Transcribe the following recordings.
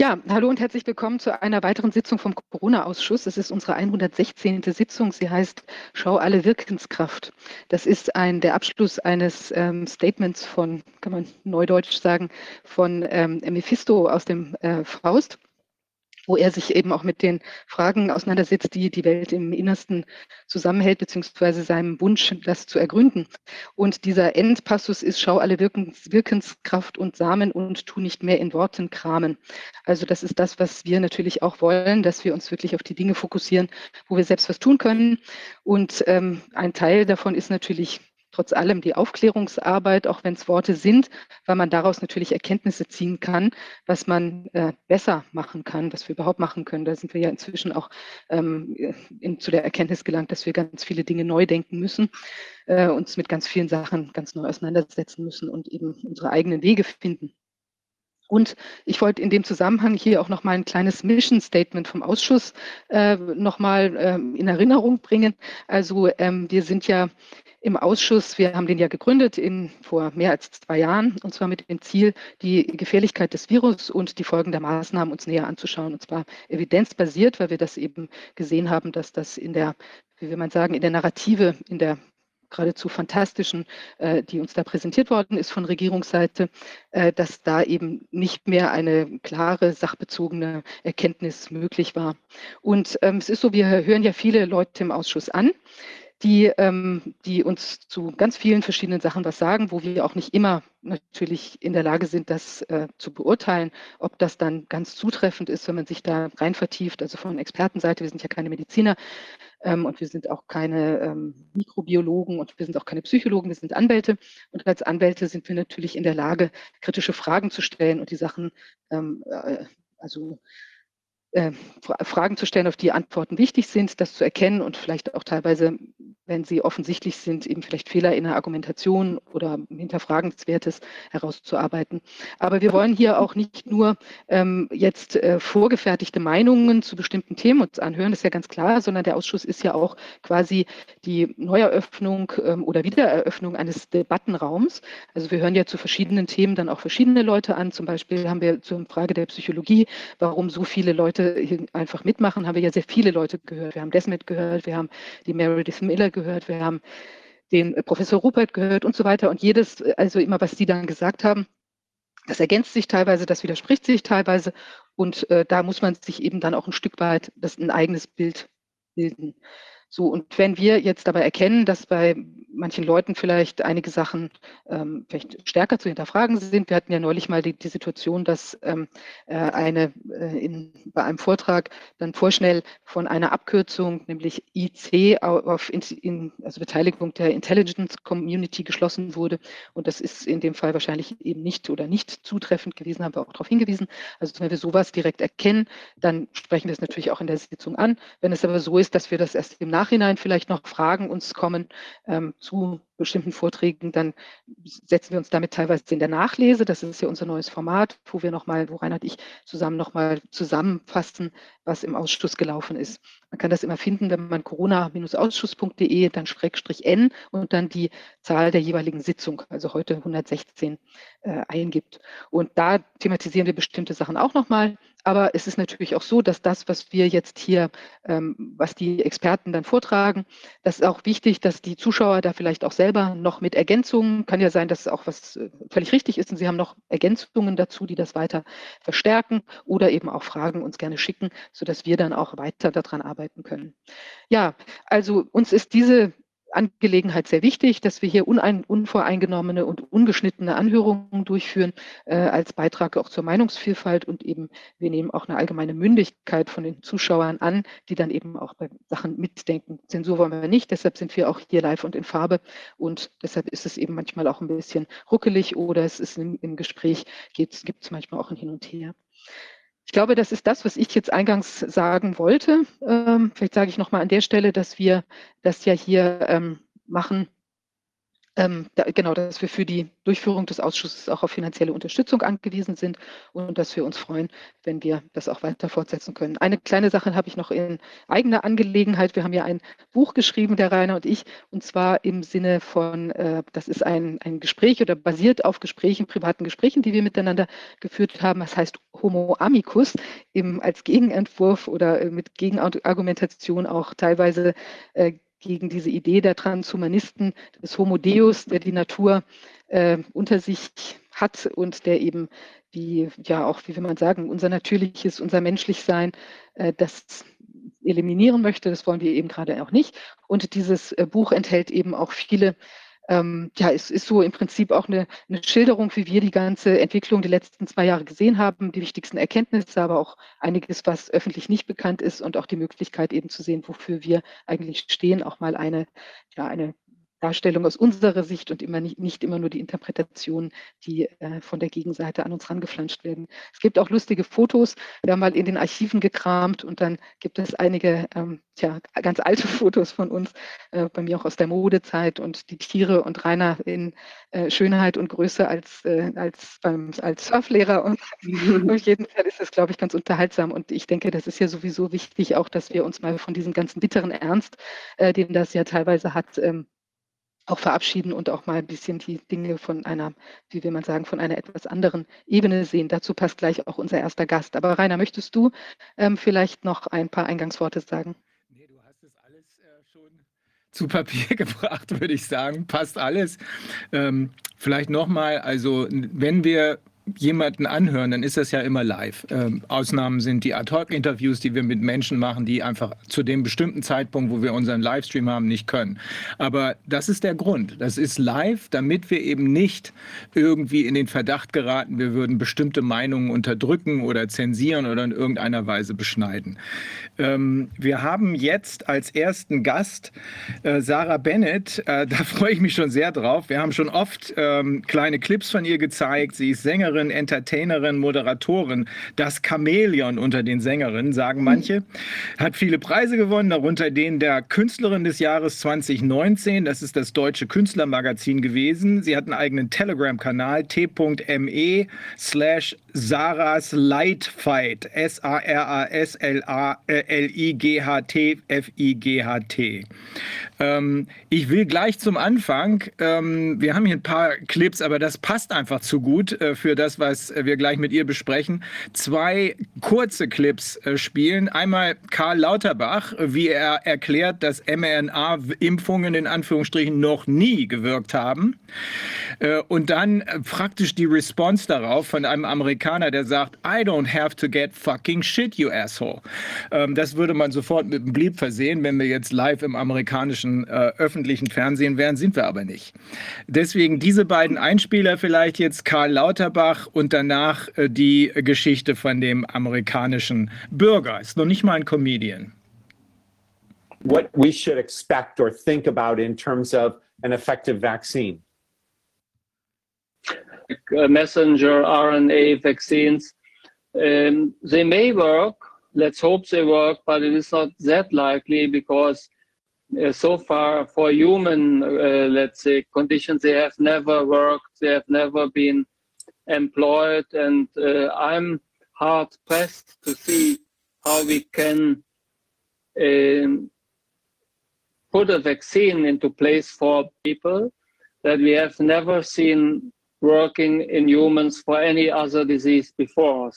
Ja, hallo und herzlich willkommen zu einer weiteren Sitzung vom Corona-Ausschuss. Es ist unsere 116. Sitzung. Sie heißt Schau alle Wirkenskraft. Das ist ein, der Abschluss eines ähm, Statements von, kann man neudeutsch sagen, von ähm, Mephisto aus dem äh, Faust wo er sich eben auch mit den Fragen auseinandersetzt, die die Welt im Innersten zusammenhält, beziehungsweise seinem Wunsch, das zu ergründen. Und dieser Endpassus ist, schau alle Wirkens, Wirkenskraft und Samen und tu nicht mehr in Worten kramen. Also das ist das, was wir natürlich auch wollen, dass wir uns wirklich auf die Dinge fokussieren, wo wir selbst was tun können. Und ähm, ein Teil davon ist natürlich trotz allem die Aufklärungsarbeit, auch wenn es Worte sind, weil man daraus natürlich Erkenntnisse ziehen kann, was man äh, besser machen kann, was wir überhaupt machen können. Da sind wir ja inzwischen auch ähm, in, zu der Erkenntnis gelangt, dass wir ganz viele Dinge neu denken müssen, äh, uns mit ganz vielen Sachen ganz neu auseinandersetzen müssen und eben unsere eigenen Wege finden. Und ich wollte in dem Zusammenhang hier auch noch mal ein kleines Mission Statement vom Ausschuss äh, noch mal äh, in Erinnerung bringen. Also ähm, wir sind ja im Ausschuss, wir haben den ja gegründet in, vor mehr als zwei Jahren, und zwar mit dem Ziel, die Gefährlichkeit des Virus und die Folgen der Maßnahmen uns näher anzuschauen, und zwar evidenzbasiert, weil wir das eben gesehen haben, dass das in der, wie will man sagen, in der Narrative, in der geradezu fantastischen, äh, die uns da präsentiert worden ist von Regierungsseite, äh, dass da eben nicht mehr eine klare, sachbezogene Erkenntnis möglich war. Und ähm, es ist so, wir hören ja viele Leute im Ausschuss an, die, ähm, die uns zu ganz vielen verschiedenen Sachen was sagen, wo wir auch nicht immer natürlich in der Lage sind, das äh, zu beurteilen, ob das dann ganz zutreffend ist, wenn man sich da rein vertieft. Also von Expertenseite, wir sind ja keine Mediziner ähm, und wir sind auch keine ähm, Mikrobiologen und wir sind auch keine Psychologen, wir sind Anwälte. Und als Anwälte sind wir natürlich in der Lage, kritische Fragen zu stellen und die Sachen ähm, äh, also äh, Fragen zu stellen, auf die Antworten wichtig sind, das zu erkennen und vielleicht auch teilweise, wenn sie offensichtlich sind, eben vielleicht Fehler in der Argumentation oder Hinterfragenswertes herauszuarbeiten. Aber wir wollen hier auch nicht nur ähm, jetzt äh, vorgefertigte Meinungen zu bestimmten Themen uns anhören, das ist ja ganz klar, sondern der Ausschuss ist ja auch quasi die Neueröffnung ähm, oder Wiedereröffnung eines Debattenraums. Also wir hören ja zu verschiedenen Themen dann auch verschiedene Leute an. Zum Beispiel haben wir zur Frage der Psychologie, warum so viele Leute Leute einfach mitmachen, haben wir ja sehr viele Leute gehört. Wir haben Desmet gehört, wir haben die Meredith Miller gehört, wir haben den äh, Professor Rupert gehört und so weiter. Und jedes, äh, also immer, was die dann gesagt haben, das ergänzt sich teilweise, das widerspricht sich teilweise. Und äh, da muss man sich eben dann auch ein Stück weit das ein eigenes Bild bilden. So, und wenn wir jetzt dabei erkennen, dass bei manchen Leuten vielleicht einige Sachen ähm, vielleicht stärker zu hinterfragen sind. Wir hatten ja neulich mal die, die Situation, dass ähm, äh, eine äh, in, bei einem Vortrag dann vorschnell von einer Abkürzung, nämlich IC, auf in, in, also Beteiligung der Intelligence Community geschlossen wurde. Und das ist in dem Fall wahrscheinlich eben nicht oder nicht zutreffend gewesen, haben wir auch darauf hingewiesen. Also wenn wir sowas direkt erkennen, dann sprechen wir es natürlich auch in der Sitzung an. Wenn es aber so ist, dass wir das erst im Nachhinein vielleicht noch Fragen uns kommen ähm, zu bestimmten Vorträgen, dann setzen wir uns damit teilweise in der Nachlese. Das ist ja unser neues Format, wo wir nochmal, wo Reinhard und ich zusammen nochmal zusammenfassen, was im Ausschuss gelaufen ist. Man kann das immer finden, wenn man corona-ausschuss.de, dann Schrägstrich N und dann die Zahl der jeweiligen Sitzung, also heute 116, äh, eingibt. Und da thematisieren wir bestimmte Sachen auch nochmal. Aber es ist natürlich auch so, dass das, was wir jetzt hier, ähm, was die Experten dann vortragen, das ist auch wichtig, dass die Zuschauer da vielleicht auch selber noch mit Ergänzungen, kann ja sein, dass auch was äh, völlig richtig ist und sie haben noch Ergänzungen dazu, die das weiter verstärken oder eben auch Fragen uns gerne schicken, sodass wir dann auch weiter daran arbeiten können. Ja, also uns ist diese Angelegenheit sehr wichtig, dass wir hier unein, unvoreingenommene und ungeschnittene Anhörungen durchführen äh, als Beitrag auch zur Meinungsvielfalt und eben wir nehmen auch eine allgemeine Mündigkeit von den Zuschauern an, die dann eben auch bei Sachen mitdenken. Zensur wollen wir nicht, deshalb sind wir auch hier live und in Farbe und deshalb ist es eben manchmal auch ein bisschen ruckelig oder es ist im, im Gespräch, gibt es manchmal auch ein Hin und Her. Ich glaube, das ist das, was ich jetzt eingangs sagen wollte. Ähm, vielleicht sage ich nochmal an der Stelle, dass wir das ja hier ähm, machen, ähm, da, genau, dass wir für die Durchführung des Ausschusses auch auf finanzielle Unterstützung angewiesen sind und dass wir uns freuen, wenn wir das auch weiter fortsetzen können. Eine kleine Sache habe ich noch in eigener Angelegenheit. Wir haben ja ein Buch geschrieben, der Rainer und ich, und zwar im Sinne von, äh, das ist ein, ein Gespräch oder basiert auf Gesprächen, privaten Gesprächen, die wir miteinander geführt haben. Das heißt Homo amicus eben als Gegenentwurf oder äh, mit Gegenargumentation auch teilweise äh, gegen diese Idee der Transhumanisten, des Homo Deus, der die Natur äh, unter sich hat und der eben die, ja auch, wie will man sagen, unser natürliches, unser Menschlichsein, äh, das eliminieren möchte. Das wollen wir eben gerade auch nicht. Und dieses äh, Buch enthält eben auch viele ähm, ja, es ist so im Prinzip auch eine, eine, Schilderung, wie wir die ganze Entwicklung die letzten zwei Jahre gesehen haben, die wichtigsten Erkenntnisse, aber auch einiges, was öffentlich nicht bekannt ist und auch die Möglichkeit eben zu sehen, wofür wir eigentlich stehen, auch mal eine, ja, eine Darstellung aus unserer Sicht und immer nicht, nicht immer nur die Interpretationen, die äh, von der Gegenseite an uns rangeflanscht werden. Es gibt auch lustige Fotos. Wir haben mal in den Archiven gekramt und dann gibt es einige ähm, tja, ganz alte Fotos von uns, äh, bei mir auch aus der Modezeit und die Tiere und Rainer in äh, Schönheit und Größe als, äh, als, beim, als Surflehrer. Und auf jeden Fall ist das, glaube ich, ganz unterhaltsam. Und ich denke, das ist ja sowieso wichtig, auch dass wir uns mal von diesem ganzen bitteren Ernst, äh, den das ja teilweise hat, ähm, auch verabschieden und auch mal ein bisschen die Dinge von einer, wie will man sagen, von einer etwas anderen Ebene sehen. Dazu passt gleich auch unser erster Gast. Aber Rainer, möchtest du ähm, vielleicht noch ein paar Eingangsworte sagen? Nee, du hast es alles äh, schon zu Papier gebracht, würde ich sagen. Passt alles. Ähm, vielleicht nochmal, also wenn wir jemanden anhören, dann ist das ja immer live. Ähm, Ausnahmen sind die Ad-Hoc-Interviews, die wir mit Menschen machen, die einfach zu dem bestimmten Zeitpunkt, wo wir unseren Livestream haben, nicht können. Aber das ist der Grund. Das ist live, damit wir eben nicht irgendwie in den Verdacht geraten, wir würden bestimmte Meinungen unterdrücken oder zensieren oder in irgendeiner Weise beschneiden. Ähm, wir haben jetzt als ersten Gast äh, Sarah Bennett. Äh, da freue ich mich schon sehr drauf. Wir haben schon oft ähm, kleine Clips von ihr gezeigt. Sie ist Sängerin Sängerin, Entertainerin, Moderatorin, das Chamäleon unter den Sängerinnen, sagen manche. Hat viele Preise gewonnen, darunter den der Künstlerin des Jahres 2019. Das ist das deutsche Künstlermagazin gewesen. Sie hat einen eigenen Telegram-Kanal, t.me slash Sarahs Lightfight. S-A-R-A-S-L-A-L-I-G-H-T-F-I-G-H-T. Ähm, ich will gleich zum Anfang, ähm, wir haben hier ein paar Clips, aber das passt einfach zu gut äh, für das, was wir gleich mit ihr besprechen. Zwei kurze Clips äh, spielen. Einmal Karl Lauterbach, wie er erklärt, dass mRNA-Impfungen in Anführungsstrichen noch nie gewirkt haben. Äh, und dann äh, praktisch die Response darauf von einem Amerikaner, der sagt, I don't have to get fucking shit, you asshole. Ähm, das würde man sofort mit einem Blieb versehen, wenn wir jetzt live im amerikanischen äh, öffentlichen Fernsehen wären, sind wir aber nicht. Deswegen diese beiden Einspieler vielleicht jetzt Karl Lauterbach und danach äh, die Geschichte von dem amerikanischen Bürger. Ist noch nicht mal ein Comedian. What we should expect or think about in terms of an effective vaccine. Uh, messenger RNA vaccines. Um, they may work. Let's hope they work, but it is not that likely because uh, so far for human, uh, let's say, conditions, they have never worked. They have never been employed, and uh, I'm hard pressed to see how we can um, put a vaccine into place for people that we have never seen working in humans for any other disease before.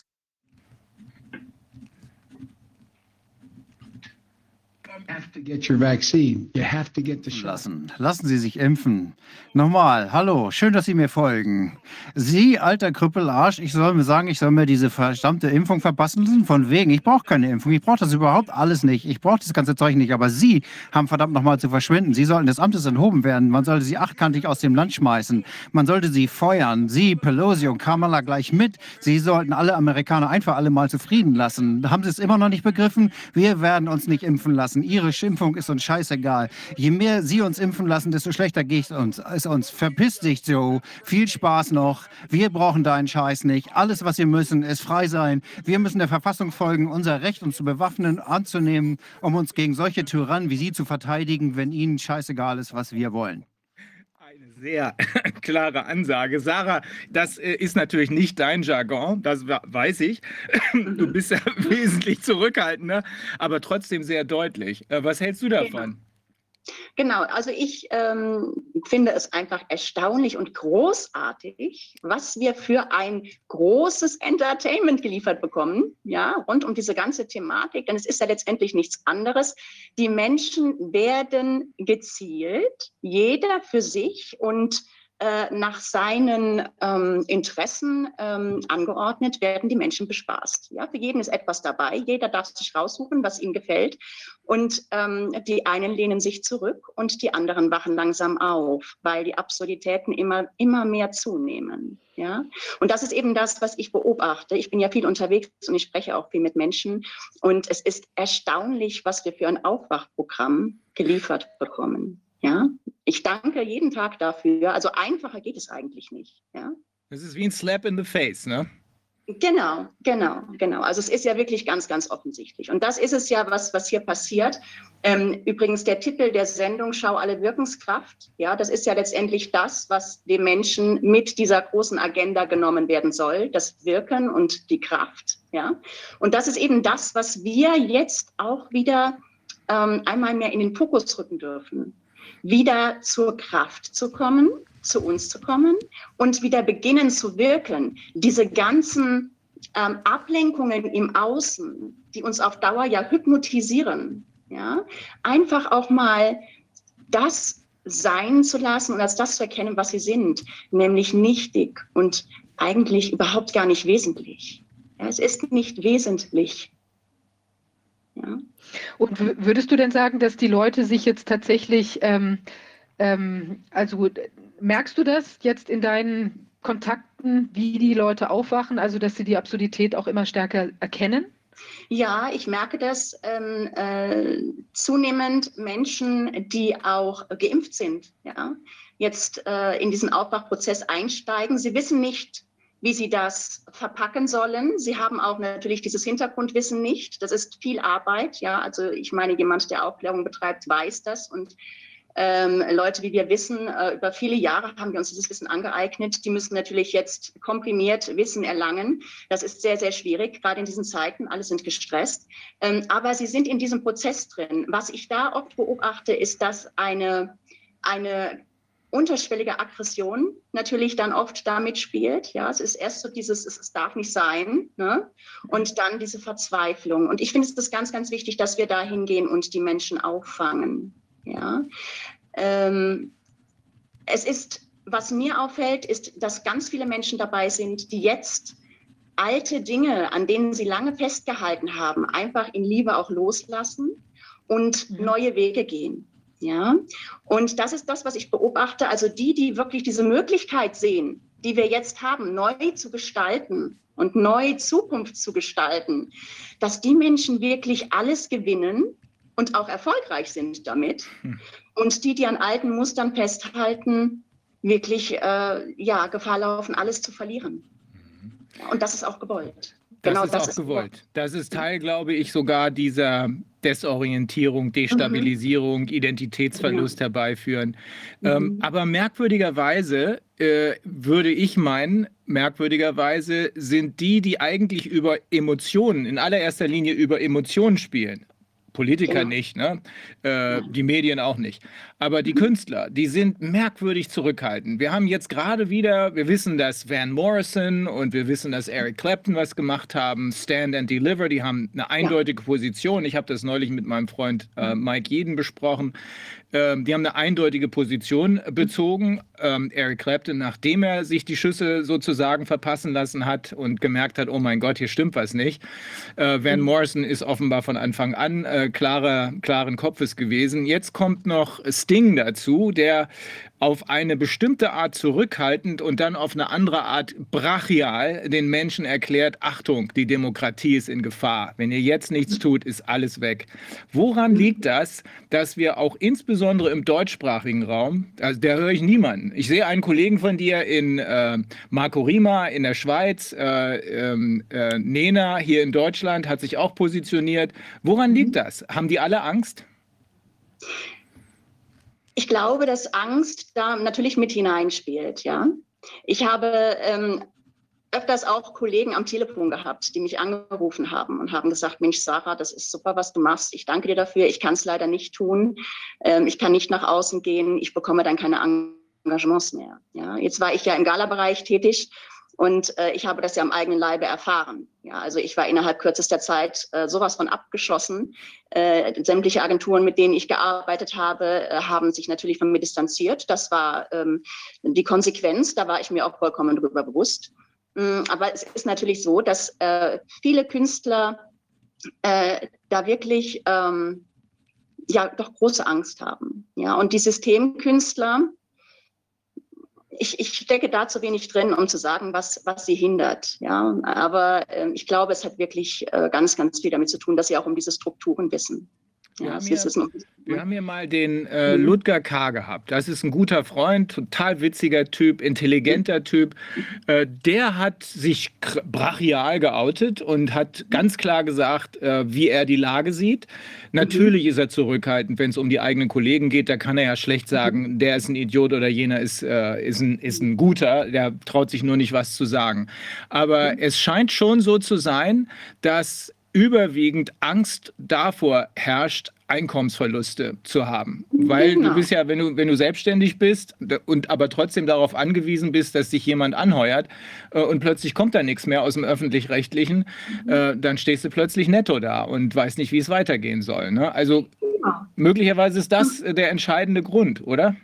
Lassen. Lassen Sie sich impfen. Nochmal, hallo, schön, dass Sie mir folgen. Sie, alter Krüppelarsch, ich soll mir sagen, ich soll mir diese verstammte Impfung verpassen lassen? Von wegen, ich brauche keine Impfung. Ich brauche das überhaupt alles nicht. Ich brauche das ganze Zeug nicht. Aber Sie haben verdammt nochmal zu verschwinden. Sie sollten des Amtes enthoben werden. Man sollte Sie achtkantig aus dem Land schmeißen. Man sollte Sie feuern. Sie, Pelosi und Kamala gleich mit. Sie sollten alle Amerikaner einfach alle mal zufrieden lassen. Haben Sie es immer noch nicht begriffen? Wir werden uns nicht impfen lassen. Ihre Schimpfung ist uns scheißegal. Je mehr Sie uns impfen lassen, desto schlechter geht es uns. Ist uns. Verpiss dich, Joe. Viel Spaß noch. Wir brauchen deinen Scheiß nicht. Alles, was wir müssen, ist frei sein. Wir müssen der Verfassung folgen, unser Recht, uns zu bewaffnen, anzunehmen, um uns gegen solche Tyrannen wie Sie zu verteidigen, wenn Ihnen scheißegal ist, was wir wollen sehr klare Ansage. Sarah, das äh, ist natürlich nicht dein Jargon, das weiß ich. Du bist ja wesentlich zurückhaltender, aber trotzdem sehr deutlich. Äh, was hältst du davon? Genau, also ich ähm, finde es einfach erstaunlich und großartig, was wir für ein großes Entertainment geliefert bekommen, ja, rund um diese ganze Thematik, denn es ist ja letztendlich nichts anderes. Die Menschen werden gezielt, jeder für sich und äh, nach seinen ähm, Interessen ähm, angeordnet, werden die Menschen bespaßt. Ja, für jeden ist etwas dabei. Jeder darf sich raussuchen, was ihm gefällt. Und ähm, die einen lehnen sich zurück und die anderen wachen langsam auf, weil die Absurditäten immer, immer mehr zunehmen. Ja, und das ist eben das, was ich beobachte. Ich bin ja viel unterwegs und ich spreche auch viel mit Menschen. Und es ist erstaunlich, was wir für ein Aufwachprogramm geliefert bekommen. Ja, ich danke jeden Tag dafür. Also einfacher geht es eigentlich nicht. Ja. Das ist wie ein Slap in the face, ne? Genau, genau, genau. Also es ist ja wirklich ganz, ganz offensichtlich. Und das ist es ja, was, was hier passiert. Ähm, übrigens der Titel der Sendung Schau alle Wirkungskraft. Ja, das ist ja letztendlich das, was den Menschen mit dieser großen Agenda genommen werden soll. Das Wirken und die Kraft. Ja, und das ist eben das, was wir jetzt auch wieder ähm, einmal mehr in den Fokus rücken dürfen wieder zur Kraft zu kommen, zu uns zu kommen und wieder beginnen zu wirken. Diese ganzen ähm, Ablenkungen im Außen, die uns auf Dauer ja hypnotisieren, ja, einfach auch mal das sein zu lassen und als das zu erkennen, was sie sind, nämlich nichtig und eigentlich überhaupt gar nicht wesentlich. Ja, es ist nicht wesentlich. Ja. Und würdest du denn sagen, dass die Leute sich jetzt tatsächlich, ähm, ähm, also merkst du das jetzt in deinen Kontakten, wie die Leute aufwachen, also dass sie die Absurdität auch immer stärker erkennen? Ja, ich merke das ähm, äh, zunehmend Menschen, die auch geimpft sind, ja, jetzt äh, in diesen Aufwachprozess einsteigen. Sie wissen nicht, wie sie das verpacken sollen. Sie haben auch natürlich dieses Hintergrundwissen nicht. Das ist viel Arbeit. Ja, also ich meine, jemand, der Aufklärung betreibt, weiß das und ähm, Leute, wie wir wissen, äh, über viele Jahre haben wir uns dieses Wissen angeeignet. Die müssen natürlich jetzt komprimiert Wissen erlangen. Das ist sehr, sehr schwierig, gerade in diesen Zeiten. Alle sind gestresst. Ähm, aber sie sind in diesem Prozess drin. Was ich da oft beobachte, ist, dass eine, eine unterschwellige Aggression natürlich dann oft damit spielt. Ja, es ist erst so dieses, es, es darf nicht sein, ne? und dann diese Verzweiflung. Und ich finde es ist ganz, ganz wichtig, dass wir da hingehen und die Menschen auffangen. Ja, ähm, es ist, was mir auffällt, ist, dass ganz viele Menschen dabei sind, die jetzt alte Dinge, an denen sie lange festgehalten haben, einfach in Liebe auch loslassen und mhm. neue Wege gehen. Ja, und das ist das, was ich beobachte. Also die, die wirklich diese Möglichkeit sehen, die wir jetzt haben, neu zu gestalten und neue Zukunft zu gestalten, dass die Menschen wirklich alles gewinnen und auch erfolgreich sind damit. Hm. Und die, die an alten Mustern festhalten, wirklich äh, ja, Gefahr laufen, alles zu verlieren. Mhm. Und das ist auch gewollt. Das genau, ist das auch ist gewollt. Das ist Teil, glaube ich, sogar dieser Desorientierung, Destabilisierung, mhm. Identitätsverlust ja. herbeiführen. Mhm. Ähm, aber merkwürdigerweise äh, würde ich meinen, merkwürdigerweise sind die, die eigentlich über Emotionen, in allererster Linie über Emotionen spielen, Politiker genau. nicht, ne? Äh, die Medien auch nicht. Aber die mhm. Künstler, die sind merkwürdig zurückhaltend. Wir haben jetzt gerade wieder, wir wissen, dass Van Morrison und wir wissen, dass Eric Clapton was gemacht haben, Stand and Deliver, die haben eine eindeutige ja. Position. Ich habe das neulich mit meinem Freund äh, mhm. Mike Jeden besprochen. Ähm, die haben eine eindeutige Position bezogen. Ähm, Eric Clapton, nachdem er sich die Schüsse sozusagen verpassen lassen hat und gemerkt hat, oh mein Gott, hier stimmt was nicht. Äh, Van mhm. Morrison ist offenbar von Anfang an äh, klarer, klaren Kopfes gewesen. Jetzt kommt noch Sting dazu, der auf eine bestimmte Art zurückhaltend und dann auf eine andere Art brachial den Menschen erklärt, Achtung, die Demokratie ist in Gefahr. Wenn ihr jetzt nichts tut, ist alles weg. Woran liegt das, dass wir auch insbesondere im deutschsprachigen Raum, also da höre ich niemanden. Ich sehe einen Kollegen von dir in äh, Marco Rima in der Schweiz, äh, ähm, äh, Nena hier in Deutschland hat sich auch positioniert. Woran liegt das? Haben die alle Angst? Ich glaube, dass Angst da natürlich mit hineinspielt, ja. Ich habe ähm, öfters auch Kollegen am Telefon gehabt, die mich angerufen haben und haben gesagt, Mensch, Sarah, das ist super, was du machst. Ich danke dir dafür. Ich kann es leider nicht tun. Ähm, ich kann nicht nach außen gehen. Ich bekomme dann keine Engagements mehr. Ja, jetzt war ich ja im Gala-Bereich tätig und äh, ich habe das ja am eigenen Leibe erfahren. Ja, also ich war innerhalb kürzester Zeit äh, sowas von abgeschossen. Äh, sämtliche Agenturen, mit denen ich gearbeitet habe, äh, haben sich natürlich von mir distanziert. Das war ähm, die Konsequenz. Da war ich mir auch vollkommen drüber bewusst. Mm, aber es ist natürlich so, dass äh, viele Künstler äh, da wirklich ähm, ja doch große Angst haben. Ja, und die Systemkünstler, ich, ich stecke da zu wenig drin, um zu sagen, was, was sie hindert. Ja, aber äh, ich glaube, es hat wirklich äh, ganz, ganz viel damit zu tun, dass sie auch um diese Strukturen wissen. Wir, ja, haben hier, wir haben hier mal den äh, mhm. Ludger K. gehabt. Das ist ein guter Freund, total witziger Typ, intelligenter mhm. Typ. Äh, der hat sich brachial geoutet und hat ganz klar gesagt, äh, wie er die Lage sieht. Natürlich mhm. ist er zurückhaltend, wenn es um die eigenen Kollegen geht. Da kann er ja schlecht sagen, der ist ein Idiot oder jener ist, äh, ist, ein, ist ein guter. Der traut sich nur nicht was zu sagen. Aber es scheint schon so zu sein, dass überwiegend Angst davor herrscht, Einkommensverluste zu haben. Weil genau. du bist ja, wenn du, wenn du selbstständig bist und aber trotzdem darauf angewiesen bist, dass dich jemand anheuert äh, und plötzlich kommt da nichts mehr aus dem Öffentlich-Rechtlichen, mhm. äh, dann stehst du plötzlich netto da und weißt nicht, wie es weitergehen soll. Ne? Also genau. möglicherweise ist das der entscheidende Grund, oder?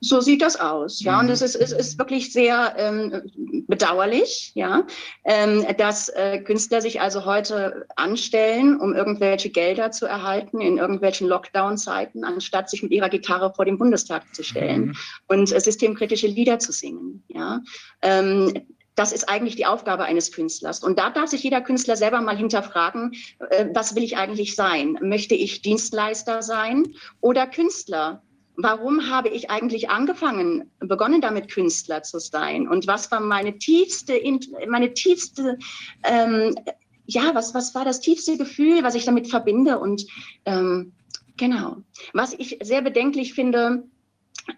So sieht das aus, ja. Und mhm. es ist, es ist wirklich sehr ähm, bedauerlich, ja, ähm, dass äh, Künstler sich also heute anstellen, um irgendwelche Gelder zu erhalten in irgendwelchen Lockdown-Zeiten, anstatt sich mit ihrer Gitarre vor den Bundestag zu stellen mhm. und äh, systemkritische Lieder zu singen, ja. Ähm, das ist eigentlich die Aufgabe eines Künstlers. Und da darf sich jeder Künstler selber mal hinterfragen, äh, was will ich eigentlich sein? Möchte ich Dienstleister sein oder Künstler? Warum habe ich eigentlich angefangen, begonnen damit Künstler zu sein? Und was war meine tiefste, meine tiefste, ähm, ja, was, was war das tiefste Gefühl, was ich damit verbinde? Und ähm, genau, was ich sehr bedenklich finde,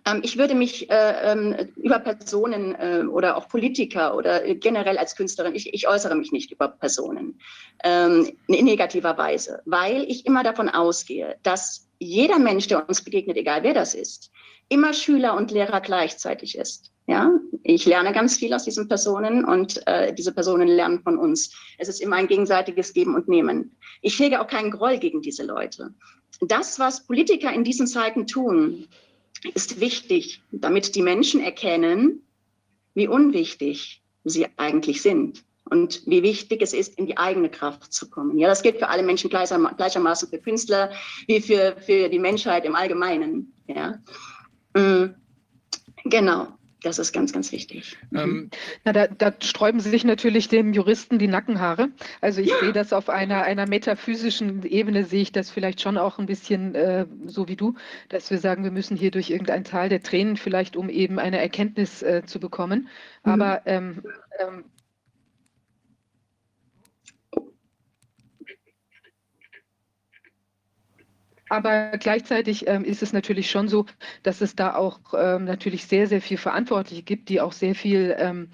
ähm, ich würde mich äh, ähm, über Personen äh, oder auch Politiker oder generell als Künstlerin, ich, ich äußere mich nicht über Personen ähm, in negativer Weise, weil ich immer davon ausgehe, dass jeder Mensch, der uns begegnet, egal wer das ist, immer Schüler und Lehrer gleichzeitig ist. Ja, ich lerne ganz viel aus diesen Personen und äh, diese Personen lernen von uns. Es ist immer ein gegenseitiges Geben und Nehmen. Ich hege auch keinen Groll gegen diese Leute. Das, was Politiker in diesen Zeiten tun, ist wichtig, damit die Menschen erkennen, wie unwichtig sie eigentlich sind und wie wichtig es ist, in die eigene Kraft zu kommen. Ja, das gilt für alle Menschen gleichermaßen für Künstler wie für, für die Menschheit im Allgemeinen. Ja. Mm, genau. Das ist ganz, ganz wichtig. Ähm, Na, da, da, sträuben sich natürlich dem Juristen die Nackenhaare. Also ich ja. sehe das auf einer, einer metaphysischen Ebene, sehe ich das vielleicht schon auch ein bisschen äh, so wie du, dass wir sagen, wir müssen hier durch irgendein Tal der Tränen vielleicht, um eben eine Erkenntnis äh, zu bekommen. Mhm. Aber ähm, ähm, Aber gleichzeitig ähm, ist es natürlich schon so, dass es da auch ähm, natürlich sehr, sehr viel Verantwortliche gibt, die auch sehr viel ähm,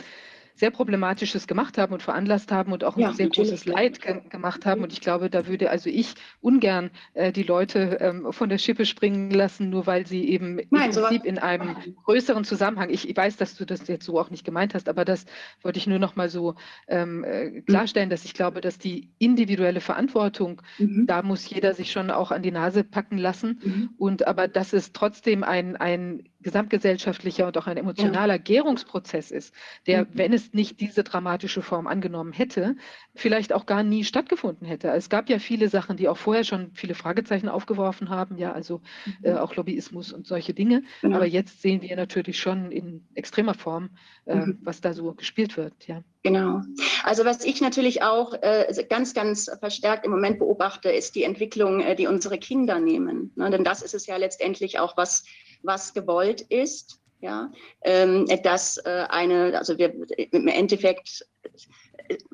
sehr Problematisches gemacht haben und veranlasst haben und auch ja, ein sehr natürlich. großes Leid ge gemacht haben. Und ich glaube, da würde also ich ungern äh, die Leute ähm, von der Schippe springen lassen, nur weil sie eben Nein, im Prinzip in einem größeren Zusammenhang, ich, ich, weiß, dass du das jetzt so auch nicht gemeint hast, aber das wollte ich nur noch mal so ähm, äh, mhm. klarstellen, dass ich glaube, dass die individuelle Verantwortung, mhm. da muss jeder sich schon auch an die Nase packen lassen. Mhm. Und aber dass es trotzdem ein, ein gesamtgesellschaftlicher und auch ein emotionaler ja. Gärungsprozess ist, der, mhm. wenn es nicht diese dramatische Form angenommen hätte, vielleicht auch gar nie stattgefunden hätte. Es gab ja viele Sachen, die auch vorher schon viele Fragezeichen aufgeworfen haben, ja, also äh, mhm. äh, auch Lobbyismus und solche Dinge. Genau. Aber jetzt sehen wir natürlich schon in extremer Form, äh, mhm. was da so gespielt wird, ja. Genau. Also was ich natürlich auch äh, ganz, ganz verstärkt im Moment beobachte, ist die Entwicklung, äh, die unsere Kinder nehmen. Ne? Denn das ist es ja letztendlich auch, was was gewollt ist. Ja, ähm, dass äh, eine, also wir, im Endeffekt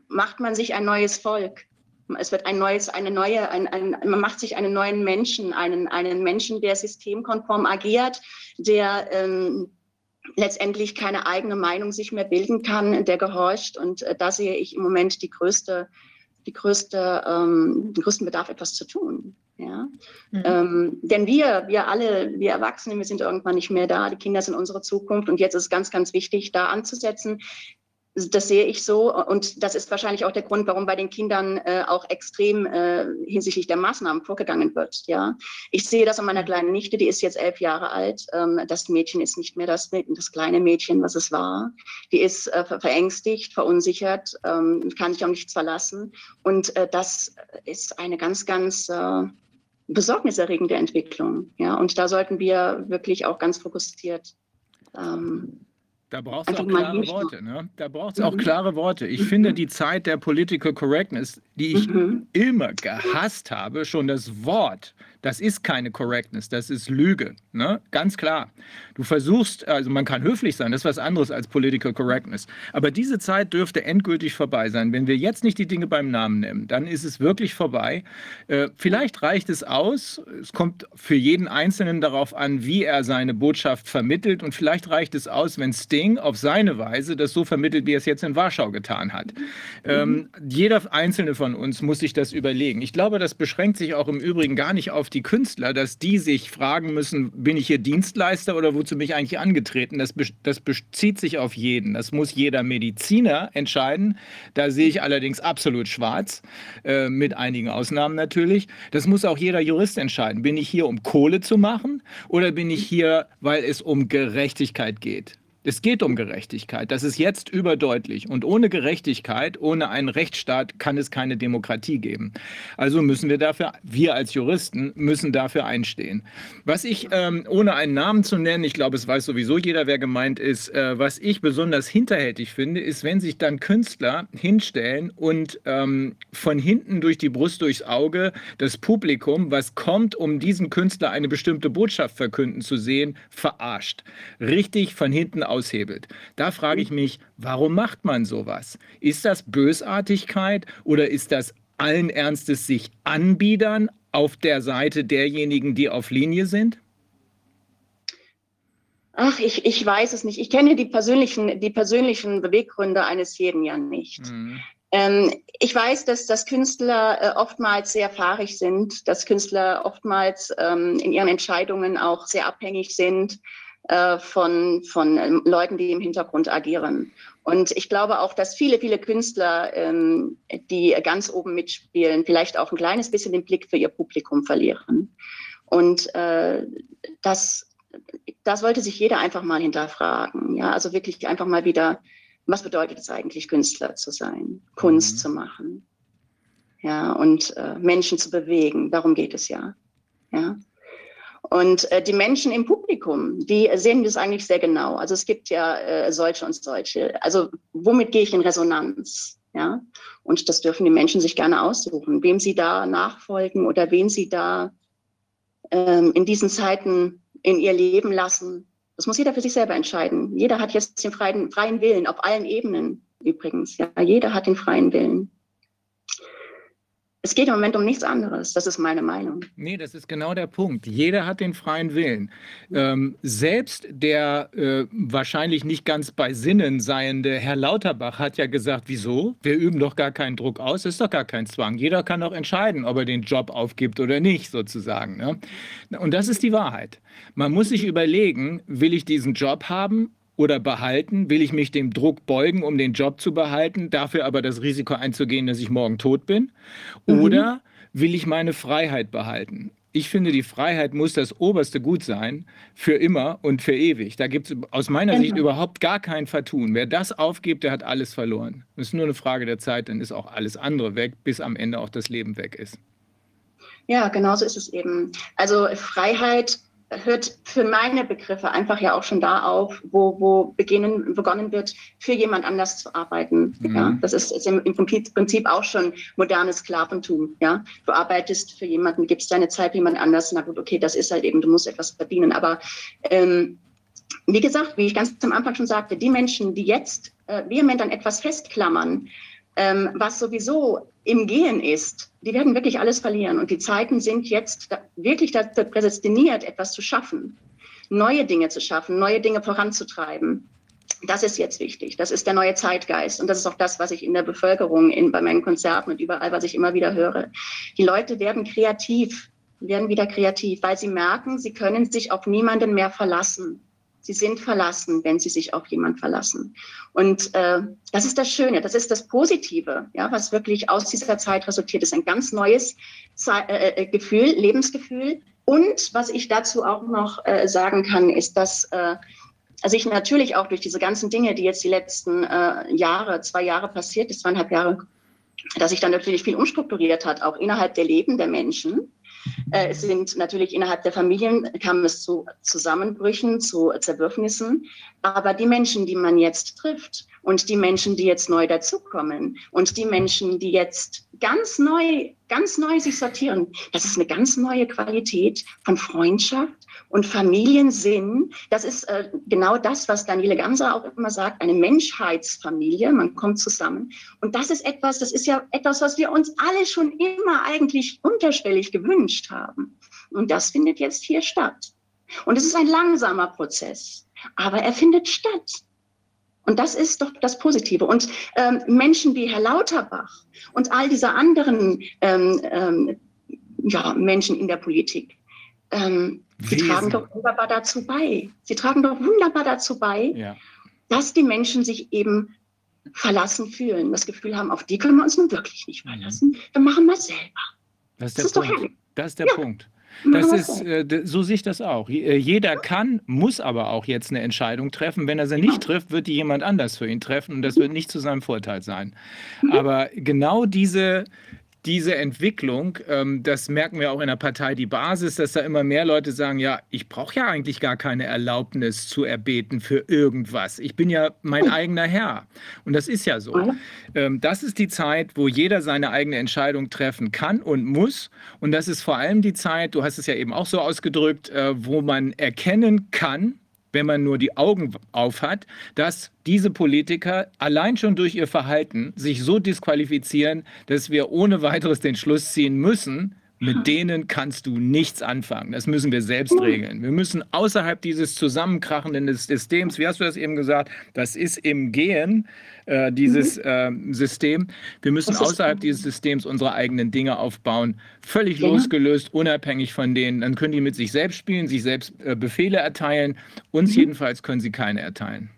macht man sich ein neues Volk. Es wird ein neues, eine neue, ein, ein, man macht sich einen neuen Menschen, einen, einen Menschen, der systemkonform agiert, der ähm, letztendlich keine eigene Meinung sich mehr bilden kann, der gehorcht. Und äh, da sehe ich im Moment die größte, die größte, ähm, den größten Bedarf, etwas zu tun. Ja? Mhm. Ähm, denn wir, wir alle, wir Erwachsene, wir sind irgendwann nicht mehr da. Die Kinder sind unsere Zukunft. Und jetzt ist es ganz, ganz wichtig, da anzusetzen, das sehe ich so und das ist wahrscheinlich auch der Grund, warum bei den Kindern äh, auch extrem äh, hinsichtlich der Maßnahmen vorgegangen wird. Ja, ich sehe das an meiner kleinen Nichte, die ist jetzt elf Jahre alt. Ähm, das Mädchen ist nicht mehr das, das kleine Mädchen, was es war. Die ist äh, verängstigt, verunsichert, ähm, kann sich auch nichts verlassen und äh, das ist eine ganz, ganz äh, besorgniserregende Entwicklung. Ja, und da sollten wir wirklich auch ganz fokussiert ähm, da braucht es auch klare Worte. Ne? Da braucht es auch mhm. klare Worte. Ich mhm. finde die Zeit der Political Correctness, die ich mhm. immer gehasst habe, schon das Wort das ist keine Correctness, das ist Lüge. Ne? Ganz klar. Du versuchst, also man kann höflich sein, das ist was anderes als Political Correctness. Aber diese Zeit dürfte endgültig vorbei sein. Wenn wir jetzt nicht die Dinge beim Namen nennen, dann ist es wirklich vorbei. Äh, vielleicht reicht es aus. Es kommt für jeden Einzelnen darauf an, wie er seine Botschaft vermittelt. Und vielleicht reicht es aus, wenn Sting auf seine Weise das so vermittelt, wie er es jetzt in Warschau getan hat. Ähm, jeder Einzelne von uns muss sich das überlegen. Ich glaube, das beschränkt sich auch im Übrigen gar nicht auf die Künstler, dass die sich fragen müssen, bin ich hier Dienstleister oder wozu bin ich eigentlich angetreten? Das, das bezieht sich auf jeden. Das muss jeder Mediziner entscheiden. Da sehe ich allerdings absolut schwarz, äh, mit einigen Ausnahmen natürlich. Das muss auch jeder Jurist entscheiden. Bin ich hier, um Kohle zu machen oder bin ich hier, weil es um Gerechtigkeit geht? Es geht um Gerechtigkeit. Das ist jetzt überdeutlich. Und ohne Gerechtigkeit, ohne einen Rechtsstaat kann es keine Demokratie geben. Also müssen wir dafür, wir als Juristen müssen dafür einstehen. Was ich, ähm, ohne einen Namen zu nennen, ich glaube, es weiß sowieso jeder, wer gemeint ist, äh, was ich besonders hinterhältig finde, ist, wenn sich dann Künstler hinstellen und ähm, von hinten durch die Brust durchs Auge das Publikum, was kommt, um diesen Künstler eine bestimmte Botschaft verkünden zu sehen, verarscht. Richtig von hinten aushebelt. Da frage ich mich, warum macht man sowas? Ist das Bösartigkeit oder ist das allen Ernstes sich anbiedern auf der Seite derjenigen, die auf Linie sind? Ach, ich, ich weiß es nicht. Ich kenne die persönlichen, die persönlichen Beweggründe eines jeden ja nicht. Mhm. Ähm, ich weiß, dass, dass Künstler äh, oftmals sehr fahrig sind, dass Künstler oftmals ähm, in ihren Entscheidungen auch sehr abhängig sind von, von ähm, Leuten, die im Hintergrund agieren. Und ich glaube auch, dass viele, viele Künstler, ähm, die ganz oben mitspielen, vielleicht auch ein kleines bisschen den Blick für ihr Publikum verlieren. Und äh, das, das sollte sich jeder einfach mal hinterfragen. Ja, also wirklich einfach mal wieder, was bedeutet es eigentlich, Künstler zu sein, Kunst mhm. zu machen? Ja, und äh, Menschen zu bewegen. Darum geht es ja. Ja. Und äh, die Menschen im Publikum, die sehen das eigentlich sehr genau. Also es gibt ja äh, solche und solche. Also womit gehe ich in Resonanz? Ja, und das dürfen die Menschen sich gerne aussuchen, wem sie da nachfolgen oder wen sie da ähm, in diesen Zeiten in ihr Leben lassen. Das muss jeder für sich selber entscheiden. Jeder hat jetzt den freien, freien Willen auf allen Ebenen übrigens. Ja, jeder hat den freien Willen. Es geht im Moment um nichts anderes. Das ist meine Meinung. Nee, das ist genau der Punkt. Jeder hat den freien Willen. Ähm, selbst der äh, wahrscheinlich nicht ganz bei Sinnen seiende Herr Lauterbach hat ja gesagt, wieso? Wir üben doch gar keinen Druck aus, ist doch gar kein Zwang. Jeder kann doch entscheiden, ob er den Job aufgibt oder nicht, sozusagen. Ne? Und das ist die Wahrheit. Man muss sich überlegen, will ich diesen Job haben oder behalten? Will ich mich dem Druck beugen, um den Job zu behalten, dafür aber das Risiko einzugehen, dass ich morgen tot bin? Mhm. Oder will ich meine Freiheit behalten? Ich finde, die Freiheit muss das oberste Gut sein, für immer und für ewig. Da gibt es aus meiner genau. Sicht überhaupt gar kein Vertun. Wer das aufgibt, der hat alles verloren. Es ist nur eine Frage der Zeit, dann ist auch alles andere weg, bis am Ende auch das Leben weg ist. Ja, genau so ist es eben. Also Freiheit hört für meine Begriffe einfach ja auch schon da auf, wo, wo beginnen, begonnen wird, für jemand anders zu arbeiten. Mhm. Ja, das ist, ist im, im, Prinzip auch schon modernes Sklaventum. Ja, du arbeitest für jemanden, gibst deine Zeit jemand anders. Na gut, okay, das ist halt eben, du musst etwas verdienen. Aber ähm, wie gesagt, wie ich ganz am Anfang schon sagte, die Menschen, die jetzt äh, vehement an etwas festklammern, ähm, was sowieso im Gehen ist, die werden wirklich alles verlieren. Und die Zeiten sind jetzt wirklich dazu prädestiniert, etwas zu schaffen. neue Dinge zu schaffen, neue Dinge voranzutreiben. Das ist jetzt wichtig. Das ist der neue Zeitgeist. Und das ist auch das, was ich in der Bevölkerung, in, bei meinen Konzerten und überall, was ich immer wieder höre. Die Leute werden kreativ, werden wieder kreativ, weil sie merken, sie können sich auf niemanden mehr verlassen. Sie sind verlassen, wenn sie sich auf jemanden verlassen. Und äh, das ist das Schöne, das ist das Positive, ja, was wirklich aus dieser Zeit resultiert ist. Ein ganz neues Ze äh, äh Gefühl, Lebensgefühl. Und was ich dazu auch noch äh, sagen kann, ist, dass äh, also ich natürlich auch durch diese ganzen Dinge, die jetzt die letzten äh, Jahre, zwei Jahre passiert ist, zweieinhalb Jahre, dass sich dann natürlich viel umstrukturiert hat, auch innerhalb der Leben der Menschen. Äh, es sind natürlich innerhalb der Familien kam es zu Zusammenbrüchen, zu Zerwürfnissen. Aber die Menschen, die man jetzt trifft und die Menschen, die jetzt neu dazukommen und die Menschen, die jetzt ganz neu, ganz neu sich sortieren, das ist eine ganz neue Qualität von Freundschaft und Familiensinn. Das ist äh, genau das, was Daniele Ganser auch immer sagt, eine Menschheitsfamilie. Man kommt zusammen. Und das ist etwas, das ist ja etwas, was wir uns alle schon immer eigentlich unterschwellig gewünscht haben. Und das findet jetzt hier statt. Und es ist ein langsamer Prozess, aber er findet statt. Und das ist doch das Positive. Und ähm, Menschen wie Herr Lauterbach und all diese anderen ähm, ähm, ja, Menschen in der Politik, ähm, sie tragen doch wunderbar dazu bei. Sie tragen doch wunderbar dazu bei, ja. dass die Menschen sich eben verlassen fühlen, das Gefühl haben, auf die können wir uns nun wirklich nicht mhm. verlassen, dann machen wir es selber. Das ist der das Punkt. Ist das ist der ja. Punkt. Das ist, äh, so sehe ich das auch. Äh, jeder kann, muss aber auch jetzt eine Entscheidung treffen. Wenn er sie nicht trifft, wird die jemand anders für ihn treffen und das wird nicht zu seinem Vorteil sein. Mhm. Aber genau diese, diese Entwicklung, ähm, das merken wir auch in der Partei Die Basis, dass da immer mehr Leute sagen, ja, ich brauche ja eigentlich gar keine Erlaubnis zu erbeten für irgendwas. Ich bin ja mein hm. eigener Herr. Und das ist ja so. Ähm, das ist die Zeit, wo jeder seine eigene Entscheidung treffen kann und muss. Und das ist vor allem die Zeit, du hast es ja eben auch so ausgedrückt, äh, wo man erkennen kann, wenn man nur die Augen auf hat, dass diese Politiker allein schon durch ihr Verhalten sich so disqualifizieren, dass wir ohne weiteres den Schluss ziehen müssen, mit denen kannst du nichts anfangen. Das müssen wir selbst regeln. Wir müssen außerhalb dieses zusammenkrachenden Systems, wie hast du das eben gesagt, das ist im Gehen, äh, dieses äh, System. Wir müssen außerhalb dieses Systems unsere eigenen Dinge aufbauen, völlig genau. losgelöst, unabhängig von denen. Dann können die mit sich selbst spielen, sich selbst äh, Befehle erteilen. Uns mhm. jedenfalls können sie keine erteilen.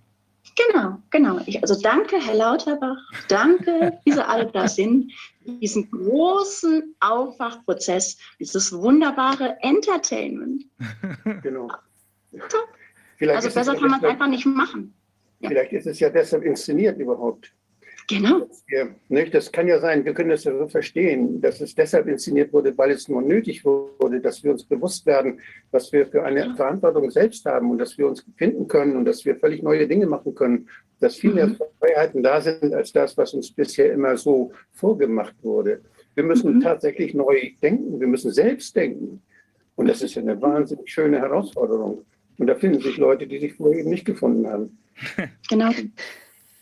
Genau, genau. Ich, also danke, Herr Lauterbach, danke, diese alle da sind, diesen großen Aufwachprozess, dieses wunderbare Entertainment. Genau. Ja. also besser kann man es einfach nicht machen. Ja. Vielleicht ist es ja deshalb inszeniert überhaupt. Genau. Wir, nicht, das kann ja sein, wir können das ja so verstehen, dass es deshalb inszeniert wurde, weil es nur nötig wurde, dass wir uns bewusst werden, was wir für eine ja. Verantwortung selbst haben und dass wir uns finden können und dass wir völlig neue Dinge machen können, dass viel mehr mhm. Freiheiten da sind als das, was uns bisher immer so vorgemacht wurde. Wir müssen mhm. tatsächlich neu denken, wir müssen selbst denken. Und das ist ja eine wahnsinnig schöne Herausforderung. Und da finden sich Leute, die sich vorher eben nicht gefunden haben. Genau.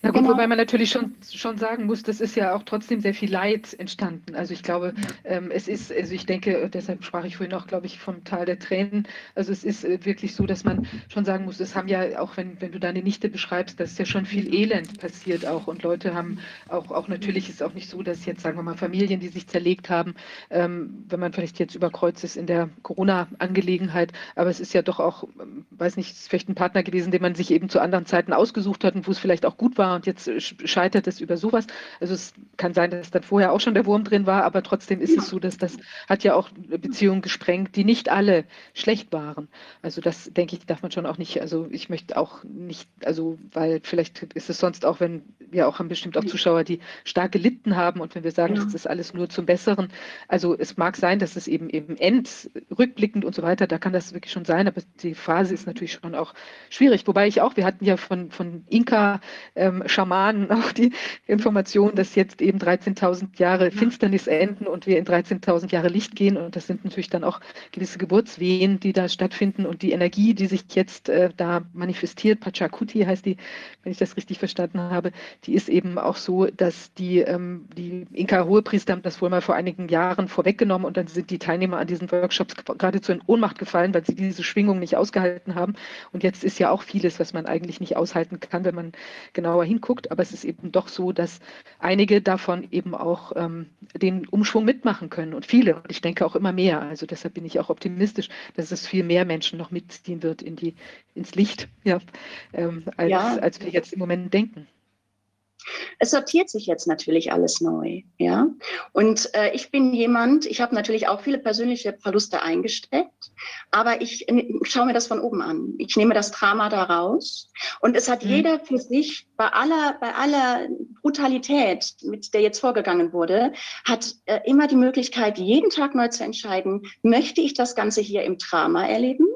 Na gut, genau. wobei man natürlich schon, schon sagen muss, das ist ja auch trotzdem sehr viel Leid entstanden. Also ich glaube, ähm, es ist, also ich denke, deshalb sprach ich vorhin auch, glaube ich, vom Tal der Tränen. Also es ist äh, wirklich so, dass man schon sagen muss, es haben ja, auch wenn, wenn du deine Nichte beschreibst, dass ja schon viel Elend passiert auch. Und Leute haben auch, auch natürlich ist auch nicht so, dass jetzt, sagen wir mal, Familien, die sich zerlegt haben, ähm, wenn man vielleicht jetzt überkreuzt ist in der Corona-Angelegenheit, aber es ist ja doch auch, ähm, weiß nicht, es ist vielleicht ein Partner gewesen, den man sich eben zu anderen Zeiten ausgesucht hat und wo es vielleicht auch gut war und jetzt scheitert es über sowas. Also es kann sein, dass dann vorher auch schon der Wurm drin war, aber trotzdem ist es so, dass das hat ja auch Beziehungen gesprengt, die nicht alle schlecht waren. Also das denke ich, darf man schon auch nicht, also ich möchte auch nicht, also weil vielleicht ist es sonst auch, wenn wir auch haben bestimmt auch Zuschauer, die stark gelitten haben und wenn wir sagen, ja. das ist alles nur zum Besseren. Also es mag sein, dass es eben eben end, rückblickend und so weiter, da kann das wirklich schon sein, aber die Phase ist natürlich schon auch schwierig. Wobei ich auch, wir hatten ja von, von Inka ähm, Schamanen auch die Information, dass jetzt eben 13.000 Jahre Finsternis enden und wir in 13.000 Jahre Licht gehen. Und das sind natürlich dann auch gewisse Geburtswehen, die da stattfinden und die Energie, die sich jetzt äh, da manifestiert, Pachakuti heißt die, wenn ich das richtig verstanden habe, die ist eben auch so, dass die, ähm, die Inka-Hohepriester haben das wohl mal vor einigen Jahren vorweggenommen und dann sind die Teilnehmer an diesen Workshops geradezu in Ohnmacht gefallen, weil sie diese Schwingung nicht ausgehalten haben. Und jetzt ist ja auch vieles, was man eigentlich nicht aushalten kann, wenn man genauer hinguckt. Aber es ist eben doch so, dass einige davon eben auch ähm, den Umschwung mitmachen können und viele. Und ich denke auch immer mehr. Also deshalb bin ich auch optimistisch, dass es viel mehr Menschen noch mitziehen wird in die, ins Licht, ja, ähm, als, ja. als wir jetzt im Moment denken. Es sortiert sich jetzt natürlich alles neu, ja. Und äh, ich bin jemand, ich habe natürlich auch viele persönliche Verluste eingesteckt, aber ich äh, schaue mir das von oben an. Ich nehme das Drama da raus und es hat mhm. jeder für sich bei aller, bei aller Brutalität, mit der jetzt vorgegangen wurde, hat äh, immer die Möglichkeit, jeden Tag neu zu entscheiden, möchte ich das Ganze hier im Drama erleben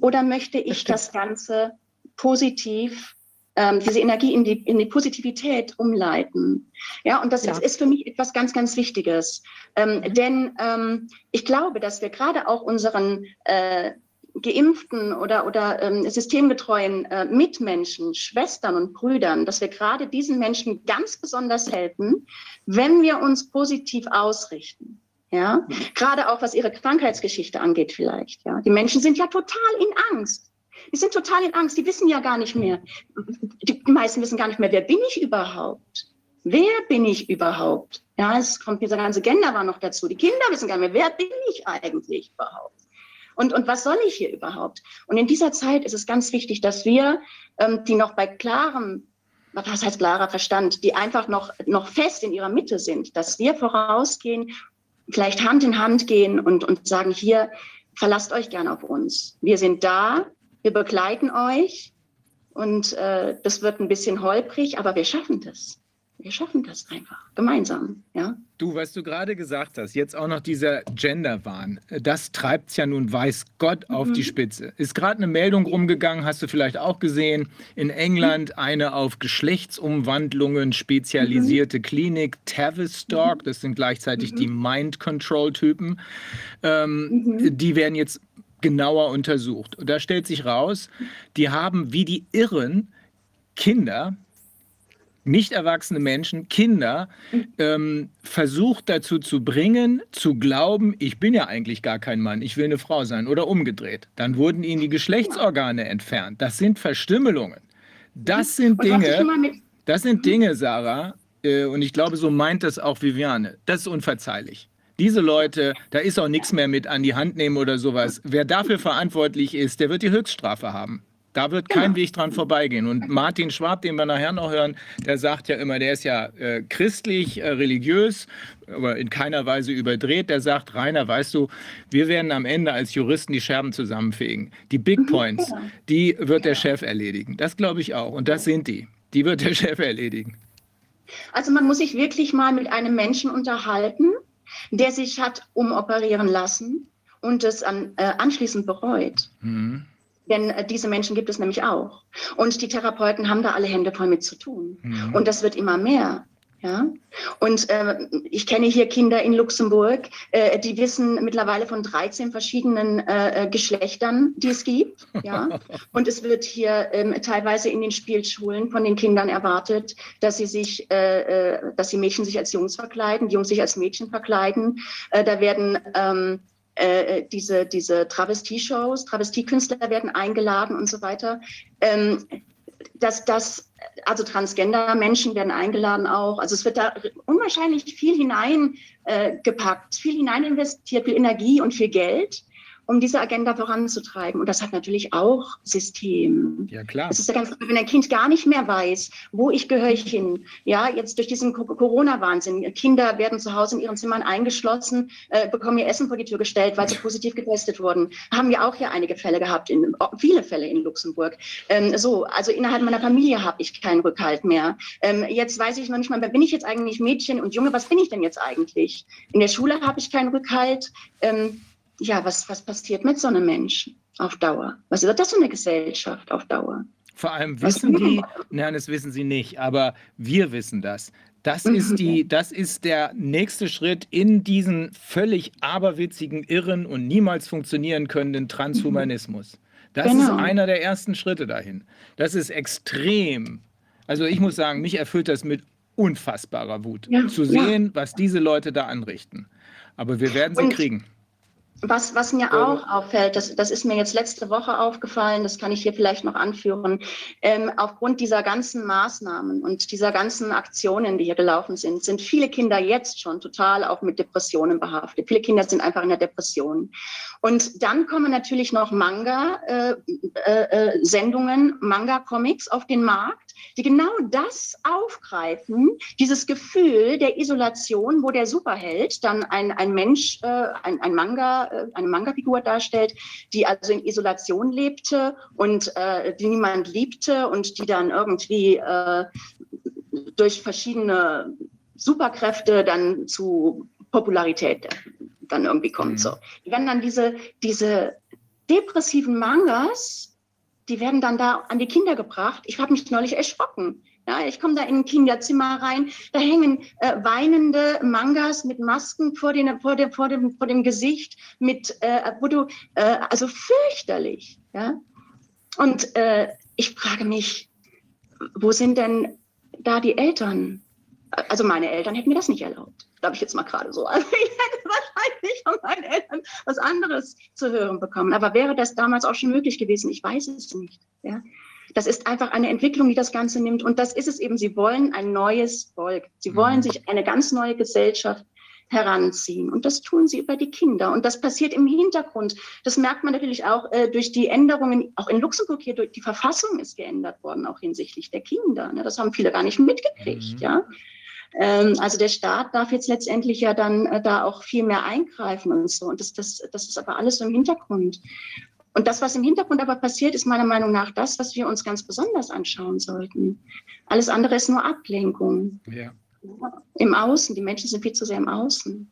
oder möchte ich das Ganze positiv ähm, diese Energie in die, in die Positivität umleiten. Ja, und das ja. Ist, ist für mich etwas ganz, ganz Wichtiges. Ähm, mhm. Denn ähm, ich glaube, dass wir gerade auch unseren äh, geimpften oder, oder ähm, systemgetreuen äh, Mitmenschen, Schwestern und Brüdern, dass wir gerade diesen Menschen ganz besonders helfen, wenn wir uns positiv ausrichten. Ja, mhm. gerade auch was ihre Krankheitsgeschichte angeht vielleicht. Ja, die Menschen sind ja total in Angst. Die sind total in Angst, die wissen ja gar nicht mehr. Die meisten wissen gar nicht mehr, wer bin ich überhaupt? Wer bin ich überhaupt? Ja, es kommt dieser ganze Gender war noch dazu. Die Kinder wissen gar nicht mehr, wer bin ich eigentlich überhaupt? Und, und was soll ich hier überhaupt? Und in dieser Zeit ist es ganz wichtig, dass wir, ähm, die noch bei klarem, was heißt klarer Verstand, die einfach noch, noch fest in ihrer Mitte sind, dass wir vorausgehen, vielleicht Hand in Hand gehen und, und sagen, hier, verlasst euch gern auf uns. Wir sind da, wir begleiten euch und äh, das wird ein bisschen holprig, aber wir schaffen das. Wir schaffen das einfach gemeinsam, ja. Du, was du gerade gesagt hast, jetzt auch noch dieser Genderwahn, das treibt es ja nun weiß Gott auf mhm. die Spitze. Ist gerade eine Meldung rumgegangen, hast du vielleicht auch gesehen, in England mhm. eine auf Geschlechtsumwandlungen spezialisierte mhm. Klinik, Tavistock, mhm. das sind gleichzeitig die mhm. Mind-Control-Typen, ähm, die werden jetzt genauer untersucht. Und da stellt sich raus, die haben wie die Irren Kinder, nicht erwachsene Menschen, Kinder, ähm, versucht dazu zu bringen, zu glauben, ich bin ja eigentlich gar kein Mann, ich will eine Frau sein oder umgedreht. Dann wurden ihnen die Geschlechtsorgane entfernt. Das sind Verstümmelungen. Das sind Dinge, das sind Dinge, Sarah, äh, und ich glaube, so meint das auch Viviane. Das ist unverzeihlich diese Leute, da ist auch nichts mehr mit an die Hand nehmen oder sowas. Wer dafür verantwortlich ist, der wird die Höchststrafe haben. Da wird kein Weg dran vorbeigehen. Und Martin Schwab, den wir nachher noch hören, der sagt ja immer, der ist ja äh, christlich, äh, religiös, aber in keiner Weise überdreht. Der sagt, Rainer, weißt du, wir werden am Ende als Juristen die Scherben zusammenfegen. Die Big mhm, Points, die wird der Chef erledigen. Das glaube ich auch. Und das sind die. Die wird der Chef erledigen. Also man muss sich wirklich mal mit einem Menschen unterhalten, der sich hat umoperieren lassen und es an, äh, anschließend bereut. Mhm. Denn äh, diese Menschen gibt es nämlich auch. Und die Therapeuten haben da alle Hände voll mit zu tun. Mhm. Und das wird immer mehr. Ja? Und äh, ich kenne hier Kinder in Luxemburg, äh, die wissen mittlerweile von 13 verschiedenen äh, äh, Geschlechtern, die es gibt. Ja? Und es wird hier ähm, teilweise in den Spielschulen von den Kindern erwartet, dass sie sich, äh, äh, dass die Mädchen sich als Jungs verkleiden, die Jungs sich als Mädchen verkleiden. da werden ähm, diese, diese Travestie-Shows, Travestiekünstler werden eingeladen und so weiter. Ähm, dass das, also Transgender-Menschen werden eingeladen auch. Also es wird da unwahrscheinlich viel hineingepackt, äh, viel hinein investiert, viel Energie und viel Geld um diese Agenda voranzutreiben. Und das hat natürlich auch System. Ja, klar. Es ist ja ganz, wenn ein Kind gar nicht mehr weiß, wo ich gehöre ich hin. Ja, jetzt durch diesen Corona-Wahnsinn. Kinder werden zu Hause in ihren Zimmern eingeschlossen, äh, bekommen ihr Essen vor die Tür gestellt, weil sie positiv getestet wurden. Haben wir auch hier einige Fälle gehabt, in, viele Fälle in Luxemburg. Ähm, so, also innerhalb meiner Familie habe ich keinen Rückhalt mehr. Ähm, jetzt weiß ich noch nicht mal, wer bin ich jetzt eigentlich Mädchen und Junge? Was bin ich denn jetzt eigentlich? In der Schule habe ich keinen Rückhalt. Ähm, ja, was, was passiert mit so einem Menschen auf Dauer? Was ist das für eine Gesellschaft auf Dauer? Vor allem wissen die, nein, das wissen sie nicht, aber wir wissen das. Das ist, Mhm. die, das ist der nächste Schritt in diesen völlig aberwitzigen, irren und niemals funktionieren können Transhumanismus. Das ist Genau. einer der ersten Schritte dahin. Das ist extrem. Also ich muss sagen, mich erfüllt das mit unfassbarer Wut, Ja, zu ja. sehen, was diese Leute da anrichten. Aber wir werden sie Und- kriegen. Was, was mir auch auffällt, das, das ist mir jetzt letzte Woche aufgefallen, das kann ich hier vielleicht noch anführen, ähm, aufgrund dieser ganzen Maßnahmen und dieser ganzen Aktionen, die hier gelaufen sind, sind viele Kinder jetzt schon total auch mit Depressionen behaftet. Viele Kinder sind einfach in der Depression. Und dann kommen natürlich noch Manga-Sendungen, Manga-Comics auf den Markt, die genau das aufgreifen, dieses Gefühl der Isolation, wo der Superheld dann ein, ein Mensch, äh, ein, ein Manga, äh, eine Manga-Figur darstellt, die also in Isolation lebte und äh, die niemand liebte und die dann irgendwie äh, durch verschiedene Superkräfte dann zu Popularität dann irgendwie kommt. Mhm. So. Die werden dann diese, diese depressiven Mangas, die werden dann da an die Kinder gebracht. Ich habe mich neulich erschrocken. Ja, ich komme da in ein Kinderzimmer rein, da hängen äh, weinende Mangas mit Masken vor, den, vor, dem, vor, dem, vor dem Gesicht, mit, äh, du, äh, also fürchterlich. Ja? Und äh, ich frage mich, wo sind denn da die Eltern? Also meine Eltern hätten mir das nicht erlaubt. Glaube ich jetzt mal gerade so. Also ich hätte wahrscheinlich von meinen Eltern was anderes zu hören bekommen. Aber wäre das damals auch schon möglich gewesen? Ich weiß es nicht. Ja? Das ist einfach eine Entwicklung, die das Ganze nimmt. Und das ist es eben. Sie wollen ein neues Volk. Sie wollen Mhm. sich eine ganz neue Gesellschaft heranziehen. Und das tun sie über die Kinder. Und das passiert im Hintergrund. Das merkt man natürlich auch äh, durch die Änderungen, auch in Luxemburg hier, durch die Verfassung ist geändert worden, auch hinsichtlich der Kinder. Ne? Das haben viele gar nicht mitgekriegt, Mhm. ja. Ähm, also der Staat darf jetzt letztendlich ja dann äh, da auch viel mehr eingreifen und so. Und das, das, das ist aber alles so im Hintergrund. Und das, was im Hintergrund aber passiert, ist meiner Meinung nach das, was wir uns ganz besonders anschauen sollten. Alles andere ist nur Ablenkung. Ja. Im Außen, die Menschen sind viel zu sehr im Außen.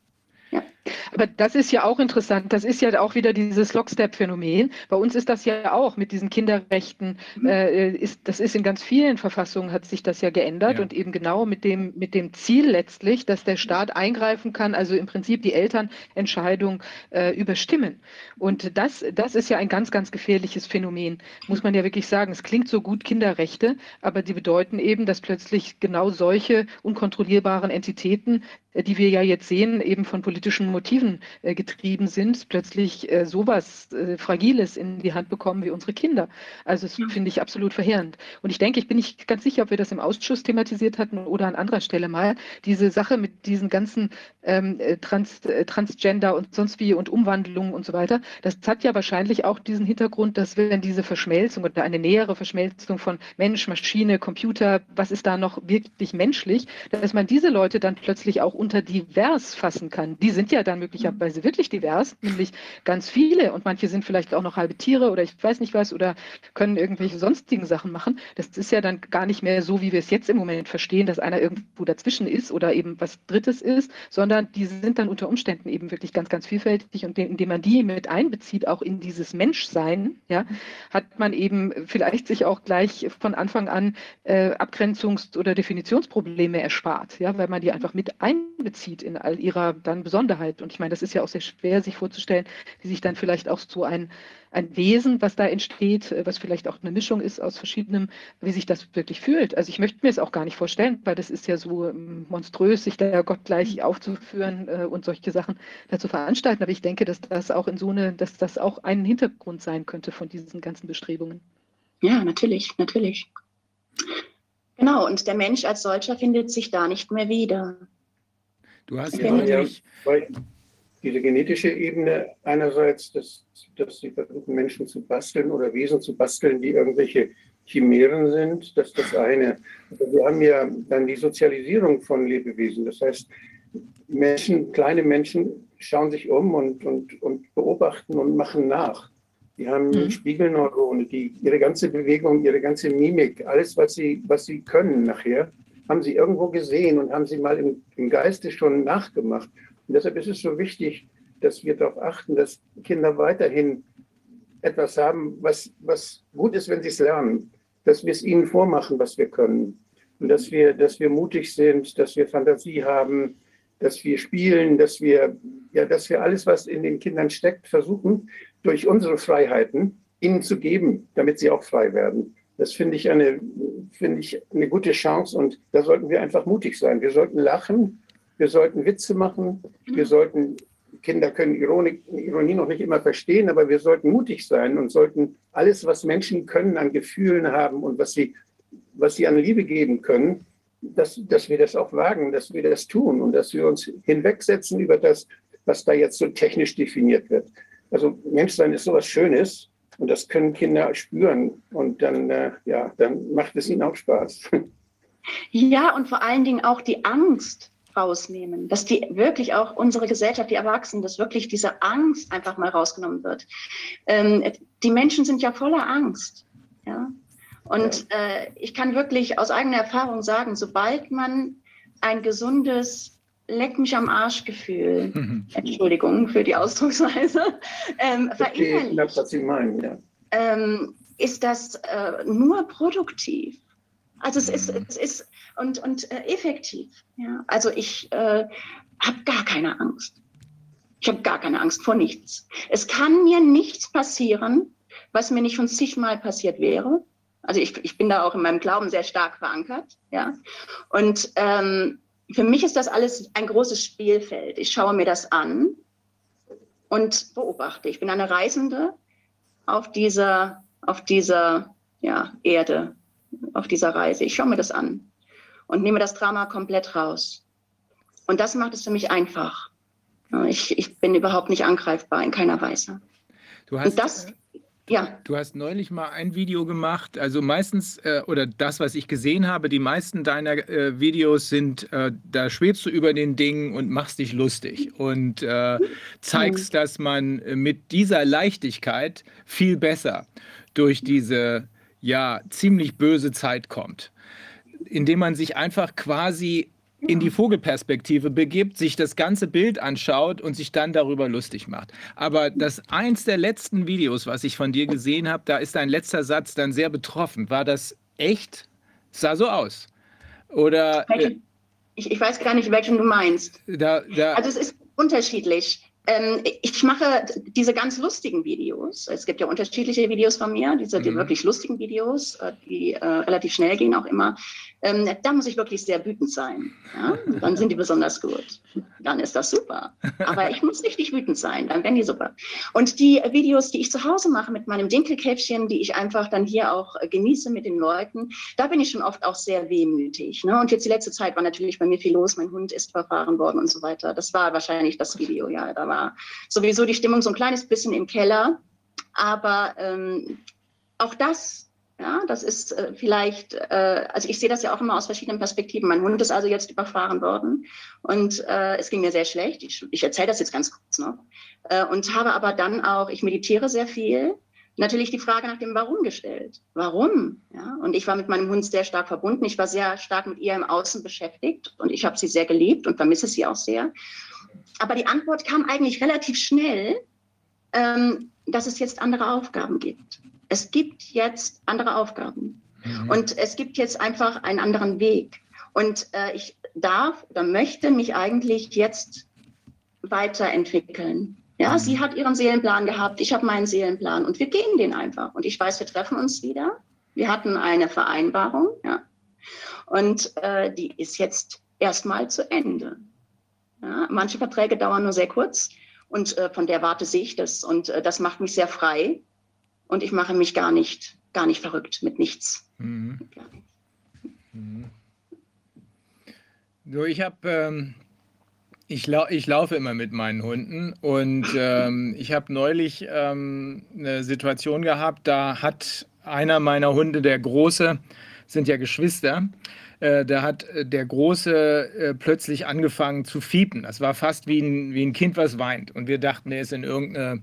Aber das ist ja auch interessant. Das ist ja auch wieder dieses Lockstep-Phänomen. Bei uns ist das ja auch mit diesen Kinderrechten. Mhm. Äh, ist, das ist in ganz vielen Verfassungen hat sich das ja geändert Ja. und eben genau mit dem, mit dem Ziel letztlich, dass der Staat eingreifen kann, also im Prinzip die Elternentscheidung äh, überstimmen. Und das, das ist ja ein ganz, ganz gefährliches Phänomen, muss man ja wirklich sagen. Es klingt so gut Kinderrechte, aber die bedeuten eben, dass plötzlich genau solche unkontrollierbaren Entitäten die wir ja jetzt sehen, eben von politischen Motiven äh, getrieben sind, plötzlich äh, sowas äh, Fragiles in die Hand bekommen wie unsere Kinder. Also das finde ich absolut verheerend. Und ich denke, ich bin nicht ganz sicher, ob wir das im Ausschuss thematisiert hatten oder an anderer Stelle mal, diese Sache mit diesen ganzen ähm, äh, Trans, äh, Transgender und sonst wie und Umwandlungen und so weiter. Das hat ja wahrscheinlich auch diesen Hintergrund, dass wenn diese Verschmelzung oder eine nähere Verschmelzung von Mensch, Maschine, Computer, was ist da noch wirklich menschlich, dass man diese Leute dann plötzlich auch unter divers fassen kann. Die sind ja dann möglicherweise wirklich divers, nämlich ganz viele und manche sind vielleicht auch noch halbe Tiere oder ich weiß nicht was oder können irgendwelche sonstigen Sachen machen. Das ist ja dann gar nicht mehr so, wie wir es jetzt im Moment verstehen, dass einer irgendwo dazwischen ist oder eben was Drittes ist, sondern die sind dann unter Umständen eben wirklich ganz, ganz vielfältig und indem man die mit einbezieht, auch in dieses Menschsein, ja, hat man eben vielleicht sich auch gleich von Anfang an äh, Abgrenzungs- oder Definitionsprobleme erspart, ja, weil man die einfach mit einbezieht in all ihrer dann Besonderheit. Und ich meine, das ist ja auch sehr schwer, sich vorzustellen, wie sich dann vielleicht auch so ein, ein Wesen, was da entsteht, äh, was vielleicht auch eine Mischung ist aus verschiedenem, wie sich das wirklich fühlt. Also ich möchte mir es auch gar nicht vorstellen, weil das ist ja so ähm, monströs, sich da Gott gleich aufzuführen äh, und solche Sachen dazu veranstalten. Aber ich denke, dass das auch in so eine, dass das auch ein Hintergrund sein könnte von diesen ganzen Bestrebungen. Ja, natürlich, natürlich. Genau, und der Mensch als solcher findet sich da nicht mehr wieder. Du hast ja Ja, wirklich, Weil diese genetische Ebene einerseits, dass, dass sie versuchen, Menschen zu basteln oder Wesen zu basteln, die irgendwelche Chimären sind, das ist das eine. Aber wir haben ja dann die Sozialisierung von Lebewesen. Das heißt, Menschen, kleine Menschen schauen sich um und, und, und beobachten und machen nach. Die haben Mhm. Spiegelneurone, die ihre ganze Bewegung, ihre ganze Mimik, alles, was sie, was sie können nachher, haben sie irgendwo gesehen und haben sie mal im, im Geiste schon nachgemacht. Und deshalb ist es so wichtig, dass wir darauf achten, dass Kinder weiterhin etwas haben, was, was gut ist, wenn sie es lernen. dass wir es ihnen vormachen, was wir können. Und dass wir, dass wir mutig sind, dass wir Fantasie haben, dass wir spielen, dass wir, ja, dass wir alles, was in den Kindern steckt, versuchen, durch unsere Freiheiten ihnen zu geben, damit sie auch frei werden. Das finde ich eine, ich eine gute Chance und da sollten wir einfach mutig sein. Wir sollten lachen, wir sollten Witze machen, wir sollten, Kinder können Ironik, Ironie noch nicht immer verstehen, aber wir sollten mutig sein und sollten alles, was Menschen können, an Gefühlen haben und was sie, was sie an Liebe geben können, dass, dass wir das auch wagen, dass wir das tun und dass wir uns hinwegsetzen über das, was da jetzt so technisch definiert wird. Also Menschsein ist sowas Schönes und das können Kinder spüren. Und dann, äh, ja, dann macht es ihnen auch Spaß. Ja, und vor allen Dingen auch die Angst rausnehmen, dass die wirklich auch unsere Gesellschaft, die Erwachsenen, dass wirklich diese Angst einfach mal rausgenommen wird. Ähm, die Menschen sind ja voller Angst. Ja? Und ja. äh, ich kann wirklich aus eigener Erfahrung sagen, sobald man ein gesundes Leck mich am Arsch Gefühl, Entschuldigung für die Ausdrucksweise, ähm, verinnerlicht, was Sie meinen, ja. ähm, ist das äh, nur produktiv. Also es ist, mhm. es ist und, und äh, effektiv. Ja? Also ich äh, habe gar keine Angst. Ich habe gar keine Angst vor nichts. Es kann mir nichts passieren, was mir nicht schon zigmal passiert wäre. Also ich, ich bin da auch in meinem Glauben sehr stark verankert. Ja? Und ähm, für mich ist das alles ein großes Spielfeld. Ich schaue mir das an und beobachte. Ich bin eine Reisende auf dieser, auf dieser ja, Erde, auf dieser Reise. Ich schaue mir das an und nehme das Drama komplett raus. Und das macht es für mich einfach. Ich, ich bin überhaupt nicht angreifbar in keiner Weise. Du hast, und das ja. Du hast neulich mal ein Video gemacht, also meistens, äh, oder das, was ich gesehen habe, die meisten deiner äh, Videos sind, äh, da schwebst du über den Dingen und machst dich lustig und äh, zeigst, dass man mit dieser Leichtigkeit viel besser durch diese, ja, ziemlich böse Zeit kommt. Indem man sich einfach quasi in die Vogelperspektive begibt, sich das ganze Bild anschaut und sich dann darüber lustig macht. Aber das eins der letzten Videos, was ich von dir gesehen habe, da ist dein letzter Satz dann sehr betroffen. War das echt? Sah so aus. Oder. Äh, ich, ich, weiß gar nicht, welchen du meinst. Da, da, also es ist unterschiedlich. Ähm, ich mache diese ganz lustigen Videos. Es gibt ja unterschiedliche Videos von mir, diese die mhm. wirklich lustigen Videos, äh, die äh, relativ schnell gehen auch immer. Ähm, da muss ich wirklich sehr wütend sein. Ja? Dann sind die besonders gut. Dann ist das super. Aber ich muss richtig wütend sein, dann werden die super. Und die Videos, die ich zu Hause mache mit meinem Dinkelkäffchen, die ich einfach dann hier auch genieße mit den Leuten, da bin ich schon oft auch sehr wehmütig. Ne? Und jetzt die letzte Zeit war natürlich bei mir viel los. Mein Hund ist verfahren worden und so weiter. Das war wahrscheinlich das Video, ja. Da war sowieso die Stimmung so ein kleines bisschen im Keller. Aber ähm, auch das ja, das ist äh, vielleicht, äh, also ich sehe das ja auch immer aus verschiedenen Perspektiven. Mein Hund ist also jetzt überfahren worden und äh, es ging mir sehr schlecht. Ich, ich erzähle das jetzt ganz kurz noch. Äh, und habe aber dann auch, ich meditiere sehr viel, natürlich die Frage nach dem Warum gestellt. Warum? Ja, und ich war mit meinem Hund sehr stark verbunden. Ich war sehr stark mit ihr im Außen beschäftigt und ich habe sie sehr geliebt und vermisse sie auch sehr. Aber die Antwort kam eigentlich relativ schnell, ähm, dass es jetzt andere Aufgaben gibt. Es gibt jetzt andere Aufgaben mhm. und es gibt jetzt einfach einen anderen Weg. Und äh, ich darf oder möchte mich eigentlich jetzt weiterentwickeln. Ja, mhm. sie hat ihren Seelenplan gehabt, ich habe meinen Seelenplan und wir gehen den einfach. Und ich weiß, wir treffen uns wieder. Wir hatten eine Vereinbarung, ja. Und äh, die ist jetzt erstmal zu Ende. Ja, manche Verträge dauern nur sehr kurz und äh, von der Warte sehe ich das und äh, das macht mich sehr frei, und ich mache mich gar nicht, gar nicht verrückt mit nichts. Mhm. Mhm. So, ich habe, ähm, ich, lau ich laufe immer mit meinen Hunden und ähm, ich habe neulich ähm, eine Situation gehabt, da hat einer meiner Hunde, der Große, sind ja Geschwister, äh, da hat äh, der Große äh, plötzlich angefangen zu fiepen. Das war fast wie ein, wie ein Kind, was weint. Und wir dachten, er ist in irgendeine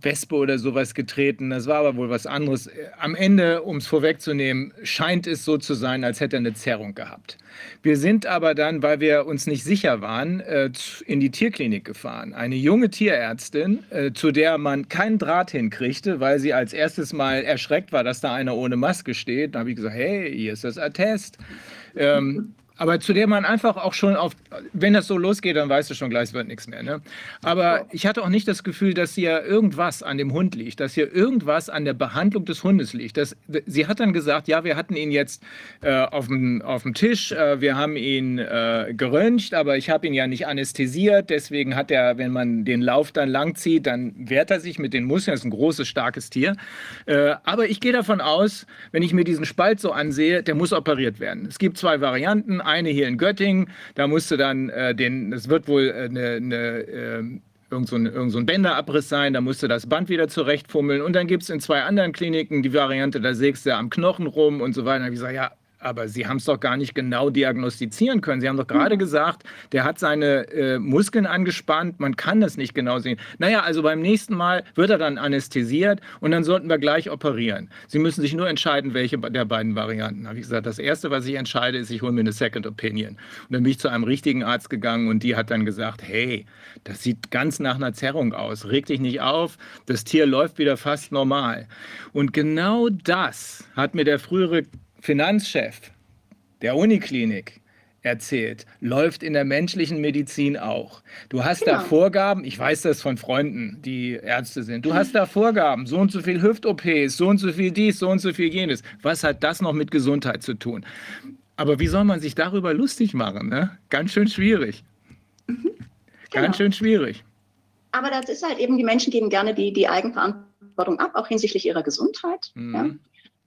Wespe oder sowas getreten. Das war aber wohl was anderes. Am Ende, um es vorwegzunehmen, scheint es so zu sein, als hätte er eine Zerrung gehabt. Wir sind aber dann, weil wir uns nicht sicher waren, äh, in die Tierklinik gefahren. Eine junge Tierärztin, äh, zu der man keinen Draht hinkriegte, weil sie als erstes mal erschreckt war, dass da einer ohne Maske steht. Da habe ich gesagt, hey, hier ist das Attest. Ähm, aber zu der man einfach auch schon auf, wenn das so losgeht, dann weißt du schon gleich, es wird nichts mehr. Ne? Aber ich hatte auch nicht das Gefühl, dass hier irgendwas an dem Hund liegt, dass hier irgendwas an der Behandlung des Hundes liegt. Das, sie hat dann gesagt, ja, wir hatten ihn jetzt äh, auf, dem, Tisch, äh, wir haben ihn äh, geröntgt, aber ich habe ihn ja nicht anästhesiert, deswegen hat er, wenn man den Lauf dann langzieht, dann wehrt er sich mit den Muskeln, das ist ein großes, starkes Tier. Äh, aber ich gehe davon aus, wenn ich mir diesen Spalt so ansehe, der muss operiert werden. Es gibt zwei Varianten eine hier in Göttingen, da musste dann äh, den, es wird wohl eine, äh, eine äh, irgend so, ein, irgend so ein Bänderabriss sein, da musste das Band wieder zurechtfummeln. Und dann gibt es in zwei anderen Kliniken die Variante, da sägst du am Knochen rum und so weiter. Da ich gesagt, ja, aber Sie haben es doch gar nicht genau diagnostizieren können. Sie haben doch gerade gesagt, der hat seine äh, Muskeln angespannt, man kann das nicht genau sehen. Naja, also beim nächsten Mal wird er dann anästhesiert und dann sollten wir gleich operieren. Sie müssen sich nur entscheiden, welche der beiden Varianten. Da habe ich gesagt, das Erste, was ich entscheide, ist, ich hole mir eine Second Opinion. Und dann bin ich zu einem richtigen Arzt gegangen und die hat dann gesagt, hey, das sieht ganz nach einer Zerrung aus. Reg dich nicht auf, das Tier läuft wieder fast normal. Und genau das hat mir der frühere Finanzchef der Uniklinik erzählt, läuft in der menschlichen Medizin auch. Du hast genau. da Vorgaben, ich weiß das von Freunden, die Ärzte sind, du hast da Vorgaben, so und so viel Hüft-OPs, so und so viel dies, so und so viel jenes. Was hat das noch mit Gesundheit zu tun? Aber wie soll man sich darüber lustig machen? Ne? Ganz schön schwierig. Mhm. Genau. Ganz schön schwierig. Aber das ist halt eben, die Menschen geben gerne die, die Eigenverantwortung ab, auch hinsichtlich ihrer Gesundheit. Mhm. Ja?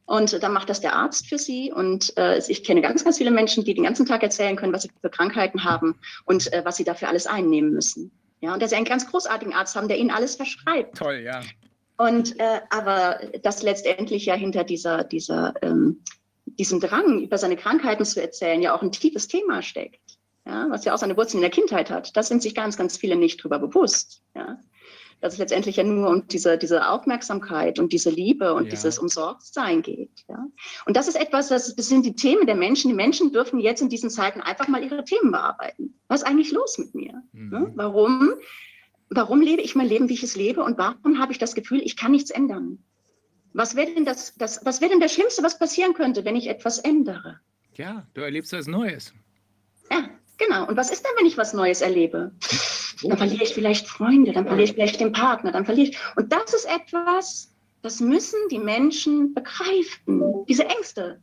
Und dann macht das der Arzt für sie. Und äh, ich kenne ganz, ganz viele Menschen, die den ganzen Tag erzählen können, was sie für Krankheiten haben und äh, was sie dafür alles einnehmen müssen. Ja, und dass sie einen ganz großartigen Arzt haben, der ihnen alles verschreibt. Toll, ja. Und äh, aber dass letztendlich ja hinter dieser, dieser, ähm, diesem Drang, über seine Krankheiten zu erzählen, ja auch ein tiefes Thema steckt. Ja, was ja auch seine Wurzeln in der Kindheit hat. Das sind sich ganz, ganz viele nicht drüber bewusst. Ja dass es letztendlich ja nur um diese, diese Aufmerksamkeit und diese Liebe und ja. dieses Umsorgtsein geht. Ja? Und das ist etwas, das, das sind die Themen der Menschen. Die Menschen dürfen jetzt in diesen Zeiten einfach mal ihre Themen bearbeiten. Was ist eigentlich los mit mir? Mhm. Ja? Warum, warum lebe ich mein Leben, wie ich es lebe? Und warum habe ich das Gefühl, ich kann nichts ändern? Was wäre denn das, das, was wäre denn das Schlimmste, was passieren könnte, wenn ich etwas ändere? Ja, du erlebst was Neues. Ja, genau. Und was ist denn, wenn ich was Neues erlebe? Dann verliere ich vielleicht Freunde, dann verliere ich vielleicht den Partner, dann verliere ich. Und das ist etwas, das müssen die Menschen begreifen. Diese Ängste.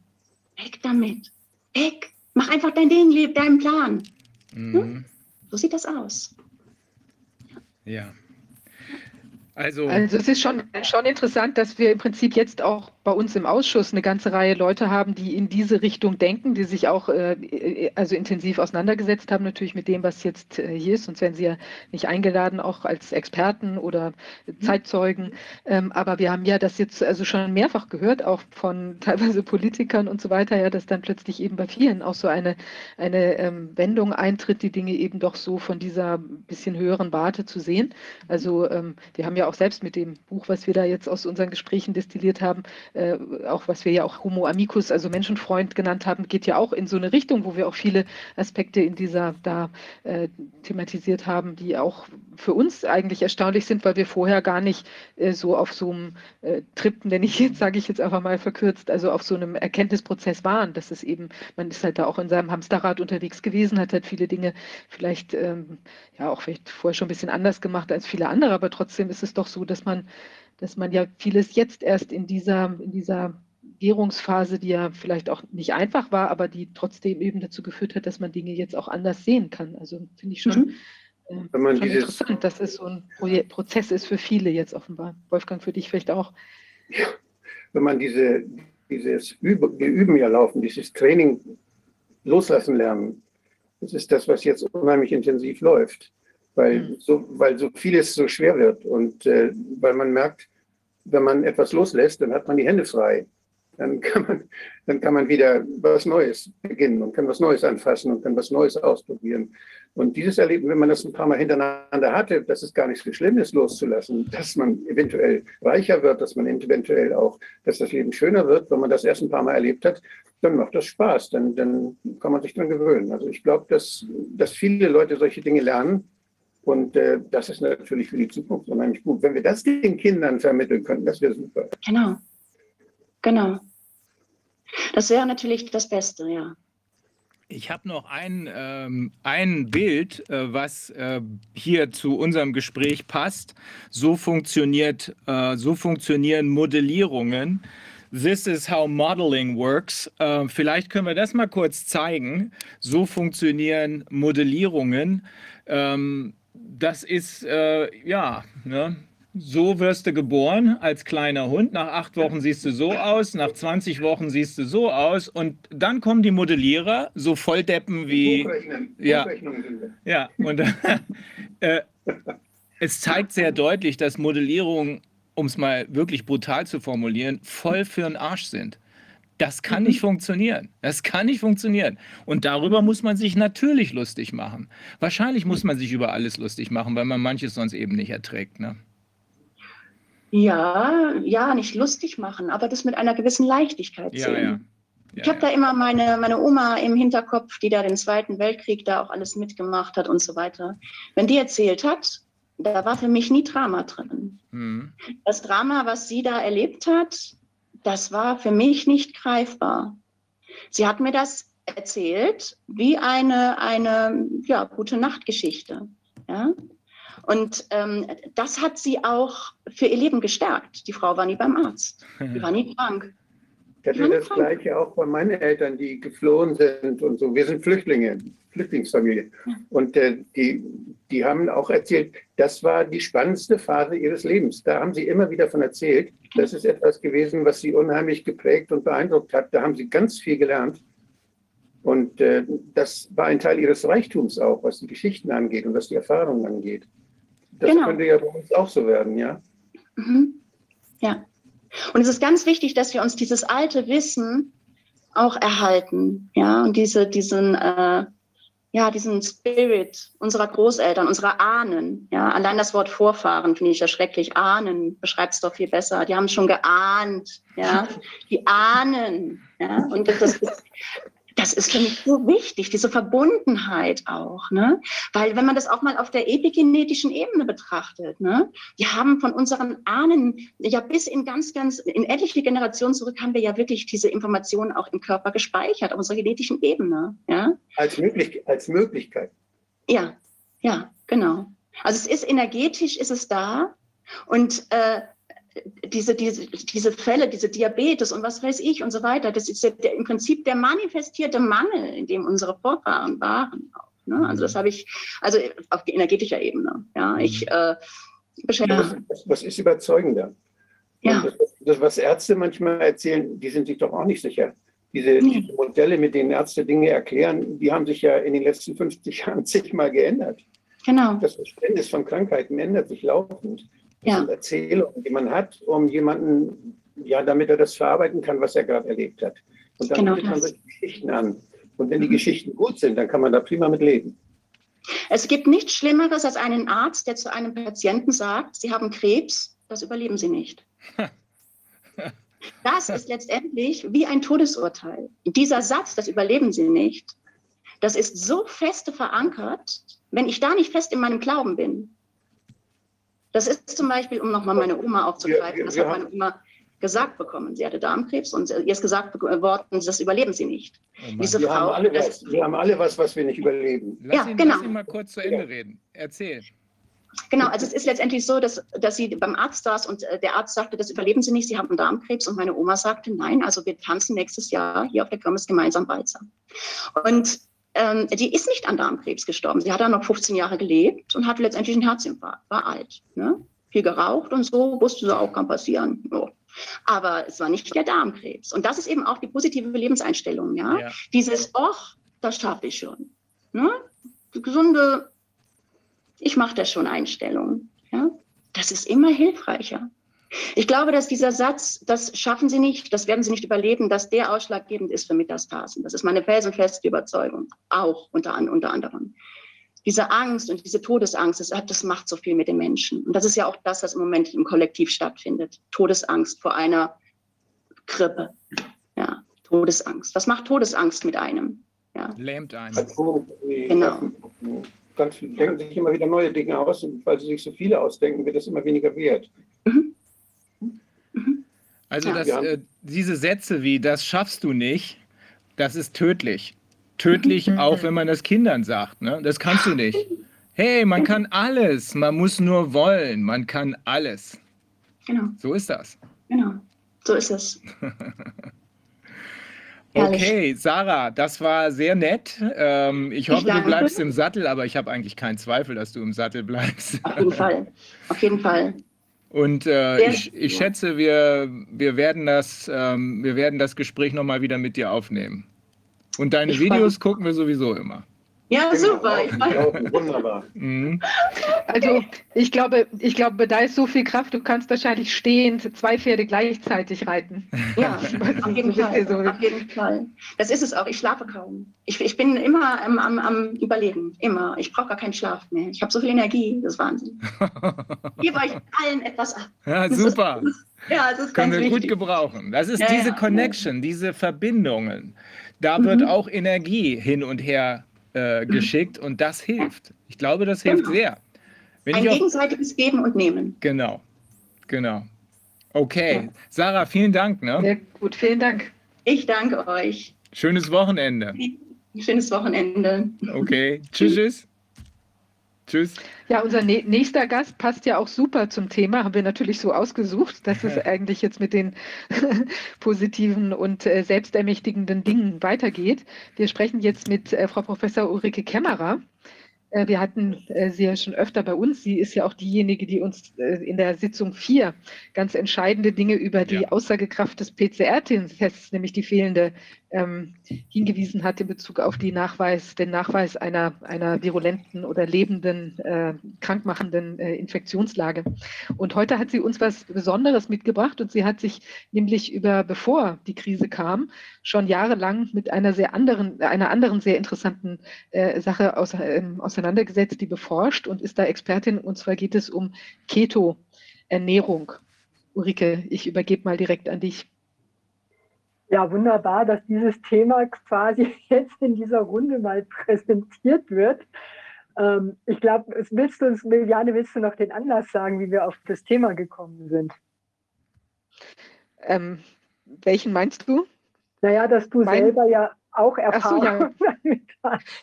Weg damit. Weg. Mach einfach dein Ding, deinen Plan. Mhm. Hm? So sieht das aus. Ja. ja. Also, also es ist schon, schon interessant, dass wir im Prinzip jetzt auch bei uns im Ausschuss eine ganze Reihe Leute haben, die in diese Richtung denken, die sich auch äh, also intensiv auseinandergesetzt haben, natürlich mit dem, was jetzt äh, hier ist. Sonst werden sie ja nicht eingeladen, auch als Experten oder Zeitzeugen. Ähm, aber wir haben ja das jetzt also schon mehrfach gehört, auch von teilweise Politikern und so weiter, ja, dass dann plötzlich eben bei vielen auch so eine, eine ähm, Wendung eintritt, die Dinge eben doch so von dieser bisschen höheren Warte zu sehen. Also ähm, wir haben ja ja auch selbst mit dem Buch, was wir da jetzt aus unseren Gesprächen destilliert haben, äh, auch was wir ja auch Homo Amicus, also Menschenfreund genannt haben, geht ja auch in so eine Richtung, wo wir auch viele Aspekte in dieser da äh, thematisiert haben, die auch für uns eigentlich erstaunlich sind, weil wir vorher gar nicht äh, so auf so einem äh, Trip, nenne ich jetzt, sage ich jetzt einfach mal verkürzt, also auf so einem Erkenntnisprozess waren. Das ist eben, man ist halt da auch in seinem Hamsterrad unterwegs gewesen, hat halt viele Dinge vielleicht ähm, ja auch vielleicht vorher schon ein bisschen anders gemacht als viele andere, aber trotzdem ist es es doch so, dass man, dass man ja vieles jetzt erst in dieser, in dieser Gärungsphase, die ja vielleicht auch nicht einfach war, aber die trotzdem eben dazu geführt hat, dass man Dinge jetzt auch anders sehen kann. Also finde ich schon, mhm. äh, schon dieses, interessant, dass es so ein Pro Prozess ist für viele jetzt offenbar. Wolfgang, für dich vielleicht auch. Ja, wenn man diese, dieses Üben, wir üben ja laufen, dieses Training loslassen lernen, das ist das, was jetzt unheimlich intensiv läuft weil, mhm. so, weil so vieles so schwer wird und äh, weil man merkt, wenn man etwas loslässt, dann hat man die Hände frei. dann kann man, dann kann man wieder was Neues beginnen und kann was Neues anfassen und kann was Neues ausprobieren. Und dieses Erleben, wenn man das ein paar Mal hintereinander hatte, dass es gar nicht so schlimm ist, loszulassen, dass man eventuell reicher wird, dass man eventuell auch, dass das Leben schöner wird, wenn man das erst ein paar Mal erlebt hat, dann macht das Spaß, dann, dann kann man sich dran gewöhnen. Also ich glaube, dass, dass viele Leute solche Dinge lernen. Und äh, das ist natürlich für die Zukunft unheimlich gut. Wenn wir das den Kindern vermitteln können, das wäre super. Genau. Genau. Das wäre natürlich das Beste, ja. Ich habe noch ein, ähm, ein Bild, äh, was äh, hier zu unserem Gespräch passt. So funktioniert, äh, so funktionieren Modellierungen. This is how modeling works. Äh, vielleicht können wir das mal kurz zeigen. So funktionieren Modellierungen. Ähm, das ist äh, ja. Ne? so wirst du geboren als kleiner Hund. Nach acht Wochen siehst du so aus, nach 20 Wochen siehst du so aus. Und dann kommen die Modellierer, so Volldeppen wie. Ja, ja, und äh, es zeigt sehr deutlich, dass Modellierungen, um es mal wirklich brutal zu formulieren, voll für den Arsch sind. Das kann nicht funktionieren. Das kann nicht funktionieren. Und darüber muss man sich natürlich lustig machen. Wahrscheinlich muss man sich über alles lustig machen, weil man manches sonst eben nicht erträgt. Ne? Ja, ja, nicht lustig machen, aber das mit einer gewissen Leichtigkeit Ja, sehen. ja. Ja, ich habe da immer meine, meine Oma im Hinterkopf, die da den Zweiten Weltkrieg da auch alles mitgemacht hat und so weiter. Wenn die erzählt hat, da war für mich nie Drama drin. Hm. Das Drama, was sie da erlebt hat, das war für mich nicht greifbar. Sie hat mir das erzählt wie eine, eine ja, gute Nachtgeschichte. Ja? Und ähm, das hat sie auch für ihr Leben gestärkt. Die Frau war nie beim Arzt. Die war nie krank. Ich hatte das Gleiche auch bei meinen Eltern, die geflohen sind und so. Wir sind Flüchtlinge, Flüchtlingsfamilie. Und äh, die, die haben auch erzählt, das war die spannendste Phase ihres Lebens. Da haben sie immer wieder von erzählt. Das ist etwas gewesen, was sie unheimlich geprägt und beeindruckt hat. Da haben sie ganz viel gelernt. Und äh, das war ein Teil ihres Reichtums auch, was die Geschichten angeht und was die Erfahrungen angeht. Das Genau. könnte ja bei uns auch so werden, ja. Mhm. Ja. Und es ist ganz wichtig, dass wir uns dieses alte Wissen auch erhalten. Ja, und diese, diesen, äh, ja, diesen Spirit unserer Großeltern, unserer Ahnen. Ja, allein das Wort Vorfahren finde ich ja schrecklich. Ahnen beschreibt es doch viel besser. Die haben schon geahnt. Ja, die ahnen. Ja, und das, das ist für mich so wichtig, diese Verbundenheit auch, ne? Weil wenn man das auch mal auf der epigenetischen Ebene betrachtet, ne? Wir haben von unseren Ahnen ja bis in ganz, ganz, in etliche Generationen zurück haben wir ja wirklich diese Informationen auch im Körper gespeichert, auf unserer genetischen Ebene, ja? Als, möglich, als Möglichkeit. Ja, ja, genau. Also es ist energetisch, ist es da und äh, diese, diese, diese Fälle, diese Diabetes und was weiß ich und so weiter, das ist ja der, im Prinzip der manifestierte Mangel, in dem unsere Vorfahren waren. Auch, ne? Also das habe ich, also auf energetischer Ebene. Ja, ich äh, beschäftige. Was, was, was ist überzeugender? Ja. Das, das, was Ärzte manchmal erzählen, die sind sich doch auch nicht sicher. Diese, Nee. diese Modelle, mit denen Ärzte Dinge erklären, die haben sich ja in den letzten 50 Jahren zigmal geändert. Genau. Das Verständnis von Krankheiten ändert sich laufend. Ja. Erzählungen, die man hat, um jemanden, ja, damit er das verarbeiten kann, was er gerade erlebt hat. Und dann Genau bietet man solche Geschichten an. Und wenn die Mhm. Geschichten gut sind, dann kann man da prima mit leben. Es gibt nichts Schlimmeres als einen Arzt, der zu einem Patienten sagt, Sie haben Krebs, das überleben Sie nicht. Das ist letztendlich wie ein Todesurteil. Dieser Satz, das überleben Sie nicht, das ist so feste verankert, wenn ich da nicht fest in meinem Glauben bin. Das ist zum Beispiel, um nochmal meine Oma aufzugreifen, das hat meine Oma gesagt bekommen. Sie hatte Darmkrebs und ihr ist gesagt worden, das überleben Sie nicht. Oh. Diese Wir haben, Frau, alle das- was, wir haben alle was, was wir nicht überleben. Lass, Ja, ihn, genau. lass ihn mal kurz zu Ende reden. Erzähl. Genau, also es ist letztendlich so, dass, dass sie beim Arzt saß und äh, der Arzt sagte, das überleben Sie nicht, Sie haben Darmkrebs. Und meine Oma sagte, nein, also wir tanzen nächstes Jahr hier auf der Kirmes gemeinsam Walzer. Und ähm, die ist nicht an Darmkrebs gestorben. Sie hat dann noch 15 Jahre gelebt und hatte letztendlich einen Herzinfarkt, war alt. Ne? Viel geraucht und so, wusste sie auch, kann passieren. So. Aber es war nicht der Darmkrebs. Und das ist eben auch die positive Lebenseinstellung. Ja? Ja. Dieses, ach, das schaffe ich schon. Ne? Die gesunde, ich mache das schon Einstellung. Ja? Das ist immer hilfreicher. Ich glaube, dass dieser Satz, das schaffen Sie nicht, das werden Sie nicht überleben, dass der ausschlaggebend ist für Metastasen. Das ist meine felsenfeste Überzeugung, auch unter, unter anderem. Diese Angst und diese Todesangst, das, das macht so viel mit den Menschen. Und das ist ja auch das, was im Moment im Kollektiv stattfindet. Todesangst vor einer Grippe. Ja, Todesangst. Was macht Todesangst mit einem? Ja. Lähmt einen. Genau. Ganz, denken sich immer wieder neue Dinge aus und weil sie sich so viele ausdenken, wird es immer weniger wert. Mhm. Also Ja. das, Ja. äh, diese Sätze wie, das schaffst du nicht, das ist tödlich. Tödlich Mhm. auch, wenn man das Kindern sagt. Ne? Das kannst du nicht. Hey, man kann alles. Man muss nur wollen. Man kann alles. Genau, So ist das. genau. So ist es. Okay, Sarah, das war sehr nett. Ähm, ich hoffe, du danke. bleibst im Sattel, aber ich habe eigentlich keinen Zweifel, dass du im Sattel bleibst. Auf jeden Fall. Auf jeden Fall. Und äh, Sehr- ich, ich schätze, wir, wir, werden das, ähm, wir werden das Gespräch nochmal wieder mit dir aufnehmen. Und deine Ich Videos gucken wir sowieso immer. Ja, super. Ich mich. Auch wunderbar. Mhm. Also ich glaube, ich glaube, da ist so viel Kraft, du kannst wahrscheinlich stehend zwei Pferde gleichzeitig reiten. Ja, auf jeden Fall. so. Auf jeden Fall. Das ist es auch. Ich schlafe kaum. Ich, ich bin immer am, am, am Überleben. Immer. Ich brauche gar keinen Schlaf mehr. Ich habe so viel Energie. Das ist Wahnsinn. Gebe euch allen etwas ab. Ja, Das super. Ja, es ist Können ganz wir gut wichtig. gebrauchen. Das ist Ja, diese ja. Connection, diese Verbindungen. Da wird Mhm. auch Energie hin und her äh, geschickt und das hilft. Ich glaube, das hilft Genau. sehr. Wenn Ein ich auch, gegenseitiges Geben und Nehmen. genau, genau. Okay, Sarah, vielen Dank. Ne? Sehr gut, vielen Dank. Ich danke euch. Schönes Wochenende. Schönes Wochenende. Okay, tschüss, tschüss. Tschüss. Ja, unser nä- nächster Gast passt ja auch super zum Thema, haben wir natürlich so ausgesucht, dass es eigentlich jetzt mit den positiven und äh, selbstermächtigenden Dingen weitergeht. Wir sprechen jetzt mit äh, Frau Professor Ulrike Kämmerer. Äh, wir hatten sie ja schon öfter bei uns. Sie ist ja auch diejenige, die uns in der Sitzung 4 ganz entscheidende Dinge über die Ja. Aussagekraft des PCR-Tests, nämlich die fehlende, ähm, hingewiesen hat in Bezug auf die Nachweis, den Nachweis einer, einer virulenten oder lebenden, äh, krankmachenden äh, Infektionslage. Und heute hat sie uns was Besonderes mitgebracht und sie hat sich nämlich über, bevor die Krise kam, schon jahrelang mit einer sehr anderen, einer anderen sehr interessanten äh, Sache aus, ähm, auseinandergesetzt, die beforscht und ist da Expertin. Und zwar geht es um Keto-Ernährung. Ulrike, ich übergebe mal direkt an dich. Ja, wunderbar, dass dieses Thema quasi jetzt in dieser Runde mal präsentiert wird. Ähm, ich glaube, willst du uns, Liliane, willst du noch den Anlass sagen, wie wir auf das Thema gekommen sind? Ähm, welchen meinst du? Naja, dass du Mein- selber ja auch Ach so, ja. Erfahrung.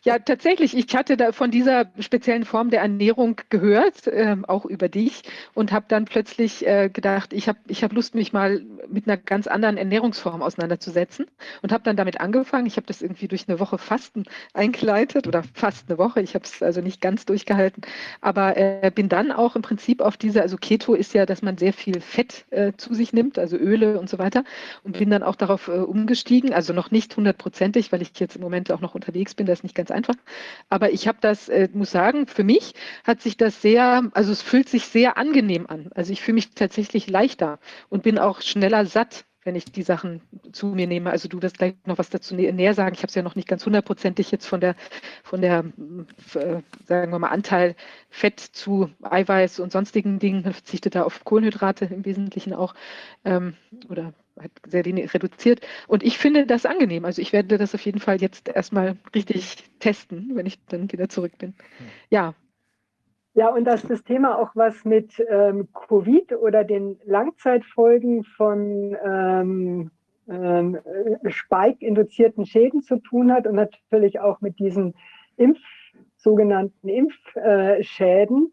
Ja, tatsächlich. Ich hatte da von dieser speziellen Form der Ernährung gehört, ähm, auch über dich, und habe dann plötzlich äh, gedacht, ich habe ich hab Lust, mich mal mit einer ganz anderen Ernährungsform auseinanderzusetzen und habe dann damit angefangen. Ich habe das irgendwie durch eine Woche Fasten eingeleitet oder fast eine Woche. Ich habe es also nicht ganz durchgehalten, aber äh, bin dann auch im Prinzip auf diese, also Keto ist ja, dass man sehr viel Fett äh, zu sich nimmt, also Öle und so weiter, und bin dann auch darauf äh, umgestiegen, also noch nicht hundertprozentig, weil ich jetzt im Moment auch noch unterwegs bin, das ist nicht ganz einfach. Aber ich habe das, äh, muss sagen, für mich hat sich das sehr, also es fühlt sich sehr angenehm an. Also ich fühle mich tatsächlich leichter und bin auch schneller satt, wenn ich die Sachen zu mir nehme. Also du wirst gleich noch was dazu nä- näher sagen. Ich habe es ja noch nicht ganz hundertprozentig jetzt von der, von der, f- äh, sagen wir mal, Anteil Fett zu Eiweiß und sonstigen Dingen. Ich verzichte da auf Kohlenhydrate im Wesentlichen auch ähm, oder sehr wenig reduziert. Und ich finde das angenehm. Also ich werde das auf jeden Fall jetzt erstmal richtig testen, wenn ich dann wieder zurück bin. Ja, Ja, und dass das Thema auch was mit ähm, Covid oder den Langzeitfolgen von ähm, ähm, äh, Spike-induzierten Schäden zu tun hat und natürlich auch mit diesen Impf, sogenannten Impfschäden. Ähm,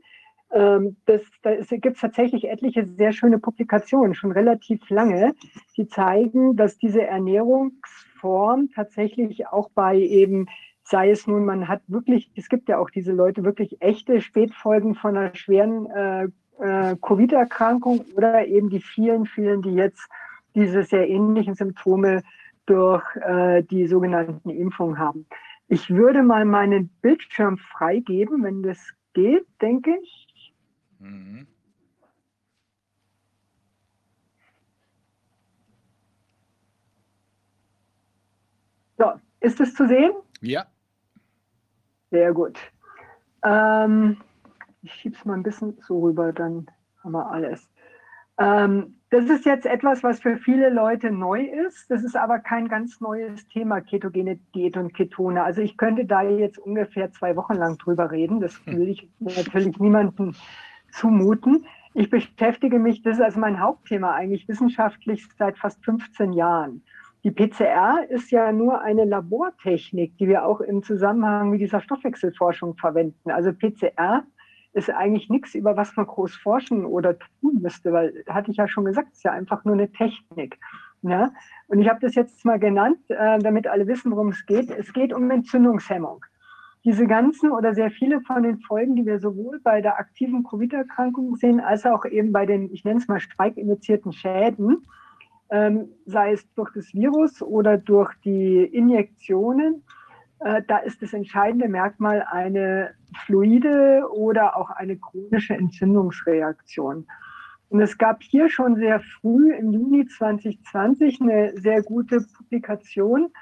das, da gibt es tatsächlich etliche sehr schöne Publikationen, schon relativ lange, die zeigen, dass diese Ernährungsform tatsächlich auch bei eben sei es nun, man hat wirklich, es gibt ja auch diese Leute, wirklich echte Spätfolgen von einer schweren äh, äh, Covid-Erkrankung oder eben die vielen, vielen, die jetzt diese sehr ähnlichen Symptome durch äh, die sogenannten Impfungen haben. Ich würde mal meinen Bildschirm freigeben, wenn das geht, denke ich. Mhm. So, ist es zu sehen? Ja. Sehr gut. Ähm, ich schiebe es mal ein bisschen so rüber, dann haben wir alles. Ähm, das ist jetzt etwas, was für viele Leute neu ist. Das ist aber kein ganz neues Thema, ketogene Diät und Ketone. Also ich könnte da jetzt ungefähr zwei Wochen lang drüber reden. Das will ich natürlich niemanden zumuten. Ich beschäftige mich, das ist also mein Hauptthema eigentlich wissenschaftlich seit fast 15 Jahren. Die PCR ist ja nur eine Labortechnik, die wir auch im Zusammenhang mit dieser Stoffwechselforschung verwenden. Also PCR ist eigentlich nichts, über was man groß forschen oder tun müsste, weil, hatte ich ja schon gesagt, es ist ja einfach nur eine Technik. Ja? Und ich habe das jetzt mal genannt, äh, damit alle wissen, worum es geht. Es geht um Entzündungshemmung. Diese ganzen oder sehr viele von den Folgen, die wir sowohl bei der aktiven Covid-Erkrankung sehen, als auch eben bei den, ich nenne es mal, streikinduzierten Schäden, ähm, sei es durch das Virus oder durch die Injektionen, äh, da ist das entscheidende Merkmal eine fluide oder auch eine chronische Entzündungsreaktion. Und es gab hier schon sehr früh im Juni 2020 eine sehr gute Publikation.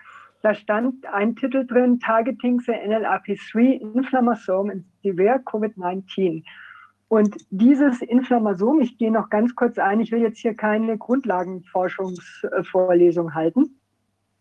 Da stand ein Titel drin, Targeting the NLRP3 Inflammasome in Severe COVID-19. Und dieses Inflammasom, ich gehe noch ganz kurz ein, ich will jetzt hier keine Grundlagenforschungsvorlesung halten,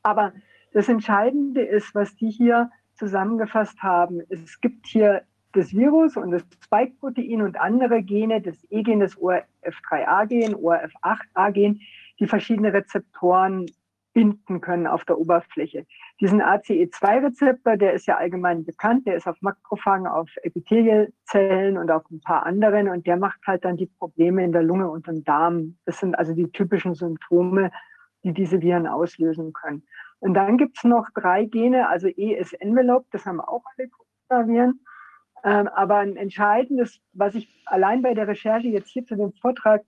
aber das Entscheidende ist, was die hier zusammengefasst haben. Es gibt hier das Virus und das Spike-Protein und andere Gene, das E-Gen, das ORF3A-Gen, ORF8A-Gen, die verschiedene Rezeptoren binden können auf der Oberfläche. Diesen ACE2-Rezeptor, der ist ja allgemein bekannt, der ist auf Makrophagen, auf Epithelielzellen und auf ein paar anderen und der macht halt dann die Probleme in der Lunge und im Darm. Das sind also die typischen Symptome, die diese Viren auslösen können. Und dann gibt es noch drei Gene, also E ist Envelope, das haben auch alle Coronaviren. Ähm, aber ein entscheidendes, was ich allein bei der Recherche jetzt hier zu dem Vortrag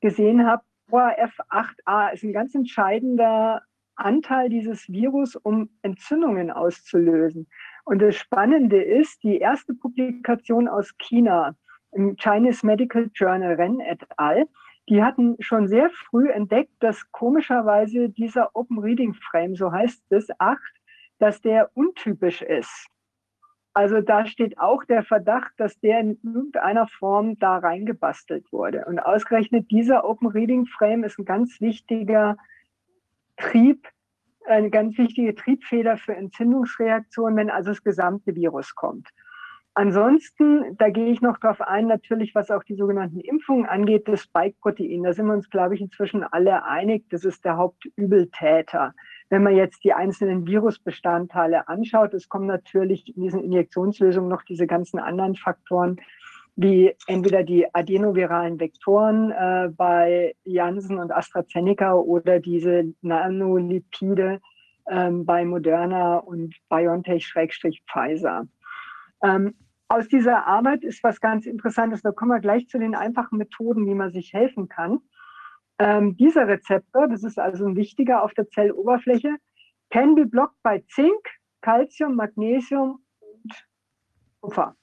gesehen habe, ORF8a ist ein ganz entscheidender Anteil dieses Virus, um Entzündungen auszulösen. Und das Spannende ist, die erste Publikation aus China im Chinese Medical Journal Ren et al die hatten schon sehr früh entdeckt, dass komischerweise dieser Open Reading Frame, so heißt es, 8, dass der untypisch ist. Also da steht auch der Verdacht, dass der in irgendeiner Form da reingebastelt wurde. Und ausgerechnet dieser Open Reading Frame ist ein ganz wichtiger Trieb, eine ganz wichtige Triebfeder für Entzündungsreaktionen, wenn also das gesamte Virus kommt. Ansonsten, da gehe ich noch darauf ein, natürlich, was auch die sogenannten Impfungen angeht, das Spike-Protein. Da sind wir uns, glaube ich, inzwischen alle einig, das ist der Hauptübeltäter. Wenn man jetzt die einzelnen Virusbestandteile anschaut, es kommen natürlich in diesen Injektionslösungen noch diese ganzen anderen Faktoren, wie entweder die adenoviralen Vektoren äh, bei Janssen und AstraZeneca oder diese Nanolipide äh, bei Moderna und BioNTech-Pfizer. Ähm, aus dieser Arbeit ist was ganz Interessantes. Da kommen wir gleich zu den einfachen Methoden, wie man sich helfen kann. Ähm, dieser Rezeptor, das ist also ein wichtiger auf der Zelloberfläche, can be blocked by Zink, Calcium, Magnesium und Kupfer.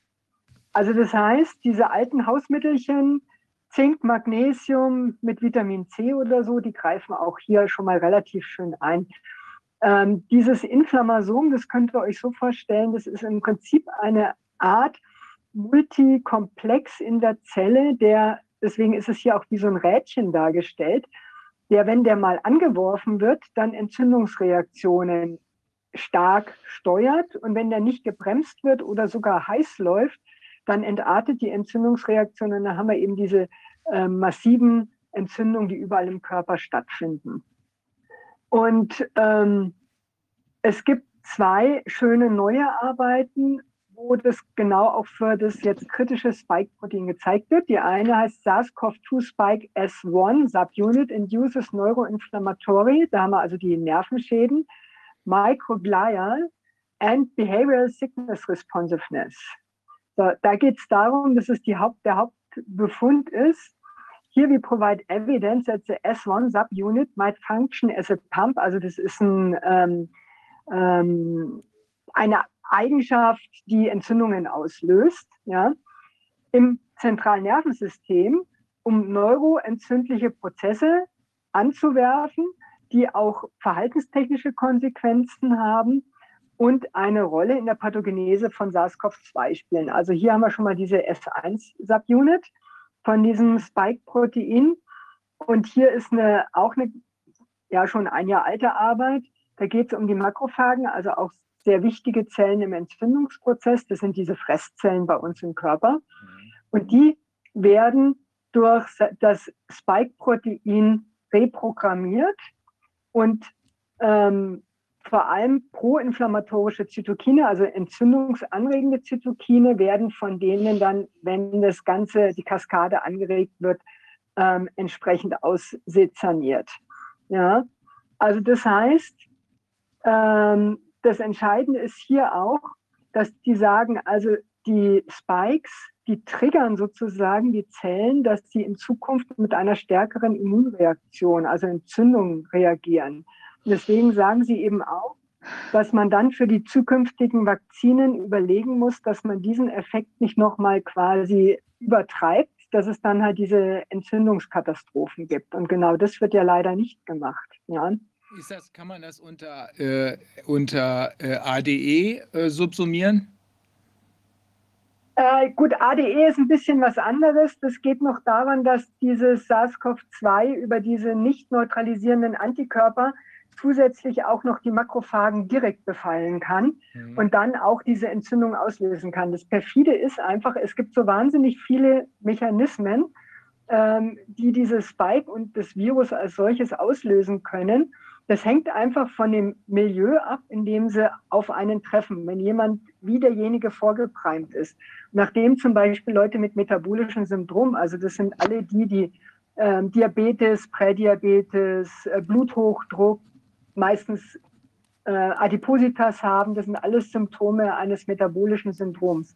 Also das heißt, diese alten Hausmittelchen, Zink, Magnesium mit Vitamin C oder so, die greifen auch hier schon mal relativ schön ein. Ähm, dieses Inflammasom, das könnt ihr euch so vorstellen, das ist im Prinzip eine Art Multikomplex in der Zelle, der, deswegen ist es hier auch wie so ein Rädchen dargestellt, der, wenn der mal angeworfen wird, dann Entzündungsreaktionen stark steuert. Und wenn der nicht gebremst wird oder sogar heiß läuft, dann entartet die Entzündungsreaktion und dann haben wir eben diese äh, massiven Entzündungen, die überall im Körper stattfinden. Und ähm, es gibt zwei schöne neue Arbeiten, wo das genau auch für das jetzt kritische Spike-Protein gezeigt wird. Die eine heißt SARS-CoV-2 Spike S1 Subunit Induces Neuroinflammatory. Da haben wir also die Nervenschäden, Microglial and Behavioral Sickness Responsiveness. So, da geht es darum, dass es die Haupt, der Hauptbefund ist, Here we provide evidence that the S1 subunit might function as a pump. Also das ist ein, ähm, ähm, eine Eigenschaft, die Entzündungen auslöst, ja, im zentralen Nervensystem, um neuroentzündliche Prozesse anzuwerfen, die auch verhaltenstechnische Konsequenzen haben und eine Rolle in der Pathogenese von SARS-CoV-2 spielen. Also hier haben wir schon mal diese S1-Subunit von diesem Spike-Protein. Und hier ist eine, auch eine, ja schon ein Jahr alte Arbeit. Da geht es um die Makrophagen, also auch sehr wichtige Zellen im Entzündungsprozess. Das sind diese Fresszellen bei uns im Körper. Und die werden durch das Spike-Protein reprogrammiert und ähm, vor allem proinflammatorische Zytokine, also entzündungsanregende Zytokine, werden von denen dann, wenn das Ganze, die Kaskade angeregt wird, ähm, entsprechend aussezerniert. Ja, also das heißt, ähm, das Entscheidende ist hier auch, dass die sagen, also die Spikes, die triggern sozusagen die Zellen, dass sie in Zukunft mit einer stärkeren Immunreaktion, also Entzündung reagieren. Deswegen sagen Sie eben auch, dass man dann für die zukünftigen Vakzinen überlegen muss, dass man diesen Effekt nicht nochmal quasi übertreibt, dass es dann halt diese Entzündungskatastrophen gibt. Und genau das wird ja leider nicht gemacht. Ja. Ist das, kann man das unter, äh, unter äh, ADE äh, subsumieren? Äh, gut, ADE ist ein bisschen was anderes. Das geht noch daran, dass dieses SARS-CoV-2 über diese nicht neutralisierenden Antikörper zusätzlich auch noch die Makrophagen direkt befallen kann mhm. und dann auch diese Entzündung auslösen kann. Das perfide ist einfach, es gibt so wahnsinnig viele Mechanismen, ähm, die dieses Spike und das Virus als solches auslösen können. Das hängt einfach von dem Milieu ab, in dem sie auf einen treffen. Wenn jemand wie derjenige vorgeprimt ist, nachdem zum Beispiel Leute mit metabolischem Syndrom, also das sind alle die, die äh, Diabetes, Prädiabetes, äh, Bluthochdruck, meistens äh, Adipositas haben. Das sind alles Symptome eines metabolischen Syndroms.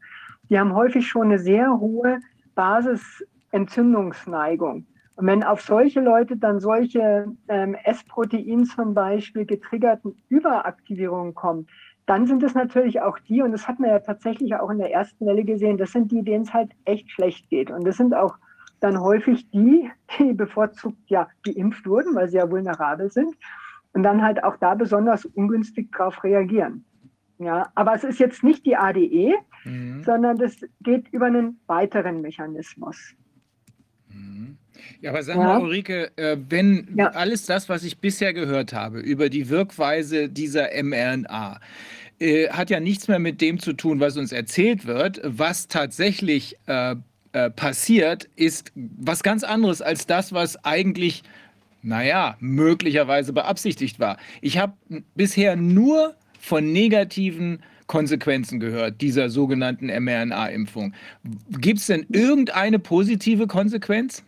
Die haben häufig schon eine sehr hohe Basisentzündungsneigung. Und wenn auf solche Leute dann solche ähm, S-Protein zum Beispiel getriggerten Überaktivierungen kommen, dann sind es natürlich auch die, und das hat man ja tatsächlich auch in der ersten Welle gesehen, das sind die, denen es halt echt schlecht geht. Und das sind auch dann häufig die, die bevorzugt ja geimpft wurden, weil sie ja vulnerabel sind und dann halt auch da besonders ungünstig darauf reagieren. Ja, aber es ist jetzt nicht die ADE, mhm. sondern das geht über einen weiteren Mechanismus. Mhm. Ja, aber sag ja. mal, Ulrike, äh, wenn ja. alles das, was ich bisher gehört habe über die Wirkweise dieser mRNA, äh, hat ja nichts mehr mit dem zu tun, was uns erzählt wird. Was tatsächlich äh, äh passiert, ist was ganz anderes als das, was eigentlich naja, möglicherweise beabsichtigt war. Ich habe bisher nur von negativen Konsequenzen gehört, dieser sogenannten mRNA-Impfung. Gibt es denn irgendeine positive Konsequenz?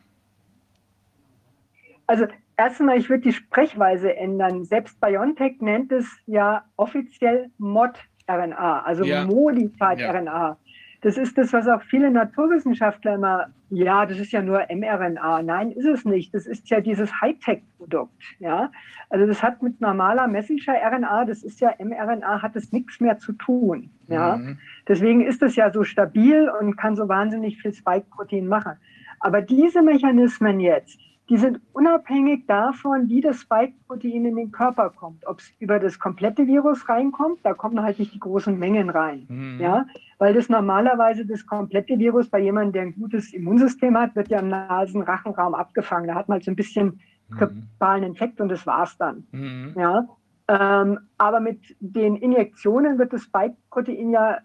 Also erstmal, ich würde die Sprechweise ändern. Selbst BioNTech nennt es ja offiziell Mod-RNA, also ja. Modified ja. RNA. Das ist das, was auch viele Naturwissenschaftler immer, ja, das ist ja nur mRNA. Nein, ist es nicht. Das ist ja dieses Hightech-Produkt. Ja? Also das hat mit normaler Messenger-RNA, das ist ja mRNA, hat es nichts mehr zu tun. Ja? Mhm. Deswegen ist es ja so stabil und kann so wahnsinnig viel Spike-Protein machen. Aber diese Mechanismen jetzt, die sind unabhängig davon, wie das Spike-Protein in den Körper kommt. Ob es über das komplette Virus reinkommt, da kommen halt nicht die großen Mengen rein. Mhm. Ja? Weil das normalerweise das komplette Virus bei jemandem, der ein gutes Immunsystem hat, wird ja im Nasen-Rachenraum abgefangen. Da hat man halt so ein bisschen grippalen mhm. Infekt und das war's dann. Mhm. Ja? Ähm, aber mit den Injektionen wird das Spike-Protein ja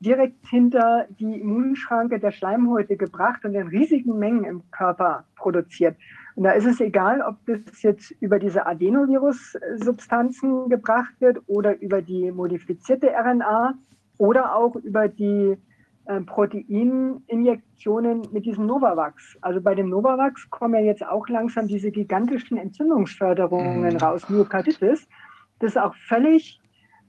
direkt hinter die Immunschranke der Schleimhäute gebracht und in riesigen Mengen im Körper produziert. Und da ist es egal, ob das jetzt über diese Adenovirus-Substanzen gebracht wird oder über die modifizierte RNA oder auch über die äh, Proteininjektionen mit diesem Novavax. Also bei dem Novavax kommen ja jetzt auch langsam diese gigantischen Entzündungsförderungen mhm. raus, Myokarditis. Das ist auch völlig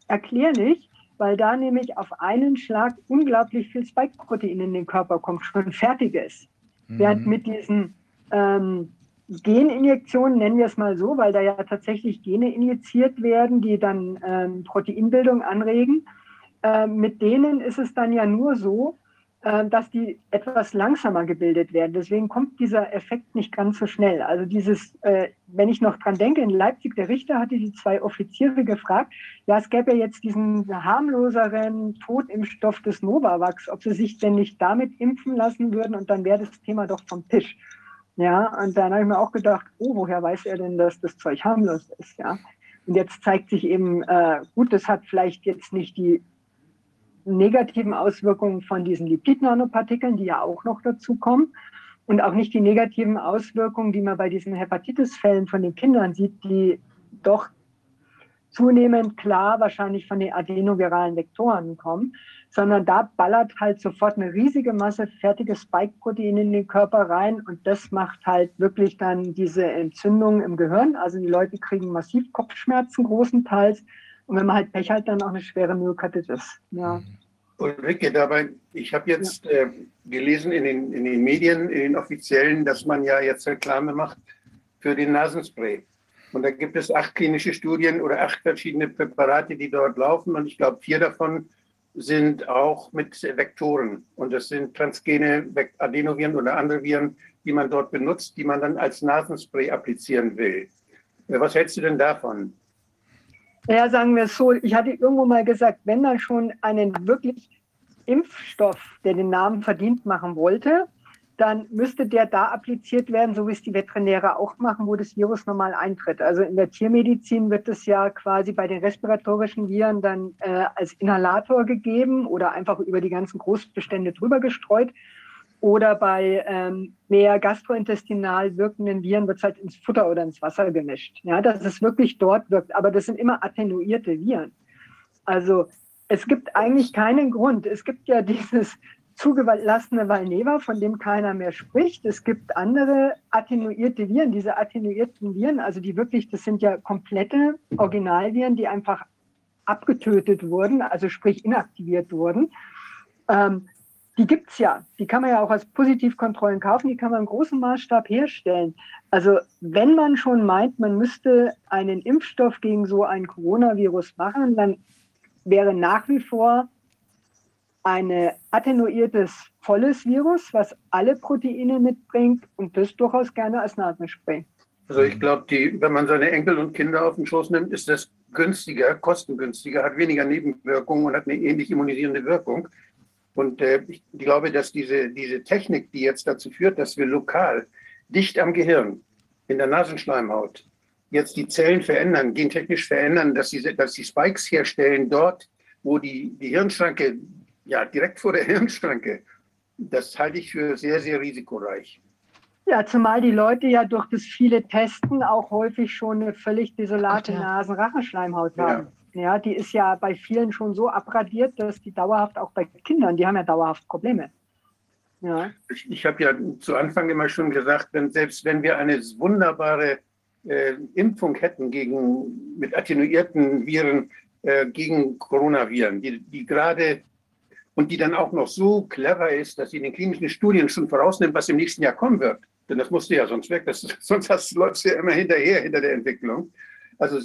erklärlich, weil da nämlich auf einen Schlag unglaublich viel Spike-Protein in den Körper kommt, schon fertiges. Mhm. Während mit diesen ähm, Geninjektionen, nennen wir es mal so, weil da ja tatsächlich Gene injiziert werden, die dann ähm, Proteinbildung anregen. Äh, mit denen ist es dann ja nur so, äh, dass die etwas langsamer gebildet werden. Deswegen kommt dieser Effekt nicht ganz so schnell. Also dieses, äh, wenn ich noch dran denke, in Leipzig, der Richter hatte die zwei Offiziere gefragt, ja, es gäbe ja jetzt diesen harmloseren Totimpfstoff des Novavax, ob sie sich denn nicht damit impfen lassen würden und dann wäre das Thema doch vom Tisch. Ja, und dann habe ich mir auch gedacht, oh, woher weiß er denn, dass das Zeug harmlos ist? Ja. Und jetzt zeigt sich eben, äh, gut, das hat vielleicht jetzt nicht die negativen Auswirkungen von diesen Lipid-Nanopartikeln, die ja auch noch dazu kommen. Und auch nicht die negativen Auswirkungen, die man bei diesen Hepatitis-Fällen von den Kindern sieht, die doch zunehmend klar wahrscheinlich von den adenoviralen Vektoren kommen, sondern da ballert halt sofort eine riesige Masse fertige Spike-Proteine in den Körper rein und das macht halt wirklich dann diese Entzündung im Gehirn. Also die Leute kriegen massiv Kopfschmerzen großenteils und wenn man halt Pech hat, dann auch eine schwere Myokarditis. Ja. Ulrike, dabei, ich habe jetzt ja. äh, gelesen in den, in den Medien, in den offiziellen, dass man ja jetzt Reklame macht für den Nasenspray. Und da gibt es acht klinische Studien oder acht verschiedene Präparate, die dort laufen. Und ich glaube, vier davon sind auch mit Vektoren. Und das sind transgene Adenoviren oder andere Viren, die man dort benutzt, die man dann als Nasenspray applizieren will. Äh, was hältst du denn davon? Ja, sagen wir es so, ich hatte irgendwo mal gesagt, wenn man schon einen wirklich Impfstoff, der den Namen verdient, machen wollte, dann müsste der da appliziert werden, so wie es die Veterinäre auch machen, wo das Virus normal eintritt. Also in der Tiermedizin wird es ja quasi bei den respiratorischen Viren dann äh, als Inhalator gegeben oder einfach über die ganzen Großbestände drüber gestreut. Oder bei ähm, mehr gastrointestinal wirkenden Viren wird es halt ins Futter oder ins Wasser gemischt. Ja, dass es wirklich dort wirkt. Aber das sind immer attenuierte Viren. Also es gibt eigentlich keinen Grund. Es gibt ja dieses zugelassene Valneva, von dem keiner mehr spricht. Es gibt andere attenuierte Viren, diese attenuierten Viren, also die wirklich, das sind ja komplette Originalviren, die einfach abgetötet wurden, also sprich inaktiviert wurden. Ähm, die gibt es ja. Die kann man ja auch als Positivkontrollen kaufen, die kann man im großen Maßstab herstellen. Also wenn man schon meint, man müsste einen Impfstoff gegen so ein Coronavirus machen, dann wäre nach wie vor ein attenuiertes volles Virus, was alle Proteine mitbringt und das durchaus gerne als Nasenspray. Also ich glaube, wenn man seine Enkel und Kinder auf den Schoß nimmt, ist das günstiger, kostengünstiger, hat weniger Nebenwirkungen und hat eine ähnlich immunisierende Wirkung. Und äh, ich glaube, dass diese, diese Technik, die jetzt dazu führt, dass wir lokal dicht am Gehirn, in der Nasenschleimhaut, jetzt die Zellen verändern, gentechnisch verändern, dass sie, dass sie Spikes herstellen dort, wo die, die Hirnschranke, ja, direkt vor der Hirnschranke, das halte ich für sehr, sehr risikoreich. Ja, zumal die Leute ja durch das viele Testen auch häufig schon eine völlig desolate ja. Nasen-Rachenschleimhaut haben. Ja. Ja, die ist ja bei vielen schon so abradiert, dass die dauerhaft auch bei Kindern, die haben ja dauerhaft Probleme. Ja. Ich, ich habe ja zu Anfang immer schon gesagt, wenn, selbst wenn wir eine wunderbare äh, Impfung hätten gegen, mit attenuierten Viren äh, gegen Coronaviren, die, die gerade und die dann auch noch so clever ist, dass sie in den klinischen Studien schon vorausnimmt, was im nächsten Jahr kommen wird. Denn das musste ja sonst weg, das, sonst hast, läufst du ja immer hinterher, hinter der Entwicklung. Also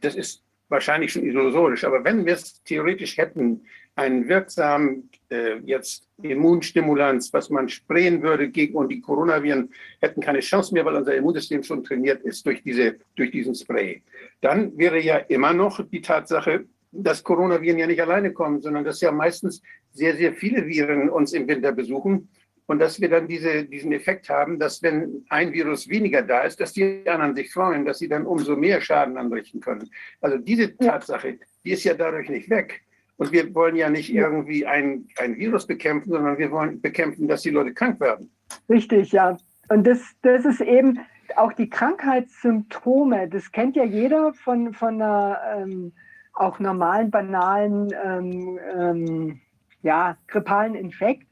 das ist wahrscheinlich schon illusorisch, aber wenn wir es theoretisch hätten, einen wirksamen äh, jetzt Immunstimulanz, was man sprayen würde gegen und die Coronaviren hätten keine Chance mehr, weil unser Immunsystem schon trainiert ist durch, diese, durch diesen Spray. Dann wäre ja immer noch die Tatsache, dass Coronaviren ja nicht alleine kommen, sondern dass ja meistens sehr, sehr viele Viren uns im Winter besuchen und dass wir dann diese, diesen Effekt haben, dass wenn ein Virus weniger da ist, dass die anderen sich freuen, dass sie dann umso mehr Schaden anrichten können. Also diese Tatsache, die ist ja dadurch nicht weg. Und wir wollen ja nicht irgendwie ein, ein Virus bekämpfen, sondern wir wollen bekämpfen, dass die Leute krank werden. Richtig, ja. Und das, das ist eben auch die Krankheitssymptome. Das kennt ja jeder von, von einer ähm, auch normalen, banalen, ähm, ähm, ja, grippalen Infekt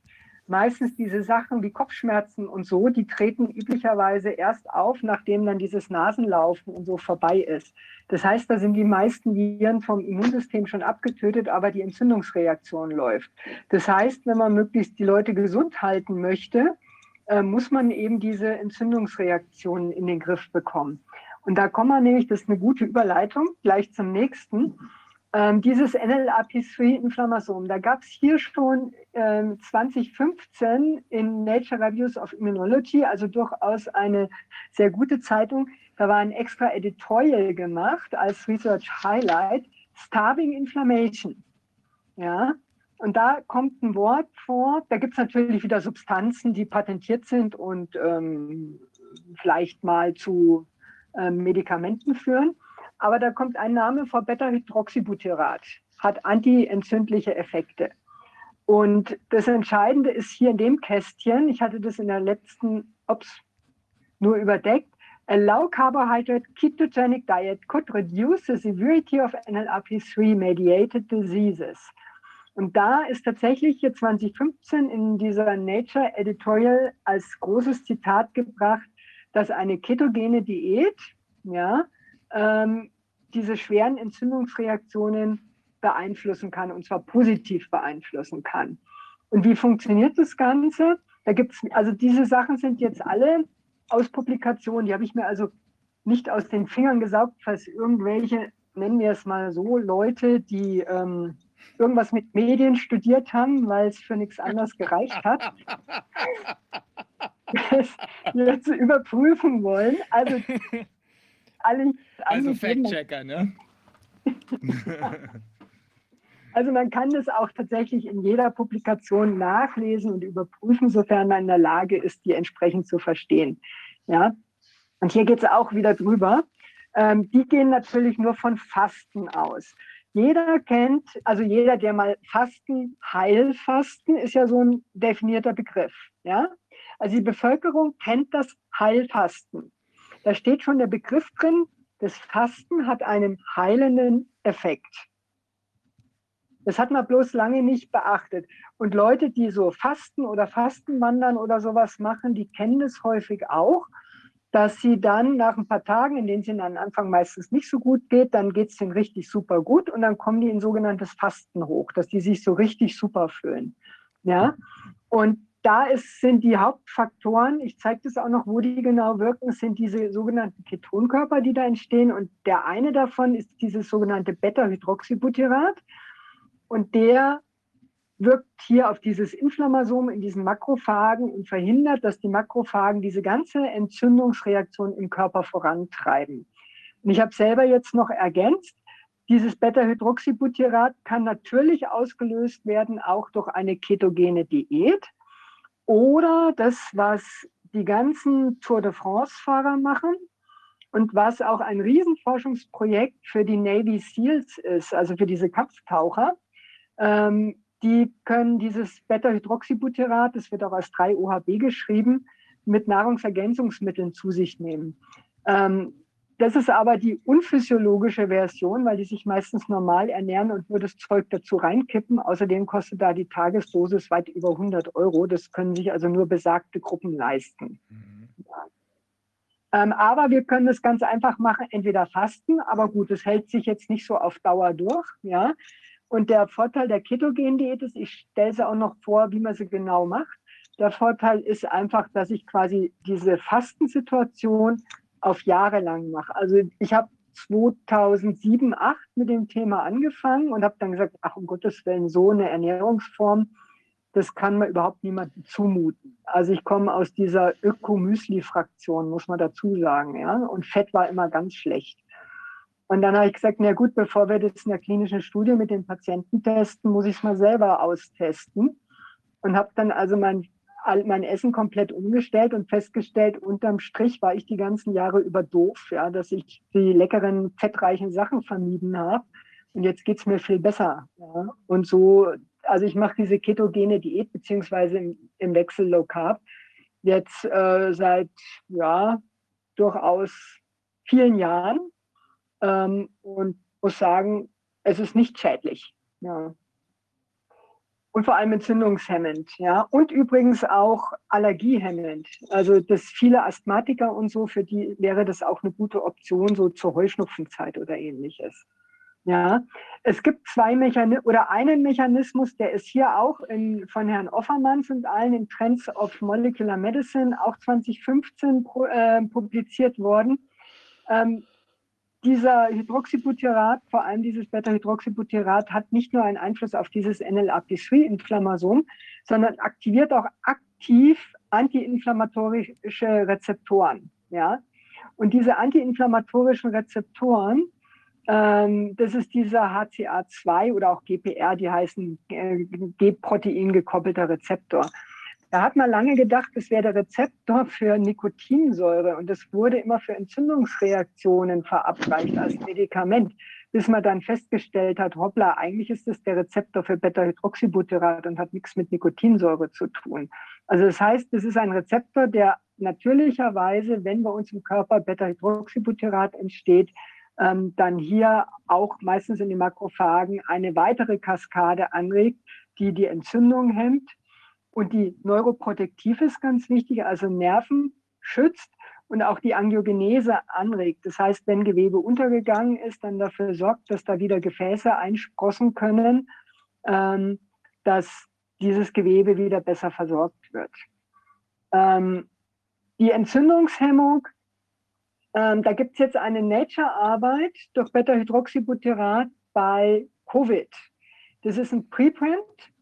meistens diese Sachen wie Kopfschmerzen und so, die treten üblicherweise erst auf, nachdem dann dieses Nasenlaufen und so vorbei ist. Das heißt, da sind die meisten Viren vom Immunsystem schon abgetötet, aber die Entzündungsreaktion läuft. Das heißt, wenn man möglichst die Leute gesund halten möchte, äh, muss man eben diese Entzündungsreaktionen in den Griff bekommen. Und da kommen wir nämlich, das ist eine gute Überleitung, gleich zum nächsten. Ähm, dieses NLRP3-Inflammasom, da gab es hier schon ähm, 2015 in Nature Reviews of Immunology, also durchaus eine sehr gute Zeitung, da war ein extra Editorial gemacht als Research Highlight, Starving Inflammation. Ja, und da kommt ein Wort vor, da gibt es natürlich wieder Substanzen, die patentiert sind und ähm, vielleicht mal zu Medikamenten führen. Aber da kommt ein Name vor Beta-Hydroxybutyrat, hat antientzündliche Effekte. Und das Entscheidende ist hier in dem Kästchen, ich hatte das in der letzten, ups, nur überdeckt, a low carbohydrate ketogenic diet could reduce the severity of NLRP3 mediated diseases. Und da ist tatsächlich hier 2015 in dieser Nature Editorial als großes Zitat gebracht, dass eine ketogene Diät ja, ähm, diese schweren Entzündungsreaktionen beeinflussen kann und zwar positiv beeinflussen kann. Und wie funktioniert das Ganze? Da gibt's, also diese Sachen sind jetzt alle aus Publikationen, die habe ich mir also nicht aus den Fingern gesaugt, falls irgendwelche, nennen wir es mal so, Leute, die ähm, irgendwas mit Medien studiert haben, weil es für nichts anderes gereicht hat, das jetzt überprüfen wollen. Also alle. Also Fact-Checker, ne? Also man kann das auch tatsächlich in jeder Publikation nachlesen und überprüfen, sofern man in der Lage ist, die entsprechend zu verstehen. Ja? Und hier geht es auch wieder drüber. Ähm, die gehen natürlich nur von Fasten aus. Jeder kennt, also jeder, der mal Fasten, Heilfasten ist ja so ein definierter Begriff. Ja? Also die Bevölkerung kennt das Heilfasten. Da steht schon der Begriff drin, das Fasten hat einen heilenden Effekt. Das hat man bloß lange nicht beachtet. Und Leute, die so Fasten oder Fastenwandern oder sowas machen, die kennen es häufig auch, dass sie dann nach ein paar Tagen, in denen es ihnen am Anfang meistens nicht so gut geht, dann geht es ihnen richtig super gut und dann kommen die in sogenanntes Fasten hoch, dass die sich so richtig super fühlen. Ja, und da ist, sind die Hauptfaktoren, ich zeige das auch noch, wo die genau wirken, sind diese sogenannten Ketonkörper, die da entstehen. Und der eine davon ist dieses sogenannte Beta-Hydroxybutyrat. Und der wirkt hier auf dieses Inflammasom in diesen Makrophagen und verhindert, dass die Makrophagen diese ganze Entzündungsreaktion im Körper vorantreiben. Und ich habe selber jetzt noch ergänzt, dieses Beta-Hydroxybutyrat kann natürlich ausgelöst werden, auch durch eine ketogene Diät. Oder das, was die ganzen Tour de France-Fahrer machen und was auch ein Riesenforschungsprojekt für die Navy SEALs ist, also für diese Kampftaucher. Ähm, die können dieses Beta-Hydroxybutyrat, das wird auch als 3-OHB geschrieben, mit Nahrungsergänzungsmitteln zu sich nehmen. Ähm, das ist aber die unphysiologische Version, weil die sich meistens normal ernähren und nur das Zeug dazu reinkippen. Außerdem kostet da die Tagesdosis weit über 100 Euro. Das können sich also nur besagte Gruppen leisten. Mhm. Ähm, aber wir können das ganz einfach machen, entweder fasten, aber gut, es hält sich jetzt nicht so auf Dauer durch. Ja. Und der Vorteil der Ketogen-Diät ist, ich stelle sie auch noch vor, wie man sie genau macht. Der Vorteil ist einfach, dass ich quasi diese Fastensituation auf Jahre lang mache. Also ich habe 2007, 2008 mit dem Thema angefangen und habe dann gesagt, ach um Gottes Willen, so eine Ernährungsform, das kann man überhaupt niemandem zumuten. Also ich komme aus dieser Ökomüsli-Fraktion, muss man dazu sagen. Ja? Und Fett war immer ganz schlecht. Und dann habe ich gesagt, na gut, bevor wir das in der klinischen Studie mit den Patienten testen, muss ich es mal selber austesten. Und habe dann also mein mein Essen komplett umgestellt und festgestellt, unterm Strich war ich die ganzen Jahre über doof, ja, dass ich die leckeren, fettreichen Sachen vermieden habe. Und jetzt geht es mir viel besser. Ja. Und so, also ich mache diese ketogene Diät beziehungsweise im, im Wechsel Low Carb jetzt äh, seit ja durchaus vielen Jahren ähm, und muss sagen, es ist nicht schädlich. Ja und vor allem entzündungshemmend, ja. Und übrigens auch allergiehemmend. Also das viele Asthmatiker und so, für die wäre das auch eine gute Option, so zur Heuschnupfenzeit oder ähnliches. Ja, es gibt zwei Mechanismen oder einen Mechanismus, der ist hier auch in, von Herrn Offermanns und allen in Trends of Molecular Medicine auch 2015 äh, publiziert worden. Ähm, dieser Hydroxybutyrat, vor allem dieses Beta-Hydroxybutyrat, hat nicht nur einen Einfluss auf dieses NLRP3-Inflammasom, sondern aktiviert auch aktiv antiinflammatorische Rezeptoren. Ja? Und diese antiinflammatorischen Rezeptoren, ähm, das ist dieser HCA2 oder auch GPR, die heißen äh, G-Protein gekoppelter Rezeptor. Da hat man lange gedacht, das wäre der Rezeptor für Nikotinsäure und das wurde immer für Entzündungsreaktionen verabreicht als Medikament, bis man dann festgestellt hat, hoppla, eigentlich ist das der Rezeptor für Beta-Hydroxybutyrat und hat nichts mit Nikotinsäure zu tun. Also das heißt, das ist ein Rezeptor, der natürlicherweise, wenn bei uns im Körper Beta-Hydroxybutyrat entsteht, ähm, dann hier auch meistens in den Makrophagen eine weitere Kaskade anregt, die die Entzündung hemmt und die Neuroprotektiv ist ganz wichtig, also Nerven schützt und auch die Angiogenese anregt. Das heißt, wenn Gewebe untergegangen ist, dann dafür sorgt, dass da wieder Gefäße einsprossen können, ähm, dass dieses Gewebe wieder besser versorgt wird. Ähm, die Entzündungshemmung, ähm, da gibt es jetzt eine Nature-Arbeit durch Beta-Hydroxybutyrat bei Covid. Das ist ein Preprint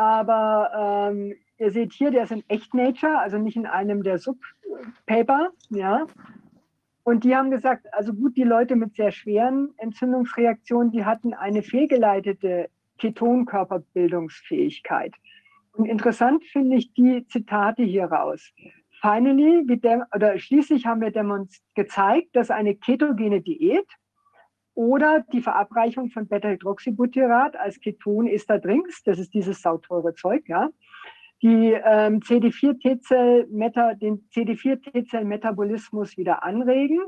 aber ähm, ihr seht hier, der ist in Echt Nature, also nicht in einem der Subpaper. Ja. Und die haben gesagt, also gut, die Leute mit sehr schweren Entzündungsreaktionen, die hatten eine fehlgeleitete Ketonkörperbildungsfähigkeit. Und interessant finde ich die Zitate hier raus. Finally, oder schließlich haben wir gezeigt, dass eine ketogene Diät oder die Verabreichung von Beta-Hydroxybutyrat als Ketonesterdrinks, das ist dieses sauteure Zeug, ja, die ähm, CD4-T-Zell den CD4-T-Zell-Metabolismus wieder anregen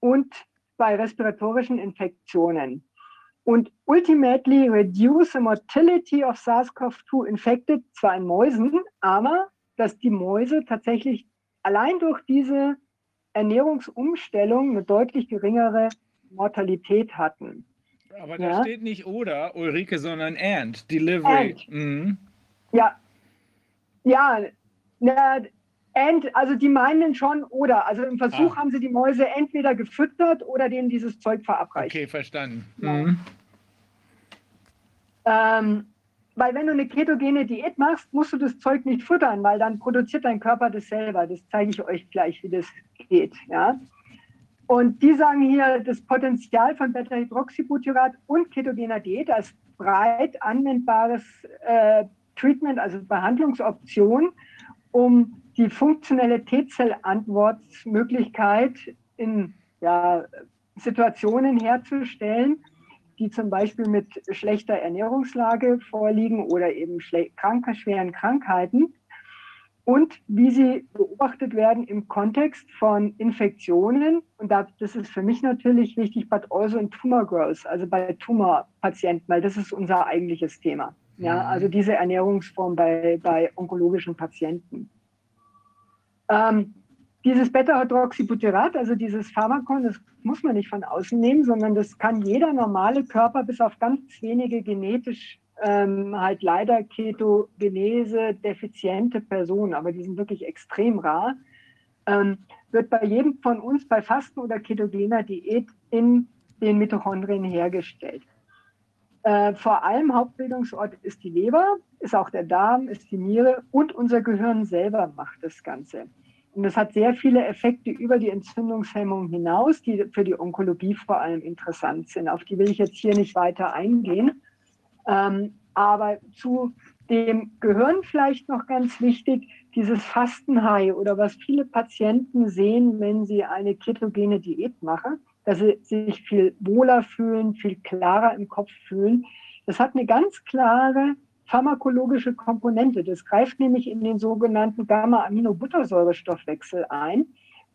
und bei respiratorischen Infektionen. Und ultimately reduce the mortality of SARS-CoV-2 infected, zwar in Mäusen, aber dass die Mäuse tatsächlich allein durch diese Ernährungsumstellung eine deutlich geringere Mortalität hatten. Aber da ja? steht nicht oder, Ulrike, sondern and, Delivery. And. Mhm. Ja, ja, na, and, also die meinen schon oder. Also im Versuch ah. haben sie die Mäuse entweder gefüttert oder denen dieses Zeug verabreicht. Okay, verstanden. Mhm. Ähm, weil wenn du eine ketogene Diät machst, musst du das Zeug nicht füttern, weil dann produziert dein Körper das selber. Das zeige ich euch gleich, wie das geht. Ja? Und die sagen hier, das Potenzial von Beta-Hydroxybutyrat und ketogener Diät als breit anwendbares äh, Treatment, also Behandlungsoption, um die funktionelle T-Zell-Antwortmöglichkeit in ja, Situationen herzustellen, die zum Beispiel mit schlechter Ernährungslage vorliegen oder eben kranker, schweren Krankheiten und wie sie beobachtet werden im Kontext von Infektionen. Und das ist für mich natürlich wichtig, but also in Tumor Growth, also bei Tumorpatienten, weil das ist unser eigentliches Thema. Ja, mhm. also diese Ernährungsform bei, bei onkologischen Patienten. Ähm, dieses Beta-Hydroxybutyrat, also dieses Pharmakon, das muss man nicht von außen nehmen, sondern das kann jeder normale Körper bis auf ganz wenige genetisch ähm, halt leider Ketogenese defiziente Personen, aber die sind wirklich extrem rar, ähm, wird bei jedem von uns bei Fasten oder ketogener Diät in den Mitochondrien hergestellt. Äh, vor allem Hauptbildungsort ist die Leber, ist auch der Darm, ist die Niere und unser Gehirn selber macht das Ganze. Und das hat sehr viele Effekte über die Entzündungshemmung hinaus, die für die Onkologie vor allem interessant sind. Auf die will ich jetzt hier nicht weiter eingehen. Ähm, aber zu dem Gehirn vielleicht noch ganz wichtig, dieses Fastenhai oder was viele Patienten sehen, wenn sie eine ketogene Diät machen, dass sie sich viel wohler fühlen, viel klarer im Kopf fühlen. Das hat eine ganz klare pharmakologische Komponente. Das greift nämlich in den sogenannten Gamma-Aminobuttersäurestoffwechsel ein.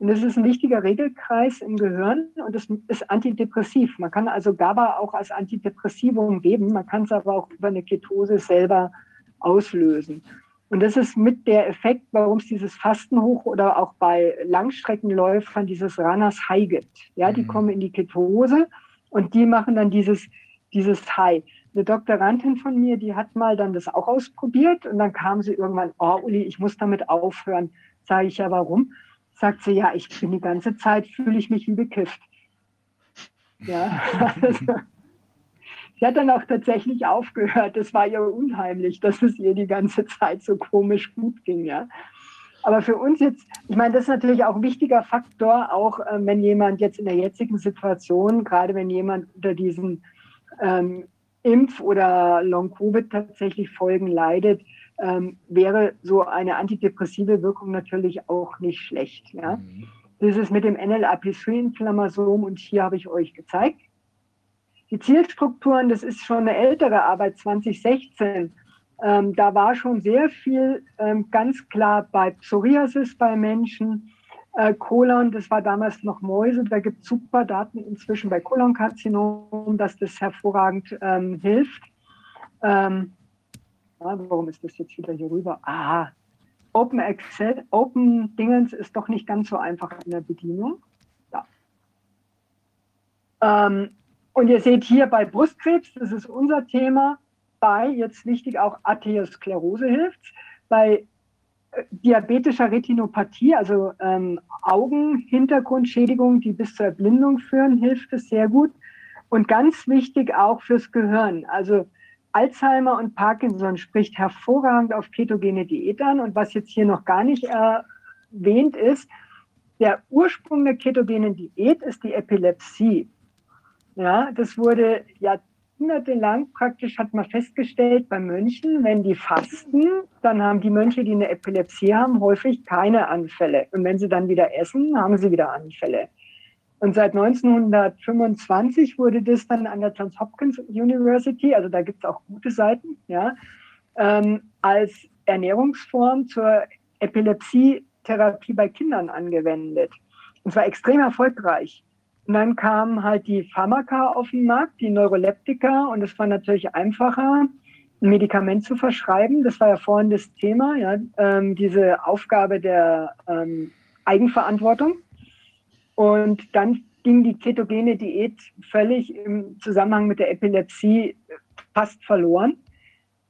Und das ist ein wichtiger Regelkreis im Gehirn und es ist antidepressiv. Man kann also GABA auch als Antidepressivum geben, man kann es aber auch über eine Ketose selber auslösen. Und das ist mit der Effekt, warum es dieses Fastenhoch oder auch bei Langstreckenläufern dieses Runners High gibt. Ja, die mhm. kommen in die Ketose und die machen dann dieses, dieses High. Eine Doktorandin von mir, die hat mal dann das auch ausprobiert und dann kam sie irgendwann, oh Uli, ich muss damit aufhören. Sage ich ja, warum? Sagt sie, ja, ich bin die ganze Zeit, fühle ich mich wie bekifft. Ja. Sie hat dann auch tatsächlich aufgehört. Das war ihr unheimlich, dass es ihr die ganze Zeit so komisch gut ging. Ja. Aber für uns jetzt, ich meine, das ist natürlich auch ein wichtiger Faktor, auch äh, wenn jemand jetzt in der jetzigen Situation, gerade wenn jemand unter diesen ähm, Impf- oder Long-Covid tatsächlich Folgen leidet, ähm, wäre so eine antidepressive Wirkung natürlich auch nicht schlecht. Ja? Mhm. Das ist mit dem NLRP3-Inflammasom und hier habe ich euch gezeigt. Die Zielstrukturen, das ist schon eine ältere Arbeit, 2016. Ähm, da war schon sehr viel ähm, ganz klar bei Psoriasis bei Menschen. Äh, Kolon, das war damals noch Mäuse, da gibt es super Daten inzwischen bei Kolonkarzinom, dass das hervorragend ähm, hilft. Ähm, warum ist das jetzt wieder hier rüber? Aha, Open Excel, Open Dingens ist doch nicht ganz so einfach in der Bedienung. Ja. Ähm, und ihr seht hier bei Brustkrebs, das ist unser Thema, bei, jetzt wichtig, auch Arteriosklerose hilft bei äh, diabetischer Retinopathie, also ähm, Augenhintergrundschädigungen, die bis zur Erblindung führen, hilft es sehr gut. Und ganz wichtig auch fürs Gehirn. Also Alzheimer und Parkinson spricht hervorragend auf ketogene Diät an. Und was jetzt hier noch gar nicht erwähnt ist, der Ursprung der ketogenen Diät ist die Epilepsie. Ja, das wurde jahrhundertelang praktisch, hat man festgestellt, bei Mönchen, wenn die fasten, dann haben die Mönche, die eine Epilepsie haben, häufig keine Anfälle. Und wenn sie dann wieder essen, haben sie wieder Anfälle. Und seit 1925 wurde das dann an der Johns Hopkins University, also da gibt es auch gute Seiten, ja, ähm, als Ernährungsform zur Epilepsietherapie bei Kindern angewendet. Und zwar extrem erfolgreich. Und dann kamen halt die Pharmaka auf den Markt, die Neuroleptika, und es war natürlich einfacher, ein Medikament zu verschreiben. Das war ja vorhin das Thema, ja, ähm, diese Aufgabe der ähm, Eigenverantwortung. Und dann ging die ketogene Diät völlig im Zusammenhang mit der Epilepsie fast verloren.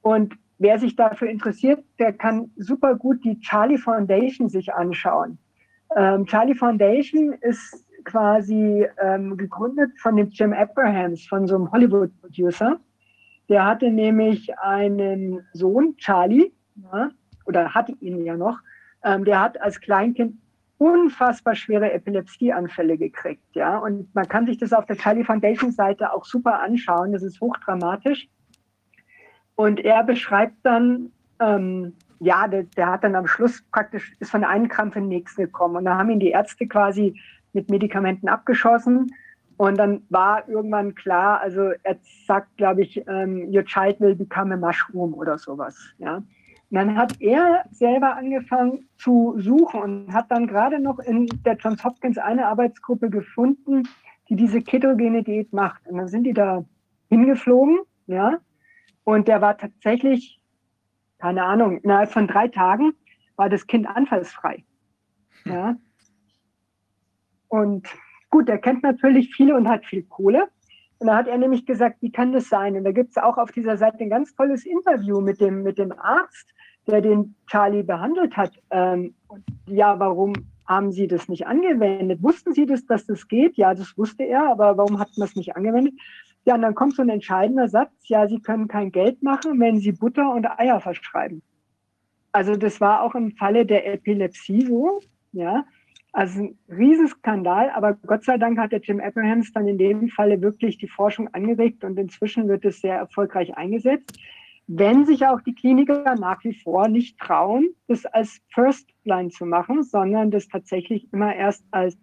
Und wer sich dafür interessiert, der kann super gut die Charlie Foundation sich anschauen. Ähm, Charlie Foundation ist quasi ähm, gegründet von dem Jim Abrahams, von so einem Hollywood-Producer. Der hatte nämlich einen Sohn, Charlie, ja, oder hatte ihn ja noch. Ähm, der hat als Kleinkind unfassbar schwere Epilepsieanfälle gekriegt, ja. Und man kann sich das auf der Charlie Foundation Seite auch super anschauen. Das ist hochdramatisch. Und er beschreibt dann, ähm, ja, der, der, hat dann am Schluss praktisch, ist von einem Krampf in den nächsten gekommen. Und da haben ihn die Ärzte quasi mit Medikamenten abgeschossen. Und dann war irgendwann klar, also er sagt, glaube ich, um, your child will become a mushroom oder sowas, ja. Und dann hat er selber angefangen zu suchen und hat dann gerade noch in der Johns Hopkins eine Arbeitsgruppe gefunden, die diese ketogene Diät macht. Und dann sind die da hingeflogen, ja. Und der war tatsächlich, keine Ahnung, innerhalb von drei Tagen war das Kind anfallsfrei. Ja. Und gut, er kennt natürlich viele und hat viel Kohle. Und da hat er nämlich gesagt, wie kann das sein? Und da gibt es auch auf dieser Seite ein ganz tolles Interview mit dem, mit dem Arzt, der den Charlie behandelt hat. Ähm, ja, warum haben Sie das nicht angewendet? Wussten Sie das, dass das geht? Ja, das wusste er, aber warum hat man es nicht angewendet? Ja, und dann kommt so ein entscheidender Satz, ja, Sie können kein Geld machen, wenn Sie Butter und Eier verschreiben. Also das war auch im Falle der Epilepsie so, ja. Also ein Riesenskandal, aber Gott sei Dank hat der Jim Abrahams dann in dem Falle wirklich die Forschung angeregt und inzwischen wird es sehr erfolgreich eingesetzt wenn sich auch die Kliniker nach wie vor nicht trauen, das als First Line zu machen, sondern das tatsächlich immer erst als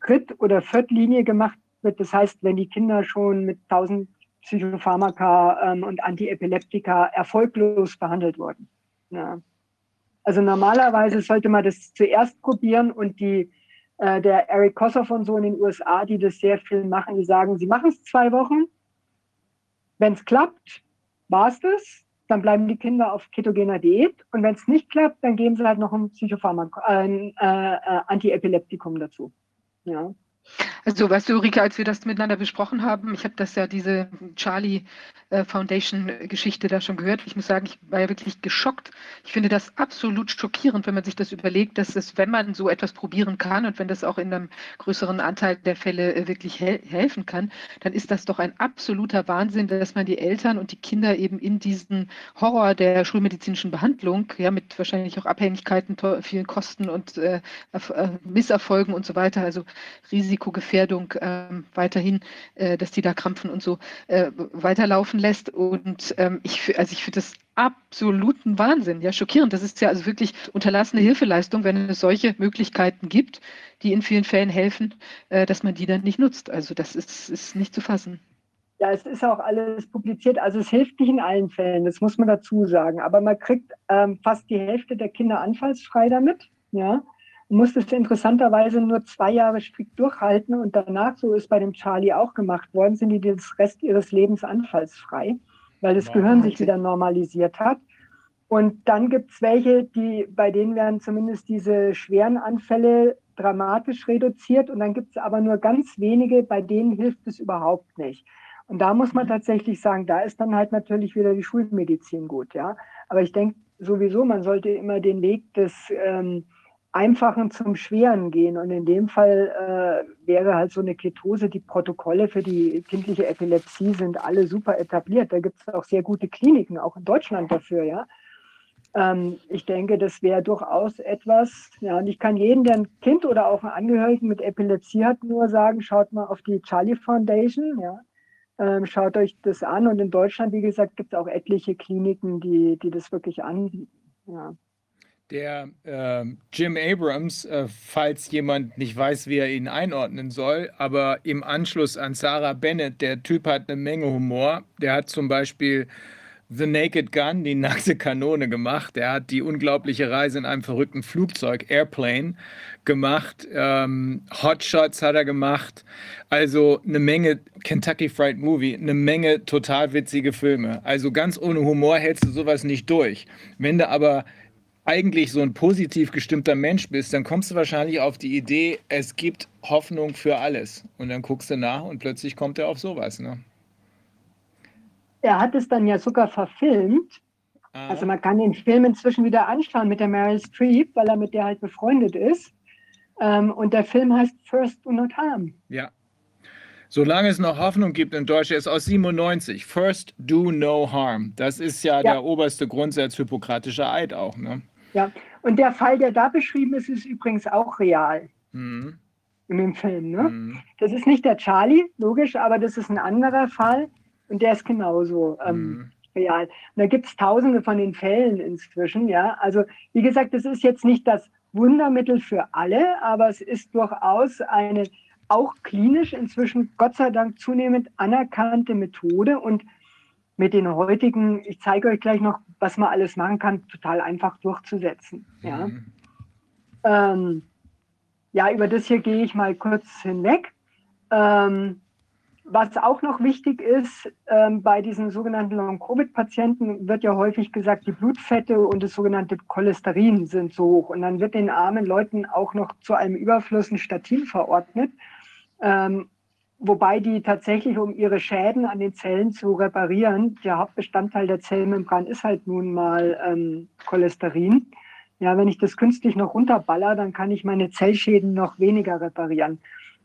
Dritt- oder Viertlinie gemacht wird. Das heißt, wenn die Kinder schon mit 1000 Psychopharmaka ähm, und Antiepileptika erfolglos behandelt wurden. Ja. Also normalerweise sollte man das zuerst probieren und die, äh, der Eric Kossoff und so in den USA, die das sehr viel machen, die sagen, sie machen es zwei Wochen. Wenn es klappt, war es das. Dann bleiben die Kinder auf ketogener Diät. Und wenn es nicht klappt, dann geben sie halt noch ein Psychopharmak, ein äh, äh, Antiepileptikum dazu. Ja. Also weißt du, Ulrike, als wir das miteinander besprochen haben, ich habe das ja diese Charlie äh, Foundation Geschichte da schon gehört. Ich muss sagen, ich war ja wirklich geschockt. Ich finde das absolut schockierend, wenn man sich das überlegt, dass es, wenn man so etwas probieren kann und wenn das auch in einem größeren Anteil der Fälle äh, wirklich hel helfen kann, dann ist das doch ein absoluter Wahnsinn, dass man die Eltern und die Kinder eben in diesen Horror der schulmedizinischen Behandlung, ja, mit wahrscheinlich auch Abhängigkeiten, vielen Kosten und äh, äh, Misserfolgen und so weiter, also Risikogefährdung äh, weiterhin, äh, dass die da krampfen und so äh, weiterlaufen lässt. Und ähm, ich, also ich finde das absoluten Wahnsinn, ja, schockierend. Das ist ja also wirklich unterlassene Hilfeleistung, wenn es solche Möglichkeiten gibt, die in vielen Fällen helfen, äh, dass man die dann nicht nutzt. Also das ist, ist nicht zu fassen. Ja, es ist auch alles publiziert. Also es hilft nicht in allen Fällen, das muss man dazu sagen. Aber man kriegt ähm, fast die Hälfte der Kinder anfallsfrei damit. Ja, muss es interessanterweise nur zwei Jahre strikt durchhalten und danach, so ist bei dem Charlie auch gemacht worden, sind die das Rest ihres Lebens anfallsfrei, weil das wow. Gehirn sich wieder normalisiert hat. Und dann gibt es welche, die, bei denen werden zumindest diese schweren Anfälle dramatisch reduziert und dann gibt es aber nur ganz wenige, bei denen hilft es überhaupt nicht. Und da muss man mhm. tatsächlich sagen, da ist dann halt natürlich wieder die Schulmedizin gut, ja. Aber ich denke sowieso, man sollte immer den Weg des ähm, Einfachen zum Schweren gehen. Und in dem Fall äh, wäre halt so eine Ketose, die Protokolle für die kindliche Epilepsie sind alle super etabliert. Da gibt es auch sehr gute Kliniken, auch in Deutschland dafür, ja. Ähm, ich denke, das wäre durchaus etwas, ja, und ich kann jedem, der ein Kind oder auch einen Angehörigen mit Epilepsie hat, nur sagen, schaut mal auf die Charlie Foundation, ja. Ähm, schaut euch das an. Und in Deutschland, wie gesagt, gibt es auch etliche Kliniken, die, die das wirklich anbieten. Ja. Der äh, Jim Abrams, äh, falls jemand nicht weiß, wie er ihn einordnen soll, aber im Anschluss an Sarah Bennett, der Typ hat eine Menge Humor. Der hat zum Beispiel The Naked Gun, die nackte Kanone gemacht. Er hat die unglaubliche Reise in einem verrückten Flugzeug, Airplane, gemacht. Ähm, Hot Shots hat er gemacht. Also eine Menge Kentucky Fried Movie, eine Menge total witzige Filme. Also ganz ohne Humor hältst du sowas nicht durch. Wenn du aber eigentlich so ein positiv gestimmter Mensch bist, dann kommst du wahrscheinlich auf die Idee, es gibt Hoffnung für alles. Und dann guckst du nach und plötzlich kommt er auf sowas. Ne? Er hat es dann ja sogar verfilmt. Ah. Also man kann den Film inzwischen wieder anschauen mit der Meryl Streep, weil er mit der halt befreundet ist. Ähm, und der Film heißt First Do Not Harm. Ja. Solange es noch Hoffnung gibt in Deutschland, ist aus 97. First do no harm. Das ist ja, ja. der oberste Grundsatz hippokratischer Eid auch. Ne? Ja, und der Fall, der da beschrieben ist, ist übrigens auch real. Mhm. In dem Film. Ne? Mhm. Das ist nicht der Charlie, logisch, aber das ist ein anderer Fall und der ist genauso ähm, mhm. real. Und da gibt es tausende von den Fällen inzwischen, ja. Also, wie gesagt, das ist jetzt nicht das Wundermittel für alle, aber es ist durchaus eine auch klinisch inzwischen Gott sei Dank zunehmend anerkannte Methode und mit den heutigen, ich zeige euch gleich noch, was man alles machen kann, total einfach durchzusetzen. Ja, mhm. ähm, ja über das hier gehe ich mal kurz hinweg. Ähm, was auch noch wichtig ist, ähm, bei diesen sogenannten Long-Covid-Patienten wird ja häufig gesagt, die Blutfette und das sogenannte Cholesterin sind so hoch. Und dann wird den armen Leuten auch noch zu einem Überfluss ein Statin verordnet. Ähm, wobei die tatsächlich, um ihre Schäden an den Zellen zu reparieren, der Hauptbestandteil der Zellmembran ist halt nun mal ähm, Cholesterin. Ja, wenn ich das künstlich noch runterballer, dann kann ich meine Zellschäden noch weniger reparieren.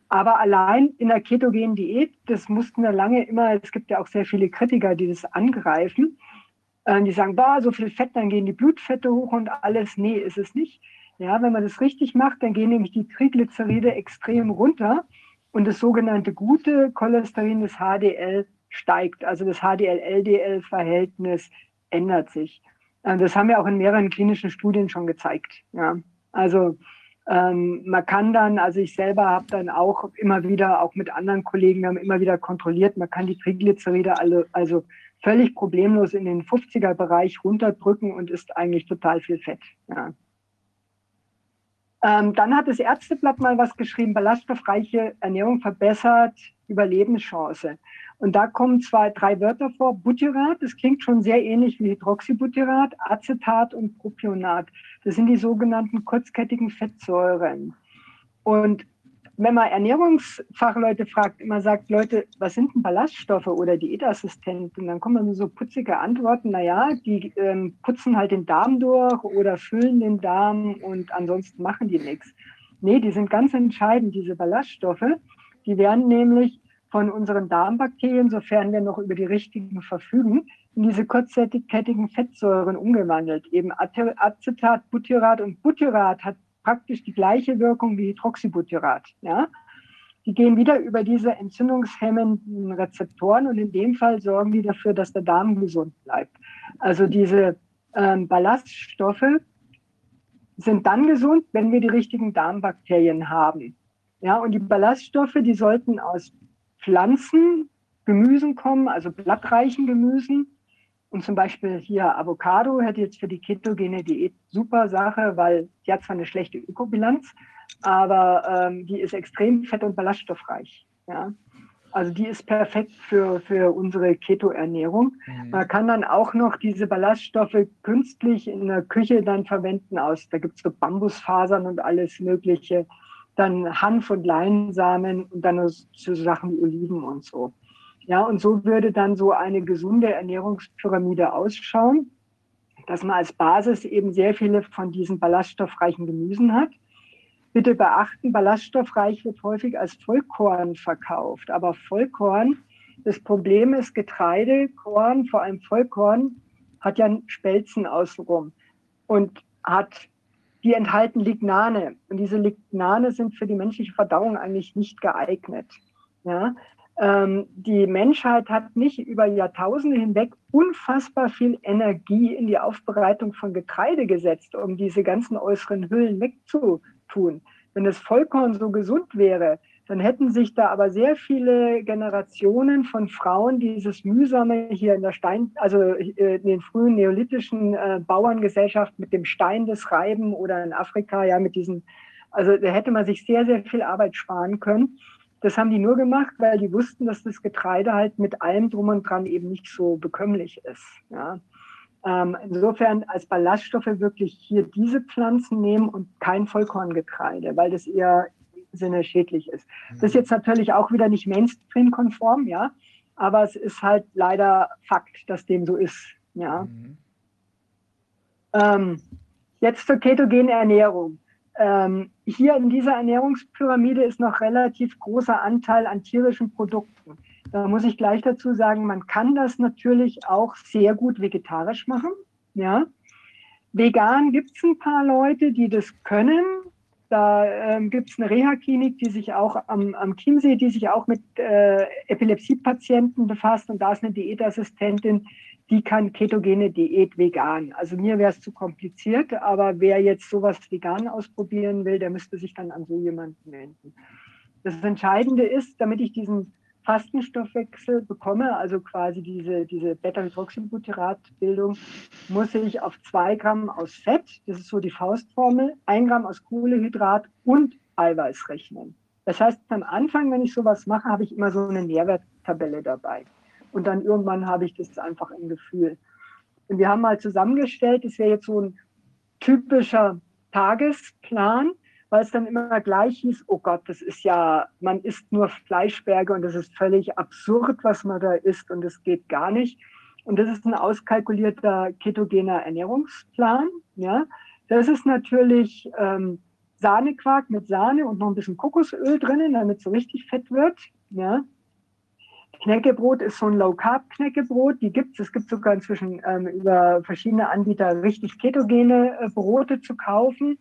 Aber allein in der ketogenen Diät, das mussten wir lange immer, es gibt ja auch sehr viele Kritiker, die das angreifen, äh, die sagen, boah, so viel Fett, dann gehen die Blutfette hoch und alles. Nee, ist es nicht. Ja, wenn man das richtig macht, dann gehen nämlich die Triglyceride extrem runter und das sogenannte gute Cholesterin, das HDL, steigt. Also das HDL-LDL-Verhältnis ändert sich. Äh, das haben wir auch in mehreren klinischen Studien schon gezeigt. Ja. Also ähm, man kann dann, also ich selber habe dann auch immer wieder, auch mit anderen Kollegen, haben immer wieder kontrolliert, man kann die Triglyceride alle, also völlig problemlos in den 50er-Bereich runterdrücken und ist eigentlich total viel Fett. Ja. Ähm, dann hat das Ärzteblatt mal was geschrieben, ballaststoffreiche Ernährung verbessert Überlebenschance. Und da kommen zwei, drei Wörter vor. Butyrat, das klingt schon sehr ähnlich wie Hydroxybutyrat, Acetat und Propionat. Das sind die sogenannten kurzkettigen Fettsäuren. Und wenn man Ernährungsfachleute fragt, immer sagt, Leute, was sind denn Ballaststoffe oder Diätassistenten? Dann kommen so putzige Antworten, naja, die ähm, putzen halt den Darm durch oder füllen den Darm und ansonsten machen die nichts. Nee, die sind ganz entscheidend, diese Ballaststoffe. Die werden nämlich von unseren Darmbakterien, sofern wir noch über die richtigen verfügen, in diese kurzkettigen Fettsäuren umgewandelt. Eben Acetat, Butyrat und Butyrat hat praktisch die gleiche Wirkung wie Hydroxybutyrat. Ja? Die gehen wieder über diese entzündungshemmenden Rezeptoren und in dem Fall sorgen die dafür, dass der Darm gesund bleibt. Also diese ähm, Ballaststoffe sind dann gesund, wenn wir die richtigen Darmbakterien haben. Ja, und die Ballaststoffe, die sollten aus Pflanzen, Gemüsen kommen, also blattreichen Gemüsen. Und zum Beispiel hier Avocado hätte jetzt für die ketogene Diät super Sache, weil die hat zwar eine schlechte Ökobilanz, aber ähm, die ist extrem fett- und ballaststoffreich. Ja? Also die ist perfekt für, für unsere Keto-Ernährung. Mhm. Man kann dann auch noch diese Ballaststoffe künstlich in der Küche dann verwenden aus. Da gibt es so Bambusfasern und alles Mögliche. Dann Hanf und Leinsamen und dann so Sachen wie Oliven und so. Ja, und so würde dann so eine gesunde Ernährungspyramide ausschauen, dass man als Basis eben sehr viele von diesen ballaststoffreichen Gemüsen hat Bitte beachten, ballaststoffreich wird häufig als Vollkorn verkauft. Aber Vollkorn, das Problem ist, Getreide, Korn, vor allem Vollkorn, hat ja Spelzen außenrum und hat, die enthalten Lignane. Und diese Lignane sind für die menschliche Verdauung eigentlich nicht geeignet. Ja? Ähm, die Menschheit hat nicht über Jahrtausende hinweg unfassbar viel Energie in die Aufbereitung von Getreide gesetzt, um diese ganzen äußeren Hüllen wegzu tun. Wenn das Vollkorn so gesund wäre, dann hätten sich da aber sehr viele Generationen von Frauen dieses mühsame hier in der Stein, also äh, in den frühen neolithischen äh, Bauerngesellschaften mit dem Stein des Reiben oder in Afrika ja mit diesen, also da hätte man sich sehr, sehr viel Arbeit sparen können. Das haben die nur gemacht, weil die wussten, dass das Getreide halt mit allem drum und dran eben nicht so bekömmlich ist. Ja. Ähm, insofern als Ballaststoffe wirklich hier diese Pflanzen nehmen und kein Vollkorngetreide, weil das eher im Sinne schädlich ist. Das ist jetzt natürlich auch wieder nicht Mainstream-konform, ja, aber es ist halt leider Fakt, dass dem so ist, ja. Mhm. Ähm, jetzt zur ketogenen Ernährung. Ähm, hier in dieser Ernährungspyramide ist noch relativ großer Anteil an tierischen Produkten. Da muss ich gleich dazu sagen, man kann das natürlich auch sehr gut vegetarisch machen. Ja. Vegan gibt es ein paar Leute, die das können. Da ähm, gibt es eine Reha-Klinik, die sich auch am, am Chiemsee, die sich auch mit äh, Epilepsiepatienten befasst. Und da ist eine Diätassistentin, die kann ketogene Diät vegan. Also mir wäre es zu kompliziert, aber wer jetzt sowas vegan ausprobieren will, der müsste sich dann an so jemanden wenden. Das Entscheidende ist, damit ich diesen Fastenstoffwechsel bekomme, also quasi diese, diese Beta-Hydroxybutyrat-Bildung, muss ich auf zwei Gramm aus Fett, das ist so die Faustformel, ein Gramm aus Kohlehydrat und Eiweiß rechnen. Das heißt, am Anfang, wenn ich sowas mache, habe ich immer so eine Nährwerttabelle dabei. Und dann irgendwann habe ich das einfach im Gefühl. Und wir haben mal zusammengestellt, das wäre jetzt so ein typischer Tagesplan weil es dann immer gleich hieß, oh Gott, das ist ja, man isst nur Fleischberge und das ist völlig absurd, was man da isst und es geht gar nicht. Und das ist ein auskalkulierter ketogener Ernährungsplan. Ja, das ist natürlich ähm, Sahnequark mit Sahne und noch ein bisschen Kokosöl drinnen, damit es so richtig fett wird. Ja. Knäckebrot ist so ein Low-Carb-Knäckebrot. Die gibt es. Es gibt sogar inzwischen ähm, über verschiedene Anbieter richtig ketogene äh, Brote zu kaufen.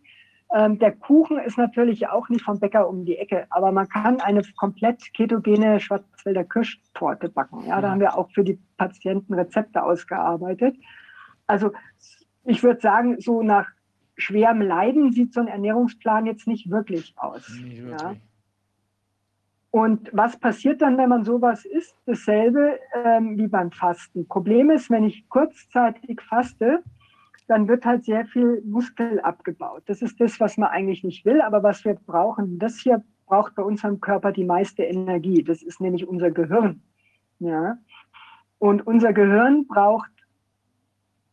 Ähm, der Kuchen ist natürlich auch nicht vom Bäcker um die Ecke, aber man kann eine komplett ketogene Schwarzwälder Kirschtorte backen. Ja, da haben wir auch für die Patienten Rezepte ausgearbeitet. Also ich würde sagen, so nach schwerem Leiden sieht so ein Ernährungsplan jetzt nicht wirklich aus. Nicht wirklich. Ja. Und was passiert dann, wenn man sowas isst? Dasselbe ähm, wie beim Fasten. Problem ist, wenn ich kurzzeitig faste, dann wird halt sehr viel Muskel abgebaut. Das ist das, was man eigentlich nicht will, aber was wir brauchen. Das hier braucht bei unserem Körper die meiste Energie. Das ist nämlich unser Gehirn. Ja? Und unser Gehirn braucht,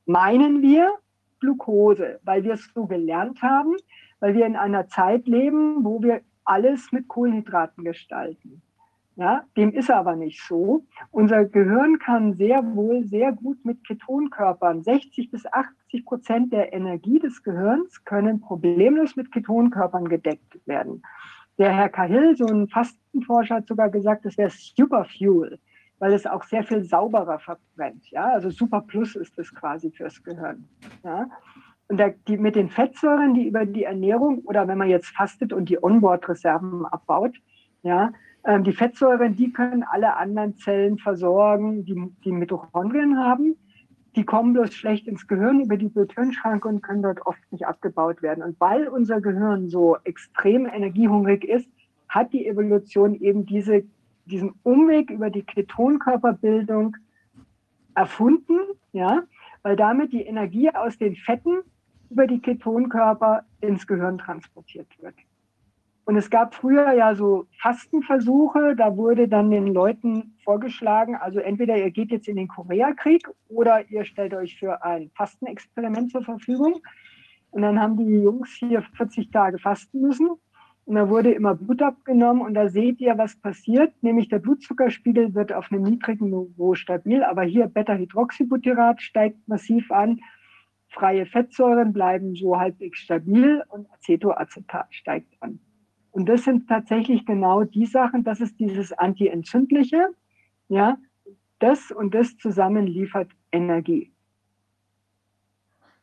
meinen wir, Glucose, weil wir es so gelernt haben, weil wir in einer Zeit leben, wo wir alles mit Kohlenhydraten gestalten. Ja, dem ist aber nicht so. Unser Gehirn kann sehr wohl sehr gut mit Ketonkörpern. 60 bis 80 Prozent der Energie des Gehirns können problemlos mit Ketonkörpern gedeckt werden. Der Herr Cahill, so ein Fastenforscher, hat sogar gesagt, das wäre Superfuel, weil es auch sehr viel sauberer verbrennt. Ja, also Super Plus ist es quasi fürs Gehirn. Ja. Und der, die, mit den Fettsäuren, die über die Ernährung oder wenn man jetzt fastet und die Onboard-Reserven abbaut, ja, ähm, die Fettsäuren, die können alle anderen Zellen versorgen, die, die Mitochondrien haben. Die kommen bloß schlecht ins Gehirn über die Bluthirnschranke und können dort oft nicht abgebaut werden. Und weil unser Gehirn so extrem energiehungrig ist, hat die Evolution eben diese, diesen Umweg über die Ketonkörperbildung erfunden, ja, weil damit die Energie aus den Fetten über die Ketonkörper ins Gehirn transportiert wird. Und es gab früher ja so Fastenversuche, da wurde dann den Leuten vorgeschlagen, also entweder ihr geht jetzt in den Koreakrieg oder ihr stellt euch für ein Fastenexperiment zur Verfügung. Und dann haben die Jungs hier 40 Tage fasten müssen. Und da wurde immer Blut abgenommen und da seht ihr, was passiert. Nämlich der Blutzuckerspiegel wird auf einem niedrigen Niveau stabil, aber hier Beta-Hydroxybutyrat steigt massiv an. Freie Fettsäuren bleiben so halbwegs stabil und Acetoacetat steigt an. Und das sind tatsächlich genau die Sachen, das ist dieses Anti-Entzündliche, ja, das und das zusammen liefert Energie.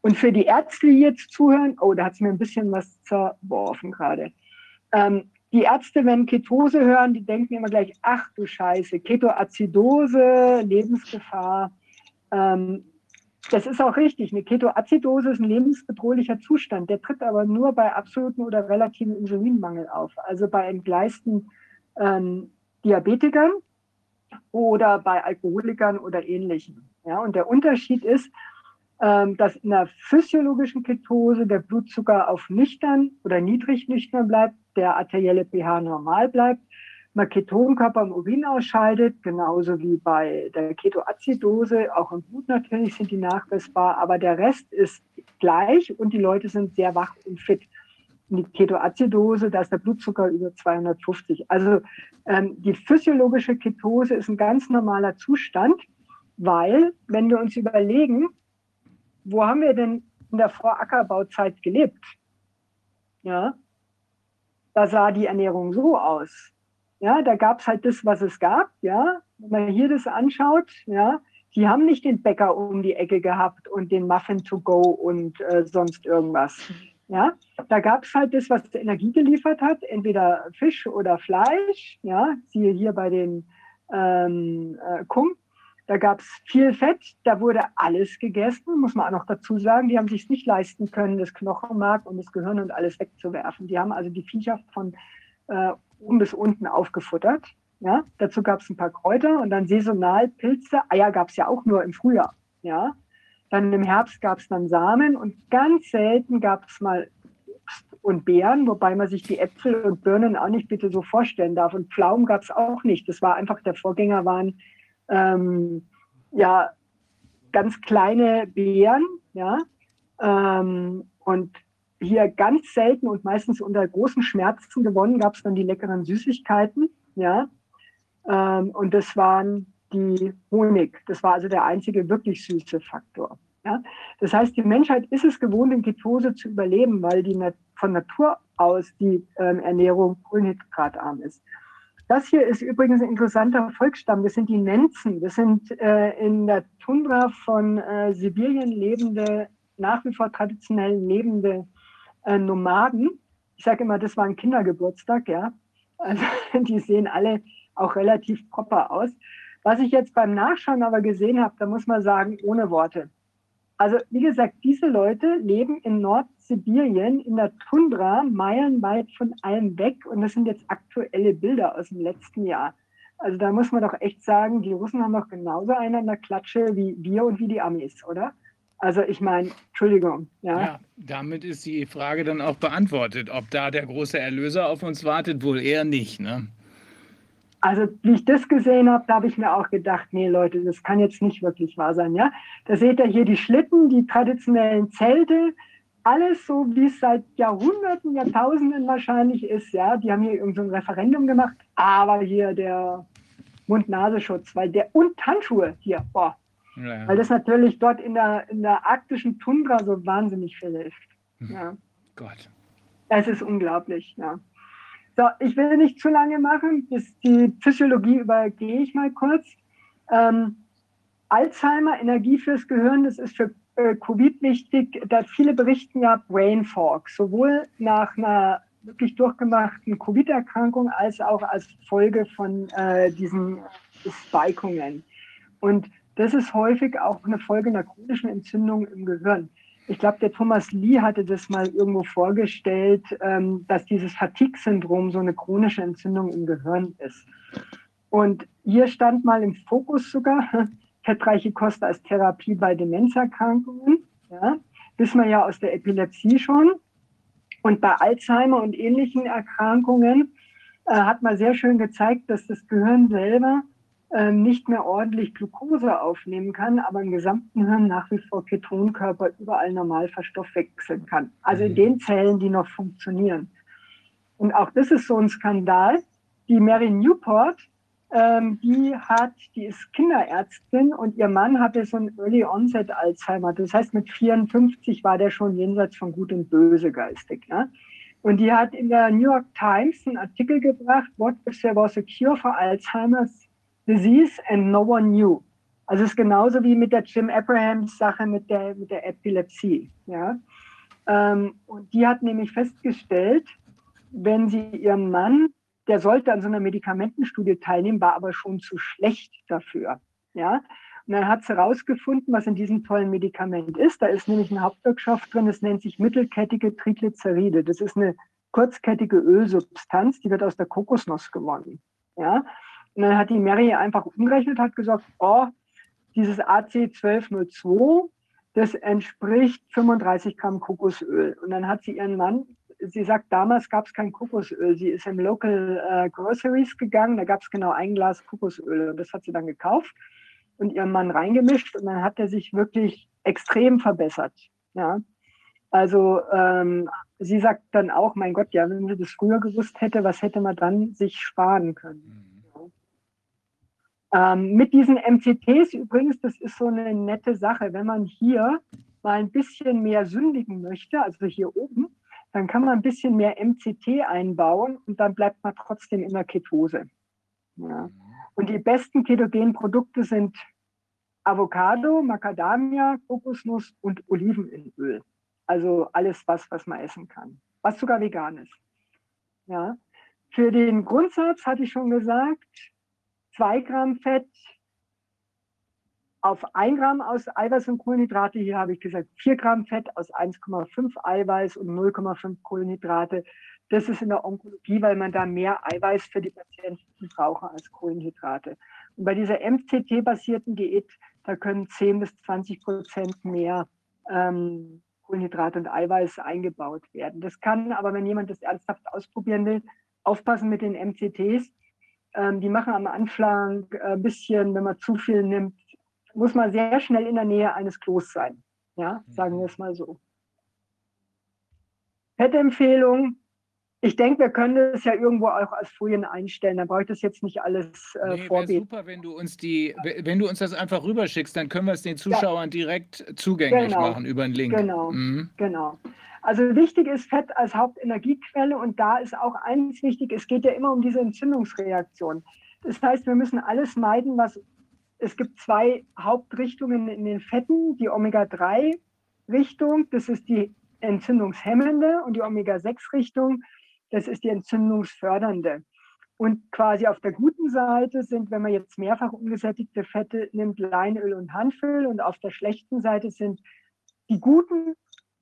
Und für die Ärzte, die jetzt zuhören, oh, da hat es mir ein bisschen was zerworfen gerade. Ähm, die Ärzte, wenn Ketose hören, die denken immer gleich, ach du Scheiße, Ketoazidose, Lebensgefahr. Ähm, das ist auch richtig. Eine Ketoazidose ist ein lebensbedrohlicher Zustand. Der tritt aber nur bei absoluten oder relativen Insulinmangel auf. Also bei entgleisten ähm, Diabetikern oder bei Alkoholikern oder ähnlichen. Ja, und der Unterschied ist, ähm, dass in der physiologischen Ketose der Blutzucker auf nüchtern oder niedrig nüchtern bleibt, der arterielle pH normal bleibt man Ketonkörper im Urin ausscheidet, genauso wie bei der Ketoazidose. Auch im Blut natürlich sind die nachweisbar, aber der Rest ist gleich und die Leute sind sehr wach und fit. Und die Ketoazidose, da ist der Blutzucker über 250. Also ähm, die physiologische Ketose ist ein ganz normaler Zustand, weil, wenn wir uns überlegen, wo haben wir denn in der Vorackerbauzeit gelebt? Ja, da sah die Ernährung so aus. Ja, da gab es halt das, was es gab. Ja, wenn man hier das anschaut, ja, die haben nicht den Bäcker um die Ecke gehabt und den Muffin to go und äh, sonst irgendwas. Ja, da gab es halt das, was Energie geliefert hat, entweder Fisch oder Fleisch. Ja, siehe hier bei den ähm, äh, Kung. Da gab es viel Fett, da wurde alles gegessen, muss man auch noch dazu sagen. Die haben sich nicht leisten können, das Knochenmark und das Gehirn und alles wegzuwerfen. Die haben also die Viecher von äh, oben bis unten aufgefuttert. Ja, dazu gab es ein paar Kräuter und dann saisonal Pilze. Eier gab es ja auch nur im Frühjahr. Ja, dann im Herbst gab es dann Samen und ganz selten gab es mal Obst und Beeren, wobei man sich die Äpfel und Birnen auch nicht bitte so vorstellen darf. Und Pflaumen gab es auch nicht. Das war einfach, der Vorgänger waren ähm, ja ganz kleine Beeren, ja. Ähm, und hier ganz selten und meistens unter großen Schmerzen gewonnen, gab es dann die leckeren Süßigkeiten, ja. Ähm, und das waren die Honig. Das war also der einzige wirklich süße Faktor. Ja? Das heißt, die Menschheit ist es gewohnt, in Ketose zu überleben, weil die von Natur aus die ähm, Ernährung kohlenhydratarm ist. Das hier ist übrigens ein interessanter Volksstamm. Das sind die Nenzen. Das sind äh, in der Tundra von äh, Sibirien lebende, nach wie vor traditionell lebende äh, Nomaden. Ich sage immer, das war ein Kindergeburtstag, ja. Also die sehen alle auch relativ proper aus. Was ich jetzt beim Nachschauen aber gesehen habe, da muss man sagen, ohne Worte. Also wie gesagt, diese Leute leben in Nordsibirien, in der Tundra, meilenweit von allem weg. Und das sind jetzt aktuelle Bilder aus dem letzten Jahr. Also da muss man doch echt sagen, die Russen haben doch genauso einen an der Klatsche wie wir und wie die Amis, oder? Also ich meine, Entschuldigung. Ja. ja, damit ist die Frage dann auch beantwortet. Ob da der große Erlöser auf uns wartet, wohl eher nicht. Ne? Also wie ich das gesehen habe, da habe ich mir auch gedacht, nee Leute, das kann jetzt nicht wirklich wahr sein. Ja, Da seht ihr hier die Schlitten, die traditionellen Zelte, alles so, wie es seit Jahrhunderten, Jahrtausenden wahrscheinlich ist. Ja, die haben hier irgendein so Referendum gemacht, aber hier der Mund-Nasenschutz, weil der und Handschuhe hier, boah, ja. weil das natürlich dort in der, in der arktischen Tundra so wahnsinnig viel hilft. Hm. Ja. Gott. Es ist unglaublich, ja. So, ich will nicht zu lange machen, bis die Physiologie übergehe ich mal kurz. Ähm, Alzheimer, Energie fürs Gehirn, das ist für äh, Covid wichtig. Da viele berichten ja Brain Fog, sowohl nach einer wirklich durchgemachten Covid-Erkrankung als auch als Folge von äh, diesen Spikungen. Und das ist häufig auch eine Folge einer chronischen Entzündung im Gehirn. Ich glaube, der Thomas Lee hatte das mal irgendwo vorgestellt, ähm, dass dieses Fatigue-Syndrom so eine chronische Entzündung im Gehirn ist. Und hier stand mal im Fokus sogar fettreiche Kost als Therapie bei Demenzerkrankungen. Ja, wissen wir ja aus der Epilepsie schon. Und bei Alzheimer und ähnlichen Erkrankungen äh, hat man sehr schön gezeigt, dass das Gehirn selber nicht mehr ordentlich Glucose aufnehmen kann, aber im gesamten Hirn nach wie vor Ketonkörper überall normal verstoffwechseln kann. Also in mhm. den Zellen, die noch funktionieren. Und auch das ist so ein Skandal. Die Mary Newport ähm, die hat, die ist Kinderärztin und ihr Mann hatte so ein Early Onset Alzheimer. Das heißt, mit 54 war der schon jenseits von Gut und Böse geistig. Ja? Und die hat in der New York Times einen Artikel gebracht, What if there was a cure for Alzheimer's disease and no one knew? Also es ist genauso wie mit der Jim Abrahams Sache mit der, mit der Epilepsie. Ja? Ähm, und die hat nämlich festgestellt, wenn sie ihrem Mann der sollte an so einer Medikamentenstudie teilnehmen, war aber schon zu schlecht dafür. Ja? Und dann hat sie herausgefunden, was in diesem tollen Medikament ist. Da ist nämlich ein Hauptwirkstoff drin, das nennt sich mittelkettige Triglyceride. Das ist eine kurzkettige Ölsubstanz, die wird aus der Kokosnuss gewonnen. Ja? Und dann hat die Mary einfach umgerechnet, hat gesagt, oh, dieses AC1202, das entspricht 35 Gramm Kokosöl. Und dann hat sie ihren Mann sie sagt, damals gab es kein Kokosöl. Sie ist im Local äh, Groceries gegangen, da gab es genau ein Glas Kokosöl und das hat sie dann gekauft und ihrem Mann reingemischt und dann hat er sich wirklich extrem verbessert. Ja. Also ähm, sie sagt dann auch, mein Gott, ja, wenn sie das früher gewusst hätte, was hätte man dann sich sparen können? Ähm, mit diesen MCTs übrigens, das ist so eine nette Sache, wenn man hier mal ein bisschen mehr sündigen möchte, also hier oben, dann kann man ein bisschen mehr MCT einbauen und dann bleibt man trotzdem in der Ketose. Ja. Und die besten ketogenen Produkte sind Avocado, Macadamia, Kokosnuss und Olivenöl. Also alles was, was man essen kann. Was sogar vegan ist. Ja. Für den Grundsatz hatte ich schon gesagt, zwei Gramm Fett, auf 1 Gramm aus Eiweiß und Kohlenhydrate, hier habe ich gesagt 4 Gramm Fett aus 1,5 Eiweiß und 0,5 Kohlenhydrate. Das ist in der Onkologie, weil man da mehr Eiweiß für die Patienten braucht als Kohlenhydrate. Und bei dieser MCT-basierten Diät, da können 10 bis 20 Prozent mehr ähm, Kohlenhydrate und Eiweiß eingebaut werden. Das kann aber, wenn jemand das ernsthaft ausprobieren will, aufpassen mit den MCTs. Ähm, die machen am Anfang ein bisschen, wenn man zu viel nimmt, muss man sehr schnell in der Nähe eines Klos sein. Ja, sagen wir es mal so. Fettempfehlung. Ich denke, wir können das ja irgendwo auch als Folien einstellen. Dann brauche ich das jetzt nicht alles äh, nee, vorbeten. super, wenn du uns die, wenn du uns das einfach rüberschickst, dann können wir es den Zuschauern ja. direkt zugänglich genau. machen über einen Link. Genau, mhm. genau. Also wichtig ist Fett als Hauptenergiequelle und da ist auch eins wichtig, es geht ja immer um diese Entzündungsreaktion. Das heißt, wir müssen alles meiden, was es gibt zwei Hauptrichtungen in den Fetten. Die Omega-3-Richtung, das ist die entzündungshemmende, und die Omega-6-Richtung, das ist die entzündungsfördernde. Und quasi auf der guten Seite sind, wenn man jetzt mehrfach ungesättigte Fette nimmt, Leinöl und Hanföl. Und auf der schlechten Seite sind die guten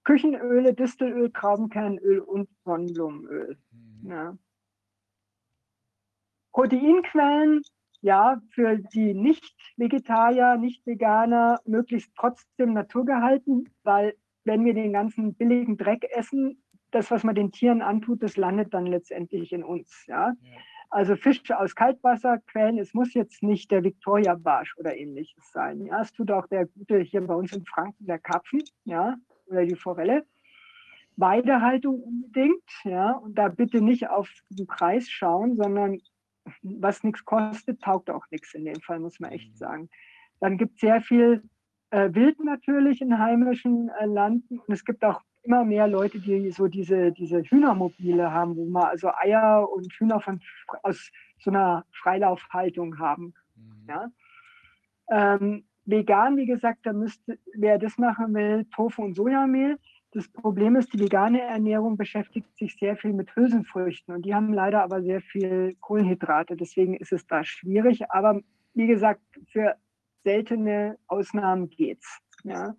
Küchenöle, Distelöl, Traubenkernöl und Sonnenblumenöl. Mhm. Ja. Proteinquellen ja, für die Nicht-Vegetarier, Nicht-Veganer möglichst trotzdem naturgehalten, weil wenn wir den ganzen billigen Dreck essen, das, was man den Tieren antut, das landet dann letztendlich in uns. Ja? ja. Also Fisch aus Kaltwasserquellen, es muss jetzt nicht der Victoria-Barsch oder ähnliches sein. Ja? Es tut auch der gute hier bei uns in Franken, der Karpfen ja? oder die Forelle. Weidehaltung unbedingt, ja, und da bitte nicht auf den Preis schauen, sondern was nichts kostet, taugt auch nichts in dem Fall, muss man echt sagen. Dann gibt es sehr viel äh, Wild natürlich in heimischen äh, Landen und es gibt auch immer mehr Leute, die so diese, diese Hühnermobile haben, wo man also Eier und Hühner von, aus so einer Freilaufhaltung haben. Mhm. Ja? Ähm, vegan, wie gesagt, da müsste, wer das machen will, Tofu und Sojamehl. Das Problem ist, die vegane Ernährung beschäftigt sich sehr viel mit Hülsenfrüchten und die haben leider aber sehr viel Kohlenhydrate. Deswegen ist es da schwierig. Aber wie gesagt, für seltene Ausnahmen geht's. Ja.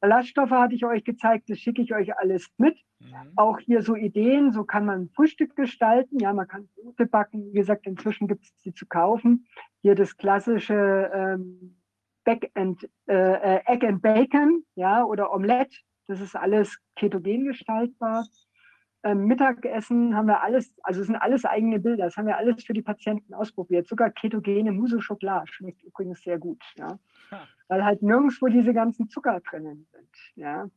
Ballaststoffe hatte ich euch gezeigt, das schicke ich euch alles mit. Mhm. Auch hier so Ideen, so kann man Frühstück gestalten. Ja, man kann Brote backen. Wie gesagt, inzwischen gibt es sie zu kaufen. Hier das klassische ähm, Back and, äh, äh, Egg and Bacon, ja, oder Omelette. Das ist alles ketogen gestaltbar. Ähm, Mittagessen haben wir alles, also sind alles eigene Bilder, das haben wir alles für die Patienten ausprobiert. Sogar ketogene Mousse Schokolade schmeckt übrigens sehr gut, ja. Weil halt nirgendwo diese ganzen Zucker drinnen sind, ja.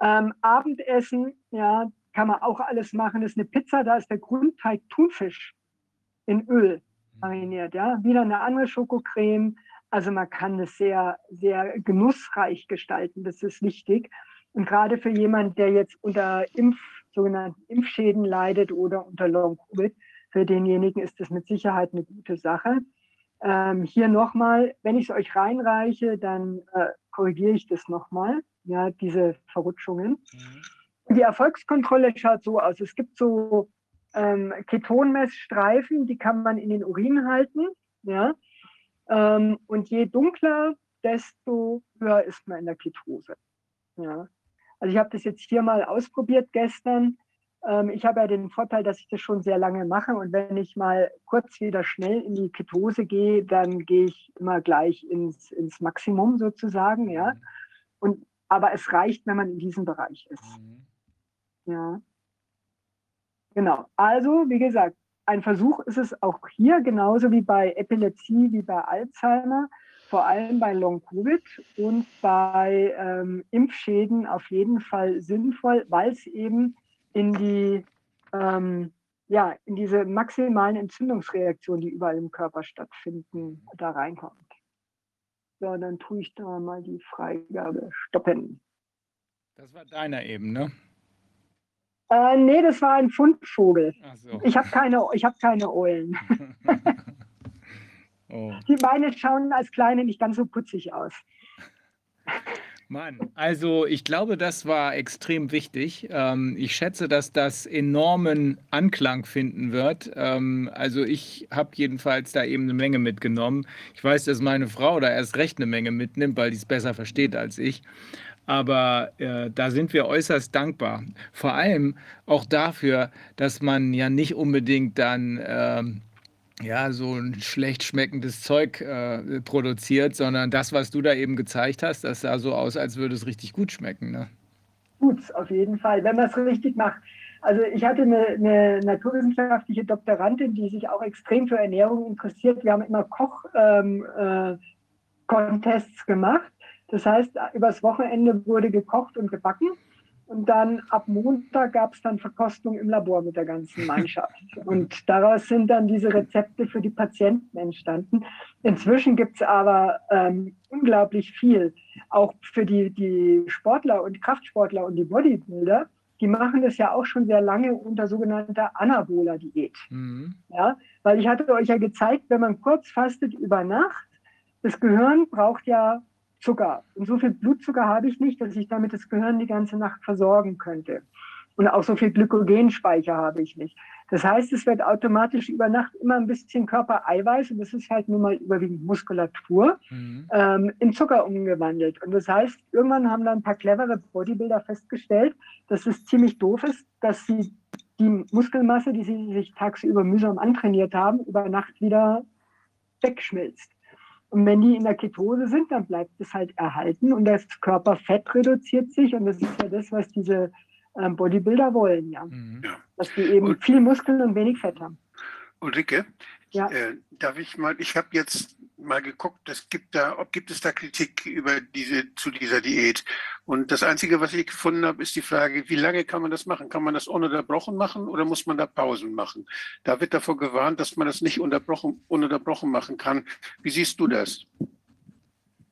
Ähm, Abendessen, ja, kann man auch alles machen. Das ist eine Pizza, da ist der Grundteig Thunfisch in Öl mariniert, ja. Wieder eine andere Schokocreme. Also man kann das sehr, sehr genussreich gestalten, das ist wichtig. Und gerade für jemanden, der jetzt unter Impf, sogenannten Impfschäden leidet oder unter Long-Covid, für denjenigen ist das mit Sicherheit eine gute Sache. Ähm, hier nochmal, wenn ich es euch reinreiche, dann äh, korrigiere ich das nochmal, ja, diese Verrutschungen. Mhm. Die Erfolgskontrolle schaut so aus. Es gibt so ähm, Ketonmessstreifen, die kann man in den Urin halten. Ja? Ähm, und je dunkler, desto höher ist man in der Ketose. Ja? Also ich habe das jetzt hier mal ausprobiert gestern. Ähm, ich habe ja den Vorteil, dass ich das schon sehr lange mache und wenn ich mal kurz wieder schnell in die Ketose gehe, dann gehe ich immer gleich ins, ins Maximum sozusagen, ja. Mhm. Und, aber es reicht, wenn man in diesem Bereich ist. Mhm. Ja. Genau. Also, wie gesagt, ein Versuch ist es auch hier, genauso wie bei Epilepsie, wie bei Alzheimer, vor allem bei Long-Covid und bei ähm, Impfschäden auf jeden Fall sinnvoll, weil es eben in die ähm, ja, in diese maximalen Entzündungsreaktionen, die überall im Körper stattfinden, da reinkommt. So, dann tue ich da mal die Freigabe stoppen. Das war deiner eben, ne? Äh, nee, das war ein Fundvogel. So. Ich habe keine, hab keine Eulen. Oh. Die Beine schauen als Kleine nicht ganz so putzig aus. Mann, also ich glaube, das war extrem wichtig. Ähm, ich schätze, dass das enormen Anklang finden wird. Ähm, also ich habe jedenfalls da eben eine Menge mitgenommen. Ich weiß, dass meine Frau da erst recht eine Menge mitnimmt, weil die es besser versteht als ich. Aber äh, da sind wir äußerst dankbar. Vor allem auch dafür, dass man ja nicht unbedingt dann... Ähm, ja, so ein schlecht schmeckendes Zeug äh, produziert, sondern das, was du da eben gezeigt hast, das sah so aus, als würde es richtig gut schmecken. Ne? Gut, auf jeden Fall, wenn man es richtig macht. Also ich hatte eine, eine, naturwissenschaftliche Doktorandin, die sich auch extrem für Ernährung interessiert. Wir haben immer Koch-Contests ähm, äh, gemacht. Das heißt, übers Wochenende wurde gekocht und gebacken. Und dann ab Montag gab es dann Verkostung im Labor mit der ganzen Mannschaft. Und daraus sind dann diese Rezepte für die Patienten entstanden. Inzwischen gibt es aber ähm, unglaublich viel, auch für die, die Sportler und Kraftsportler und die Bodybuilder. Die machen das ja auch schon sehr lange unter sogenannter Anabola-Diät. Mhm. Ja, weil ich hatte euch ja gezeigt, wenn man kurz fastet über Nacht, das Gehirn braucht ja Zucker. Und so viel Blutzucker habe ich nicht, dass ich damit das Gehirn die ganze Nacht versorgen könnte. Und auch so viel Glykogenspeicher habe ich nicht. Das heißt, es wird automatisch über Nacht immer ein bisschen Körpereiweiß, und das ist halt nun mal überwiegend Muskulatur, mhm. ähm, in Zucker umgewandelt. Und das heißt, irgendwann haben dann ein paar clevere Bodybuilder festgestellt, dass es ziemlich doof ist, dass sie die Muskelmasse, die sie sich tagsüber mühsam antrainiert haben, über Nacht wieder wegschmilzt. Und wenn die in der Ketose sind, dann bleibt es halt erhalten und das Körperfett reduziert sich. Und das ist ja das, was diese ähm, Bodybuilder wollen, ja. Mhm. Dass die eben und, viel Muskeln und wenig Fett haben. Ulrike, ja. äh, darf ich mal, ich habe jetzt mal geguckt, es gibt da, ob gibt es da Kritik über diese, zu dieser Diät. Und das Einzige, was ich gefunden habe, ist die Frage, wie lange kann man das machen? Kann man das ununterbrochen machen oder muss man da Pausen machen? Da wird davor gewarnt, dass man das nicht unterbrochen, ununterbrochen machen kann. Wie siehst du das?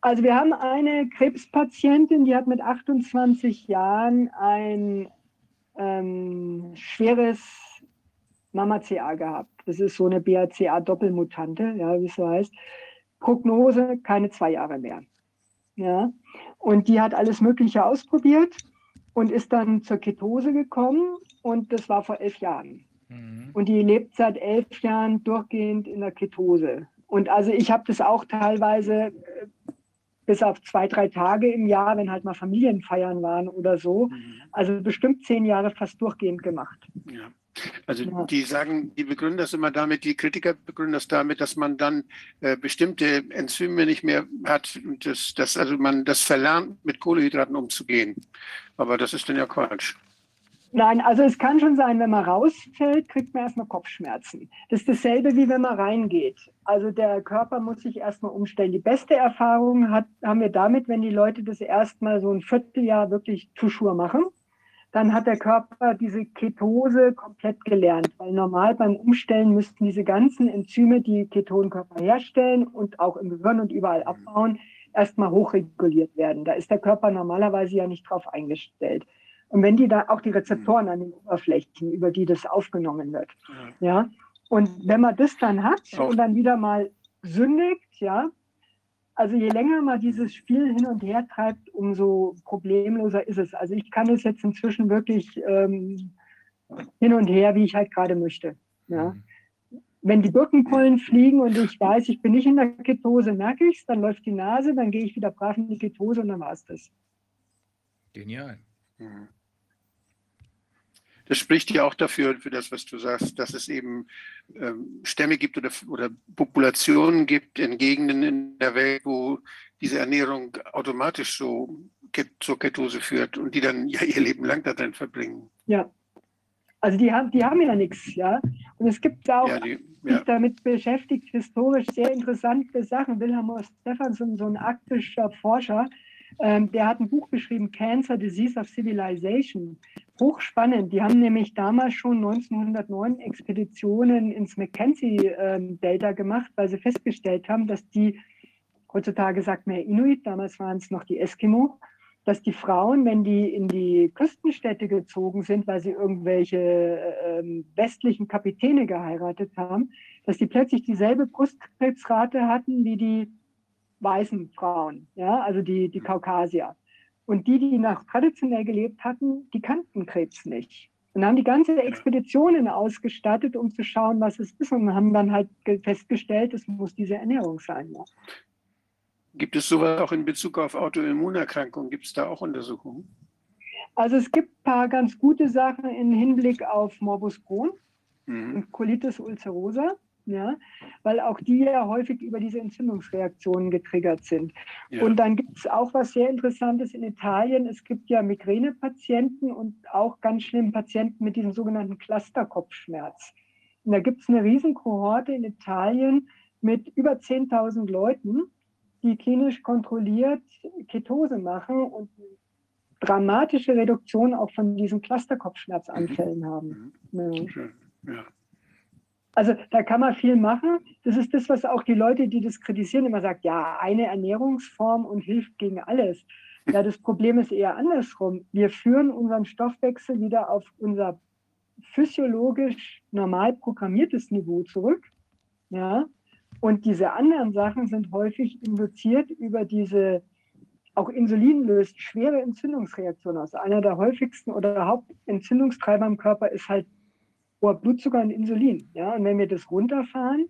Also wir haben eine Krebspatientin, die hat mit 28 Jahren ein ähm, schweres Mama-CA gehabt. Das ist so eine BRCA-Doppelmutante, ja, wie es so heißt. Prognose, keine zwei Jahre mehr. Ja? Und die hat alles Mögliche ausprobiert und ist dann zur Ketose gekommen und das war vor elf Jahren. Mhm. Und die lebt seit elf Jahren durchgehend in der Ketose. Und also ich habe das auch teilweise äh, bis auf zwei, drei Tage im Jahr, wenn halt mal Familienfeiern waren oder so. Mhm. Also bestimmt zehn Jahre fast durchgehend gemacht. Ja. Also ja. die sagen, die begründen das immer damit, die Kritiker begründen das damit, dass man dann äh, bestimmte Enzyme nicht mehr hat und das, das, also man das verlernt, mit Kohlehydraten umzugehen. Aber das ist dann ja Quatsch. Nein, also es kann schon sein, wenn man rausfällt, kriegt man erstmal Kopfschmerzen. Das ist dasselbe, wie wenn man reingeht. Also der Körper muss sich erstmal umstellen. Die beste Erfahrung hat, haben wir damit, wenn die Leute das erstmal so ein Vierteljahr wirklich Tuschur machen dann hat der Körper diese Ketose komplett gelernt. Weil normal beim Umstellen müssten diese ganzen Enzyme, die Ketonkörper herstellen und auch im Gehirn und überall abbauen, erstmal hochreguliert werden. Da ist der Körper normalerweise ja nicht drauf eingestellt. Und wenn die da auch die Rezeptoren an den Oberflächen, über die das aufgenommen wird, ja, und wenn man das dann hat und dann wieder mal sündigt, ja, also je länger man dieses Spiel hin und her treibt, umso problemloser ist es. Also ich kann es jetzt inzwischen wirklich ähm, hin und her, wie ich halt gerade möchte. Ja. Mhm. Wenn die Birkenpollen fliegen und ich weiß, ich bin nicht in der Ketose, merke ich es, dann läuft die Nase, dann gehe ich wieder brav in die Ketose und dann war es das. Genial. Mhm das spricht ja auch dafür, für das, was du sagst, dass es eben ähm, Stämme gibt oder, oder Populationen gibt in Gegenden in der Welt, wo diese Ernährung automatisch so zur Ketose führt und die dann ja ihr Leben lang da drin verbringen. Ja. Also die haben, die haben ja nichts, ja. Und es gibt auch, ja, die, ja. sich damit beschäftigt, historisch sehr interessante Sachen. Wilhelm Stephenson, so ein arktischer Forscher, ähm, der hat ein Buch geschrieben, Cancer, Disease of Civilization. Hochspannend. Die haben nämlich damals schon 1909 Expeditionen ins Mackenzie-Delta gemacht, weil sie festgestellt haben, dass die, heutzutage sagt man Inuit, damals waren es noch die Eskimo, dass die Frauen, wenn die in die Küstenstädte gezogen sind, weil sie irgendwelche äh, westlichen Kapitäne geheiratet haben, dass die plötzlich dieselbe Brustkrebsrate hatten wie die weißen Frauen, ja, also die, die Kaukasier. Und die, die noch traditionell gelebt hatten, die kannten Krebs nicht. Und haben die ganze Expeditionen ausgestattet, um zu schauen, was es ist, und haben dann halt festgestellt, es muss diese Ernährung sein. Ja. Gibt es sowas auch in Bezug auf Autoimmunerkrankungen? Gibt es da auch Untersuchungen? Also es gibt ein paar ganz gute Sachen im Hinblick auf Morbus Crohn mhm. und Colitis ulcerosa ja, weil auch die ja häufig über diese Entzündungsreaktionen getriggert sind. Ja. Und dann gibt es auch was sehr Interessantes in Italien. Es gibt ja Migränepatienten und auch ganz schlimme Patienten mit diesem sogenannten Clusterkopfschmerz. Und da gibt es eine Riesenkohorte in Italien mit über 10.000 Leuten, die klinisch kontrolliert Ketose machen und dramatische Reduktion auch von diesen Clusterkopfschmerzanfällen mhm. haben. Ja. ja. Also da kann man viel machen. Das ist das, was auch die Leute, die das kritisieren, immer sagen, ja, eine Ernährungsform und hilft gegen alles. Ja, das Problem ist eher andersrum. Wir führen unseren Stoffwechsel wieder auf unser physiologisch normal programmiertes Niveau zurück. Ja, und diese anderen Sachen sind häufig induziert über diese, auch Insulin löst schwere Entzündungsreaktionen aus. Einer der häufigsten oder Hauptentzündungstreiber im Körper ist halt hoher Blutzucker und Insulin. Ja? Und wenn wir das runterfahren,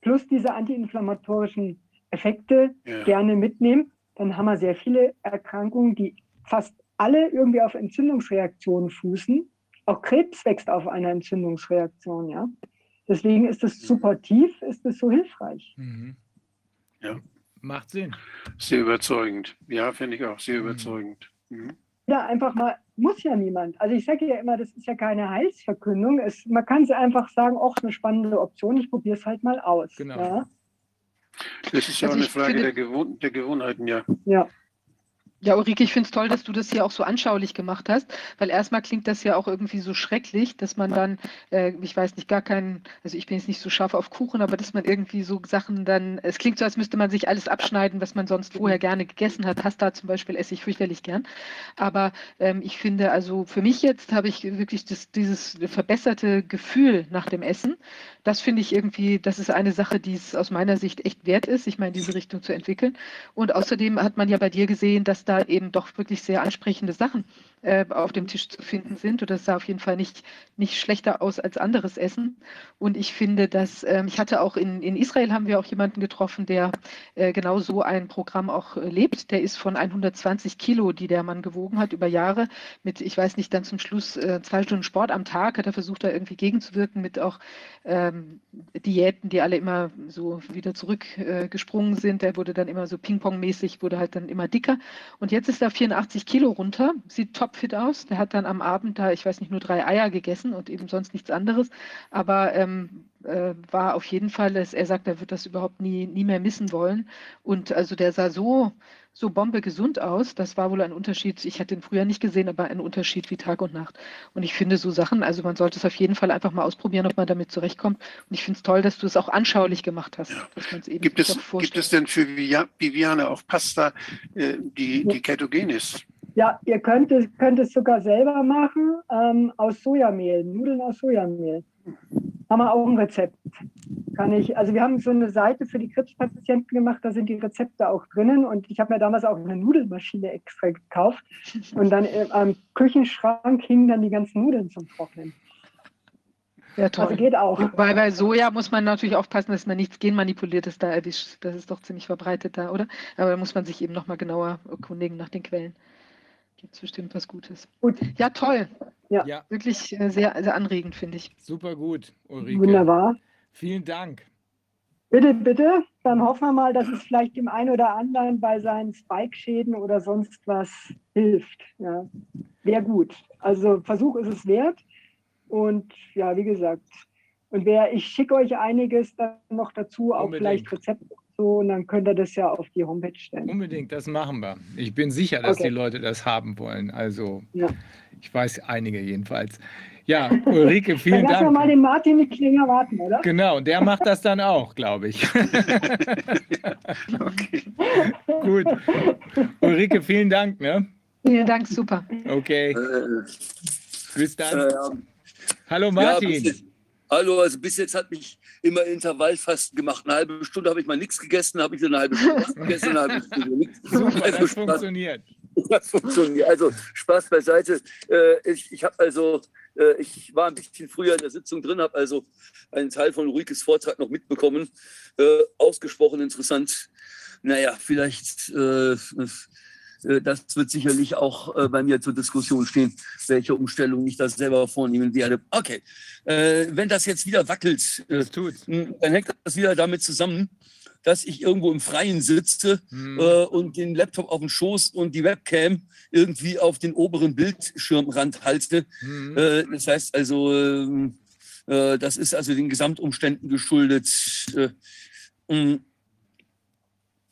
plus diese antiinflammatorischen Effekte ja. gerne mitnehmen, dann haben wir sehr viele Erkrankungen, die fast alle irgendwie auf Entzündungsreaktionen fußen. Auch Krebs wächst auf einer Entzündungsreaktion, ja. Deswegen ist es supportiv, ist es so hilfreich. Mhm. Ja. Macht Sinn. Sehr überzeugend. Ja, finde ich auch sehr mhm. überzeugend. Mhm. Ja, einfach mal muss ja niemand. Also ich sage ja immer, das ist ja keine Heilsverkündung. Es, man kann es einfach sagen, auch eine spannende Option, ich probiere es halt mal aus. Genau. Ja? Das ist ja Also auch eine Frage finde- der, Gewohn der Gewohnheiten, ja. Ja. Ja, Ulrike, ich finde es toll, dass du das hier auch so anschaulich gemacht hast, weil erstmal klingt das ja auch irgendwie so schrecklich, dass man dann, äh, ich weiß nicht, gar keinen, also ich bin jetzt nicht so scharf auf Kuchen, aber dass man irgendwie so Sachen dann, es klingt so, als müsste man sich alles abschneiden, was man sonst vorher gerne gegessen hat. Pasta zum Beispiel esse ich fürchterlich gern. Aber ähm, ich finde, also für mich jetzt habe ich wirklich das, dieses verbesserte Gefühl nach dem Essen. Das finde ich irgendwie, das ist eine Sache, die es aus meiner Sicht echt wert ist, sich mal in diese Richtung zu entwickeln. Und außerdem hat man ja bei dir gesehen, dass da eben doch wirklich sehr ansprechende Sachen äh, auf dem Tisch zu finden sind. Und das sah auf jeden Fall nicht, nicht schlechter aus als anderes Essen. Und ich finde, dass ähm, ich hatte auch in, in Israel haben wir auch jemanden getroffen, der äh, genau so ein Programm auch äh, lebt. Der ist von 120 Kilo, die der Mann gewogen hat über Jahre, mit, ich weiß nicht, dann zum Schluss zwei Stunden Sport am Tag, hat er versucht, da irgendwie gegenzuwirken mit auch ähm, Diäten, die alle immer so wieder zurückgesprungen gesprungen sind. Der wurde dann immer so Ping-Pong-mäßig, wurde halt dann immer dicker. Und jetzt ist er 84 Kilo runter, sieht topfit aus. Der hat dann am Abend da, ich weiß nicht, nur drei Eier gegessen und eben sonst nichts anderes. Aber ähm, äh, war auf jeden Fall, dass er sagt, er wird das überhaupt nie, nie mehr missen wollen. Und also der sah so, so bombe gesund aus. Das war wohl ein Unterschied. Ich hatte ihn früher nicht gesehen, aber ein Unterschied wie Tag und Nacht. Und ich finde so Sachen, also man sollte es auf jeden Fall einfach mal ausprobieren, ob man damit zurechtkommt. Und ich finde es toll, dass du es auch anschaulich gemacht hast, dass man es eben Gibt es, gibt es denn für Via- Viviane auch Pasta, äh, die, die ketogen ist? Ja, ihr könnt es, könnt es sogar selber machen ähm, aus Sojamehl, Nudeln aus Sojamehl. Haben wir auch ein Rezept. Kann ich, also wir haben so eine Seite für die Krebspatienten gemacht, da sind die Rezepte auch drinnen und ich habe mir damals auch eine Nudelmaschine extra gekauft und dann äh, am Küchenschrank hingen dann die ganzen Nudeln zum Trocknen. Ja, toll. Also geht auch. Wobei bei Soja muss man natürlich aufpassen, dass man nichts Genmanipuliertes da erwischt. Das ist doch ziemlich verbreitet da, oder? Aber da muss man sich eben nochmal genauer erkundigen nach den Quellen. Gibt es bestimmt was Gutes. Gut. Ja, toll. Ja, Wirklich äh, sehr, sehr anregend, finde ich. super gut, Ulrike. Wunderbar. Vielen Dank. Bitte, bitte. Dann hoffen wir mal, dass es vielleicht dem einen oder anderen bei seinen Spike-Schäden oder sonst was hilft. Ja. Wäre gut. Also Versuch ist es wert. Und ja, wie gesagt, und wer, ich schicke euch einiges dann noch dazu, auch Unbedingt. vielleicht Rezepte und so, und dann könnt ihr das ja auf die Homepage stellen. Unbedingt, das machen wir. Ich bin sicher, dass Okay. die Leute das haben wollen. Also, Ja. ich weiß einige jedenfalls. Ja, Ulrike, Dann vielen lassen wir mal Dank. den Martin nicht länger warten, oder? Genau, der macht das dann auch, glaube ich. Okay. Gut. Ulrike, vielen Dank. Ne? Vielen Dank, super. Okay, Äh, bis dann. äh, Hallo ja, bis Martin. jetzt, hallo, also bis jetzt hat mich immer Intervallfasten gemacht. Eine halbe Stunde habe ich mal nichts gegessen, habe ich eine halbe Stunde gegessen, eine halbe Stunde nichts. Super, Also das Spaß, funktioniert. das funktioniert. Also Spaß beiseite. Äh, ich ich habe also, äh, ich war ein bisschen früher in der Sitzung drin, habe also einen Teil von Ulrikes Vortrag noch mitbekommen. Äh, ausgesprochen interessant. Naja, vielleicht äh, das wird sicherlich auch äh, bei mir zur Diskussion stehen, welche Umstellung ich das selber vornehmen werde. Okay, äh, wenn das jetzt wieder wackelt, äh, tut's. dann hängt das wieder damit zusammen, dass ich irgendwo im Freien sitze Hm. äh, und den Laptop auf den Schoß und die Webcam irgendwie auf den oberen Bildschirmrand halte. Hm. Äh, das heißt also, äh, das ist also den Gesamtumständen geschuldet. Äh, mh.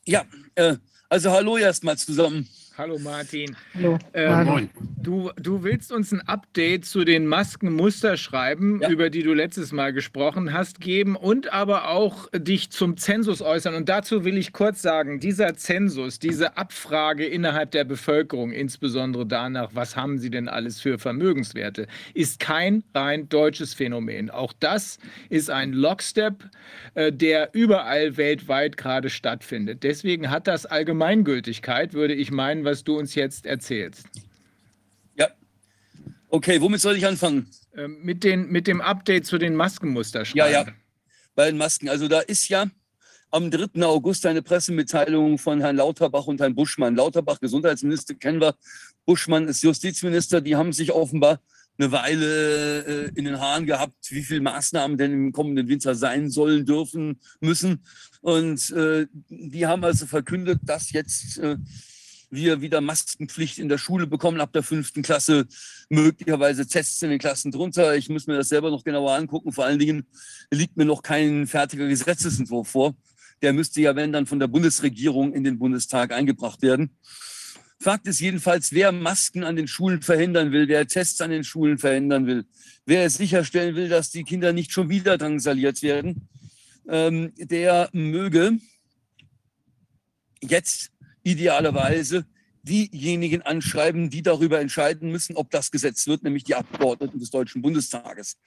ja, äh, also hallo erstmal zusammen. Hallo Martin. Hallo. Ähm, Moin. Du, du willst uns ein Update zu den Maskenmusterschreiben, Ja. über die du letztes Mal gesprochen hast, geben und aber auch dich zum Zensus äußern. Und dazu will ich kurz sagen, dieser Zensus, diese Abfrage innerhalb der Bevölkerung, insbesondere danach, was haben sie denn alles für Vermögenswerte, ist kein rein deutsches Phänomen. Auch das ist ein Lockstep, äh, der überall weltweit gerade stattfindet. Deswegen hat das Allgemeingültigkeit, würde ich meinen, was du uns jetzt erzählst. Ja. Okay, womit soll ich anfangen? Ähm, mit, den, mit dem Update zu den Maskenmusterschreiben. Ja, ja. Bei den Masken. Also da ist ja am 3. August eine Pressemitteilung von Herrn Lauterbach und Herrn Buschmann. Lauterbach, Gesundheitsminister, kennen wir. Buschmann ist Justizminister. Die haben sich offenbar eine Weile äh, in den Haaren gehabt, wie viele Maßnahmen denn im kommenden Winter sein sollen, dürfen, müssen. Und äh, die haben also verkündet, dass jetzt äh, wir wieder Maskenpflicht in der Schule bekommen ab der fünften Klasse, möglicherweise Tests in den Klassen drunter. Ich muss mir das selber noch genauer angucken. Vor allen Dingen liegt mir noch kein fertiger Gesetzesentwurf vor. Der müsste ja, wenn dann von der Bundesregierung in den Bundestag eingebracht werden. Fakt ist jedenfalls, wer Masken an den Schulen verhindern will, wer Tests an den Schulen verhindern will, wer es sicherstellen will, dass die Kinder nicht schon wieder drangsaliert werden, ähm, der möge jetzt idealerweise diejenigen anschreiben, die darüber entscheiden müssen, ob das Gesetz wird, nämlich die Abgeordneten des Deutschen Bundestages.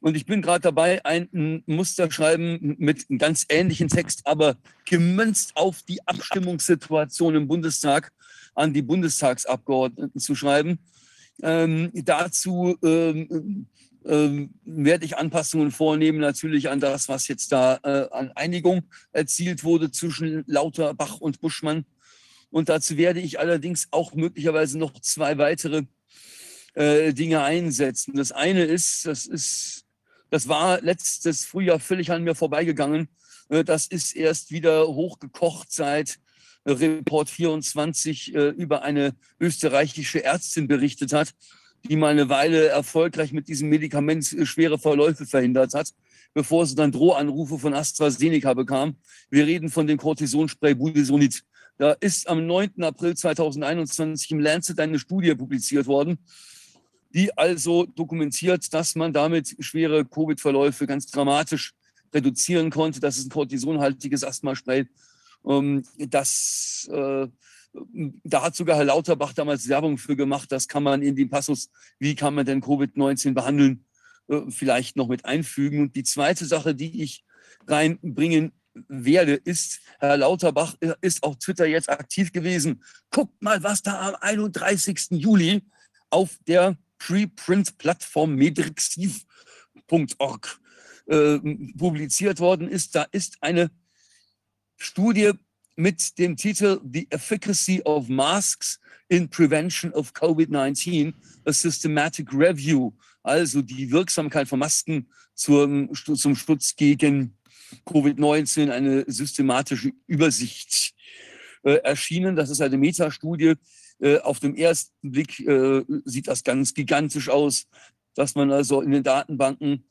Und ich bin gerade dabei, ein Muster schreiben mit einem ganz ähnlichen Text, aber gemünzt auf die Abstimmungssituation im Bundestag an die Bundestagsabgeordneten zu schreiben. Ähm, dazu ähm, ähm, werde ich Anpassungen vornehmen, natürlich an das, was jetzt da äh, an Einigung erzielt wurde zwischen Lauterbach und Buschmann. Und dazu werde ich allerdings auch möglicherweise noch zwei weitere äh, Dinge einsetzen. Das eine ist, das ist das war letztes Frühjahr völlig an mir vorbeigegangen. Äh, das ist erst wieder hochgekocht seit Report 24 äh, über eine österreichische Ärztin berichtet hat, die mal eine Weile erfolgreich mit diesem Medikament äh, schwere Verläufe verhindert hat, bevor sie dann Drohanrufe von AstraZeneca bekam. Wir reden von dem Cortisonspray Budesonid. Da ist am 9. April 2021 im Lancet eine Studie publiziert worden, die also dokumentiert, dass man damit schwere Covid-Verläufe ganz dramatisch reduzieren konnte. Das ist ein kortisonhaltiges Asthmaspray. Ähm, das, äh, da hat sogar Herr Lauterbach damals Werbung für gemacht. Das kann man in den Passus, wie kann man denn Covid-19 behandeln, äh, vielleicht noch mit einfügen. Und die zweite Sache, die ich reinbringen werde, ist, Herr Lauterbach ist auf Twitter jetzt aktiv gewesen. Guckt mal, was da am 31. Juli auf der Preprint-Plattform medrixiv.org äh, publiziert worden ist. Da ist eine Studie mit dem Titel The Efficacy of Masks in Prevention of COVID-19, a Systematic Review, also die Wirksamkeit von Masken zum, zum Schutz gegen Covid-19, eine systematische Übersicht äh, erschienen. Das ist eine Metastudie, äh, auf dem ersten Blick äh, sieht das ganz gigantisch aus, dass man also in den Datenbanken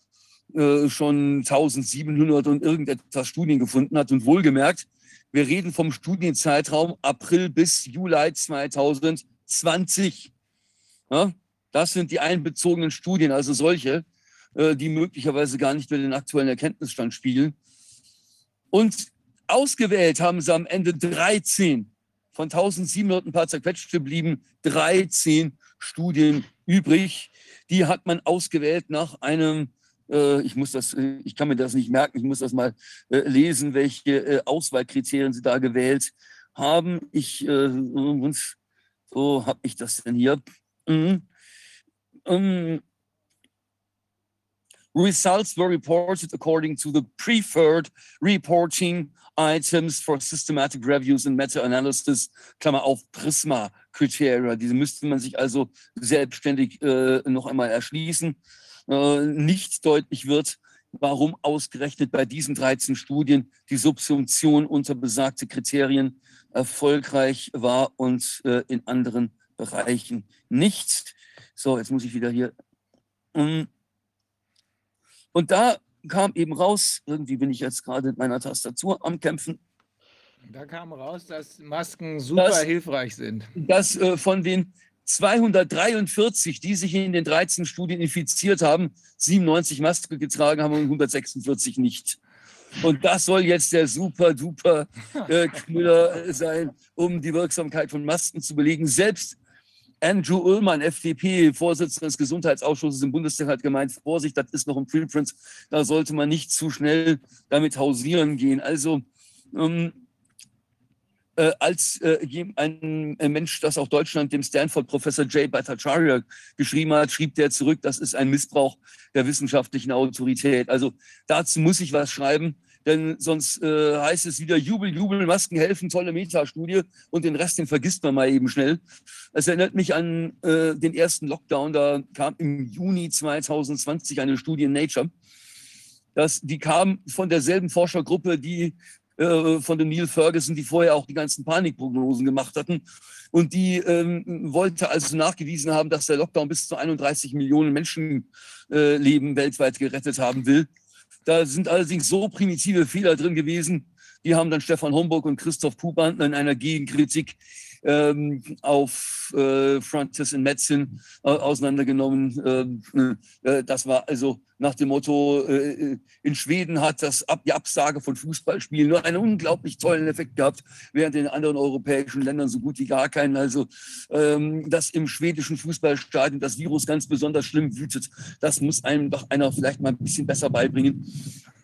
äh, schon 1700 und irgendetwas Studien gefunden hat. Und wohlgemerkt, wir reden vom Studienzeitraum April bis Juli 2020. Ja, das sind die einbezogenen Studien, also solche, die möglicherweise gar nicht mehr den aktuellen Erkenntnisstand spiegeln. Und ausgewählt haben sie am Ende 13 von 1700 ein paar zerquetschte blieben 13 Studien übrig. Die hat man ausgewählt nach einem, äh, ich muss das, äh, ich kann mir das nicht merken, ich muss das mal äh, lesen, welche Auswahlkriterien sie da gewählt haben. Ich, so habe ich das denn hier. Mhm. Um, results were reported according to the preferred reporting items for systematic reviews and meta-analysis, Klammer auf Prisma-Kriterien. Diese müsste man sich also selbstständig äh, noch einmal erschließen. Äh, nicht deutlich wird, warum ausgerechnet bei diesen 13 Studien die Subsumption unter besagte Kriterien erfolgreich war und äh, in anderen Bereichen nicht. So, jetzt muss ich wieder hier. Um, und da kam eben raus, irgendwie bin ich jetzt gerade mit meiner Tastatur am Kämpfen. Da kam raus, dass Masken super dass, hilfreich sind. Dass äh, von den 243, die sich in den 13 Studien infiziert haben, 97 Masken getragen haben und 146 nicht. Und das soll jetzt der super duper äh, Knüller sein, um die Wirksamkeit von Masken zu belegen. Selbst Andrew Ullmann, FDP, Vorsitzender des Gesundheitsausschusses im Bundestag, hat gemeint, Vorsicht, das ist noch ein Preprint, da sollte man nicht zu schnell damit hausieren gehen. Also ähm, äh, als äh, ein, ein, Mensch, das auch Deutschland dem Stanford-Professor Jay Bhattacharya geschrieben hat, schrieb der zurück, das ist ein Missbrauch der wissenschaftlichen Autorität. Also dazu muss ich was schreiben denn sonst äh, heißt es wieder Jubel, Jubel, Masken helfen, tolle Metastudie und den Rest, den vergisst man mal eben schnell. Es erinnert mich an äh, den ersten Lockdown, da kam im Juni 2020 eine Studie in Nature. Das, die kam von derselben Forschergruppe, die äh, von dem Neil Ferguson, die vorher auch die ganzen Panikprognosen gemacht hatten. Und die ähm, wollte also nachgewiesen haben, dass der Lockdown bis zu 31 Millionen Menschenleben äh, weltweit gerettet haben will. Da sind allerdings so primitive Fehler drin gewesen, Die haben dann Stefan Homburg und Christoph Puban in einer Gegenkritik ähm, auf äh, Francis in Metzin äh, auseinandergenommen. Ähm, äh, das war also nach dem Motto, äh, in Schweden hat das Ab die Absage von Fußballspielen nur einen unglaublich tollen Effekt gehabt, während in anderen europäischen Ländern so gut wie gar keinen. Also, ähm, dass im schwedischen Fußballstadion das Virus ganz besonders schlimm wütet, das muss einem doch einer vielleicht mal ein bisschen besser beibringen.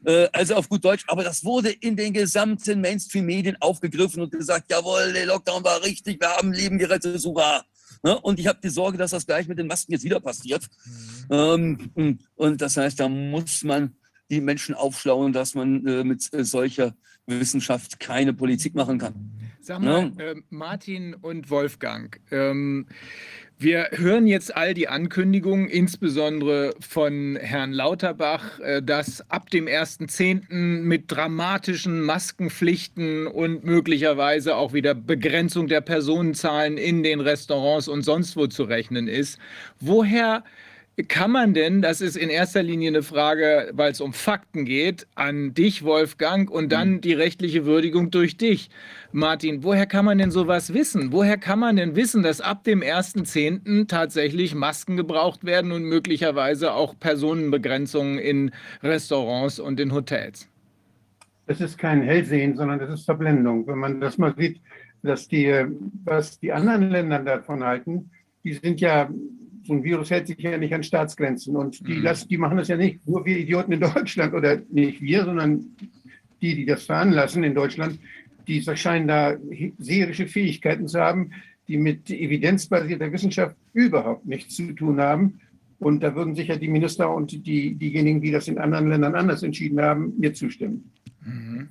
Äh, also auf gut Deutsch, aber das wurde in den gesamten Mainstream-Medien aufgegriffen und gesagt, jawohl, der Lockdown war richtig, wir haben Leben gerettet, hurra. Ne? Und ich habe die Sorge, dass das gleich mit den Masken jetzt wieder passiert. Mhm. Ähm, und das heißt, da muss man die Menschen aufschlauen, dass man äh, mit äh, solcher Wissenschaft keine Politik machen kann. Sag mal, ja. äh, Martin und Wolfgang, ähm, wir hören jetzt all die Ankündigungen, insbesondere von Herrn Lauterbach, äh, dass ab dem 1.10. mit dramatischen Maskenpflichten und möglicherweise auch wieder Begrenzung der Personenzahlen in den Restaurants und sonst wo zu rechnen ist. Woher kann man denn, das ist in erster Linie eine Frage, weil es um Fakten geht, an dich, Wolfgang, und dann mhm. die rechtliche Würdigung durch dich, Martin. Woher kann man denn sowas wissen? Woher kann man denn wissen, dass ab dem 1.10. tatsächlich Masken gebraucht werden und möglicherweise auch Personenbegrenzungen in Restaurants und in Hotels? Das ist kein Hellsehen, sondern das ist Verblendung. Wenn man das mal sieht, dass die, was die anderen Länder davon halten, die sind ja so ein Virus hält sich ja nicht an Staatsgrenzen. Und die, mhm. lassen, die machen das ja nicht nur wir Idioten in Deutschland oder nicht wir, sondern die, die das veranlassen in Deutschland, die scheinen da seherische Fähigkeiten zu haben, die mit evidenzbasierter Wissenschaft überhaupt nichts zu tun haben. Und da würden sicher die Minister und die, diejenigen, die das in anderen Ländern anders entschieden haben, mir zustimmen. Mhm.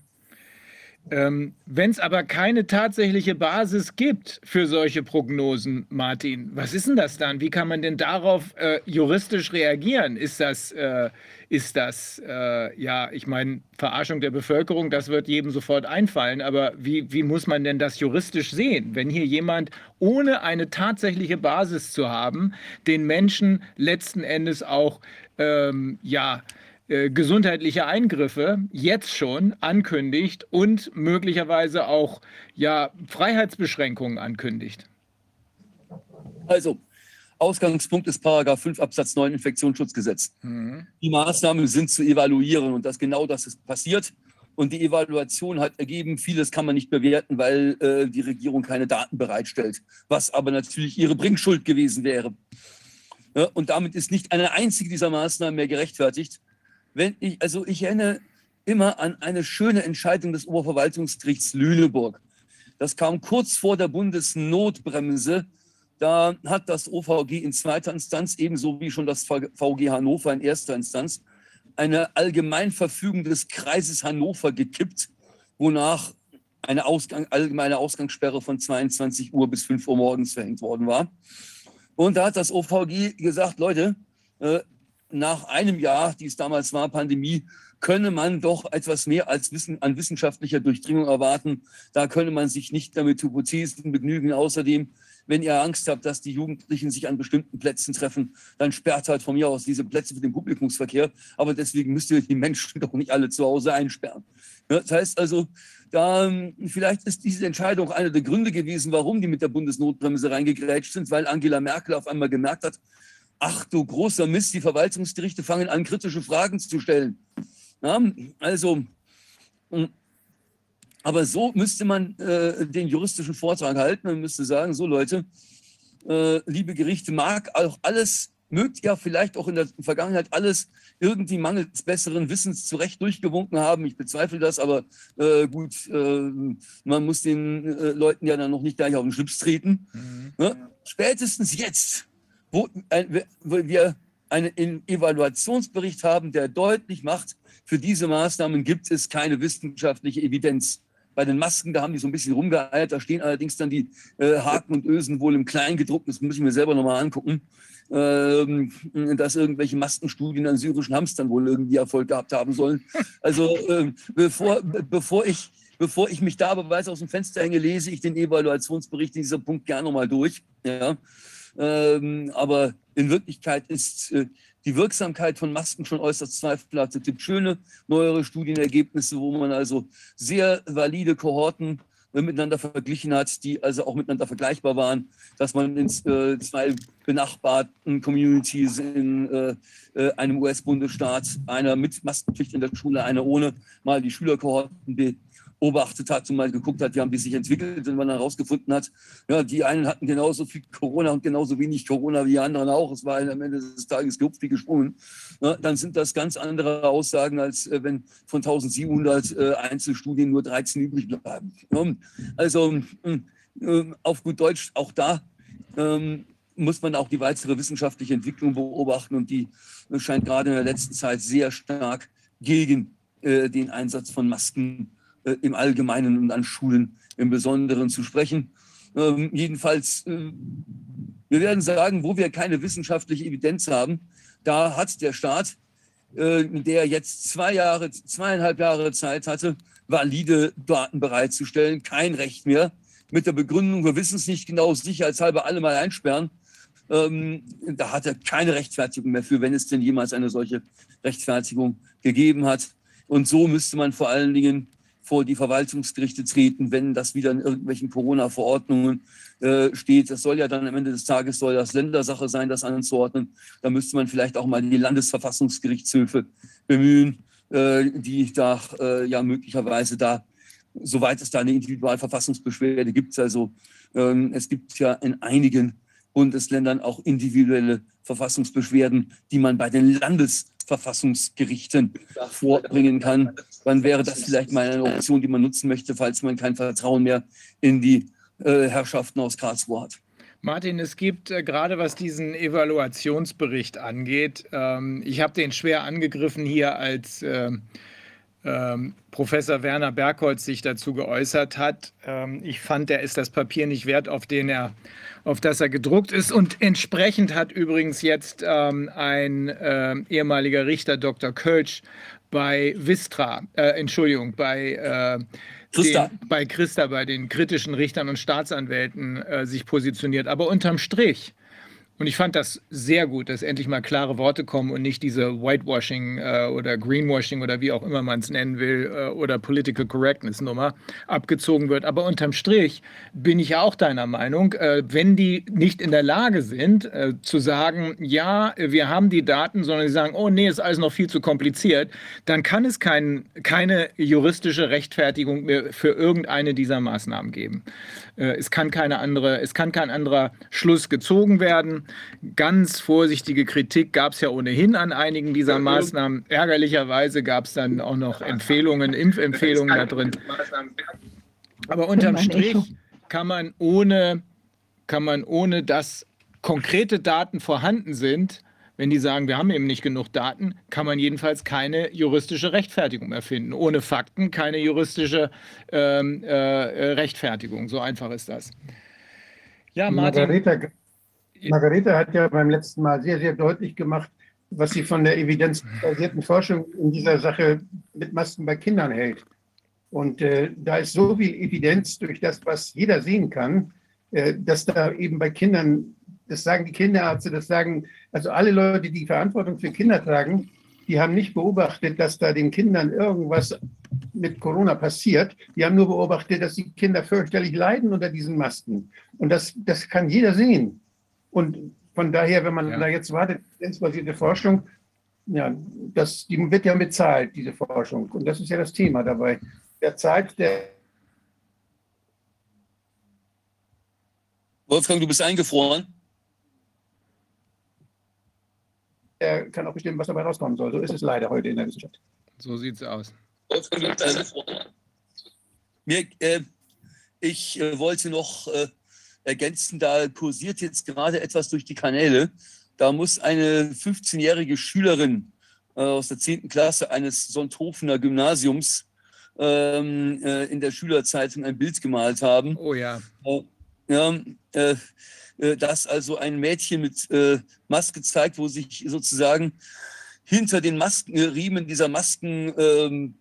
Ähm, Wenn es aber keine tatsächliche Basis gibt für solche Prognosen, Martin, was ist denn das dann? Wie kann man denn darauf äh, juristisch reagieren? Ist das, äh, ist das äh, ja, ich meine, Verarschung der Bevölkerung, das wird jedem sofort einfallen, aber wie, wie muss man denn das juristisch sehen, wenn hier jemand ohne eine tatsächliche Basis zu haben, den Menschen letzten Endes auch, ähm, ja, äh, gesundheitliche Eingriffe jetzt schon ankündigt und möglicherweise auch ja, Freiheitsbeschränkungen ankündigt? Also, Ausgangspunkt ist Paragraph 5 Absatz 9 Infektionsschutzgesetz. Mhm. Die Maßnahmen sind zu evaluieren und das genau das ist passiert. Und die Evaluation hat ergeben, vieles kann man nicht bewerten, weil äh, die Regierung keine Daten bereitstellt, was aber natürlich ihre Bringschuld gewesen wäre. Ja, und damit ist nicht eine einzige dieser Maßnahmen mehr gerechtfertigt wenn ich, also ich erinnere immer an eine schöne Entscheidung des Oberverwaltungsgerichts Lüneburg. Das kam kurz vor der Bundesnotbremse. Da hat das OVG in zweiter Instanz, ebenso wie schon das VG Hannover in erster Instanz, eine Allgemeinverfügung des Kreises Hannover gekippt, wonach eine Ausgang, allgemeine Ausgangssperre von 22 Uhr bis 5 Uhr morgens verhängt worden war. Und da hat das OVG gesagt, Leute, äh, nach einem Jahr, die es damals war, Pandemie, könne man doch etwas mehr als Wissen, an wissenschaftlicher Durchdringung erwarten. Da könne man sich nicht damit Hypothesen begnügen. Außerdem, wenn ihr Angst habt, dass die Jugendlichen sich an bestimmten Plätzen treffen, dann sperrt halt von mir aus diese Plätze für den Publikumsverkehr. Aber deswegen müsst ihr die Menschen doch nicht alle zu Hause einsperren. Das heißt also, da, vielleicht ist diese Entscheidung einer der Gründe gewesen, warum die mit der Bundesnotbremse reingegrätscht sind, weil Angela Merkel auf einmal gemerkt hat, ach du großer Mist, die Verwaltungsgerichte fangen an, kritische Fragen zu stellen. Ja, also, hm, aber so müsste man äh, den juristischen Vortrag halten. Man müsste sagen, so Leute, äh, liebe Gerichte, mag auch alles, mögt ja vielleicht auch in der Vergangenheit alles irgendwie mangels besseren Wissens zurecht durchgewunken haben. Ich bezweifle das, aber äh, gut, äh, man muss den äh, Leuten ja dann noch nicht gleich auf den Schlips treten. Mhm. Ja? Spätestens jetzt wo, wo wir einen Evaluationsbericht haben, der deutlich macht, für diese Maßnahmen gibt es keine wissenschaftliche Evidenz. Bei den Masken, da haben die so ein bisschen rumgeeiert, da stehen allerdings dann die äh, Haken und Ösen wohl im Kleingedruckten, das muss ich mir selber nochmal angucken, ähm, dass irgendwelche Maskenstudien an syrischen Hamstern wohl irgendwie Erfolg gehabt haben sollen. Also äh, bevor, bevor ich bevor ich mich da aber weiß aus dem Fenster hänge, lese ich den Evaluationsbericht in dieser Punkt gerne nochmal durch. Ja. Ähm, aber in Wirklichkeit ist äh, die Wirksamkeit von Masken schon äußerst zweifelhaft. Es gibt schöne neuere Studienergebnisse, wo man also sehr valide Kohorten äh, miteinander verglichen hat, die also auch miteinander vergleichbar waren, dass man in äh, zwei benachbarten Communities in äh, äh einem US-Bundesstaat, einer mit Maskenpflicht in der Schule, einer ohne, mal die Schülerkohorten beobachtet hat und mal geguckt hat, wie haben die sich entwickelt und man dann herausgefunden hat, ja, die einen hatten genauso viel Corona und genauso wenig Corona wie die anderen auch. Es war am Ende des Tages gehupft wie gesprungen. Ja, dann sind das ganz andere Aussagen, als äh, wenn von 1700 äh, Einzelstudien nur 13 übrig bleiben. Ja, also äh, auf gut Deutsch, auch da ähm, muss man auch die weitere wissenschaftliche Entwicklung beobachten und die scheint gerade in der letzten Zeit sehr stark gegen äh, den Einsatz von Masken äh, im Allgemeinen und an Schulen im Besonderen zu sprechen. Ähm, jedenfalls, äh, wir werden sagen, wo wir keine wissenschaftliche Evidenz haben, da hat der Staat, äh, der jetzt zwei Jahre, zweieinhalb Jahre Zeit hatte, valide Daten bereitzustellen, kein Recht mehr. Mit der Begründung, wir wissen es nicht genau, sicherheitshalber alle mal einsperren. Ähm, da hat er keine Rechtfertigung mehr für, wenn es denn jemals eine solche Rechtfertigung gegeben hat. Und so müsste man vor allen Dingen vor die Verwaltungsgerichte treten, wenn das wieder in irgendwelchen Corona-Verordnungen äh, steht. Das soll ja dann am Ende des Tages soll das Ländersache sein, das anzuordnen. Da müsste man vielleicht auch mal die Landesverfassungsgerichtshöfe bemühen, äh, die da äh, ja möglicherweise da, soweit es da eine Individualverfassungsbeschwerde gibt, also ähm, es gibt ja in einigen Bundesländern auch individuelle Verfassungsbeschwerden, die man bei den Landesverfassungsgerichten vorbringen kann. Dann wäre das vielleicht mal eine Option, die man nutzen möchte, falls man kein Vertrauen mehr in die äh, Herrschaften aus Karlsruhe hat. Martin, es gibt äh, gerade was diesen Evaluationsbericht angeht, ähm, ich habe den schwer angegriffen hier als äh, ähm, Professor Werner Bergholz sich dazu geäußert hat. Ähm, ich fand, er ist das Papier nicht wert, auf, den er, auf das er gedruckt ist. Und entsprechend hat übrigens jetzt ähm, ein äh, ehemaliger Richter, Dr. Kölsch, bei Vistra, äh, Entschuldigung, bei äh, Christa. Den, bei Christa, bei den kritischen Richtern und Staatsanwälten äh, sich positioniert. Aber unterm Strich und ich fand das sehr gut, dass endlich mal klare Worte kommen und nicht diese Whitewashing äh, oder Greenwashing oder wie auch immer man es nennen will äh, oder Political Correctness Nummer abgezogen wird. Aber unterm Strich bin ich ja auch deiner Meinung, äh, wenn die nicht in der Lage sind äh, zu sagen, ja, wir haben die Daten, sondern sie sagen, oh nee, ist alles noch viel zu kompliziert, dann kann es kein, keine juristische Rechtfertigung mehr für irgendeine dieser Maßnahmen geben. Äh, es kann keine andere, es kann kein anderer Schluss gezogen werden. Ganz vorsichtige Kritik gab es ja ohnehin an einigen dieser Maßnahmen. Ärgerlicherweise gab es dann auch noch Empfehlungen, Impfempfehlungen da drin. Aber unterm Strich kann man ohne, kann man ohne, dass konkrete Daten vorhanden sind, wenn die sagen, wir haben eben nicht genug Daten, kann man jedenfalls keine juristische Rechtfertigung mehr finden. Ohne Fakten keine juristische ähm, äh, Rechtfertigung. So einfach ist das. Ja, Martin. Margareta, Margareta hat ja beim letzten Mal sehr, sehr deutlich gemacht, was sie von der evidenzbasierten Forschung in dieser Sache mit Masken bei Kindern hält. Und äh, da ist so viel Evidenz durch das, was jeder sehen kann, äh, dass da eben bei Kindern das sagen die Kinderärzte, das sagen also alle Leute, die Verantwortung für Kinder tragen, die haben nicht beobachtet, dass da den Kindern irgendwas mit Corona passiert. Die haben nur beobachtet, dass die Kinder fürchterlich leiden unter diesen Masken. Und das, das kann jeder sehen. Und von daher, wenn man ja. da jetzt wartet, evidenzbasierte Forschung, ja, das, die wird ja bezahlt, diese Forschung. Und das ist ja das Thema dabei. Der zahlt der. Wolfgang, du bist eingefroren. der kann auch bestimmen, was dabei rauskommen soll. So ist es leider heute in der Wissenschaft. So sieht es aus. Mir, äh, ich äh, wollte noch äh, ergänzen, da kursiert jetzt gerade etwas durch die Kanäle. Da muss eine 15-jährige Schülerin äh, aus der 10. Klasse eines Sonthofener Gymnasiums ähm, äh, in der Schülerzeitung ein Bild gemalt haben. Oh ja. Äh, ja, äh, dass also ein Mädchen mit äh, Maske zeigt, wo sich sozusagen hinter den Maskenriemen dieser Maskenstoff ähm,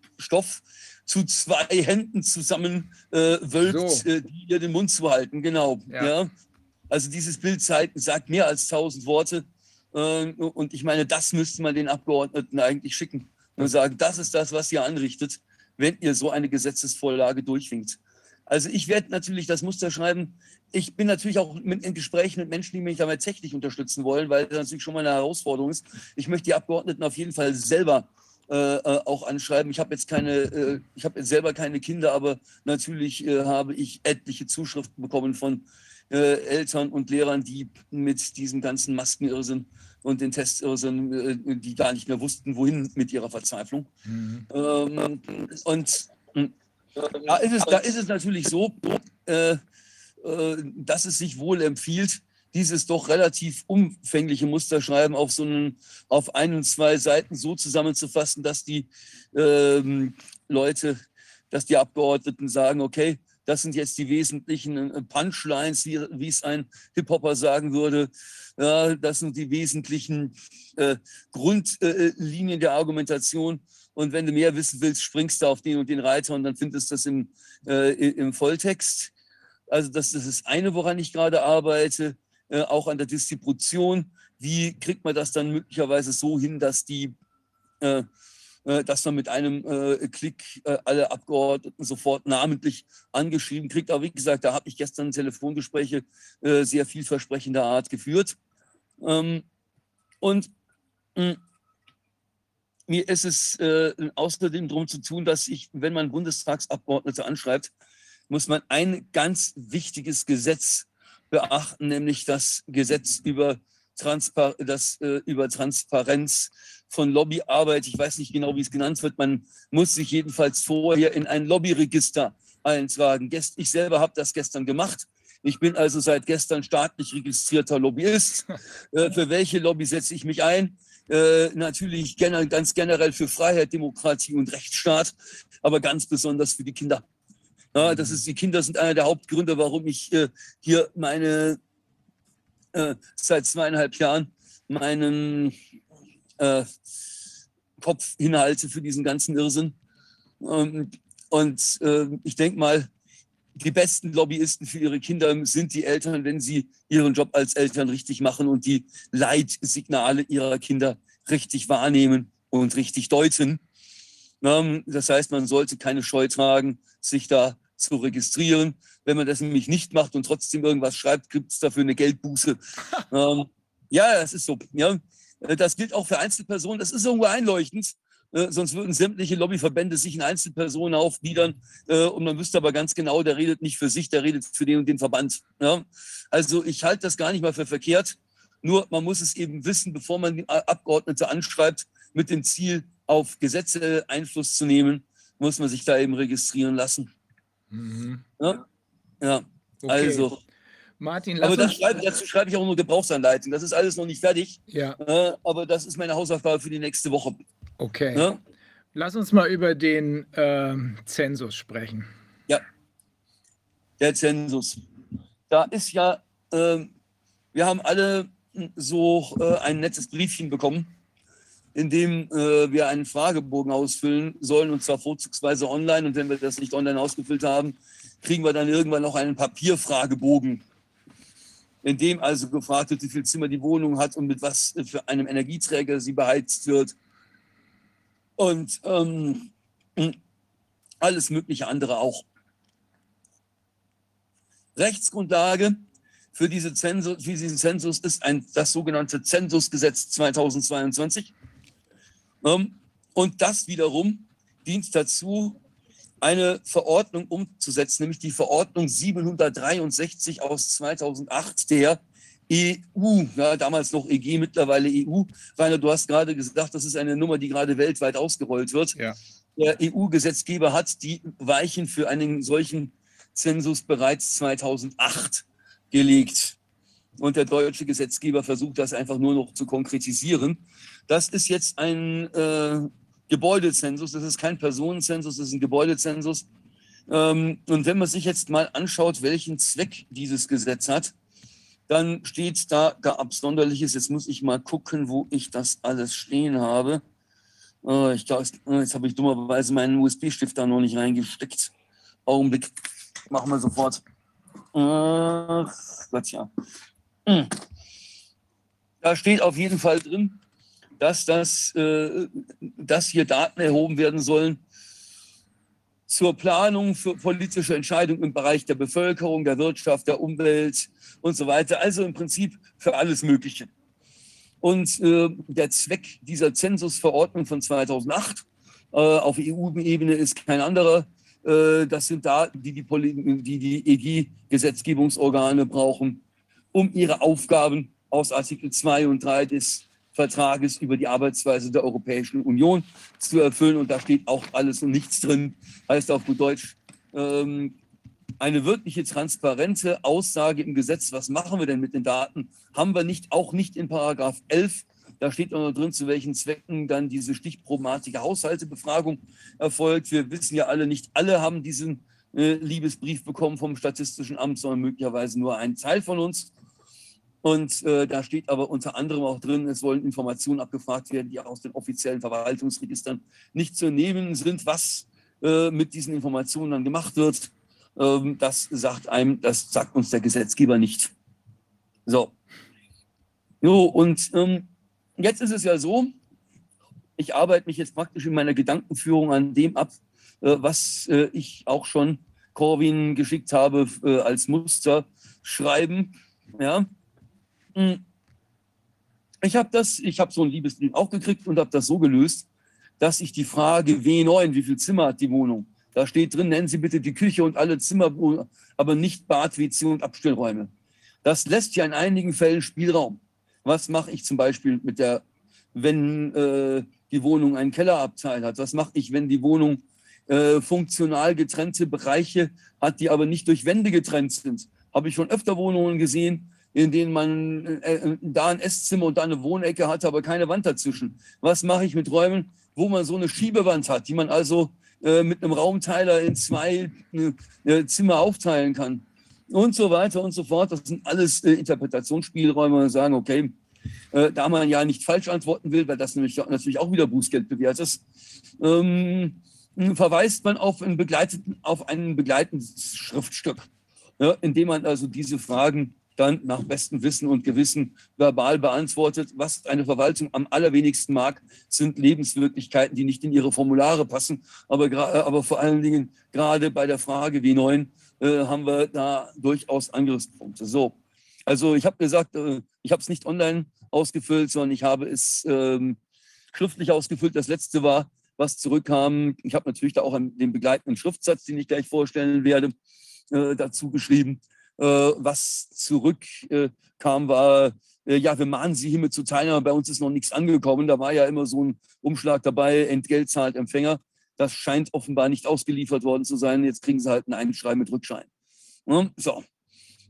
zu zwei Händen zusammen äh, so. äh, die ihr den Mund zuhalten. Genau. Ja. ja. Also dieses Bild zeigt, sagt mehr als tausend Worte. Äh, und ich meine, das müsste man den Abgeordneten eigentlich schicken und sagen, das ist das, was ihr anrichtet, wenn ihr so eine Gesetzesvorlage durchwinkt. Also ich werde natürlich das Muster schreiben. Ich bin natürlich auch mit, in Gesprächen mit Menschen, die mich damit technisch unterstützen wollen, weil das natürlich schon mal eine Herausforderung ist. Ich möchte die Abgeordneten auf jeden Fall selber äh, äh auch anschreiben. Ich habe jetzt keine, äh, ich habe jetzt selber keine Kinder, aber natürlich äh, habe ich etliche Zuschriften bekommen von äh, Eltern und Lehrern, die mit diesem ganzen Maskenirrsinn und den Testirrsinn, äh, die gar nicht mehr wussten, wohin mit ihrer Verzweiflung. Mhm. Ähm, und da ist es, da ist es natürlich so, dass es sich wohl empfiehlt, dieses doch relativ umfängliche Musterschreiben auf so einen, auf ein und zwei Seiten so zusammenzufassen, dass die ähm, Leute, dass die Abgeordneten sagen, okay, das sind jetzt die wesentlichen äh, Punchlines, wie, wie es ein Hip-Hopper sagen würde. Ja, das sind die wesentlichen äh, Grundlinien der Argumentation. Und wenn du mehr wissen willst, springst du auf den und den Reiter und dann findest du das im, äh, im Volltext. Also das, das ist eine, woran ich gerade arbeite, äh, auch an der Distribution. Wie kriegt man das dann möglicherweise so hin, dass die äh, äh dass man mit einem Klick alle Abgeordneten sofort namentlich angeschrieben kriegt. Aber wie gesagt, da habe ich gestern Telefongespräche sehr vielversprechender Art geführt. Ähm, und hm, mir ist es außerdem darum zu tun, dass ich, wenn man Bundestagsabgeordnete anschreibt, muss man ein ganz wichtiges Gesetz beachten, nämlich das Gesetz über, Transpar das, äh, über Transparenz von Lobbyarbeit. Ich weiß nicht genau, wie es genannt wird. Man muss sich jedenfalls vorher in ein Lobbyregister eintragen. Ich selber habe das gestern gemacht. Ich bin also seit gestern staatlich registrierter Lobbyist. Äh, für welche Lobby setze ich mich ein? Äh, natürlich ganz generell für Freiheit, Demokratie und Rechtsstaat, aber ganz besonders für die Kinder. Ja, das ist, die Kinder sind einer der Hauptgründe, warum ich äh, hier meine äh, seit zweieinhalb Jahren meinen äh, Kopf hinhalte für diesen ganzen Irrsinn. Ähm, und äh, ich denke mal, die besten Lobbyisten für ihre Kinder sind die Eltern, wenn sie ihren Job als Eltern richtig machen und die Leitsignale ihrer Kinder richtig wahrnehmen und richtig deuten. Das heißt, man sollte keine Scheu tragen, sich da zu registrieren. Wenn man das nämlich nicht macht und trotzdem irgendwas schreibt, gibt es dafür eine Geldbuße. ja, das ist so. Ja. Das gilt auch für Einzelpersonen. Das ist irgendwo einleuchtend. Äh, sonst würden sämtliche Lobbyverbände sich in Einzelpersonen aufgliedern äh, und man wüsste aber ganz genau, der redet nicht für sich, der redet für den und den Verband. Ja? Also ich halte das gar nicht mal für verkehrt. Nur man muss es eben wissen, bevor man die Abgeordnete anschreibt, mit dem Ziel, auf Gesetze Einfluss zu nehmen, muss man sich da eben registrieren lassen. Mhm. Ja, ja. Okay. also. Martin, aber das schreibe, dazu schreibe ich auch nur Gebrauchsanleitung. Das ist alles noch nicht fertig. Ja. Äh, aber das ist meine Hausaufgabe für die nächste Woche. Okay. Ja? Lass uns mal über den äh, Zensus sprechen. Ja, der Zensus. Da ist ja, äh, wir haben alle so äh, ein nettes Briefchen bekommen, in dem äh, wir einen Fragebogen ausfüllen sollen, und zwar vorzugsweise online. Und wenn wir das nicht online ausgefüllt haben, kriegen wir dann irgendwann noch einen Papierfragebogen, in dem also gefragt wird, wie viel Zimmer die Wohnung hat und mit was für einem Energieträger sie beheizt wird und ähm, alles mögliche andere auch. Rechtsgrundlage für, diese Zensus, für diesen Zensus ist ein, das sogenannte Zensusgesetz 2022. Ähm, und das wiederum dient dazu, eine Verordnung umzusetzen, nämlich die Verordnung 763 aus 2008 der EU, ja, damals noch EG, mittlerweile EU. Rainer, du hast gerade gesagt, das ist eine Nummer, die gerade weltweit ausgerollt wird. Ja. Der EU-Gesetzgeber hat die Weichen für einen solchen Zensus bereits 2008 gelegt. Und der deutsche Gesetzgeber versucht das einfach nur noch zu konkretisieren. Das ist jetzt ein äh, Gebäudezensus, das ist kein Personenzensus, das ist ein Gebäudezensus. Ähm, und wenn man sich jetzt mal anschaut, welchen Zweck dieses Gesetz hat, dann steht da gar Absonderliches. Jetzt muss ich mal gucken, wo ich das alles stehen habe. Äh, ich glaube, äh, jetzt habe ich dummerweise meinen USB-Stift da noch nicht reingesteckt. Augenblick, machen wir sofort. Äh, Gott, ja. Hm. Da steht auf jeden Fall drin, dass, das, äh, dass hier Daten erhoben werden sollen zur Planung für politische Entscheidungen im Bereich der Bevölkerung, der Wirtschaft, der Umwelt und so weiter. Also im Prinzip für alles Mögliche. Und äh, der Zweck dieser Zensusverordnung von 2008 äh, auf EU-Ebene ist kein anderer. Äh, das sind Daten, die die, die, die EG-Gesetzgebungsorgane brauchen, um ihre Aufgaben aus Artikel 2 und 3 des Vertrages über die Arbeitsweise der Europäischen Union zu erfüllen. Und da steht auch alles und nichts drin. Heißt auf gut Deutsch, ähm, eine wirkliche transparente Aussage im Gesetz, was machen wir denn mit den Daten, haben wir nicht, auch nicht in Paragraph 11. Da steht auch noch drin, zu welchen Zwecken dann diese stichprobenartige Haushaltebefragung erfolgt. Wir wissen ja alle, nicht alle haben diesen äh, Liebesbrief bekommen vom Statistischen Amt, sondern möglicherweise nur ein Teil von uns. Und äh, da steht aber unter anderem auch drin, es wollen Informationen abgefragt werden, die aus den offiziellen Verwaltungsregistern nicht zu nehmen sind. Was äh, mit diesen Informationen dann gemacht wird, ähm, das sagt einem, das sagt uns der Gesetzgeber nicht. So. Jo, und ähm, jetzt ist es ja so, ich arbeite mich jetzt praktisch in meiner Gedankenführung an dem ab, äh, was äh, ich auch schon Corwin geschickt habe äh, als Muster schreiben. Ja. Ich habe das, ich habe so ein Liebesbrief auch gekriegt und habe das so gelöst, dass ich die Frage W9, wie viel Zimmer hat die Wohnung? Da steht drin, nennen Sie bitte die Küche und alle Zimmer, aber nicht Bad, WC und Abstellräume. Das lässt ja in einigen Fällen Spielraum. Was mache ich zum Beispiel mit der, wenn äh, die Wohnung einen Kellerabteil hat? Was mache ich, wenn die Wohnung äh, funktional getrennte Bereiche hat, die aber nicht durch Wände getrennt sind? Habe ich schon öfter Wohnungen gesehen, in denen man äh, äh, da ein Esszimmer und da eine Wohnecke hat, aber keine Wand dazwischen. Was mache ich mit Räumen, wo man so eine Schiebewand hat, die man also äh, mit einem Raumteiler in zwei äh, Zimmer aufteilen kann? Und so weiter und so fort. Das sind alles äh, Interpretationsspielräume und sagen, okay, äh, da man ja nicht falsch antworten will, weil das nämlich natürlich auch wieder Bußgeld bewährt ist, ähm, verweist man auf, einen begleiteten, auf ein begleitendes Schriftstück, ja, indem man also diese Fragen dann nach bestem Wissen und Gewissen verbal beantwortet. Was eine Verwaltung am allerwenigsten mag, sind Lebenswirklichkeiten, die nicht in ihre Formulare passen. Aber, aber vor allen Dingen gerade bei der Frage W9 äh, haben wir da durchaus Angriffspunkte. So, also ich habe gesagt, äh, ich habe es nicht online ausgefüllt, sondern ich habe es ähm, schriftlich ausgefüllt. Das letzte war, was zurückkam. Ich habe natürlich da auch den begleitenden Schriftsatz, den ich gleich vorstellen werde, äh, dazu geschrieben. Äh, was zurückkam, war, äh, ja, wir mahnen Sie hiermit zur Teilnahme, bei uns ist noch nichts angekommen. Da war ja immer so ein Umschlag dabei, Entgelt zahlt Empfänger. Das scheint offenbar nicht ausgeliefert worden zu sein. Jetzt kriegen Sie halt ein Einschreiben mit Rückschein. So,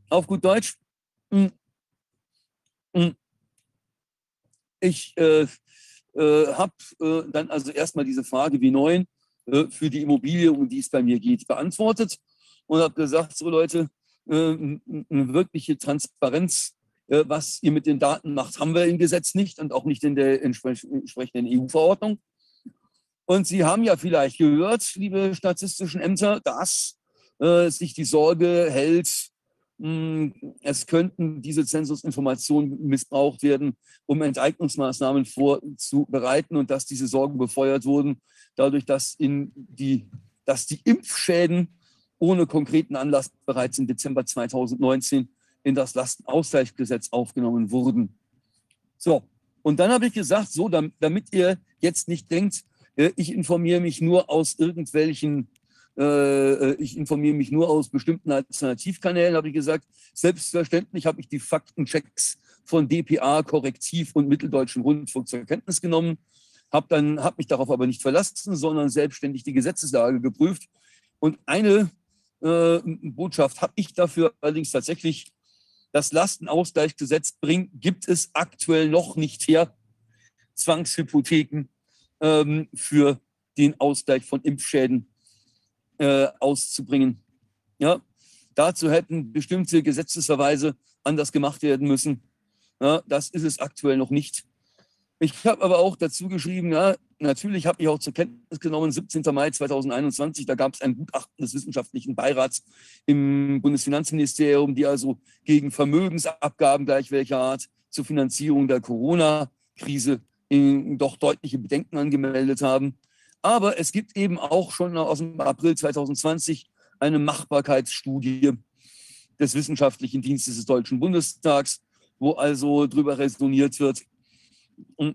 auf gut Deutsch. Hm. Hm. Ich äh, äh, habe äh, dann also erstmal diese Frage wie neun äh, für die Immobilie, um die es bei mir geht, beantwortet und habe gesagt, so Leute, äh, eine wirkliche Transparenz, äh, was ihr mit den Daten macht, haben wir im Gesetz nicht und auch nicht in der entsprechenden EU-Verordnung. Und Sie haben ja vielleicht gehört, liebe statistischen Ämter, dass äh, sich die Sorge hält, hm, es könnten diese Zensusinformationen missbraucht werden, um Enteignungsmaßnahmen vorzubereiten und dass diese Sorgen befeuert wurden, dadurch, dass, in die, dass die Impfschäden ohne konkreten Anlass bereits im Dezember 2019 in das Lastenausgleichsgesetz aufgenommen wurden. So, und dann habe ich gesagt, so, damit ihr jetzt nicht denkt, äh, ich informiere mich nur aus irgendwelchen, äh, ich informiere mich nur aus bestimmten Alternativkanälen, habe ich gesagt, selbstverständlich habe ich die Faktenchecks von DPA, Korrektiv und Mitteldeutschen Rundfunk zur Kenntnis genommen, habe dann habe mich darauf aber nicht verlassen, sondern selbstständig die Gesetzeslage geprüft. Und eine äh, Botschaft habe ich dafür allerdings tatsächlich. Das Lastenausgleichsgesetz bringt, gibt es aktuell noch nicht her, Zwangshypotheken ähm, für den Ausgleich von Impfschäden äh, auszubringen. Ja, dazu hätten bestimmte Gesetzesverweise anders gemacht werden müssen. Ja, das ist es aktuell noch nicht. Ich habe aber auch dazu geschrieben, ja, natürlich habe ich auch zur Kenntnis genommen, 17. Mai 2021, da gab es ein Gutachten des Wissenschaftlichen Beirats im Bundesfinanzministerium, die also gegen Vermögensabgaben gleich welcher Art zur Finanzierung der Corona-Krise doch deutliche Bedenken angemeldet haben. Aber es gibt eben auch schon aus dem April 2020 eine Machbarkeitsstudie des Wissenschaftlichen Dienstes des Deutschen Bundestags, wo also darüber resoniert wird,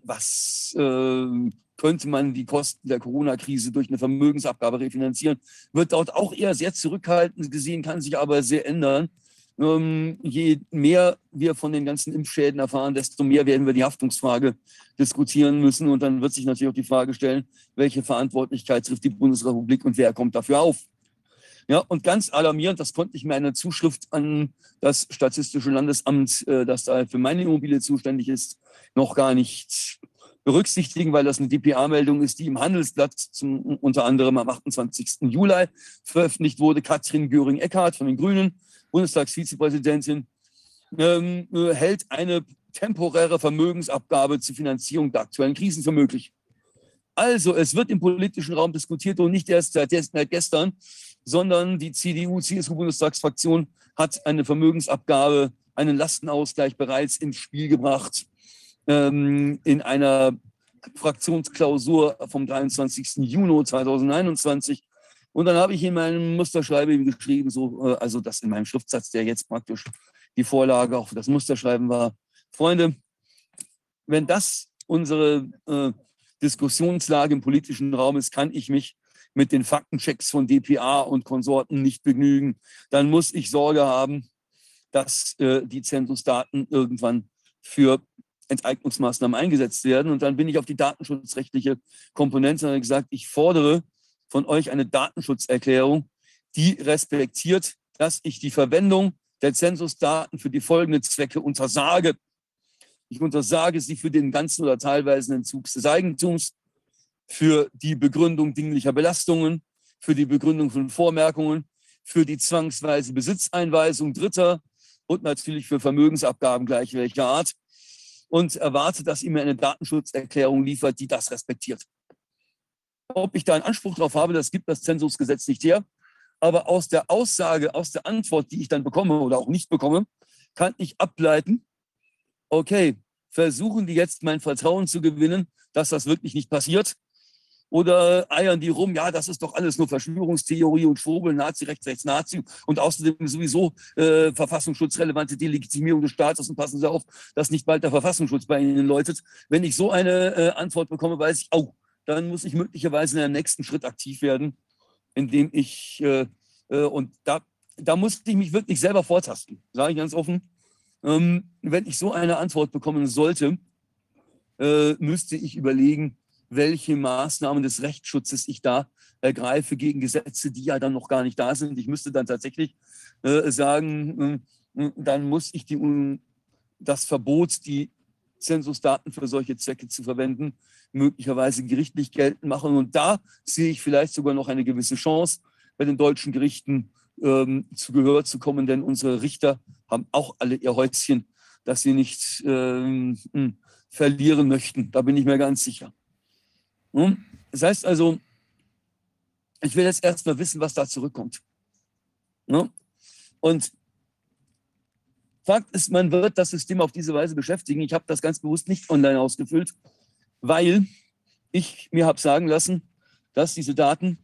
was äh, könnte man die Kosten der Corona-Krise durch eine Vermögensabgabe refinanzieren, wird dort auch eher sehr zurückhaltend gesehen, kann sich aber sehr ändern. Ähm, je mehr wir von den ganzen Impfschäden erfahren, desto mehr werden wir die Haftungsfrage diskutieren müssen. Und dann wird sich natürlich auch die Frage stellen, welche Verantwortlichkeit trifft die Bundesrepublik und wer kommt dafür auf? Ja, und ganz alarmierend, das konnte ich mir eine Zuschrift an das Statistische Landesamt, äh, das da für meine Immobilie zuständig ist, noch gar nicht berücksichtigen, weil das eine DPA-Meldung ist, die im Handelsblatt zum, unter anderem am 28. Juli veröffentlicht wurde. Katrin Göring-Eckardt von den Grünen Bundestagsvizepräsidentin, ähm, äh, hält eine temporäre Vermögensabgabe zur Finanzierung der aktuellen Krisen für möglich. Also, es wird im politischen Raum diskutiert und nicht erst seit gestern, sondern die CDU-CSU-Bundestagsfraktion hat eine Vermögensabgabe, einen Lastenausgleich bereits ins Spiel gebracht ähm, in einer Fraktionsklausur vom 23. Juni 2021 und dann habe ich in meinem Musterschreiben geschrieben, so, äh, also das in meinem Schriftsatz, der jetzt praktisch die Vorlage auch für das Musterschreiben war. Freunde, wenn das unsere äh, Diskussionslage im politischen Raum ist, kann ich mich mit den Faktenchecks von DPA und Konsorten nicht begnügen. Dann muss ich Sorge haben, dass äh, die Zensusdaten irgendwann für Enteignungsmaßnahmen eingesetzt werden. Und dann bin ich auf die datenschutzrechtliche Komponente gesagt, ich fordere von euch eine Datenschutzerklärung, die respektiert, dass ich die Verwendung der Zensusdaten für die folgenden Zwecke untersage. Ich untersage sie für den ganzen oder teilweisen Entzug des Eigentums, für die Begründung dinglicher Belastungen, für die Begründung von Vormerkungen, für die zwangsweise Besitzeinweisung Dritter und natürlich für Vermögensabgaben gleich welcher Art und erwarte, dass ihr mir eine Datenschutzerklärung liefert, die das respektiert. Ob ich da einen Anspruch darauf habe, das gibt das Zensusgesetz nicht her. Aber aus der Aussage, aus der Antwort, die ich dann bekomme oder auch nicht bekomme, kann ich ableiten, okay, versuchen die jetzt mein Vertrauen zu gewinnen, dass das wirklich nicht passiert? Oder eiern die rum, ja, das ist doch alles nur Verschwörungstheorie und Schwurbel, Nazi, rechts, rechts, Nazi und außerdem sowieso äh, verfassungsschutzrelevante Delegitimierung des Staates und passen Sie auf, dass nicht bald der Verfassungsschutz bei Ihnen läutet. Wenn ich so eine äh, Antwort bekomme, weiß ich, oh, dann muss ich möglicherweise in einem nächsten Schritt aktiv werden, indem ich, äh, äh, und da, da muss ich mich wirklich selber vortasten, sage ich ganz offen. Ähm, wenn ich so eine Antwort bekommen sollte, äh, müsste ich überlegen, welche Maßnahmen des Rechtsschutzes ich da ergreife gegen Gesetze, die ja dann noch gar nicht da sind. Ich müsste dann tatsächlich äh, sagen, äh, dann muss ich die, das Verbot, die Zensusdaten für solche Zwecke zu verwenden, möglicherweise gerichtlich geltend machen. Und da sehe ich vielleicht sogar noch eine gewisse Chance, bei den deutschen Gerichten ähm, zu Gehör zu kommen, denn unsere Richter haben auch alle ihr Häuschen, dass sie nicht ähm, hm, verlieren möchten. Da bin ich mir ganz sicher. Hm? Das heißt also, ich will jetzt erst mal wissen, was da zurückkommt. Ne? Und Fakt ist, man wird das System auf diese Weise beschäftigen. Ich habe das ganz bewusst nicht online ausgefüllt, weil ich mir habe sagen lassen, dass diese Daten,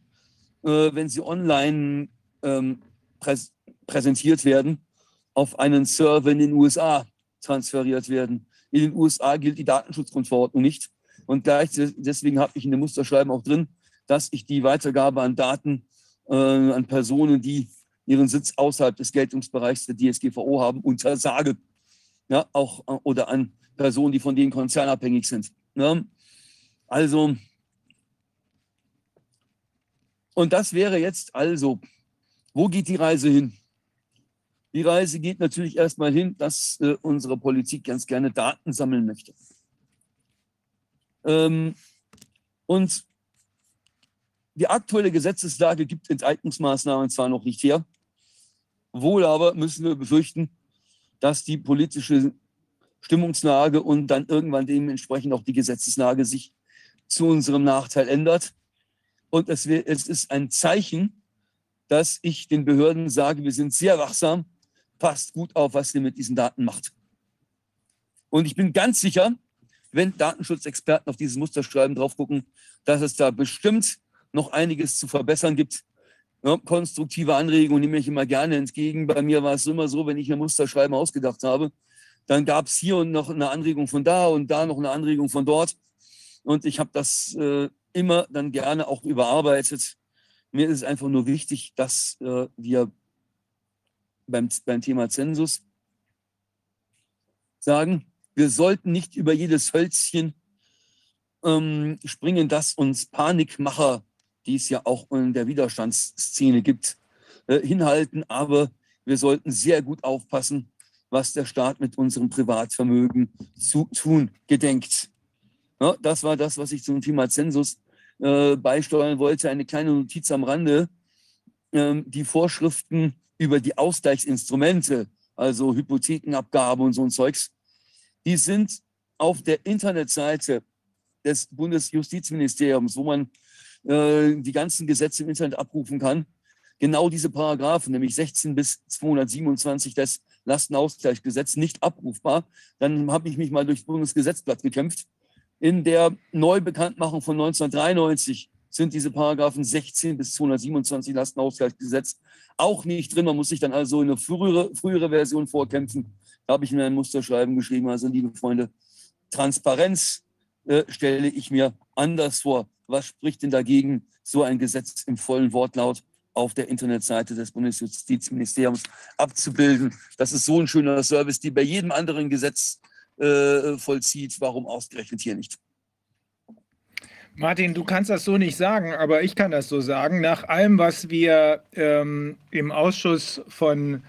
äh, wenn sie online ähm, präs präsentiert werden, auf einen Server in den USA transferiert werden. In den USA gilt die Datenschutzgrundverordnung nicht. Und gleich deswegen habe ich in dem Musterschreiben auch drin, dass ich die Weitergabe an Daten äh, an Personen, die ihren Sitz außerhalb des Geltungsbereichs der DSGVO haben, untersage. Ja, auch äh, oder an Personen, die von denen konzernabhängig sind. Ja, also, und das wäre jetzt also, wo geht die Reise hin? Die Reise geht natürlich erstmal hin, dass äh, unsere Politik ganz gerne Daten sammeln möchte. Ähm, und die aktuelle Gesetzeslage gibt Enteignungsmaßnahmen zwar noch nicht her, wohl aber müssen wir befürchten, dass die politische Stimmungslage und dann irgendwann dementsprechend auch die Gesetzeslage sich zu unserem Nachteil ändert. Und es, es ist ein Zeichen, dass ich den Behörden sage, wir sind sehr wachsam, passt gut auf, was ihr mit diesen Daten macht. Und ich bin ganz sicher, wenn Datenschutzexperten auf dieses Musterschreiben drauf gucken, dass es da bestimmt noch einiges zu verbessern gibt. Ja, konstruktive Anregungen nehme ich immer gerne entgegen. Bei mir war es immer so, wenn ich ein Musterschreiben ausgedacht habe, dann gab es hier und noch eine Anregung von da und da noch eine Anregung von dort. Und ich habe das äh, immer dann gerne auch überarbeitet. Mir ist es einfach nur wichtig, dass äh, wir beim, beim Thema Zensus sagen, wir sollten nicht über jedes Hölzchen ähm, springen, das uns Panikmacher, die es ja auch in der Widerstandsszene gibt, äh, hinhalten. Aber wir sollten sehr gut aufpassen, was der Staat mit unserem Privatvermögen zu tun gedenkt. Ja, das war das, was ich zum Thema Zensus äh, beisteuern wollte. Eine kleine Notiz am Rande. Ähm, die Vorschriften über die Ausgleichsinstrumente, also Hypothekenabgabe und so ein Zeugs, die sind auf der Internetseite des Bundesjustizministeriums, wo man äh, die ganzen Gesetze im Internet abrufen kann. Genau diese Paragraphen, nämlich 16 bis 227 des Lastenausgleichsgesetzes, nicht abrufbar. Dann habe ich mich mal durchs Bundesgesetzblatt gekämpft. In der Neubekanntmachung von 1993 sind diese Paragraphen 16 bis 227 Lastenausgleichsgesetz auch nicht drin. Man muss sich dann also in eine frühere, frühere Version vorkämpfen. Habe ich in einem Musterschreiben geschrieben, also liebe Freunde, Transparenz äh, stelle ich mir anders vor. Was spricht denn dagegen, so ein Gesetz im vollen Wortlaut auf der Internetseite des Bundesjustizministeriums abzubilden? Das ist so ein schöner Service, die bei jedem anderen Gesetz äh, vollzieht. Warum ausgerechnet hier nicht? Martin, du kannst das so nicht sagen, aber ich kann das so sagen. Nach allem, was wir ähm, im Ausschuss von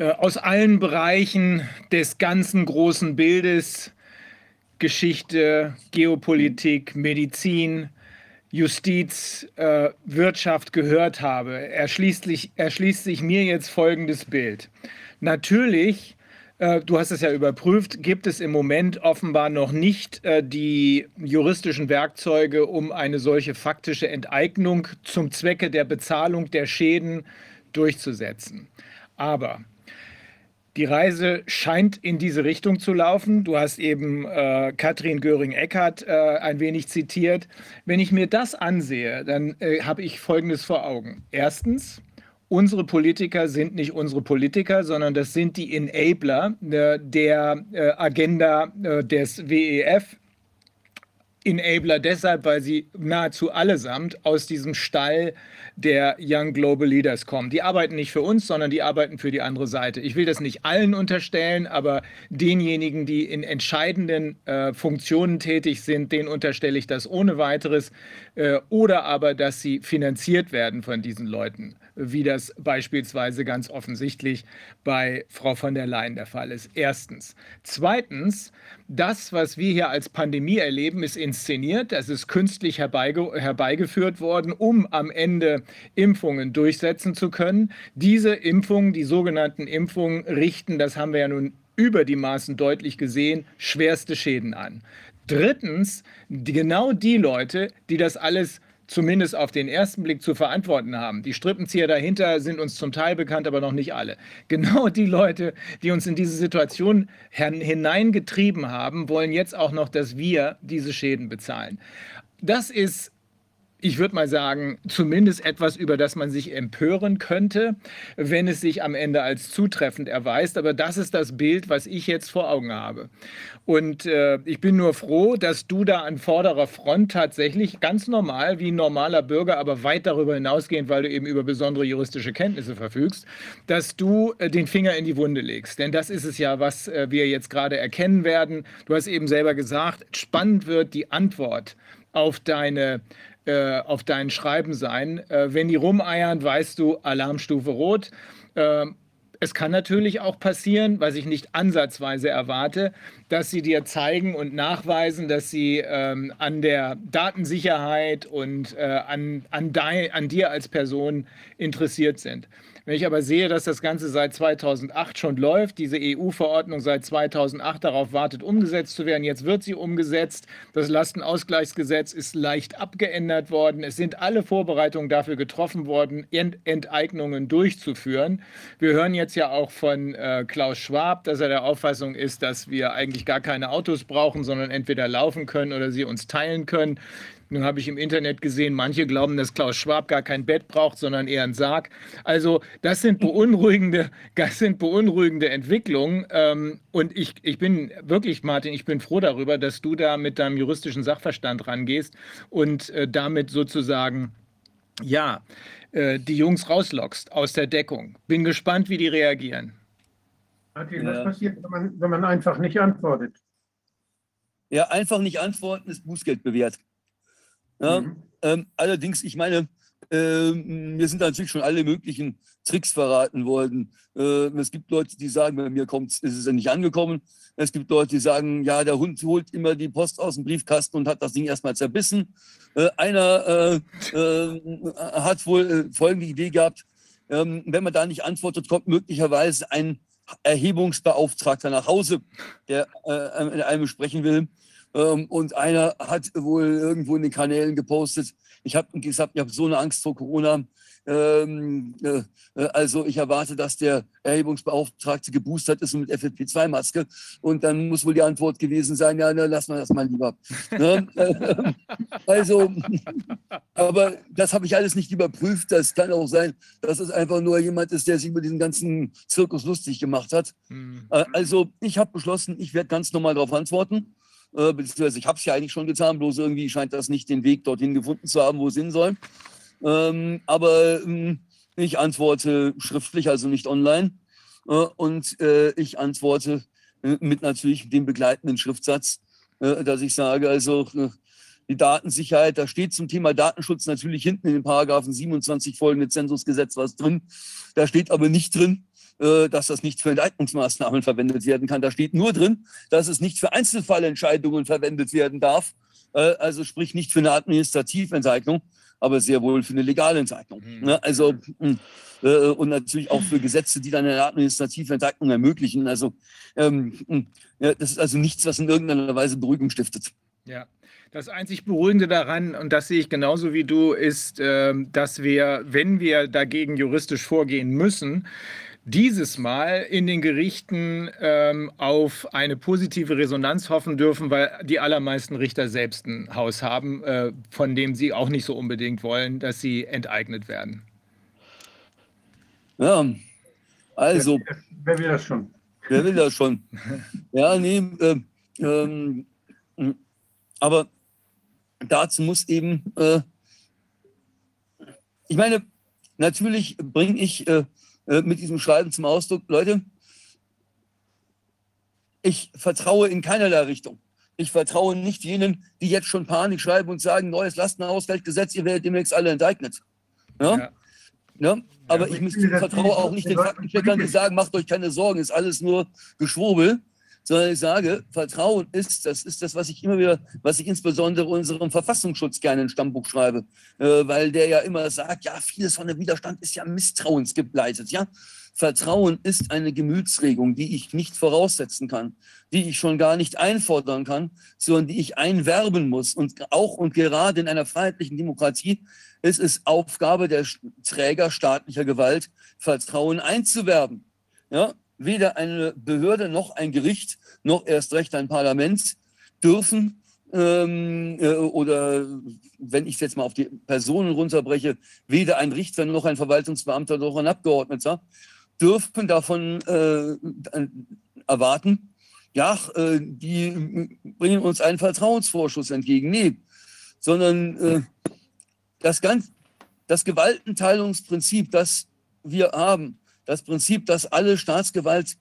aus allen Bereichen des ganzen großen Bildes, Geschichte, Geopolitik, Medizin, Justiz, äh, Wirtschaft gehört habe, erschließt sich, erschließt sich mir jetzt folgendes Bild. Natürlich äh, du hast es ja überprüft, gibt es im Moment offenbar noch nicht äh, die juristischen Werkzeuge, um eine solche faktische Enteignung zum Zwecke der Bezahlung der Schäden durchzusetzen. Aber die Reise scheint in diese Richtung zu laufen. Du hast eben äh, Katrin Göring-Eckardt äh, ein wenig zitiert. Wenn ich mir das ansehe, dann äh, habe ich Folgendes vor Augen. Erstens, unsere Politiker sind nicht unsere Politiker, sondern das sind die Enabler äh, der äh, Agenda äh, des WEF. Enabler deshalb, weil sie nahezu allesamt aus diesem Stall der Young Global Leaders kommen. Die arbeiten nicht für uns, sondern die arbeiten für die andere Seite. Ich will das nicht allen unterstellen, aber denjenigen, die in entscheidenden äh, Funktionen tätig sind, denen unterstelle ich das ohne weiteres. Äh, oder aber, dass sie finanziert werden von diesen Leuten wie das beispielsweise ganz offensichtlich bei Frau von der Leyen der Fall ist. Erstens. Zweitens, das, was wir hier als Pandemie erleben, ist inszeniert, das ist künstlich herbeige herbeigeführt worden, um am Ende Impfungen durchsetzen zu können. Diese Impfungen, die sogenannten Impfungen, richten, das haben wir ja nun über die Maßen deutlich gesehen, schwerste Schäden an. Drittens, die, genau die Leute, die das alles zumindest auf den ersten Blick zu verantworten haben. Die Strippenzieher dahinter sind uns zum Teil bekannt, aber noch nicht alle. Genau die Leute, die uns in diese Situation hineingetrieben haben, wollen jetzt auch noch, dass wir diese Schäden bezahlen. Das ist ich würde mal sagen, zumindest etwas, über das man sich empören könnte, wenn es sich am Ende als zutreffend erweist. Aber das ist das Bild, was ich jetzt vor Augen habe. Und äh, ich bin nur froh, dass du da an vorderer Front tatsächlich ganz normal, wie ein normaler Bürger, aber weit darüber hinausgehend, weil du eben über besondere juristische Kenntnisse verfügst, dass du äh, den Finger in die Wunde legst. Denn das ist es ja, was äh, wir jetzt gerade erkennen werden. Du hast eben selber gesagt, spannend wird die Antwort auf deine äh, auf dein Schreiben sein. Äh, wenn die rumeiern, weißt du, Alarmstufe rot. Äh, es kann natürlich auch passieren, was ich nicht ansatzweise erwarte, dass sie dir zeigen und nachweisen, dass sie ähm, an der Datensicherheit und äh, an, an, an dir als Person interessiert sind. Wenn ich aber sehe, dass das Ganze seit 2008 schon läuft, diese EU-Verordnung seit 2008 darauf wartet, umgesetzt zu werden, jetzt wird sie umgesetzt. Das Lastenausgleichsgesetz ist leicht abgeändert worden. Es sind alle Vorbereitungen dafür getroffen worden, Enteignungen durchzuführen. Wir hören jetzt jetzt ja auch von äh, Klaus Schwab, dass er der Auffassung ist, dass wir eigentlich gar keine Autos brauchen, sondern entweder laufen können oder sie uns teilen können. Nun habe ich im Internet gesehen, manche glauben, dass Klaus Schwab gar kein Bett braucht, sondern eher einen Sarg. Also das sind beunruhigende, das sind beunruhigende Entwicklungen. Ähm, und ich, ich bin wirklich, Martin, ich bin froh darüber, dass du da mit deinem juristischen Sachverstand rangehst und äh, damit sozusagen, ja, äh, die Jungs rauslockst aus der Deckung. Bin gespannt, wie die reagieren. Martin, was passiert, wenn man, wenn man einfach nicht antwortet? Ja, einfach nicht antworten ist Bußgeld bewährt. Ja, Mhm. ähm, allerdings, ich meine, ähm, mir sind natürlich schon alle möglichen Tricks verraten worden. Ähm, es gibt Leute, die sagen, bei mir kommt, ist es ja nicht angekommen. Es gibt Leute, die sagen, ja, der Hund holt immer die Post aus dem Briefkasten und hat das Ding erstmal zerbissen. Äh, einer äh, äh, hat wohl äh, folgende Idee gehabt, ähm, wenn man da nicht antwortet, kommt möglicherweise ein Erhebungsbeauftragter nach Hause, der äh, mit einem sprechen will. Ähm, und einer hat wohl irgendwo in den Kanälen gepostet, ich habe gesagt, ich habe so eine Angst vor Corona. Ähm, äh, äh, also ich erwarte, dass der Erhebungsbeauftragte geboostert ist und mit FFP2-Maske. Und dann muss wohl die Antwort gewesen sein, ja, ne, lassen wir das mal lieber. ne? Äh, also, aber das habe ich alles nicht überprüft. Das kann auch sein, dass es einfach nur jemand ist, der sich über diesen ganzen Zirkus lustig gemacht hat. Hm. Äh, Also ich habe beschlossen, ich werde ganz normal darauf antworten. Äh, beziehungsweise ich habe es ja eigentlich schon getan, bloß irgendwie scheint das nicht den Weg dorthin gefunden zu haben, wo es hin soll. Ähm, aber ähm, ich antworte schriftlich, also nicht online. Äh, und äh, ich antworte äh, mit natürlich dem begleitenden Schriftsatz, äh, dass ich sage, also äh, die Datensicherheit, da steht zum Thema Datenschutz natürlich hinten in den Paragraphen 27 folgende Zensusgesetz was drin. Da steht aber nicht drin, dass das nicht für Enteignungsmaßnahmen verwendet werden kann. Da steht nur drin, dass es nicht für Einzelfallentscheidungen verwendet werden darf. Äh, Also sprich nicht für eine Administrativenteignung, aber sehr wohl für eine Legalenteignung. Mhm. Ne? Also mh, äh, und natürlich auch für Gesetze, die dann eine Administrativenteignung ermöglichen. Also ähm, ja, das ist also nichts, was in irgendeiner Weise Beruhigung stiftet. Ja, das einzig Beruhigende daran, und das sehe ich genauso wie du, ist, ähm, dass wir, wenn wir dagegen juristisch vorgehen müssen, dieses Mal in den Gerichten ähm, auf eine positive Resonanz hoffen dürfen, weil die allermeisten Richter selbst ein Haus haben, äh, von dem sie auch nicht so unbedingt wollen, dass sie enteignet werden. Ja, also. Wer will das schon? Wer will das schon? Ja, nee, ähm, ähm, aber dazu muss eben, äh, ich meine, natürlich bringe ich äh, mit diesem Schreiben zum Ausdruck, Leute, ich vertraue in keinerlei Richtung. Ich vertraue nicht jenen, die jetzt schon Panik schreiben und sagen, neues Lastenausgleichsgesetz, ihr werdet demnächst alle enteignet. Ja? Ja. Ja? Aber aber ich ich vertraue auch nicht den Faktencheckern, die sagen, macht euch keine Sorgen, ist alles nur Geschwurbel, sondern ich sage, Vertrauen ist, das ist das, was ich immer wieder, was ich insbesondere unserem Verfassungsschutz gerne in Stammbuch schreibe, äh, weil der ja immer sagt, ja, vieles von dem Widerstand ist ja misstrauensgebleitet, ja. Vertrauen ist eine Gemütsregung, die ich nicht voraussetzen kann, die ich schon gar nicht einfordern kann, sondern die ich einwerben muss. Und auch und gerade in einer freiheitlichen Demokratie ist es Aufgabe der Träger staatlicher Gewalt, Vertrauen einzuwerben. Ja, weder eine Behörde noch ein Gericht noch erst recht ein Parlament dürfen ähm, äh, oder wenn ich es jetzt mal auf die Personen runterbreche, weder ein Richter noch ein Verwaltungsbeamter noch ein Abgeordneter dürfen davon äh, erwarten, ja, äh, die bringen uns einen Vertrauensvorschuss entgegen. Nee, sondern äh, das, ganz, das Gewaltenteilungsprinzip, das wir haben, das Prinzip, dass alle Staatsgewalt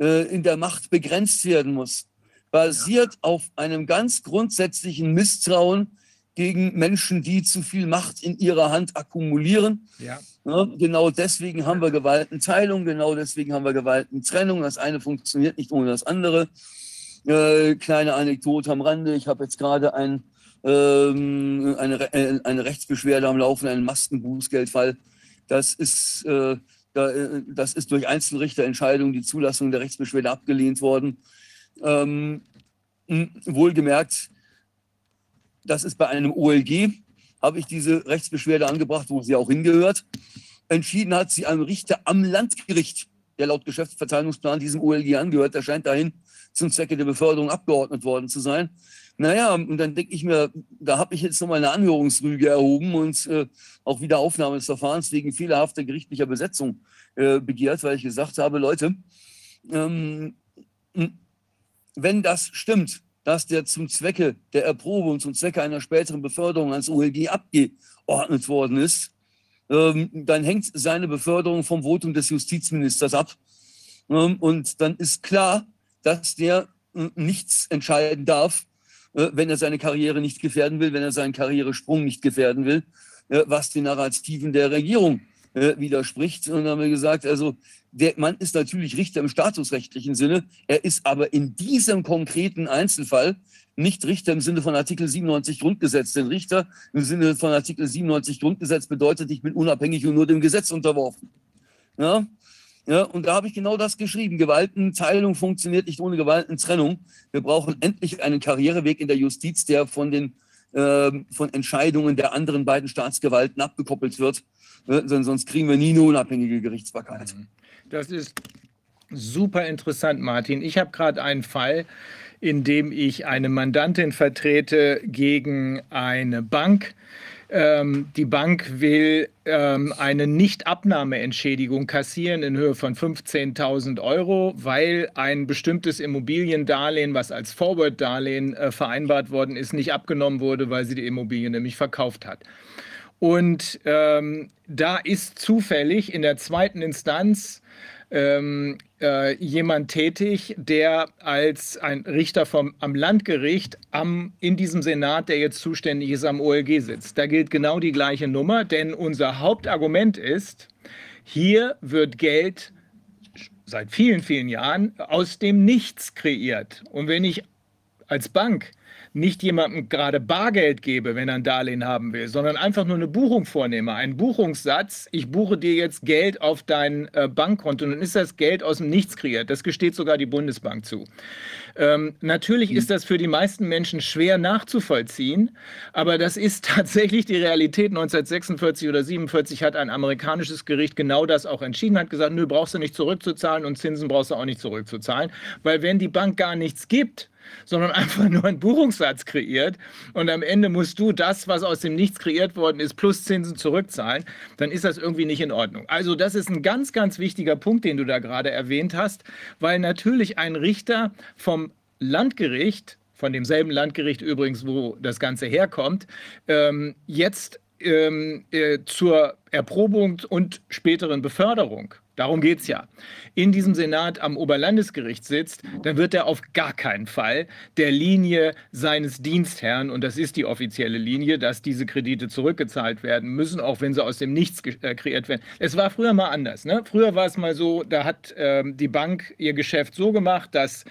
äh, in der Macht begrenzt werden muss, basiert auf einem ganz grundsätzlichen Misstrauen gegen Menschen, die zu viel Macht in ihrer Hand akkumulieren. Ja. Ja, genau deswegen haben wir Gewaltenteilung, genau deswegen haben wir Gewaltentrennung. Das eine funktioniert nicht ohne das andere. Äh, kleine Anekdote am Rande. Ich habe jetzt gerade ein, ähm, eine, äh, eine Rechtsbeschwerde am Laufen, einen Maskenbußgeldfall. Das ist, äh, das ist durch Einzelrichterentscheidung die Zulassung der Rechtsbeschwerde abgelehnt worden. Ähm, wohlgemerkt, das ist bei einem OLG, habe ich diese Rechtsbeschwerde angebracht, wo sie auch hingehört. Entschieden hat sie ein Richter am Landgericht. der laut Geschäftsverteilungsplan diesem OLG angehört, der scheint dahin zum Zwecke der Beförderung abgeordnet worden zu sein. Naja, und dann denke ich mir, da habe ich jetzt nochmal eine Anhörungsrüge erhoben und äh, auch wieder Aufnahme des Verfahrens wegen fehlerhafter gerichtlicher Besetzung äh, begehrt, weil ich gesagt habe, Leute, ähm, wenn das stimmt, dass der zum Zwecke der Erprobung, zum Zwecke einer späteren Beförderung ans OLG abgeordnet worden ist, ähm, dann hängt seine Beförderung vom Votum des Justizministers ab. Ähm, und dann ist klar, dass der äh, nichts entscheiden darf, wenn er seine Karriere nicht gefährden will, wenn er seinen Karrieresprung nicht gefährden will, äh, was den Narrativen der Regierung widerspricht. Und dann haben wir gesagt, also der Mann ist natürlich Richter im statusrechtlichen Sinne, er ist aber in diesem konkreten Einzelfall nicht Richter im Sinne von Artikel 97 Grundgesetz. Denn Richter im Sinne von Artikel 97 Grundgesetz bedeutet, ich bin unabhängig und nur dem Gesetz unterworfen. Ja, ja, und da habe ich genau das geschrieben. Gewaltenteilung funktioniert nicht ohne Gewaltentrennung. Wir brauchen endlich einen Karriereweg in der Justiz, der von den äh, von Entscheidungen der anderen beiden Staatsgewalten abgekoppelt wird. Äh, sonst kriegen wir nie eine unabhängige Gerichtsbarkeit. Mhm. Das ist super interessant, Martin. Ich habe gerade einen Fall, in dem ich eine Mandantin vertrete gegen eine Bank ähm, die Bank will ähm, eine Nichtabnahmeentschädigung kassieren in Höhe von 15.000 Euro, weil ein bestimmtes Immobiliendarlehen, was als Forward-Darlehen äh, vereinbart worden ist, nicht abgenommen wurde, weil sie die Immobilie nämlich verkauft hat. Und ähm, da ist zufällig in der zweiten Instanz ähm, äh, jemand tätig, der als ein Richter vom, am Landgericht am, in diesem Senat, der jetzt zuständig ist, am OLG sitzt. Da gilt genau die gleiche Nummer, denn unser Hauptargument ist, hier wird Geld seit vielen, vielen Jahren aus dem Nichts kreiert. Und wenn ich als Bank nicht jemandem gerade Bargeld gebe, wenn er ein Darlehen haben will, sondern einfach nur eine Buchung vornehme, einen Buchungssatz, ich buche dir jetzt Geld auf dein äh, Bankkonto, dann ist das Geld aus dem Nichts kreiert. Das gesteht sogar die Bundesbank zu. Ähm, natürlich mhm. ist das für die meisten Menschen schwer nachzuvollziehen, aber das ist tatsächlich die Realität. 1946 oder 47 hat ein amerikanisches Gericht genau das auch entschieden, hat gesagt, nö, brauchst du nicht zurückzuzahlen und Zinsen brauchst du auch nicht zurückzuzahlen, weil wenn die Bank gar nichts gibt, sondern einfach nur einen Buchungssatz kreiert und am Ende musst du das, was aus dem Nichts kreiert worden ist, plus Zinsen zurückzahlen, dann ist das irgendwie nicht in Ordnung. Also das ist ein ganz, ganz wichtiger Punkt, den du da gerade erwähnt hast, weil natürlich ein Richter vom Landgericht, von demselben Landgericht übrigens, wo das Ganze herkommt, ähm, jetzt ähm, äh, zur Erprobung und späteren Beförderung darum geht es ja, in diesem Senat am Oberlandesgericht sitzt, dann wird er auf gar keinen Fall der Linie seines Dienstherrn, und das ist die offizielle Linie, dass diese Kredite zurückgezahlt werden müssen, auch wenn sie aus dem Nichts äh, kreiert werden. Es war früher mal anders. Ne? Früher war es mal so, da hat äh, die Bank ihr Geschäft so gemacht, dass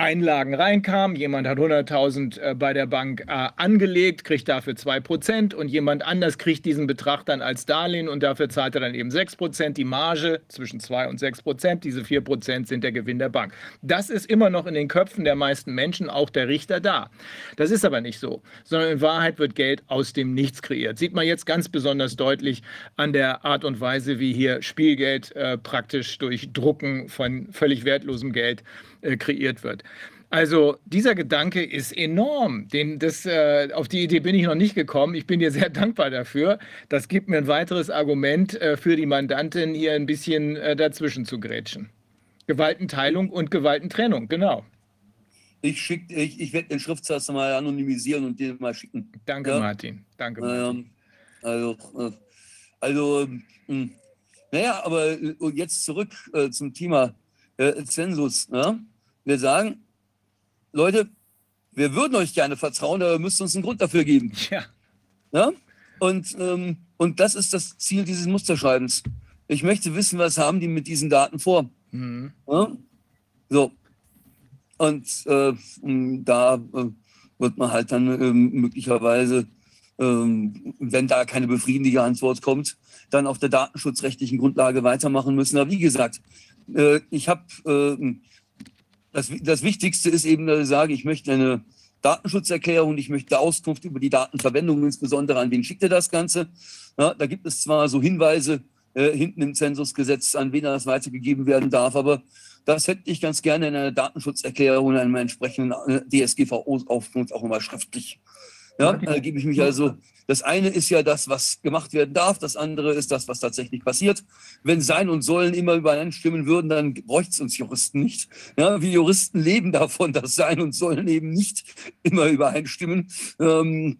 Einlagen reinkamen. Jemand hat 100.000 äh, bei der Bank äh, angelegt, kriegt dafür 2% und jemand anders kriegt diesen Betrag dann als Darlehen und dafür zahlt er dann eben 6%. Die Marge zwischen 2 und 6%, diese 4% sind der Gewinn der Bank. Das ist immer noch in den Köpfen der meisten Menschen, auch der Richter da. Das ist aber nicht so, sondern in Wahrheit wird Geld aus dem Nichts kreiert. Sieht man jetzt ganz besonders deutlich an der Art und Weise, wie hier Spielgeld äh, praktisch durch Drucken von völlig wertlosem Geld äh, kreiert wird. Also dieser Gedanke ist enorm. Den, das, äh, auf die Idee bin ich noch nicht gekommen. Ich bin dir sehr dankbar dafür. Das gibt mir ein weiteres Argument äh, für die Mandantin, hier ein bisschen äh, dazwischen zu grätschen. Gewaltenteilung und Gewaltentrennung, genau. Ich, schick, ich, ich werde den Schriftsatz mal anonymisieren und den mal schicken. Danke, ja? Martin. Danke, Martin. Ähm, also, äh, also mh, hm. naja, aber jetzt zurück äh, zum Thema äh, Zensus. Ja? Wir sagen, Leute, wir würden euch gerne vertrauen, aber ihr müsst uns einen Grund dafür geben. Ja. ja? Und, ähm, und das ist das Ziel dieses Musterschreibens. Ich möchte wissen, was haben die mit diesen Daten vor. Mhm. Ja? So. Und äh, da äh, wird man halt dann äh, möglicherweise, ähm, wenn da keine befriedigende Antwort kommt, dann auf der datenschutzrechtlichen Grundlage weitermachen müssen. Aber wie gesagt, äh, ich habe äh, das, das Wichtigste ist eben, dass ich sage, ich möchte eine Datenschutzerklärung, ich möchte Auskunft über die Datenverwendung, insbesondere an wen schickt er das Ganze. Ja, da gibt es zwar so Hinweise äh, hinten im Zensusgesetz, an wen das weitergegeben werden darf. Aber das hätte ich ganz gerne in einer Datenschutzerklärung, in einem entsprechenden äh, DSGVO-Aufgrund auch nochmal schriftlich. Ja, da gebe ich mich also. Das eine ist ja das, was gemacht werden darf, das andere ist das, was tatsächlich passiert. Wenn Sein und Sollen immer übereinstimmen würden, dann bräuchte es uns Juristen nicht. Ja, wir Juristen leben davon, dass Sein und Sollen eben nicht immer übereinstimmen. Ähm,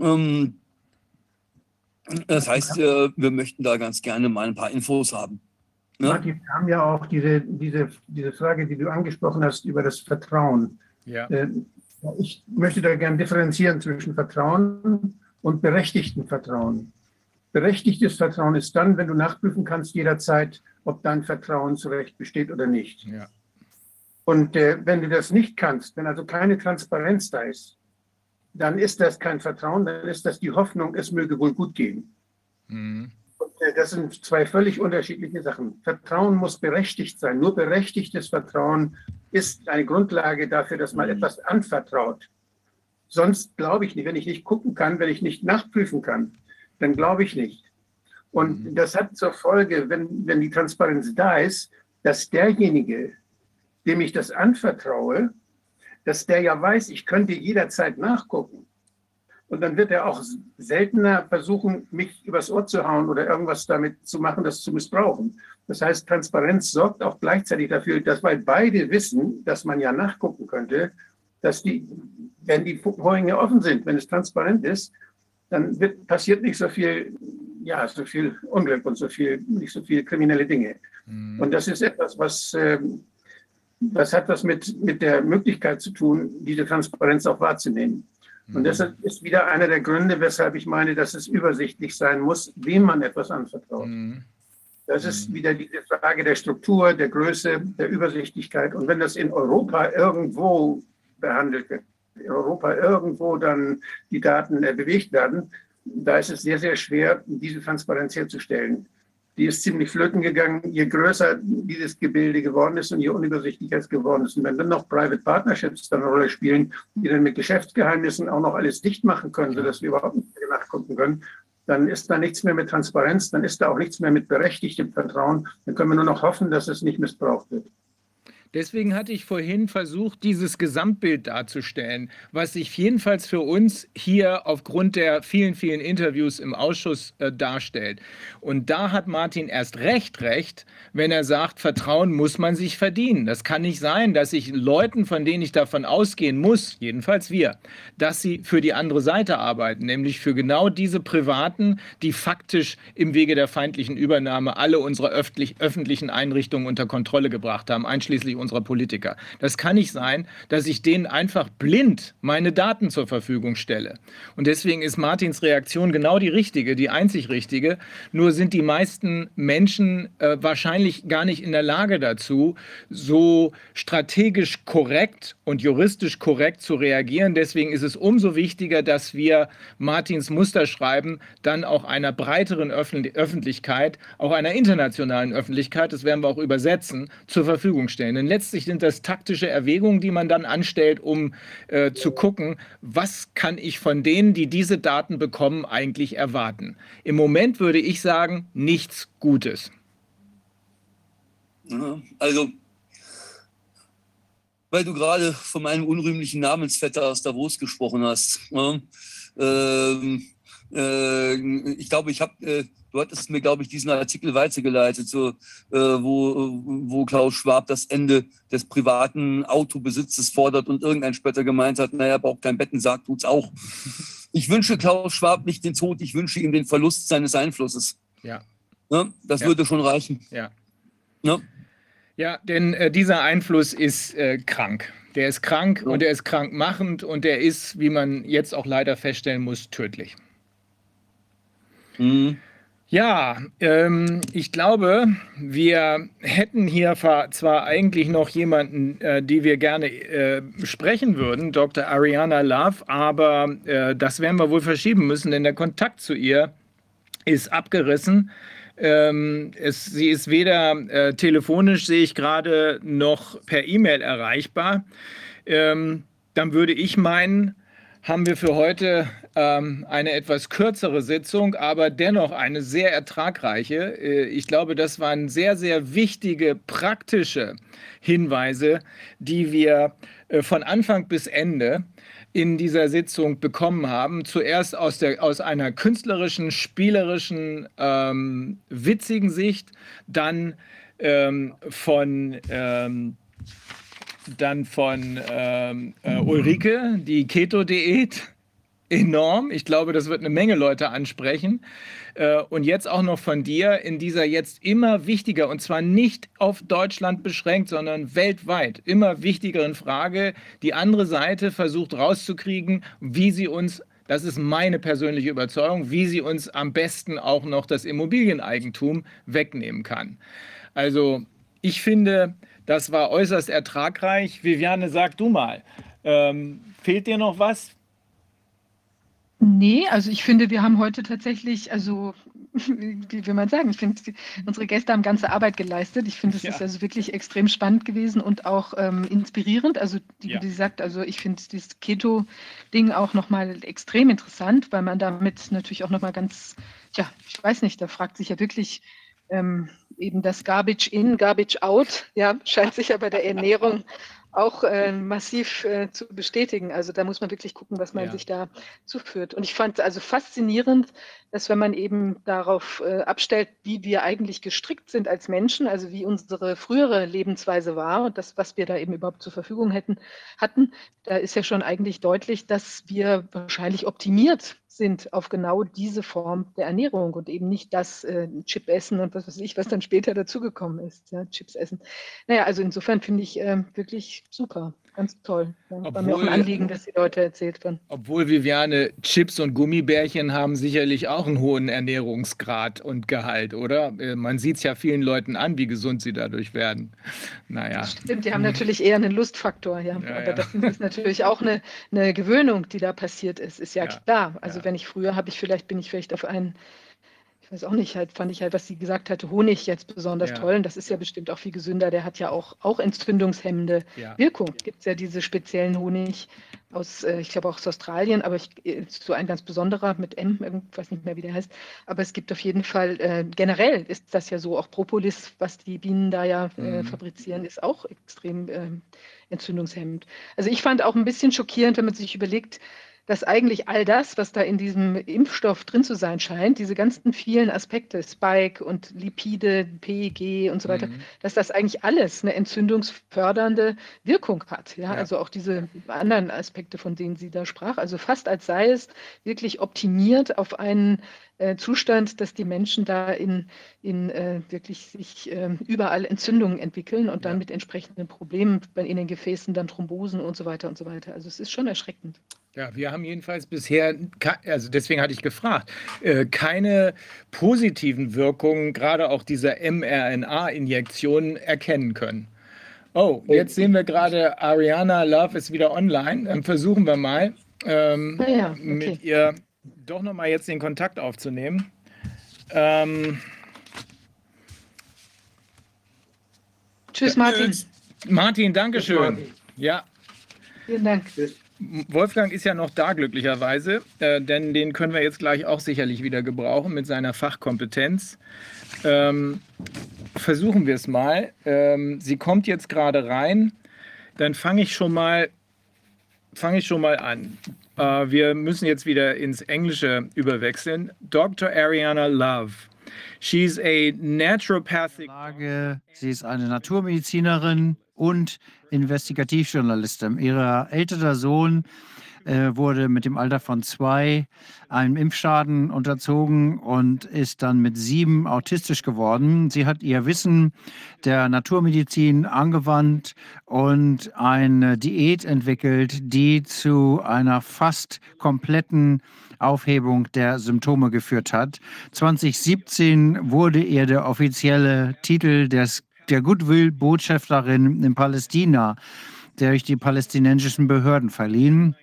ähm, das heißt, äh, wir möchten da ganz gerne mal ein paar Infos haben. Ja? Martin, wir haben ja auch diese, diese, diese Frage, die du angesprochen hast, über das Vertrauen. Ja. Ich möchte da gerne differenzieren zwischen Vertrauen und berechtigtem Vertrauen. Berechtigtes Vertrauen ist dann, wenn du nachprüfen kannst jederzeit, ob dein Vertrauen zu Recht besteht oder nicht. Ja. Und äh, wenn du das nicht kannst, wenn also keine Transparenz da ist, dann ist das kein Vertrauen, dann ist das die Hoffnung, es möge wohl gut gehen. Mhm. Äh, das sind zwei völlig unterschiedliche Sachen. Vertrauen muss berechtigt sein. Nur berechtigtes Vertrauen ist eine Grundlage dafür, dass man mhm. etwas anvertraut. Sonst glaube ich nicht, wenn ich nicht gucken kann, wenn ich nicht nachprüfen kann, dann glaube ich nicht. Und mhm. das hat zur Folge, wenn, wenn die Transparenz da ist, dass derjenige, dem ich das anvertraue, dass der ja weiß, ich könnte jederzeit nachgucken. Und dann wird er auch seltener versuchen, mich übers Ohr zu hauen oder irgendwas damit zu machen, das zu missbrauchen. Das heißt, Transparenz sorgt auch gleichzeitig dafür, dass weil beide wissen, dass man ja nachgucken könnte, dass die, wenn die Vorhänge offen sind, wenn es transparent ist, dann wird, passiert nicht so viel, ja, so viel Unglück und so viel, nicht so viele kriminelle Dinge. Mhm. Und das ist etwas, was ähm, das hat was mit, mit der Möglichkeit zu tun, diese Transparenz auch wahrzunehmen. Und deshalb ist wieder einer der Gründe, weshalb ich meine, dass es übersichtlich sein muss, wem man etwas anvertraut. Mhm. Das ist mhm. wieder diese Frage der Struktur, der Größe, der Übersichtlichkeit. Und wenn das in Europa irgendwo behandelt wird, in Europa irgendwo dann die Daten äh, bewegt werden, da ist es sehr, sehr schwer, diese Transparenz herzustellen die ist ziemlich flöten gegangen, je größer dieses Gebilde geworden ist und je unübersichtlicher es geworden ist. Und wenn dann noch Private Partnerships dann eine Rolle spielen, die dann mit Geschäftsgeheimnissen auch noch alles dicht machen können, sodass wir überhaupt nicht mehr nachgucken können, dann ist da nichts mehr mit Transparenz, dann ist da auch nichts mehr mit berechtigtem Vertrauen. Dann können wir nur noch hoffen, dass es nicht missbraucht wird. Deswegen hatte ich vorhin versucht, dieses Gesamtbild darzustellen, was sich jedenfalls für uns hier aufgrund der vielen, vielen Interviews im Ausschuss äh, darstellt. Und da hat Martin erst recht recht, wenn er sagt, Vertrauen muss man sich verdienen. Das kann nicht sein, dass ich Leuten, von denen ich davon ausgehen muss, jedenfalls wir, dass sie für die andere Seite arbeiten, nämlich für genau diese Privaten, die faktisch im Wege der feindlichen Übernahme alle unsere öffentlich, öffentlichen Einrichtungen unter Kontrolle gebracht haben, einschließlich unserer Politiker. Das kann nicht sein, dass ich denen einfach blind meine Daten zur Verfügung stelle. Und deswegen ist Martins Reaktion genau die richtige, die einzig richtige. Nur sind die meisten Menschen äh, wahrscheinlich gar nicht in der Lage dazu, so strategisch korrekt und juristisch korrekt zu reagieren. Deswegen ist es umso wichtiger, dass wir Martins Musterschreiben dann auch einer breiteren Öffentlichkeit, auch einer internationalen Öffentlichkeit, das werden wir auch übersetzen, zur Verfügung stellen. Denn letztlich sind das taktische Erwägungen, die man dann anstellt, um äh, zu gucken, was kann ich von denen, die diese Daten bekommen, eigentlich erwarten. Im Moment würde ich sagen, nichts Gutes. Also, weil du gerade von meinem unrühmlichen Namensvetter aus Davos gesprochen hast. Ne? Ähm, äh, ich glaube, ich habe äh, Du hattest mir, glaube ich, diesen Artikel weitergeleitet, so, äh, wo, wo Klaus Schwab das Ende des privaten Autobesitzes fordert und irgendein Spötter gemeint hat, naja, braucht kein Bettensarg, tut's auch. Ich wünsche Klaus Schwab nicht den Tod, ich wünsche ihm den Verlust seines Einflusses. Ja. ja das ja. würde schon reichen. Ja. Ja, ja denn äh, dieser Einfluss ist äh, krank. Der ist krank ja. und er ist krankmachend und der ist, wie man jetzt auch leider feststellen muss, tödlich. Mhm. Ja, ähm, ich glaube, wir hätten hier zwar eigentlich noch jemanden, äh, die wir gerne äh, sprechen würden, Dr. Ariana Love, aber äh, das werden wir wohl verschieben müssen, denn der Kontakt zu ihr ist abgerissen. Ähm, es, sie ist weder äh, telefonisch, sehe ich gerade, noch per E-Mail erreichbar. Ähm, dann würde ich meinen, haben wir für heute ähm, eine etwas kürzere Sitzung, aber dennoch eine sehr ertragreiche. Äh, ich glaube, das waren sehr, sehr wichtige praktische Hinweise, die wir äh, von Anfang bis Ende in dieser Sitzung bekommen haben. Zuerst aus, der, aus einer künstlerischen, spielerischen, ähm, witzigen Sicht, dann ähm, von, ähm, dann von ähm, äh, Ulrike, die Keto-Diät. Enorm. Ich glaube, das wird eine Menge Leute ansprechen. Äh, und jetzt auch noch von dir in dieser jetzt immer wichtiger, und zwar nicht auf Deutschland beschränkt, sondern weltweit, immer wichtigeren Frage, die andere Seite versucht rauszukriegen, wie sie uns das ist meine persönliche Überzeugung, wie sie uns am besten auch noch das Immobilieneigentum wegnehmen kann. Also ich finde, das war äußerst ertragreich. Viviane, sag du mal, ähm, fehlt dir noch was? Nee, also ich finde, wir haben heute tatsächlich, also wie will man sagen, ich finde, unsere Gäste haben ganze Arbeit geleistet. Ich finde, es ja. ist also wirklich extrem spannend gewesen und auch ähm, inspirierend. Also, die, ja. wie sie sagt, also ich finde dieses Keto-Ding auch nochmal extrem interessant, weil man damit natürlich auch nochmal ganz, ja, ich weiß nicht, da fragt sich ja wirklich ähm, eben das Garbage in, Garbage out, ja, scheint sich ja bei der Ernährung auch äh, massiv äh, zu bestätigen. Also da muss man wirklich gucken, was man ja. sich da zuführt. Und ich fand also faszinierend, dass wenn man eben darauf äh, abstellt, wie wir eigentlich gestrickt sind als Menschen, also wie unsere frühere Lebensweise war und das, was wir da eben überhaupt zur Verfügung hätten, hatten, da ist ja schon eigentlich deutlich, dass wir wahrscheinlich optimiert sind auf genau diese Form der Ernährung und eben nicht das äh, Chip essen und was weiß ich, was dann später dazugekommen ist, ja, Chips essen. Naja, also insofern finde ich äh, wirklich super. Ganz toll. Ja, obwohl, war mir auch ein Anliegen, dass die Leute erzählt werden. Obwohl Viviane, Chips und Gummibärchen haben sicherlich auch einen hohen Ernährungsgrad und Gehalt, oder? Äh, man sieht es ja vielen Leuten an, wie gesund sie dadurch werden. Naja. Stimmt, die haben natürlich eher einen Lustfaktor, ja. ja Aber ja. das ist natürlich auch eine, eine Gewöhnung, die da passiert ist, ist ja, ja klar. Also wenn ich früher habe ich vielleicht, bin ich vielleicht auf einen weiß auch nicht, halt fand ich halt, was sie gesagt hatte, Honig jetzt besonders ja. toll. Und das ist ja bestimmt auch viel gesünder. Der hat ja auch, auch entzündungshemmende ja. Wirkung. Gibt es ja diese speziellen Honig aus, äh, ich glaube auch aus Australien, aber ich, äh, so ein ganz besonderer mit M, ich weiß nicht mehr, wie der heißt. Aber es gibt auf jeden Fall, äh, generell ist das ja so, auch Propolis, was die Bienen da ja äh, mhm. fabrizieren, ist auch extrem ähm, entzündungshemmend. Also ich fand auch ein bisschen schockierend, wenn man sich überlegt, dass eigentlich all das, was da in diesem Impfstoff drin zu sein scheint, diese ganzen vielen Aspekte, Spike und Lipide, PEG und so weiter, mhm. dass das eigentlich alles eine entzündungsfördernde Wirkung hat. Ja? ja? Also auch diese anderen Aspekte, von denen sie da sprach. Also fast als sei es wirklich optimiert auf einen äh, Zustand, dass die Menschen da in, in äh, wirklich sich äh, überall Entzündungen entwickeln und dann ja. mit entsprechenden Problemen in den Gefäßen, dann Thrombosen und so weiter und so weiter. Also es ist schon erschreckend. Ja, wir haben jedenfalls bisher, also deswegen hatte ich gefragt, äh, keine positiven Wirkungen, gerade auch dieser mRNA-Injektion, erkennen können. Oh, jetzt sehen wir gerade, Ariana Love ist wieder online. Dann versuchen wir mal, ähm, ja, ja, okay. mit ihr doch nochmal jetzt den Kontakt aufzunehmen. Ähm, Tschüss, Martin. Martin, Dankeschön. Ja. Vielen Dank. Wolfgang ist ja noch da, glücklicherweise, äh, denn den können wir jetzt gleich auch sicherlich wieder gebrauchen mit seiner Fachkompetenz. Ähm, versuchen wir es mal. Ähm, sie kommt jetzt gerade rein. Dann fange ich schon mal, fange ich schon mal an. Äh, wir müssen jetzt wieder ins Englische überwechseln. Dr. Ariana Love. She's a naturopathic. Sie ist eine Naturmedizinerin und Investigativjournalistin. Ihr älterer Sohn äh, wurde mit dem Alter von zwei einem Impfschaden unterzogen und ist dann mit sieben autistisch geworden. Sie hat ihr Wissen der Naturmedizin angewandt und eine Diät entwickelt, die zu einer fast kompletten Aufhebung der Symptome geführt hat. 2017 wurde ihr der offizielle Titel des der Goodwill-Botschafterin in Palästina, der durch die palästinensischen Behörden verliehen.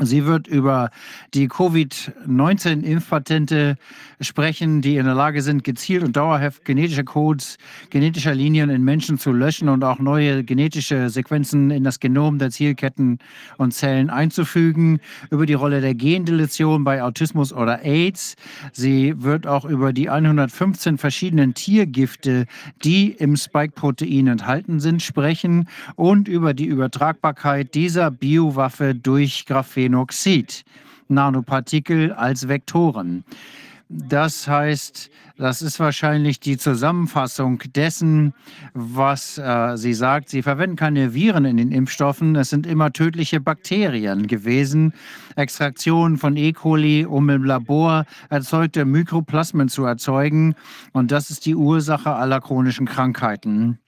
Sie wird über die Covid-19-Impfpatente sprechen, die in der Lage sind, gezielt und dauerhaft genetische Codes genetischer Linien in Menschen zu löschen und auch neue genetische Sequenzen in das Genom der Zielketten und Zellen einzufügen, über die Rolle der Gendeletion bei Autismus oder AIDS. Sie wird auch über die 115 verschiedenen Tiergifte, die im Spike-Protein enthalten sind, sprechen und über die Übertragbarkeit dieser Biowaffe durch Graphen Phenoxid, Nanopartikel als Vektoren. Das heißt, das ist wahrscheinlich die Zusammenfassung dessen, was äh, sie sagt. Sie verwenden keine Viren in den Impfstoffen. Es sind immer tödliche Bakterien gewesen. Extraktion von E. coli, um im Labor erzeugte Mykroplasmen zu erzeugen. Und das ist die Ursache aller chronischen Krankheiten.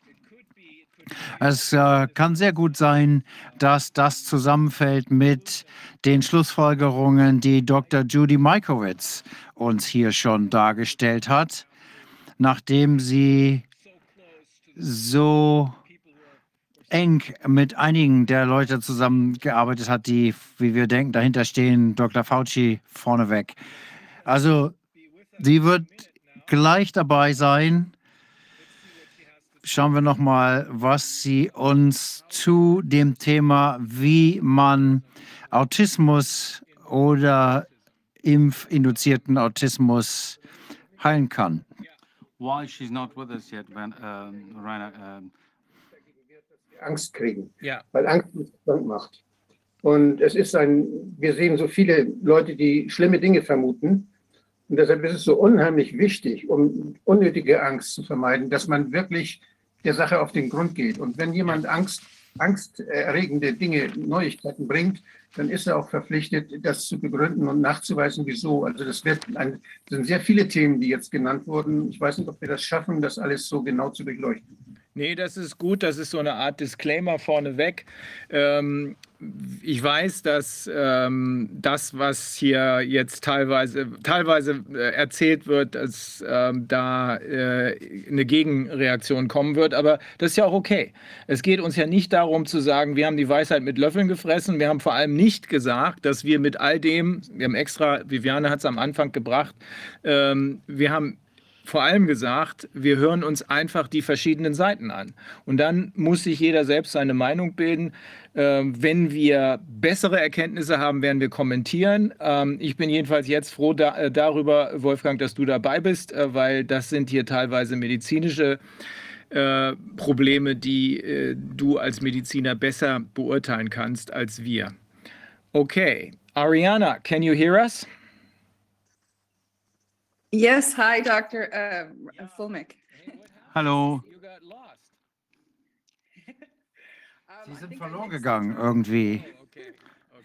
Es äh, kann sehr gut sein, dass das zusammenfällt mit den Schlussfolgerungen, die Dr. Judy Mikovits uns hier schon dargestellt hat, nachdem sie so eng mit einigen der Leute zusammengearbeitet hat, die, wie wir denken, dahinter stehen, Dr. Fauci vorneweg. Also, sie wird gleich dabei sein schauen wir noch mal, was sie uns zu dem Thema, wie man Autismus oder impfinduzierten Autismus heilen kann. Why she's not with us yet, when, um, Rainer, um Angst kriegen, Ja. weil Angst uns krank macht. Und es ist ein, wir sehen so viele Leute, die schlimme Dinge vermuten. Und deshalb ist es so unheimlich wichtig, um unnötige Angst zu vermeiden, dass man wirklich der Sache auf den Grund geht. Und wenn jemand Angst, angsterregende Dinge, Neuigkeiten bringt, dann ist er auch verpflichtet, das zu begründen und nachzuweisen, wieso. Also das, wird ein, das sind sehr viele Themen, die jetzt genannt wurden. Ich weiß nicht, ob wir das schaffen, das alles so genau zu durchleuchten. Nee, das ist gut. Das ist so eine Art Disclaimer vorneweg. Ähm, ich weiß, dass ähm, das, was hier jetzt teilweise, teilweise äh, erzählt wird, dass ähm, da äh, eine Gegenreaktion kommen wird, aber das ist ja auch okay. Es geht uns ja nicht darum zu sagen, wir haben die Weisheit mit Löffeln gefressen. Wir haben vor allem nicht gesagt, dass wir mit all dem, wir haben extra, Viviane hat es am Anfang gebracht, ähm, wir haben vor allem gesagt, wir hören uns einfach die verschiedenen Seiten an. Und dann muss sich jeder selbst seine Meinung bilden. Ähm, wenn wir bessere Erkenntnisse haben, werden wir kommentieren. Ähm, ich bin jedenfalls jetzt froh äh, darüber, Wolfgang, dass du dabei bist, äh, weil das sind hier teilweise medizinische äh, Probleme, die du als Mediziner besser beurteilen kannst als wir. Okay, Ariana, can you hear us? Yes, hi, Dr. Uh, Fulmick. Hallo. Sie sind verloren gegangen irgendwie.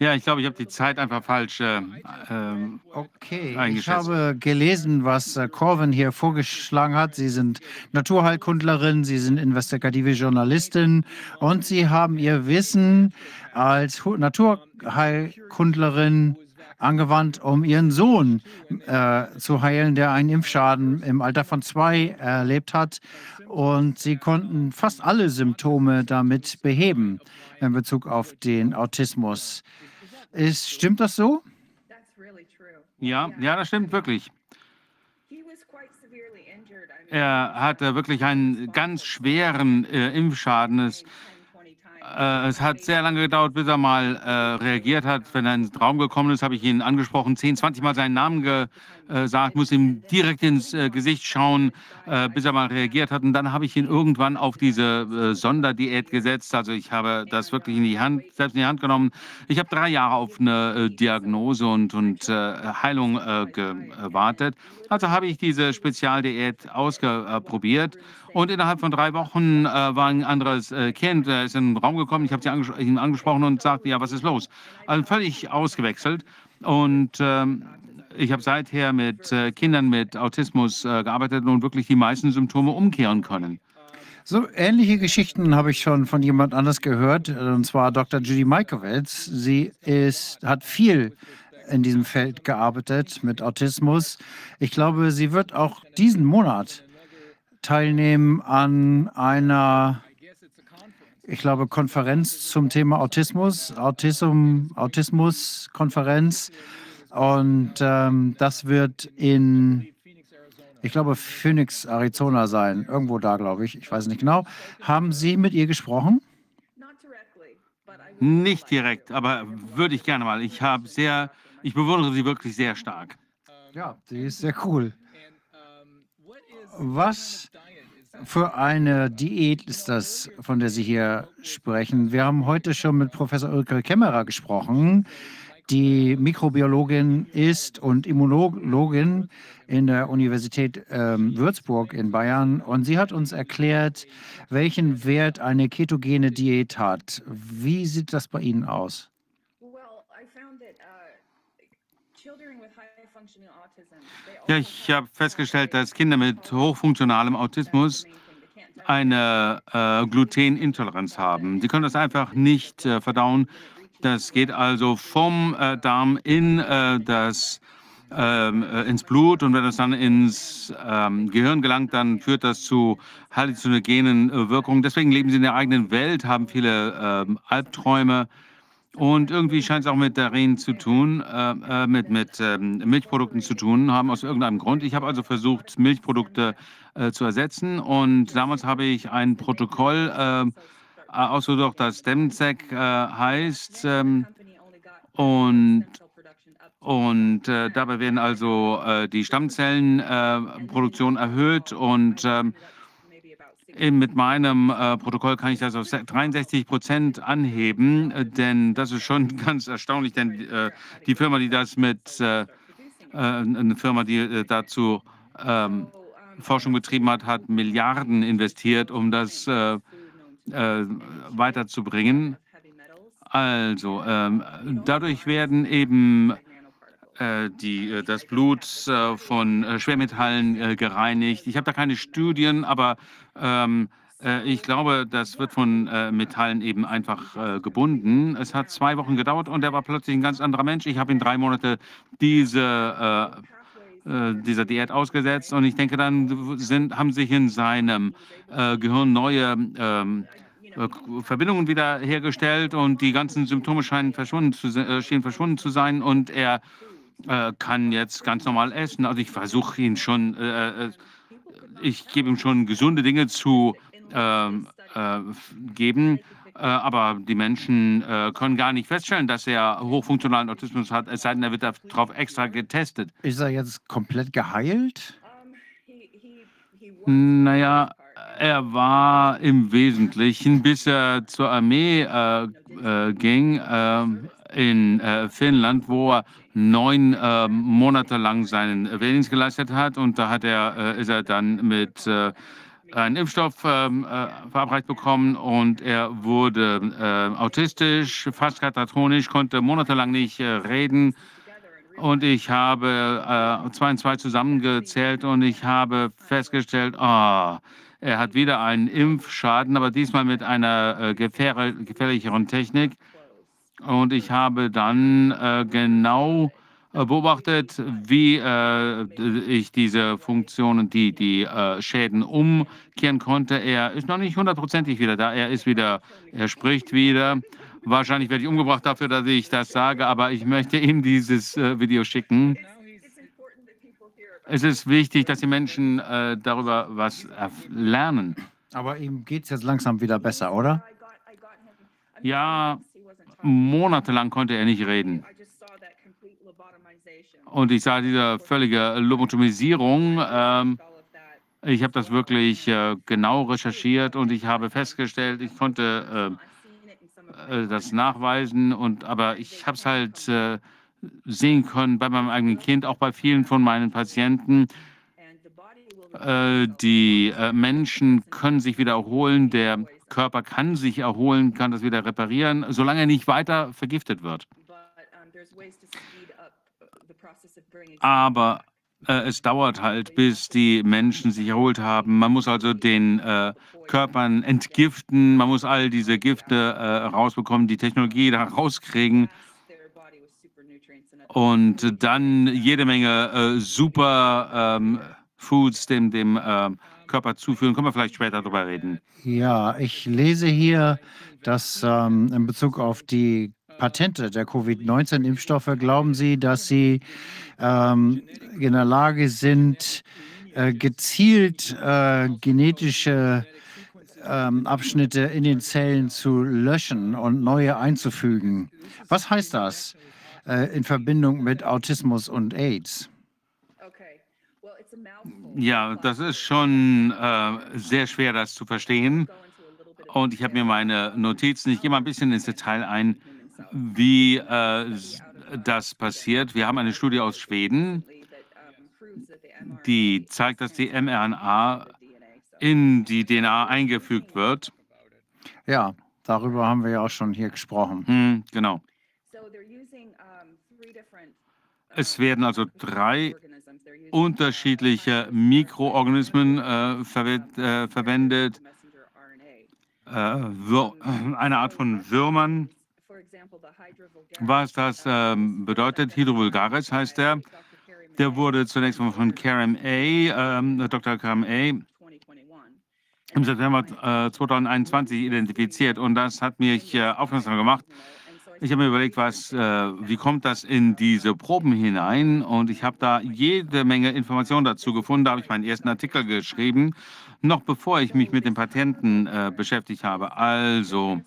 Ja, ich glaube, ich habe die Zeit einfach falsch äh, ähm, Okay, ich eingeschätzt. habe gelesen, was äh, Corvin hier vorgeschlagen hat. Sie sind Naturheilkundlerin, Sie sind investigative Journalistin und Sie haben Ihr Wissen als Hu- Naturheilkundlerin angewandt, um Ihren Sohn äh, zu heilen, der einen Impfschaden im Alter von zwei erlebt hat. Und Sie konnten fast alle Symptome damit beheben in Bezug auf den Autismus. Ist, stimmt das so? Ja, ja, das stimmt wirklich. Er hatte wirklich einen ganz schweren äh, Impfschaden. Es, äh, es hat sehr lange gedauert, bis er mal äh, reagiert hat. Wenn er ins Raum gekommen ist, habe ich ihn angesprochen, 10, 20 Mal seinen Namen gesagt, muss ihm direkt ins äh, Gesicht schauen, äh, bis er mal reagiert hat. Und dann habe ich ihn irgendwann auf diese äh, Sonderdiät gesetzt. Also ich habe das wirklich in die Hand, selbst in die Hand genommen. Ich habe drei Jahre auf eine äh, Diagnose und, und äh, Heilung äh, gewartet. Also habe ich diese Spezialdiät ausprobiert. Und innerhalb von drei Wochen äh, war ein anderes äh, Kind, der ist in den Raum gekommen. Ich habe anges ihn angesprochen und sagte, ja, was ist los? Also völlig ausgewechselt. Und ähm, ich habe seither mit äh, Kindern mit Autismus äh, gearbeitet und wirklich die meisten Symptome umkehren können. So ähnliche Geschichten habe ich schon von jemand anders gehört, und zwar Dr. Judy Mikovits. Sie ist, hat viel in diesem Feld gearbeitet mit Autismus. Ich glaube, sie wird auch diesen Monat teilnehmen an einer ich glaube, Konferenz zum Thema Autismus, Autism, Autismus-Konferenz. Und ähm, das wird in, ich glaube, Phoenix, Arizona sein. Irgendwo da, glaube ich. Ich weiß nicht genau. Haben Sie mit ihr gesprochen? Nicht direkt, aber würde ich gerne mal. Ich habe sehr, ich bewundere sie wirklich sehr stark. Ja, sie ist sehr cool. Was für eine Diät ist das, von der Sie hier sprechen? Wir haben heute schon mit Professor Ulrike Kämmerer gesprochen, die Mikrobiologin ist und Immunologin in der Universität ähm, Würzburg in Bayern. Und sie hat uns erklärt, welchen Wert eine ketogene Diät hat. Wie sieht das bei Ihnen aus? Ja, ich habe festgestellt, dass Kinder mit hochfunktionalem Autismus eine äh, Glutenintoleranz haben. Sie können das einfach nicht äh, verdauen. Das geht also vom äh, Darm in äh, das ähm, äh, ins Blut und wenn das dann ins ähm, Gehirn gelangt, dann führt das zu halluzinogenen äh, Wirkungen. Deswegen leben sie in der eigenen Welt, haben viele ähm, Albträume und irgendwie scheint es auch mit darin zu tun, äh, äh, mit, mit ähm, Milchprodukten zu tun haben, aus irgendeinem Grund. Ich habe also versucht, Milchprodukte äh, zu ersetzen. Und damals habe ich ein Protokoll äh, ausgesucht, das STEMSEC äh, heißt. Ähm, und und äh, dabei werden also die Stammzellenproduktion erhöht und ähm, mit meinem äh, Protokoll kann ich das auf 63 Prozent anheben, äh, denn das ist schon ganz erstaunlich, denn äh, die Firma, die das mit, äh, äh, eine Firma, die äh, dazu ähm, Forschung betrieben hat, hat Milliarden investiert, um das weiterzubringen. Also, ähm, dadurch werden eben die, das Blut von Schwermetallen gereinigt. Ich habe da keine Studien, aber ähm, äh, ich glaube, das wird von äh, Metallen eben einfach äh, gebunden. Es hat zwei Wochen gedauert und er war plötzlich ein ganz anderer Mensch. Ich habe ihn drei Monate diese, äh, äh, dieser Diät ausgesetzt und ich denke, dann sind, haben sich in seinem äh, Gehirn neue ähm, Verbindungen wieder hergestellt und die ganzen Symptome scheinen verschwunden zu, scheinen verschwunden zu sein und er kann jetzt ganz normal essen. Also ich versuche ihn schon ich gebe ihm schon gesunde Dinge zu ähm, äh, geben, äh, aber die Menschen äh, können gar nicht feststellen, dass er hochfunktionalen Autismus hat, es sei denn, er wird darauf extra getestet. Ist er jetzt komplett geheilt? Naja, er war im Wesentlichen, bis er zur Armee äh, äh, ging, äh, in äh, Finnland, wo er neun äh, Monate lang seinen Wehrdienst geleistet hat. Und da hat er, äh, ist er dann mit äh, einem Impfstoff ähm, äh, verabreicht bekommen und er wurde äh, autistisch, fast katatonisch, konnte monatelang nicht reden. Und ich habe zwei und zwei zusammengezählt und ich habe festgestellt, oh, er hat wieder einen Impfschaden, aber diesmal mit einer gefährlicheren Technik. Und ich habe dann äh, genau äh, beobachtet, wie äh, ich diese Funktionen, die, die äh, Schäden umkehren konnte. Er ist noch nicht hundertprozentig wieder da. Er ist wieder, er spricht wieder. Wahrscheinlich werde ich umgebracht dafür, dass ich das sage, aber ich möchte ihm dieses äh, Video schicken. Es ist wichtig, dass die Menschen äh, darüber was lernen. Aber ihm geht es jetzt langsam wieder besser, oder? Ja, monatelang konnte er nicht reden. Und ich sah diese völlige Lobotomisierung. Ähm, ich habe das wirklich äh, genau recherchiert und ich habe festgestellt, ich konnte äh, äh, das nachweisen. Und, aber ich habe es halt äh, sehen können bei meinem eigenen Kind, auch bei vielen von meinen Patienten. Äh, die Menschen können sich wieder erholen. Der Körper kann sich erholen, kann das wieder reparieren, solange er nicht weiter vergiftet wird. Aber äh, es dauert halt, bis die Menschen sich erholt haben. Man muss also den äh, Körpern entgiften, man muss all diese Gifte äh, rausbekommen, die Technologie da rauskriegen und dann jede Menge äh, super ähm, dem, dem äh, Körper zuführen. Können wir vielleicht später darüber reden. Ja, ich lese hier, dass ähm, in Bezug auf die Patente der Covid-19-Impfstoffe glauben Sie, dass Sie ähm, in der Lage sind, äh, gezielt äh, genetische ähm, Abschnitte in den Zellen zu löschen und neue einzufügen. Was heißt das äh, in Verbindung mit Autismus und AIDS? Ja, das ist schon äh, sehr schwer, das zu verstehen. Und ich habe mir meine Notizen, ich gehe mal ein bisschen ins Detail ein, wie äh, das passiert. Wir haben eine Studie aus Schweden, die zeigt, dass die mRNA in die DNA eingefügt wird. Ja, darüber haben wir ja auch schon hier gesprochen. Hm, genau. Es werden also drei unterschiedliche Mikroorganismen äh, verwendet, äh, verwendet. Äh, eine Art von Würmern. Was das ähm, bedeutet, Hydrovulgaris heißt der. Der wurde zunächst mal von Karen A., ähm, Dr. Karen A., im September äh, 2021 identifiziert und das hat mich äh, aufmerksam gemacht. Ich habe mir überlegt, was, äh, wie kommt das in diese Proben hinein und ich habe da jede Menge Informationen dazu gefunden. Da habe ich meinen ersten Artikel geschrieben, noch bevor ich mich mit den Patenten äh, beschäftigt habe. Also,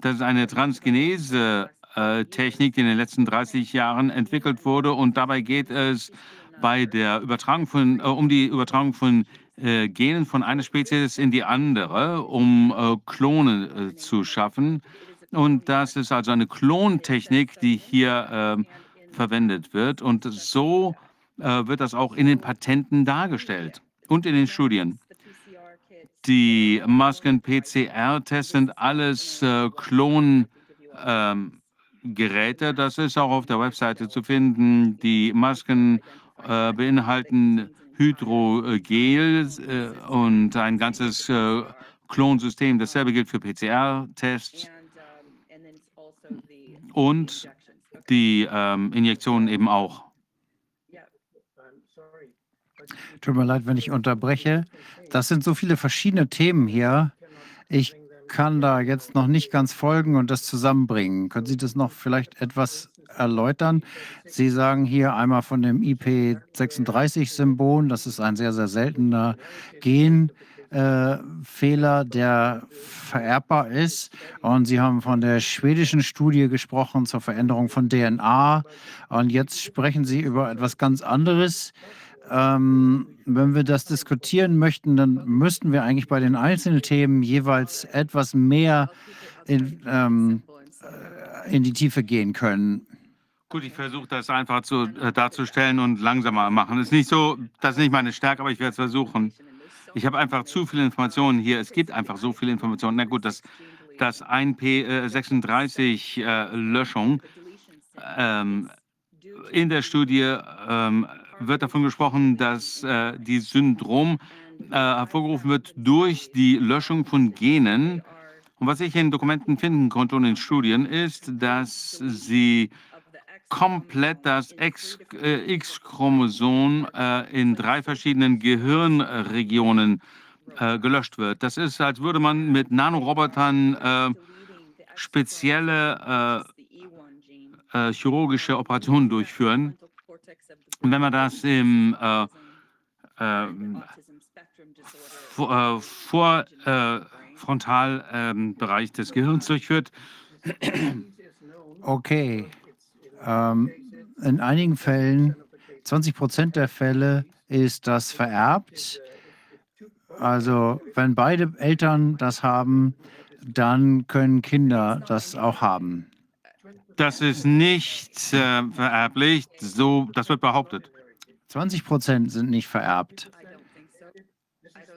das ist eine Transgenese-Technik, die in den letzten 30 Jahren entwickelt wurde und dabei geht es bei der Übertragung von, äh, um die Übertragung von äh, Genen von einer Spezies in die andere, um äh, Klone äh, zu schaffen. Und das ist also eine Klontechnik, die hier ähm, verwendet wird. Und so äh, wird das auch in den Patenten dargestellt und in den Studien. Die Masken-PCR-Tests sind alles äh, Klongeräte. Ähm, das ist auch auf der Webseite zu finden. Die Masken äh, beinhalten Hydrogel äh, und ein ganzes äh, Klonsystem. Dasselbe gilt für PCR-Tests und die ähm, Injektionen eben auch. Tut mir leid, wenn ich unterbreche. Das sind so viele verschiedene Themen hier. Ich kann da jetzt noch nicht ganz folgen und das zusammenbringen. Können Sie das noch vielleicht etwas erläutern? Sie sagen hier einmal von dem IP36-Symbol, das ist ein sehr, sehr seltener Gen. Äh, Fehler, der vererbbar ist. Und Sie haben von der schwedischen Studie gesprochen zur Veränderung von DNA. Und jetzt sprechen Sie über etwas ganz anderes. Ähm, wenn wir das diskutieren möchten, dann müssten wir eigentlich bei den einzelnen Themen jeweils etwas mehr in, ähm, äh, in die Tiefe gehen können. Gut, ich versuche das einfach zu, äh, darzustellen und langsamer machen. Ist nicht so, das ist nicht meine Stärke, aber ich werde es versuchen. Ich habe einfach zu viele Informationen hier. Es gibt einfach so viele Informationen. Na gut, das, das 1P36-Löschung äh, ähm, in der Studie ähm, wird davon gesprochen, dass äh, die Syndrom äh, hervorgerufen wird durch die Löschung von Genen. Und was ich in Dokumenten finden konnte und in Studien ist, dass sie komplett das äh, X-Chromosom äh, in drei verschiedenen Gehirnregionen äh, gelöscht wird. Das ist, als würde man mit Nanorobotern spezielle chirurgische Operationen durchführen. Wenn man das im äh, vor, vor Frontalbereich des Gehirns durchführt. Okay, ähm, in einigen Fällen, 20 Prozent der Fälle, ist das vererbt. Also wenn beide Eltern das haben, dann können Kinder das auch haben. Das ist nicht äh, vererblich, so, das wird behauptet. 20 Prozent sind nicht vererbt.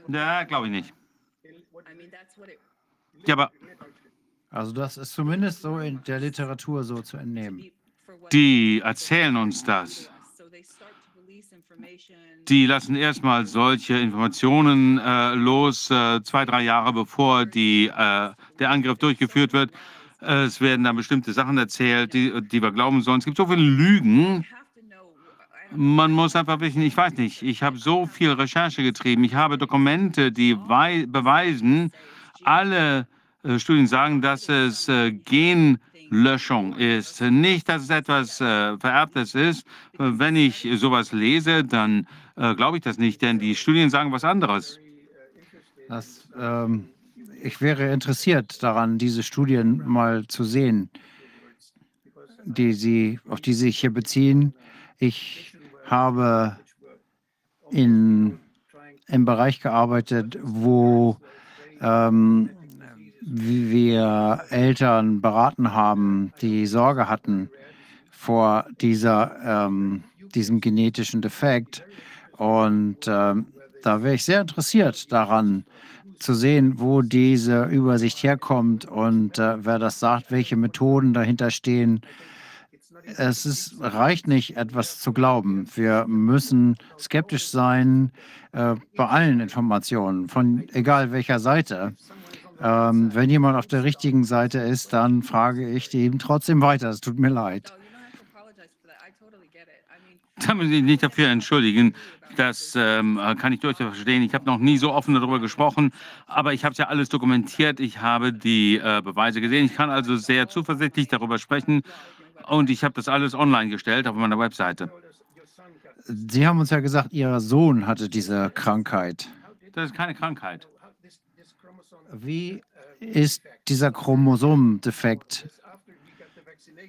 Ja, glaube ich nicht. Ja, aber. Also, das ist zumindest so in der Literatur so zu entnehmen die erzählen uns das. Die lassen erstmal solche Informationen äh, los, äh, zwei, drei Jahre bevor die, äh, der Angriff durchgeführt wird. es werden dann bestimmte Sachen erzählt, die, die wir glauben sollen. Es gibt so viele Lügen. Man muss einfach wissen, ich weiß nicht, ich habe so viel Recherche getrieben. Ich habe Dokumente, die beweisen, alle Studien sagen, dass es äh, Genlöschung ist. Nicht, dass es etwas äh, Vererbtes ist. Wenn ich sowas lese, dann äh, glaube ich das nicht, denn die Studien sagen was anderes. Das, ähm, ich wäre interessiert daran, diese Studien mal zu sehen, die Sie, auf die Sie sich hier beziehen. Ich habe in, im Bereich gearbeitet, wo ähm, wir Eltern beraten haben, die Sorge hatten vor dieser, ähm, diesem genetischen Defekt. Und ähm, da wäre ich sehr interessiert daran zu sehen, wo diese Übersicht herkommt und äh, wer das sagt, welche Methoden dahinter stehen es ist, reicht nicht, etwas zu glauben. Wir müssen skeptisch sein äh, bei allen Informationen, von egal welcher Seite. Ähm, wenn jemand auf der richtigen Seite ist, dann frage ich eben trotzdem weiter. Es tut mir leid. Da muss ich nicht dafür entschuldigen. Das ähm, kann ich durchaus verstehen. Ich habe noch nie so offen darüber gesprochen, aber ich habe es ja alles dokumentiert. Ich habe die äh, Beweise gesehen. Ich kann also sehr zuversichtlich darüber sprechen und ich habe das alles online gestellt auf meiner Webseite. Sie haben uns ja gesagt, Ihr Sohn hatte diese Krankheit. Das ist keine Krankheit. Wie ist dieser Chromosomendefekt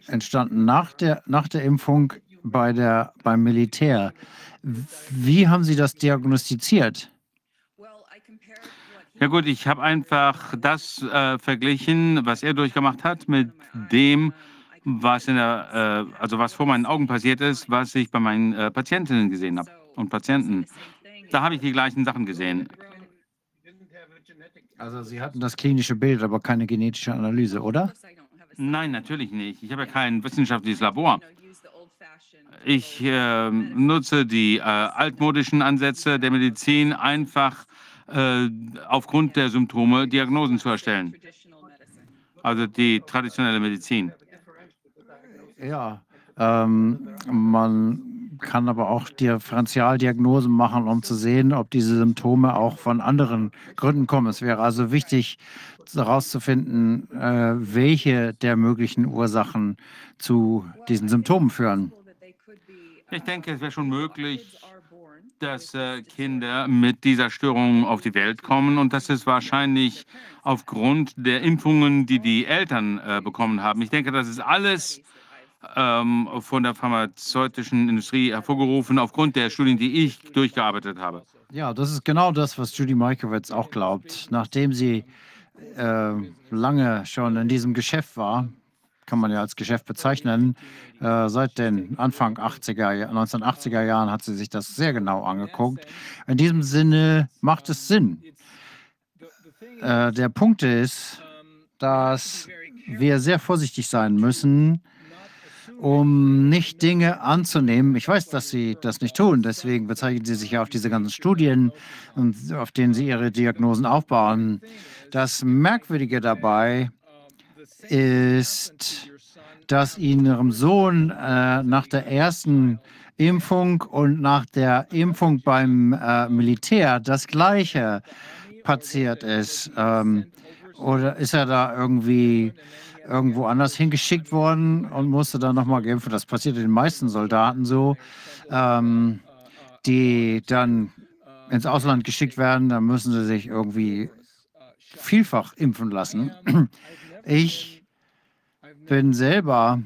entstanden nach der, nach der Impfung bei der, beim Militär? Wie haben Sie das diagnostiziert? Ja gut, ich habe einfach das äh, verglichen, was er durchgemacht hat, mit dem, was in der, äh, also was vor meinen Augen passiert ist, was ich bei meinen äh, Patientinnen gesehen habe und Patienten. Da habe ich die gleichen Sachen gesehen. Also Sie hatten das klinische Bild, aber keine genetische Analyse, oder? Nein, natürlich nicht. Ich habe ja kein wissenschaftliches Labor. Ich äh, nutze die äh, altmodischen Ansätze der Medizin einfach äh, aufgrund der Symptome Diagnosen zu erstellen. Also die traditionelle Medizin. Ja, ähm, man kann aber auch Differentialdiagnosen machen, um zu sehen, ob diese Symptome auch von anderen Gründen kommen. Es wäre also wichtig herauszufinden, äh, welche der möglichen Ursachen zu diesen Symptomen führen. Ich denke, es wäre schon möglich, dass äh, Kinder mit dieser Störung auf die Welt kommen und das ist wahrscheinlich aufgrund der Impfungen, die die Eltern äh, bekommen haben. Ich denke, das ist alles ähm, von der pharmazeutischen Industrie hervorgerufen, aufgrund der Studien, die ich durchgearbeitet habe. Ja, das ist genau das, was Judy Mikovits auch glaubt. Nachdem sie äh, lange schon in diesem Geschäft war, kann man ja als Geschäft bezeichnen, äh, seit den Anfang 80er, 1980er Jahren hat sie sich das sehr genau angeguckt. In diesem Sinne macht es Sinn. Äh, der Punkt ist, dass wir sehr vorsichtig sein müssen, um nicht Dinge anzunehmen. Ich weiß, dass Sie das nicht tun, deswegen bezeichnen Sie sich ja auf diese ganzen Studien, auf denen Sie Ihre Diagnosen aufbauen. Das Merkwürdige dabei ist, dass Ihrem Sohn äh, nach der ersten Impfung und nach der Impfung beim äh, Militär das Gleiche passiert ist. Ähm, oder ist er da irgendwie irgendwo anders hingeschickt worden und musste dann nochmal kämpfen. Das passiert den meisten Soldaten so, ähm, die dann ins Ausland geschickt werden. Da müssen sie sich irgendwie vielfach impfen lassen. Ich bin selber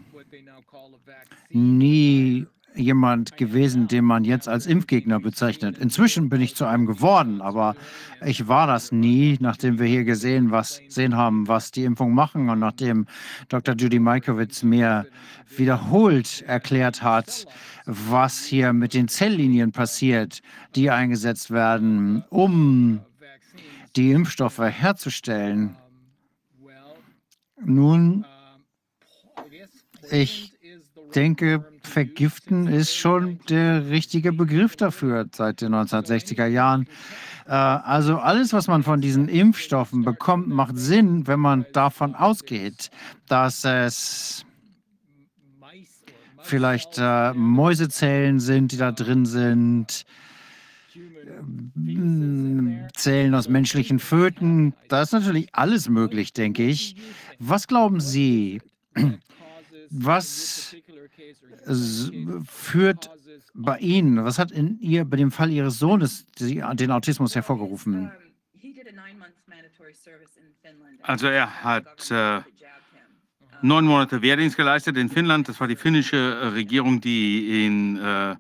nie jemand gewesen, den man jetzt als Impfgegner bezeichnet. Inzwischen bin ich zu einem geworden, aber ich war das nie, nachdem wir hier gesehen, was, sehen haben, was die Impfungen machen und nachdem Dr. Judy Mikovits mir wiederholt erklärt hat, was hier mit den Zelllinien passiert, die eingesetzt werden, um die Impfstoffe herzustellen. Nun, ich denke, vergiften ist schon der richtige Begriff dafür seit den 1960er Jahren. Äh, also alles, was man von diesen Impfstoffen bekommt, macht Sinn, wenn man davon ausgeht, dass es vielleicht äh, Mäusezellen sind, die da drin sind, äh, Zellen aus menschlichen Föten. Da ist natürlich alles möglich, denke ich. Was glauben Sie? Was führt bei Ihnen, was hat in ihr, bei dem Fall Ihres Sohnes die, den Autismus hervorgerufen? Also er hat äh, neun Monate Wehrdienst geleistet in Finnland. Das war die finnische äh, Regierung, die ihn äh,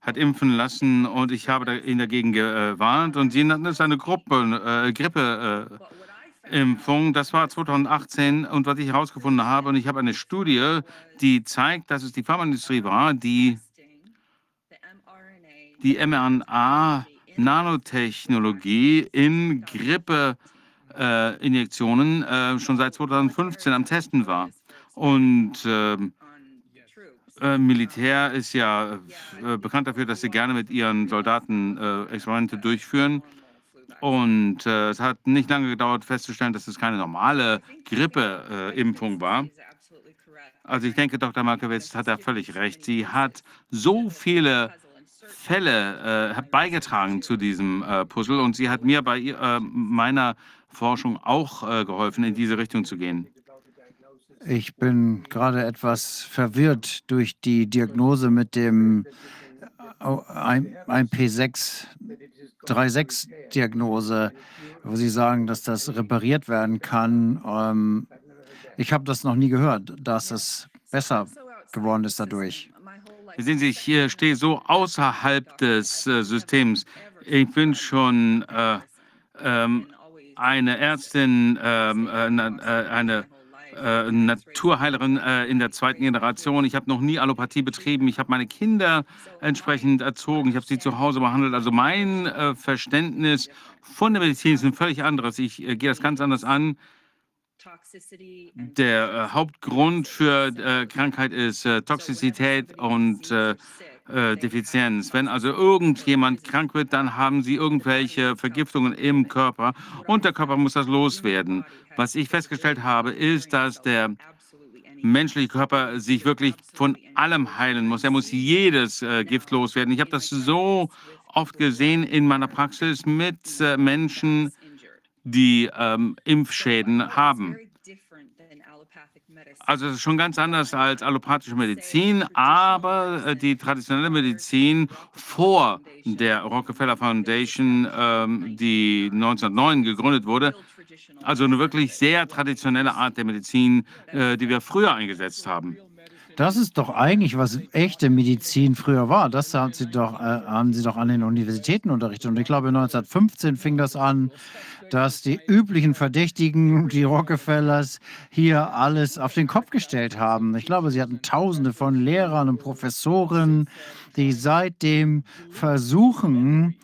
hat impfen lassen und ich habe ihn dagegen gewarnt und sie nannten es eine Gruppe, äh, Grippeimpfung. das war 2018 und was ich herausgefunden habe und ich habe eine Studie, die zeigt, dass es die Pharmaindustrie war, die die mRNA-Nanotechnologie in Grippeinjektionen äh, äh, schon seit 2015 am Testen war. Und ähm, äh, Militär ist ja äh, bekannt dafür, dass sie gerne mit ihren Soldaten äh, Experimente durchführen. Und äh, es hat nicht lange gedauert, festzustellen, dass es keine normale Grippeimpfung war. Also ich denke, Dr. Markowitz hat da völlig recht. Sie hat so viele Fälle äh, beigetragen zu diesem äh, Puzzle und sie hat mir bei äh, meiner Forschung auch äh, geholfen, in diese Richtung zu gehen. Ich bin gerade etwas verwirrt durch die Diagnose mit dem ein, ein P6 3.6-Diagnose, wo Sie sagen, dass das repariert werden kann. Ähm, ich habe das noch nie gehört, dass es besser geworden ist dadurch. Sehen Sie, ich stehe so außerhalb des äh, Systems. Ich bin schon äh, ähm, eine Ärztin, ähm, äh, äh eine äh, Naturheilerin äh, in der zweiten Generation. Ich habe noch nie Allopathie betrieben. Ich habe meine Kinder entsprechend erzogen. Ich habe sie zu Hause behandelt. Also mein äh, Verständnis von der Medizin ist ein völlig anderes. Ich äh, gehe das ganz anders an. Der äh, Hauptgrund für Krankheit ist Toxizität und äh, äh, Defizienz. Wenn also irgendjemand krank wird, dann haben sie irgendwelche Vergiftungen im Körper und der Körper muss das loswerden. Was ich festgestellt habe, ist, dass der menschliche Körper sich wirklich von allem heilen muss. Er muss jedes äh, Gift loswerden. Ich habe das so oft gesehen in meiner Praxis mit Menschen, die ähm, Impfschäden haben. Also es ist schon ganz anders als allopathische Medizin, aber äh, die traditionelle Medizin vor der Rockefeller Foundation, ähm, die 1909 gegründet wurde, also eine wirklich sehr traditionelle Art der Medizin, äh, die wir früher eingesetzt haben. Das ist doch eigentlich, was echte Medizin früher war. Das haben sie doch, äh, haben sie doch an den Universitäten unterrichtet. Und ich glaube, 1915 fing das an, dass die üblichen Verdächtigen, die Rockefellers, hier alles auf den Kopf gestellt haben. Ich glaube, sie hatten Tausende von Lehrern und Professoren, die seitdem versuchen,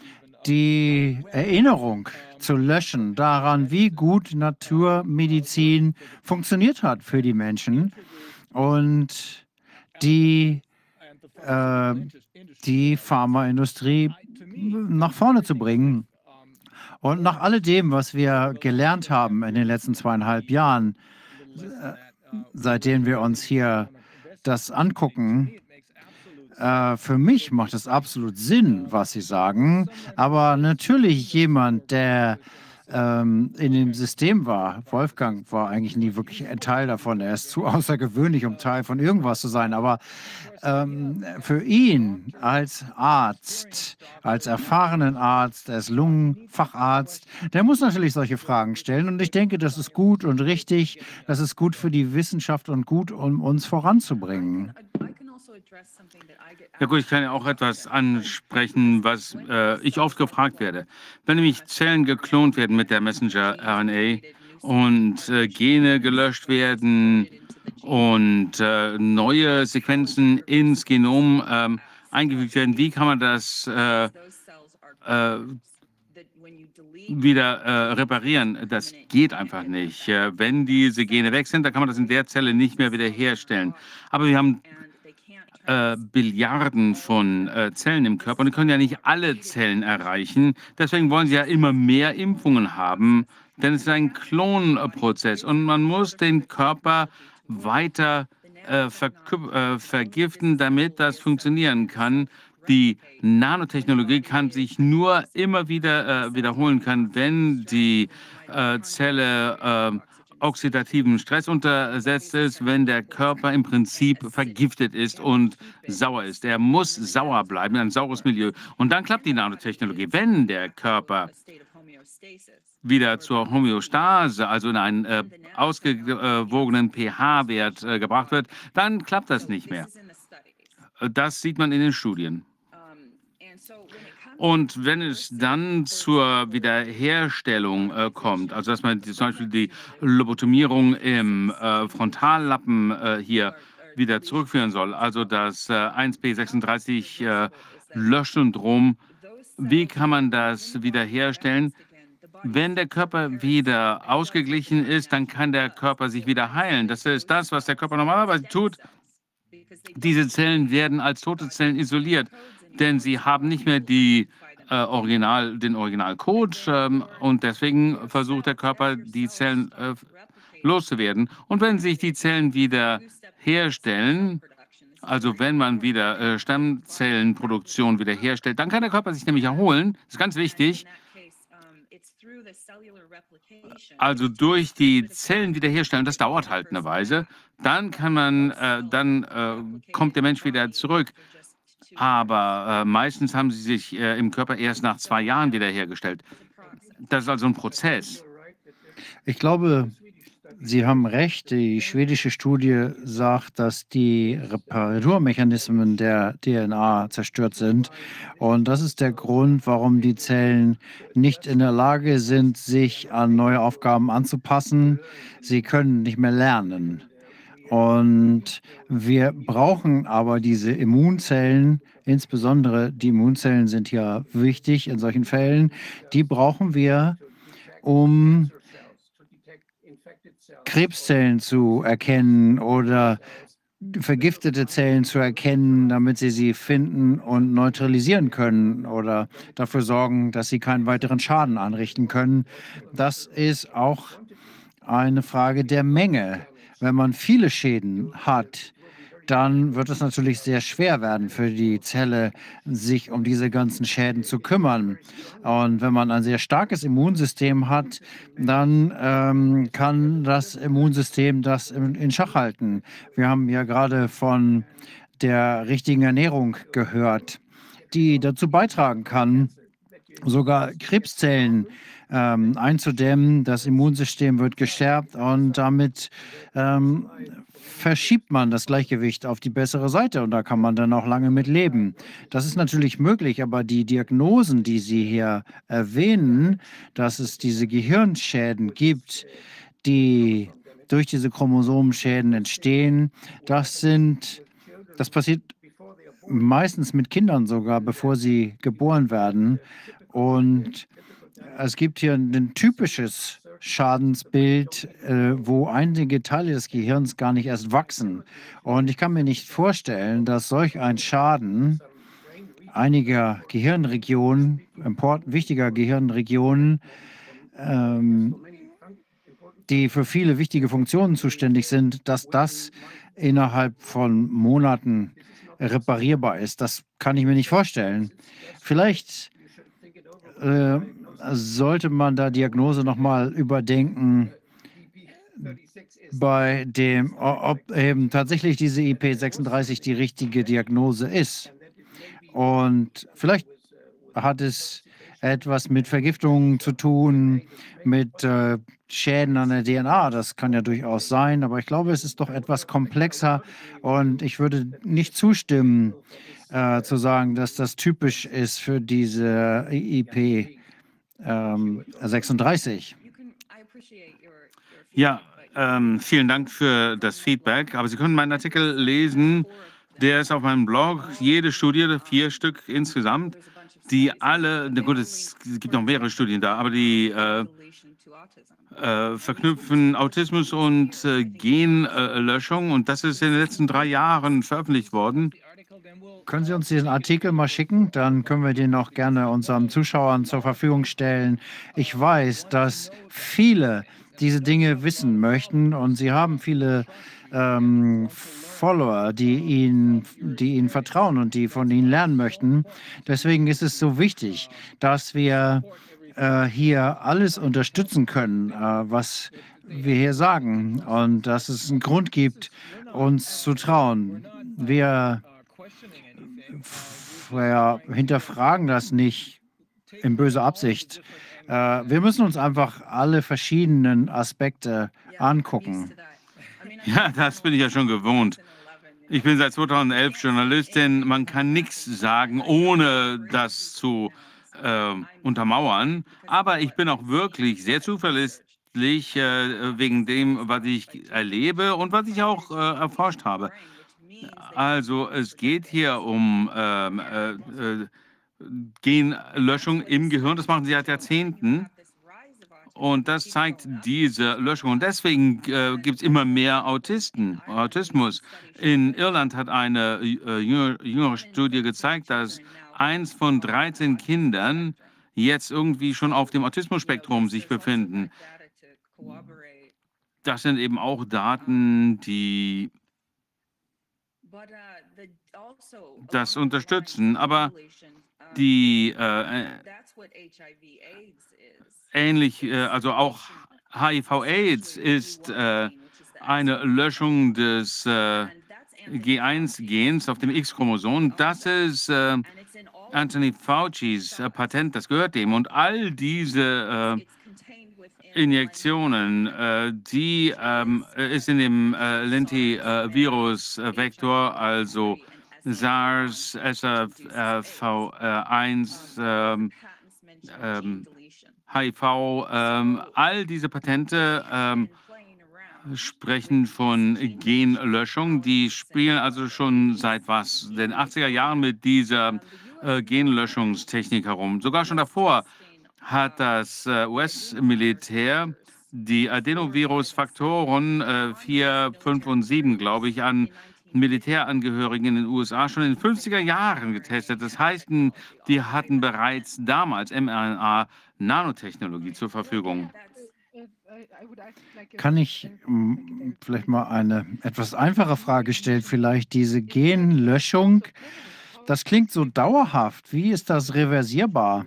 die Erinnerung zu löschen daran, wie gut Naturmedizin funktioniert hat für die Menschen und die, äh, die Pharmaindustrie nach vorne zu bringen. Und nach alledem, was wir gelernt haben in den letzten zweieinhalb Jahren, äh, seitdem wir uns hier das angucken, äh, für mich macht es absolut Sinn, was Sie sagen. Aber natürlich jemand, der ähm, in dem System war. Wolfgang war eigentlich nie wirklich ein Teil davon. Er ist zu außergewöhnlich, um Teil von irgendwas zu sein. Aber ähm, für ihn als Arzt, als erfahrenen Arzt, als Lungenfacharzt, der muss natürlich solche Fragen stellen. Und ich denke, das ist gut und richtig. Das ist gut für die Wissenschaft und gut, um uns voranzubringen. Ja gut, ich kann ja auch etwas ansprechen, was äh, ich oft gefragt werde. Wenn nämlich Zellen geklont werden mit der Messenger-RNA und äh, Gene gelöscht werden und äh, neue Sequenzen ins Genom ähm, eingefügt werden, wie kann man das äh, äh, wieder äh, reparieren. Das geht einfach nicht. Äh, wenn diese Gene weg sind, dann kann man das in der Zelle nicht mehr wiederherstellen. Aber wir haben äh, Billiarden von Zellen im Körper und die können ja nicht alle Zellen erreichen. Deswegen wollen sie ja immer mehr Impfungen haben, denn es ist ein Klonprozess und man muss den Körper weiter äh, äh, vergiften, damit das funktionieren kann. Die Nanotechnologie kann sich nur immer wieder äh, wiederholen kann, wenn die äh, Zelle äh, oxidativen Stress untersetzt ist, wenn der Körper im Prinzip vergiftet ist und sauer ist. Er muss sauer bleiben, ein saures Milieu. Und dann klappt die Nanotechnologie. Wenn der Körper wieder zur Homöostase, also in einen äh, ausgewogenen pH-Wert äh, gebracht wird, dann klappt das nicht mehr. Das sieht man in den Studien. Und wenn es dann zur Wiederherstellung äh, kommt, also dass man die, zum Beispiel die Lobotomierung im äh, Frontallappen äh, hier wieder zurückführen soll, also das 1p36 äh, Löschsyndrom, wie kann man das wiederherstellen? Wenn der Körper wieder ausgeglichen ist, dann kann der Körper sich wieder heilen. Das ist das, was der Körper normalerweise tut. Diese Zellen werden als tote Zellen isoliert denn sie haben nicht mehr die, äh, Original, den Originalcode ähm, und deswegen versucht der Körper, die Zellen äh, loszuwerden. Und wenn sich die Zellen wieder herstellen, also wenn man wieder äh, Stammzellenproduktion wiederherstellt, dann kann der Körper sich nämlich erholen. Das ist ganz wichtig. Also durch die Zellen wiederherstellen, das dauert halt eine Weise. Dann kann man, äh, dann äh, kommt der Mensch wieder zurück. Aber äh, meistens haben sie sich äh, im Körper erst nach zwei Jahren wiederhergestellt. Das ist also ein Prozess. Ich glaube, Sie haben recht. Die schwedische Studie sagt, dass die Reparaturmechanismen der DNA zerstört sind. Und das ist der Grund, warum die Zellen nicht in der Lage sind, sich an neue Aufgaben anzupassen. Sie können nicht mehr lernen. Und wir brauchen aber diese Immunzellen, insbesondere die Immunzellen sind ja wichtig in solchen Fällen, die brauchen wir, um Krebszellen zu erkennen oder vergiftete Zellen zu erkennen, damit sie sie finden und neutralisieren können oder dafür sorgen, dass sie keinen weiteren Schaden anrichten können. Das ist auch eine Frage der Menge. Wenn man viele Schäden hat, dann wird es natürlich sehr schwer werden für die Zelle, sich um diese ganzen Schäden zu kümmern. Und wenn man ein sehr starkes Immunsystem hat, dann ähm, kann das Immunsystem das in, in Schach halten. Wir haben ja gerade von der richtigen Ernährung gehört, die dazu beitragen kann, sogar Krebszellen ähm, einzudämmen. Das Immunsystem wird gestärkt und damit ähm, verschiebt man das Gleichgewicht auf die bessere Seite und da kann man dann auch lange mit leben. Das ist natürlich möglich, aber die Diagnosen, die Sie hier erwähnen, dass es diese Gehirnschäden gibt, die durch diese Chromosomenschäden entstehen, das sind, das passiert meistens mit Kindern sogar, bevor sie geboren werden. Und es gibt hier ein typisches Schadensbild, äh, wo einige Teile des Gehirns gar nicht erst wachsen. Und ich kann mir nicht vorstellen, dass solch ein Schaden einiger Gehirnregionen, import, wichtiger Gehirnregionen, ähm, die für viele wichtige Funktionen zuständig sind, dass das innerhalb von Monaten reparierbar ist. Das kann ich mir nicht vorstellen. Vielleicht äh, sollte man da Diagnose nochmal überdenken bei dem, ob eben tatsächlich diese IP36 die richtige Diagnose ist. Und vielleicht hat es etwas mit Vergiftungen zu tun, mit äh, Schäden an der DNA. Das kann ja durchaus sein, aber ich glaube, es ist doch etwas komplexer und ich würde nicht zustimmen, äh, zu sagen, dass das typisch ist für diese IP ähm, 36. Ja, ähm, vielen Dank für das Feedback. Aber Sie können meinen Artikel lesen. Der ist auf meinem Blog. Jede Studie, vier Stück insgesamt, die alle, na gut, es gibt noch mehrere Studien da, aber die äh, äh, verknüpfen Autismus und äh, Genlöschung. und das ist in den letzten drei Jahren veröffentlicht worden. Können Sie uns diesen Artikel mal schicken? Dann können wir den auch gerne unseren Zuschauern zur Verfügung stellen. Ich weiß, dass viele diese Dinge wissen möchten und Sie haben viele ähm, Follower, die ihn, die ihnen vertrauen und die von ihnen lernen möchten. Deswegen ist es so wichtig, dass wir äh, hier alles unterstützen können, äh, was wir hier sagen und dass es einen Grund gibt, uns zu trauen. Wir, wir hinterfragen das nicht in böser Absicht. Äh, wir müssen uns einfach alle verschiedenen Aspekte angucken. Ja, das bin ich ja schon gewohnt. Ich bin seit 2011 Journalistin. Man kann nichts sagen, ohne das zu äh, untermauern. Aber ich bin auch wirklich sehr zuverlässig äh, wegen dem, was ich erlebe und was ich auch äh, erforscht habe. Also es geht hier um ähm, äh, äh, Genlöschung im Gehirn. Das machen sie seit Jahrzehnten. Und das zeigt diese Löschung. Und deswegen äh, gibt es immer mehr Autisten, Autismus. In Irland hat eine äh, jüngere, jüngere Studie gezeigt, dass eins von 13 Kindern jetzt irgendwie schon auf dem Autismus-Spektrum sich befinden. Das sind eben auch Daten, die das unterstützen. Aber die äh, ähnlich, äh, also auch HIV-AIDS ist äh, eine Löschung des äh, G1-Gens auf dem X-Chromosom. Das ist äh, Anthony Faucis äh, Patent, das gehört dem. Und all diese äh, Injektionen, die ähm, ist in dem Lenti-Virus-Vektor, also SARS, SRV1, ähm, ähm, HIV, ähm, all diese Patente ähm, sprechen von Genlöschung. Die spielen also schon seit was, den 80er Jahren mit dieser äh, Genlöschungstechnik herum. Sogar schon davor hat das äh, US-Militär die Adenovirus-Faktoren äh, 4, 5 und 7, glaube ich, an Militärangehörigen in den USA schon in den 50er Jahren getestet. Das heißt, die hatten bereits damals mRNA-Nanotechnologie zur Verfügung. Kann ich hm, vielleicht mal eine etwas einfache Frage stellen? Vielleicht diese Genlöschung, das klingt so dauerhaft. Wie ist das reversierbar,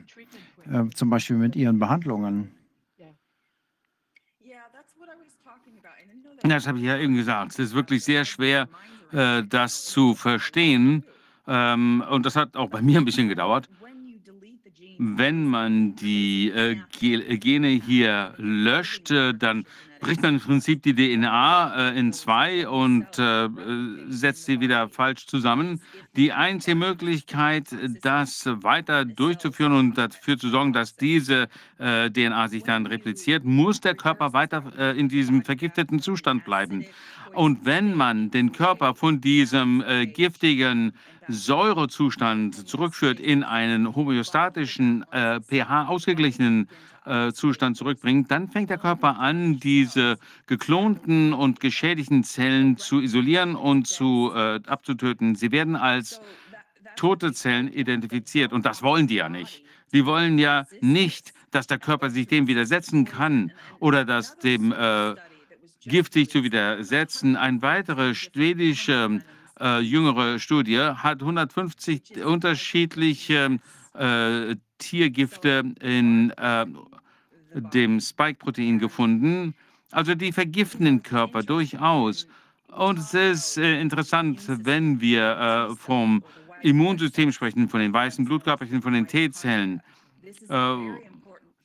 äh, zum Beispiel mit Ihren Behandlungen? Das habe ich ja eben gesagt. Es ist wirklich sehr schwer, äh, das zu verstehen. Ähm, und das hat auch bei mir ein bisschen gedauert. Wenn man die äh, äh Gene hier löscht, dann bricht man im Prinzip die DNA äh, in zwei und äh, setzt sie wieder falsch zusammen. Die einzige Möglichkeit, das weiter durchzuführen und dafür zu sorgen, dass diese äh, DNA sich dann repliziert, muss der Körper weiter äh, in diesem vergifteten Zustand bleiben. Und wenn man den Körper von diesem äh, giftigen Säurezustand zurückführt in einen homöostatischen, äh, pH ausgeglichenen äh, Zustand zurückbringt, dann fängt der Körper an, diese geklonten und geschädigten Zellen zu isolieren und zu, äh, abzutöten. Sie werden als tote Zellen identifiziert und das wollen die ja nicht. Die wollen ja nicht, dass der Körper sich dem widersetzen kann oder dass dem äh, Gift sich zu widersetzen. Eine weitere schwedische äh, jüngere Studie hat 150 unterschiedliche äh, Tiergifte in äh, dem Spike-Protein gefunden. Also die vergiften den Körper durchaus. Und es ist äh, interessant, wenn wir äh, vom Immunsystem sprechen, von den weißen Blutkörperchen, von den T-Zellen, äh,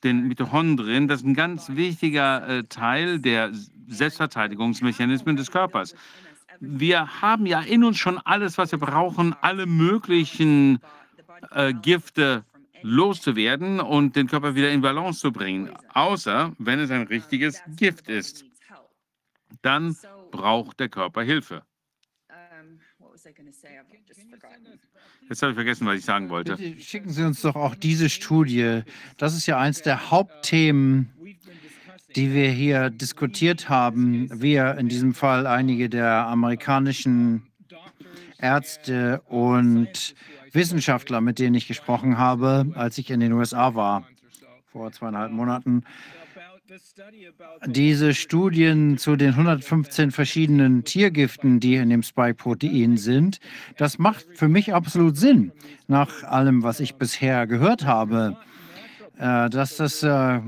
den Mitochondrien. Das ist ein ganz wichtiger Teil der Selbstverteidigungsmechanismen des Körpers. Wir haben ja in uns schon alles, was wir brauchen, alle möglichen Gifte loszuwerden und den Körper wieder in Balance zu bringen, außer wenn es ein richtiges Gift ist. Dann braucht der Körper Hilfe. Jetzt habe ich vergessen, was ich sagen wollte. Bitte schicken Sie uns doch auch diese Studie. Das ist ja eins der Hauptthemen, die wir hier diskutiert haben. Wir, in diesem Fall einige der amerikanischen Ärzte und Wissenschaftler, mit denen ich gesprochen habe, als ich in den USA war, vor zweieinhalb Monaten. diese Studien zu den 115 verschiedenen Tiergiften, die in dem Spike-Protein sind, das macht für mich absolut Sinn, nach allem, was ich bisher gehört habe. Äh, das, äh,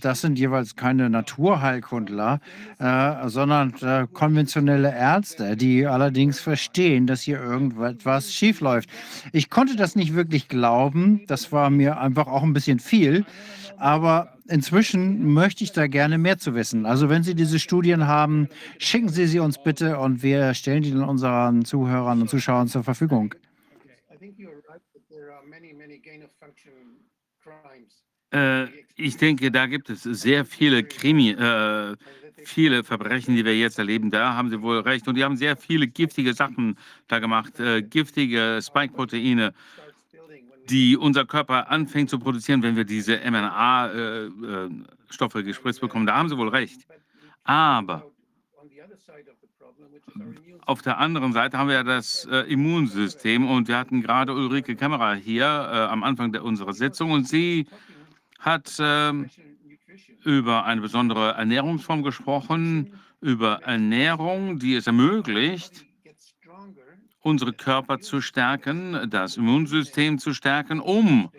das sind jeweils keine Naturheilkundler, äh, sondern äh, konventionelle Ärzte, die allerdings verstehen, dass hier irgendetwas schiefläuft. Ich konnte das nicht wirklich glauben. Das war mir einfach auch ein bisschen viel. Aber inzwischen möchte ich da gerne mehr zu wissen. Also wenn Sie diese Studien haben, schicken Sie sie uns bitte und wir stellen die dann unseren Zuhörern und Zuschauern zur Verfügung. Äh, ich denke, da gibt es sehr viele Krimi, äh, viele Verbrechen, die wir jetzt erleben. Da haben Sie wohl recht. Und die haben sehr viele giftige Sachen da gemacht, äh, giftige Spike-Proteine, die unser Körper anfängt zu produzieren, wenn wir diese mRNA-Stoffe äh, äh, gespritzt bekommen. Da haben Sie wohl recht. Aber auf der anderen Seite haben wir ja das äh, Immunsystem und wir hatten gerade Ulrike Kämmerer hier äh, am Anfang der, unserer Sitzung und sie hat äh, über eine besondere Ernährungsform gesprochen, über Ernährung, die es ermöglicht, unsere Körper zu stärken, das Immunsystem zu stärken, um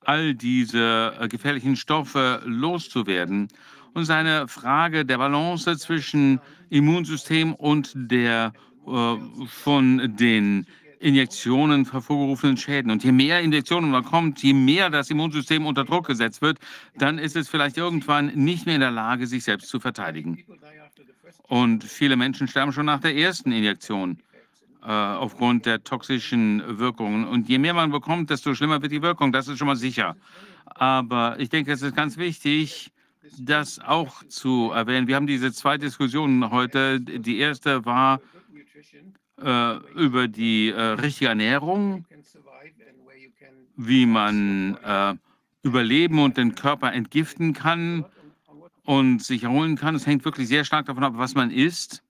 all diese äh, gefährlichen Stoffe loszuwerden. Und seine Frage der Balance zwischen Immunsystem und der äh, von den Injektionen hervorgerufenen Schäden. Und je mehr Injektionen man kommt, je mehr das Immunsystem unter Druck gesetzt wird, dann ist es vielleicht irgendwann nicht mehr in der Lage, sich selbst zu verteidigen. Und viele Menschen sterben schon nach der ersten Injektion äh, aufgrund der toxischen Wirkungen. Und je mehr man bekommt, desto schlimmer wird die Wirkung. Das ist schon mal sicher. Aber ich denke, es ist ganz wichtig, das auch zu erwähnen. Wir haben diese zwei Diskussionen heute. Die erste war über die äh, richtige Ernährung, wie man äh, überleben und den Körper entgiften kann und sich erholen kann. Es hängt wirklich sehr stark davon ab, was man isst.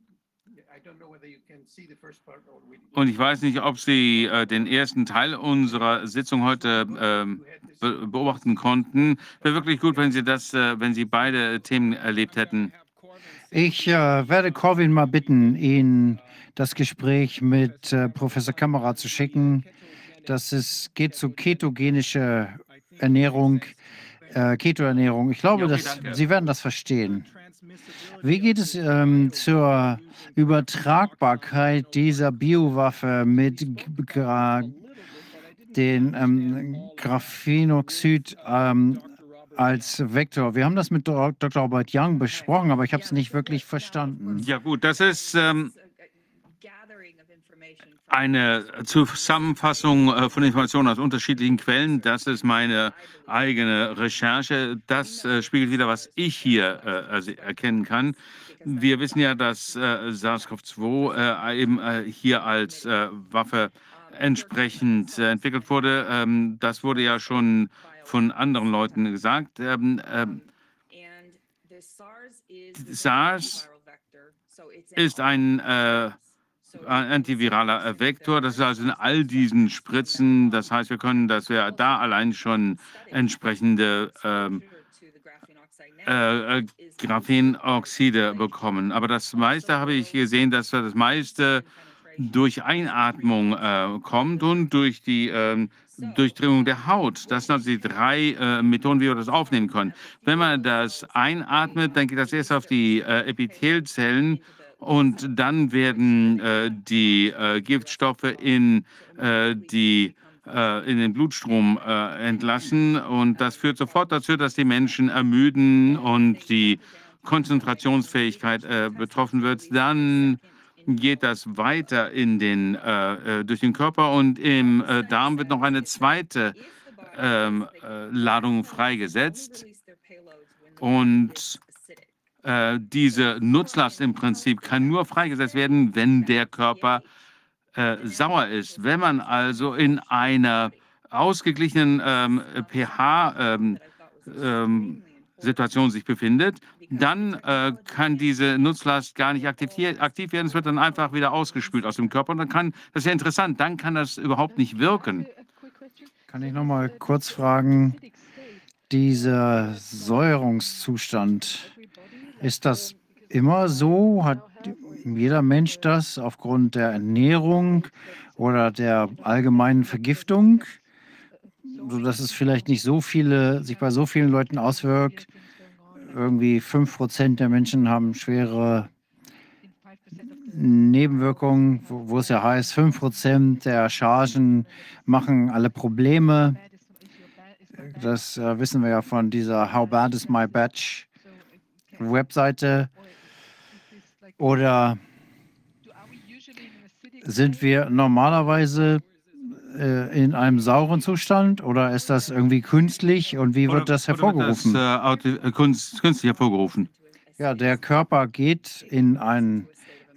Und ich weiß nicht, ob Sie äh, den ersten Teil unserer Sitzung heute äh, be beobachten konnten. Wäre wirklich gut, wenn Sie das, äh, wenn Sie beide Themen erlebt hätten. Ich äh, werde Corwin mal bitten, Ihnen das Gespräch mit äh, Professor Kammerer zu schicken. Das ist, geht zu ketogenischer Ernährung, äh, Ketoernährung. Ich glaube, dass Sie werden das verstehen. Wie geht es ähm, zur Übertragbarkeit dieser Biowaffe mit Gra den ähm, Graphenoxid ähm, als Vektor? Wir haben das mit Dr. Robert Young besprochen, aber ich habe es nicht wirklich verstanden. Ja gut, das ist ähm, eine Zusammenfassung äh, von Informationen aus unterschiedlichen Quellen. Das ist meine eigene Recherche. Das äh, spiegelt wieder, was ich hier äh, also erkennen kann. Wir wissen ja, dass SARS-CoV-2 eben hier als Waffe entsprechend entwickelt wurde. Ähm, das wurde ja schon von anderen Leuten gesagt. Ähm, ähm, SARS ist ein antiviraler Vektor. Das ist also in all diesen Spritzen. Das heißt, wir können, dass wir da allein schon entsprechende ähm, äh, Graphenoxide bekommen. Aber das meiste habe ich gesehen, dass das meiste durch Einatmung äh, kommt und durch die äh, Durchdringung der Haut. Das sind also die drei äh, Methoden, wie wir das aufnehmen können. Wenn man das einatmet, dann geht das erst auf die äh, Epithelzellen und dann werden äh, die äh, Giftstoffe in, äh, die, äh, in den Blutstrom äh, entlassen und das führt sofort dazu, dass die Menschen ermüden und die Konzentrationsfähigkeit äh, betroffen wird. Dann geht das weiter in den, durch den Körper und im Darm wird noch eine zweite ähm, Ladung freigesetzt. Und äh, diese Nutzlast im Prinzip kann nur freigesetzt werden, wenn der Körper äh, sauer ist. Wenn man also in einer ausgeglichenen ähm, pH-Situation ähm, sich befindet, dann äh, kann diese Nutzlast gar nicht aktiv, aktiv werden. Es wird dann einfach wieder ausgespült aus dem Körper. Und dann kann, das ist ja interessant, dann kann das überhaupt nicht wirken. Kann ich noch mal kurz fragen? dieser Säuerungszustand, ist das immer so? Hat jeder Mensch das aufgrund der Ernährung oder der allgemeinen Vergiftung, sodass es vielleicht nicht so viele, sich bei so vielen Leuten auswirkt? Irgendwie 5% der Menschen haben schwere Nebenwirkungen, wo, wo es ja heißt, 5% der Chargen machen alle Probleme. Das äh, wissen wir ja von dieser How Bad is My Batch Webseite. Oder sind wir normalerweise äh, in einem sauren Zustand oder ist das irgendwie künstlich und wie wird Oder- das oder wird hervorgerufen? Das, äh, äh, kunst, künstlich hervorgerufen. Ja, der Körper geht in einen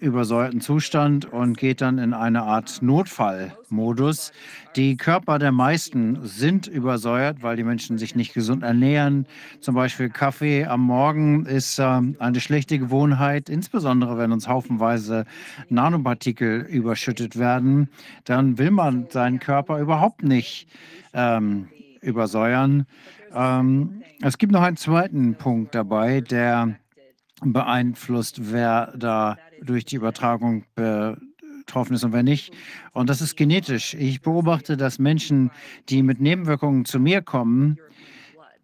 übersäuerten Zustand und geht dann in eine Art Notfallmodus. Die Körper der meisten sind übersäuert, weil die Menschen sich nicht gesund ernähren. Zum Beispiel Kaffee am Morgen ist ähm, eine schlechte Gewohnheit, insbesondere wenn uns haufenweise Nanopartikel überschüttet werden. Dann will man seinen Körper überhaupt nicht ähm, übersäuern. Ähm, es gibt noch einen zweiten Punkt dabei, der beeinflusst, wer da durch die Übertragung betroffen ist und wer nicht. Und das ist genetisch. Ich beobachte, dass Menschen, die mit Nebenwirkungen zu mir kommen,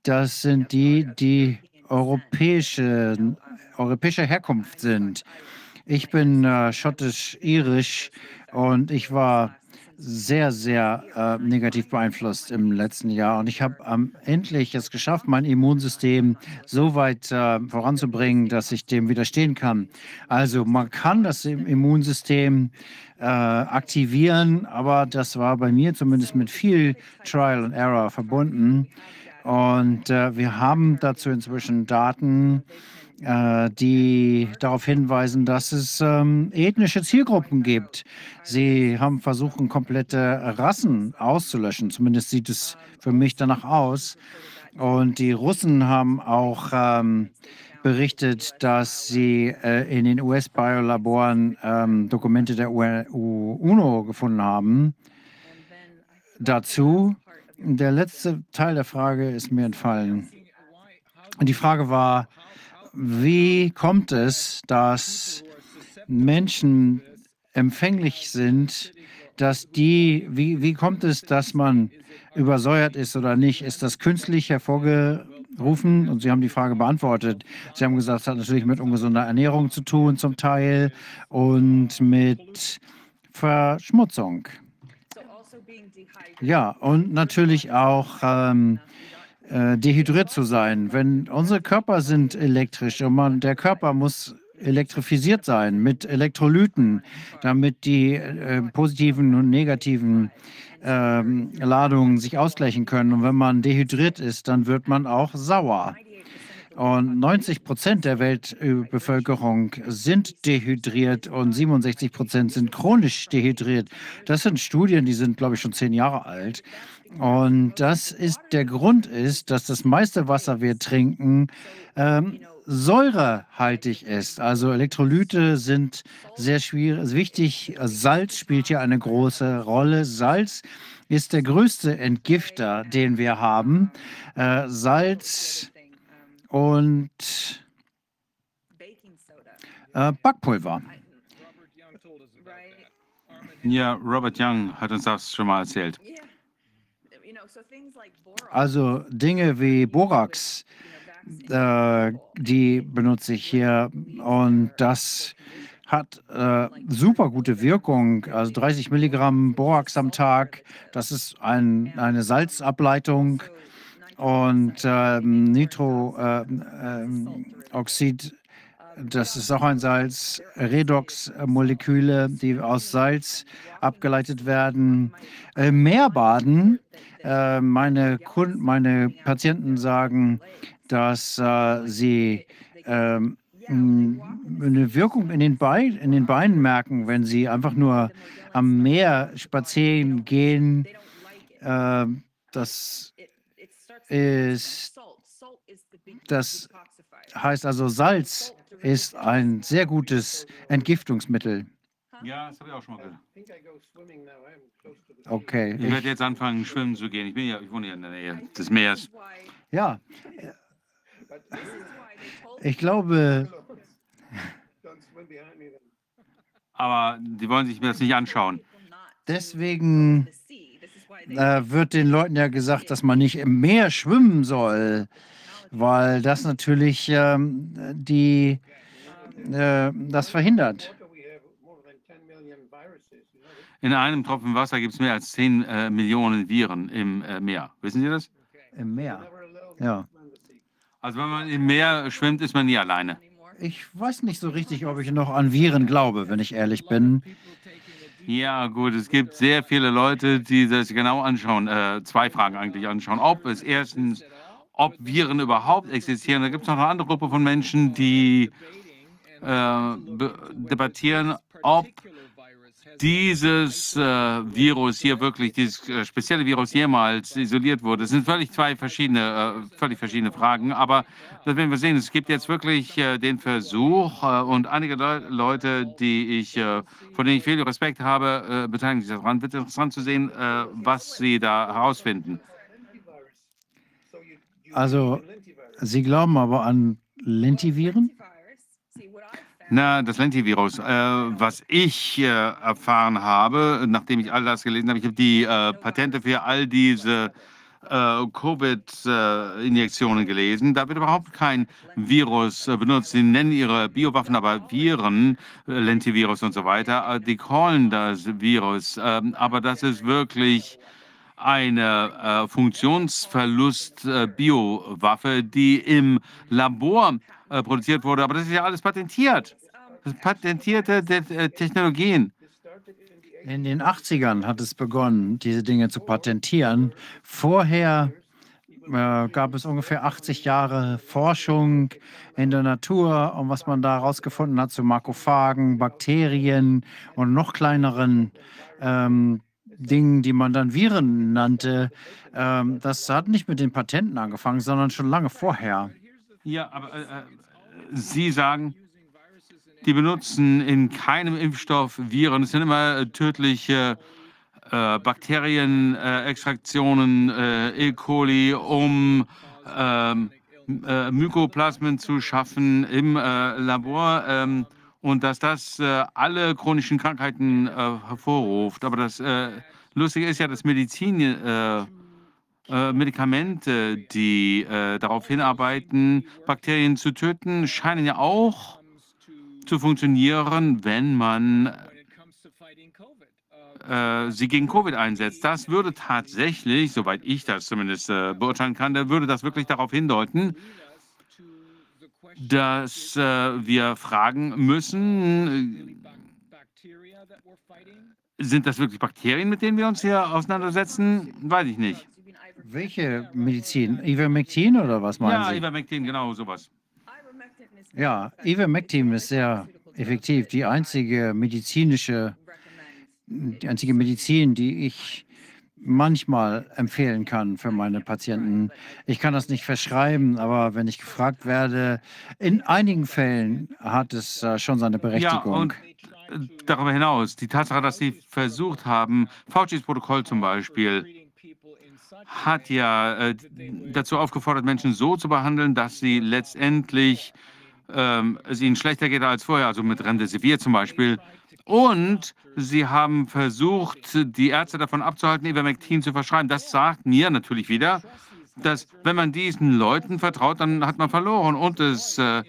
das sind die, die europäische, europäischer Herkunft sind. Ich bin äh, schottisch-irisch und ich war sehr, sehr äh, negativ beeinflusst im letzten Jahr. Und ich habe ähm, endlich es geschafft, mein Immunsystem so weit äh, voranzubringen, dass ich dem widerstehen kann. Also man kann das im Immunsystem äh, aktivieren, aber das war bei mir zumindest mit viel Trial and Error verbunden. Und äh, wir haben dazu inzwischen Daten, äh, die darauf hinweisen, dass es ähm, ethnische Zielgruppen gibt. Sie haben versucht, komplette Rassen auszulöschen. Zumindest sieht es für mich danach aus. Und die Russen haben auch ähm, berichtet, dass sie äh, in den US-Biolaboren ähm, Dokumente der UNO gefunden haben. Dazu, der letzte Teil der Frage ist mir entfallen. Die Frage war, wie kommt es, dass Menschen empfänglich sind, dass die, wie, wie kommt es, dass man übersäuert ist oder nicht? Ist das künstlich hervorgerufen? Und Sie haben die Frage beantwortet. Sie haben gesagt, es hat natürlich mit ungesunder Ernährung zu tun zum Teil und mit Verschmutzung. Ja, und natürlich auch ähm, äh, dehydriert zu sein. Wenn unsere Körper sind elektrisch und man, der Körper muss elektrifisiert sein mit Elektrolyten, damit die äh, positiven und negativen ähm, Ladungen sich ausgleichen können. Und wenn man dehydriert ist, dann wird man auch sauer. Und 90 Prozent der Weltbevölkerung sind dehydriert und 67 Prozent sind chronisch dehydriert. Das sind Studien, die sind, glaube ich, schon zehn Jahre alt. Und das ist der Grund ist, dass das meiste Wasser wir trinken ähm, säurehaltig ist. Also Elektrolyte sind sehr schwierig, wichtig. Salz spielt hier eine große Rolle. Salz ist der größte Entgifter, den wir haben. Äh, Salz und äh, Backpulver. Ja, Robert Young hat uns das schon mal erzählt. Also Dinge wie Borax, äh, die benutze ich hier und das hat äh, super gute Wirkung. Also 30 Milligramm Borax am Tag, das ist ein, eine Salzableitung und ähm, Nitrooxid, das ist auch ein Salz, Redox-Moleküle, die aus Salz abgeleitet werden. Äh, Meerbaden, äh, meine, Kunden, meine Patienten sagen, dass äh, sie ähm, eine Wirkung in den, Bein, in den Beinen merken, wenn sie einfach nur am Meer spazieren gehen. Äh, das ist, das heißt also, Salz ist ein sehr gutes Entgiftungsmittel. Ja, das habe ich auch schon mal gehört. Okay. Ich werde jetzt anfangen, schwimmen zu gehen. Ich, bin ja, ich wohne ja in der Nähe des Meeres. Ja, ich glaube, Aber die wollen sich mir das nicht anschauen. deswegen äh, wird den Leuten ja gesagt, dass man nicht im Meer schwimmen soll, weil das natürlich ähm, die, äh, das verhindert. In einem Tropfen Wasser gibt es mehr als 10 äh, Millionen Viren im äh, Meer. Wissen Sie das? Im Meer. Ja. Also wenn man im Meer schwimmt, ist man nie alleine. Ich weiß nicht so richtig, ob ich noch an Viren glaube, wenn ich ehrlich bin. Ja, gut, es gibt sehr viele Leute, die das genau anschauen, äh, zwei Fragen eigentlich anschauen. Ob es erstens, ob Viren überhaupt existieren. Da gibt es noch eine andere Gruppe von Menschen, die äh, debattieren, ob dieses äh, Virus hier wirklich, dieses äh, spezielle Virus jemals isoliert wurde. Es sind völlig zwei verschiedene, äh, völlig verschiedene Fragen, aber das werden wir sehen. Es gibt jetzt wirklich äh, den Versuch äh, und einige Leu Leute, die ich, äh, von denen ich viel Respekt habe, beteiligen sich daran. Wird interessant zu sehen, was sie da herausfinden. Also, Sie glauben aber an Lentiviren? Na, das Lentivirus. Äh, was ich äh, erfahren habe, nachdem ich all das gelesen habe, ich habe die äh, Patente für all diese äh, Covid-Injektionen gelesen. Da wird überhaupt kein Virus äh, benutzt. Sie nennen ihre Biowaffen aber Viren, äh, Lentivirus und so weiter. Die callen das Virus. Ähm, aber das ist wirklich eine Funktionsverlust-Biowaffe, die im Labor äh, produziert wurde. Aber das ist ja alles patentiert. Das sind patentierte Te äh, Technologien. In den 80ern hat es begonnen, diese Dinge zu patentieren. Vorher äh, gab es ungefähr 80 Jahre Forschung in der Natur und was man da herausgefunden hat zu Makrophagen, Bakterien und noch kleineren ähm, Dingen, die man dann Viren nannte. Ähm, das hat nicht mit den Patenten angefangen, sondern schon lange vorher. Ja, aber äh, äh, Sie sagen, die benutzen in keinem Impfstoff Viren. Es sind immer äh, tödliche äh, Bakterienextraktionen, äh, E. coli, um ähm, äh, Mykoplasmen zu schaffen im äh, Labor. Ähm, und dass das äh, alle chronischen Krankheiten äh, hervorruft. Aber das äh, Lustige ist ja, dass Medizin, äh, Medikamente, die äh, darauf hinarbeiten, Bakterien zu töten, scheinen ja auch zu funktionieren, wenn man äh, sie gegen Covid einsetzt. Das würde tatsächlich, soweit ich das zumindest äh, beurteilen kann, da würde das wirklich darauf hindeuten, dass wir fragen müssen, sind das wirklich Bakterien, mit denen wir uns hier auseinandersetzen? Weiß ich nicht. Welche Medizin? Ivermectin oder was meinen Ja, Sie? Ivermectin, genau sowas. Ja, Ivermectin ist sehr effektiv. Die einzige medizinische, die einzige Medizin, die ich manchmal empfehlen kann für meine Patienten. Ich kann das nicht verschreiben, aber wenn ich gefragt werde, in einigen Fällen hat es äh, schon seine Ja, Berechtigung. und äh, darüber hinaus, die Tatsache, dass sie versucht haben, Faucis Protokoll zum Beispiel, hat ja äh, dazu aufgefordert, Menschen so zu behandeln, dass sie letztendlich ähm, es ihnen schlechter geht als vorher, also mit Remdesivir zum Beispiel. Und sie haben versucht, die Ärzte davon abzuhalten, Ivermectin zu verschreiben. Das sagt mir natürlich wieder, dass wenn man diesen Leuten vertraut, dann hat man verloren. Und es äh,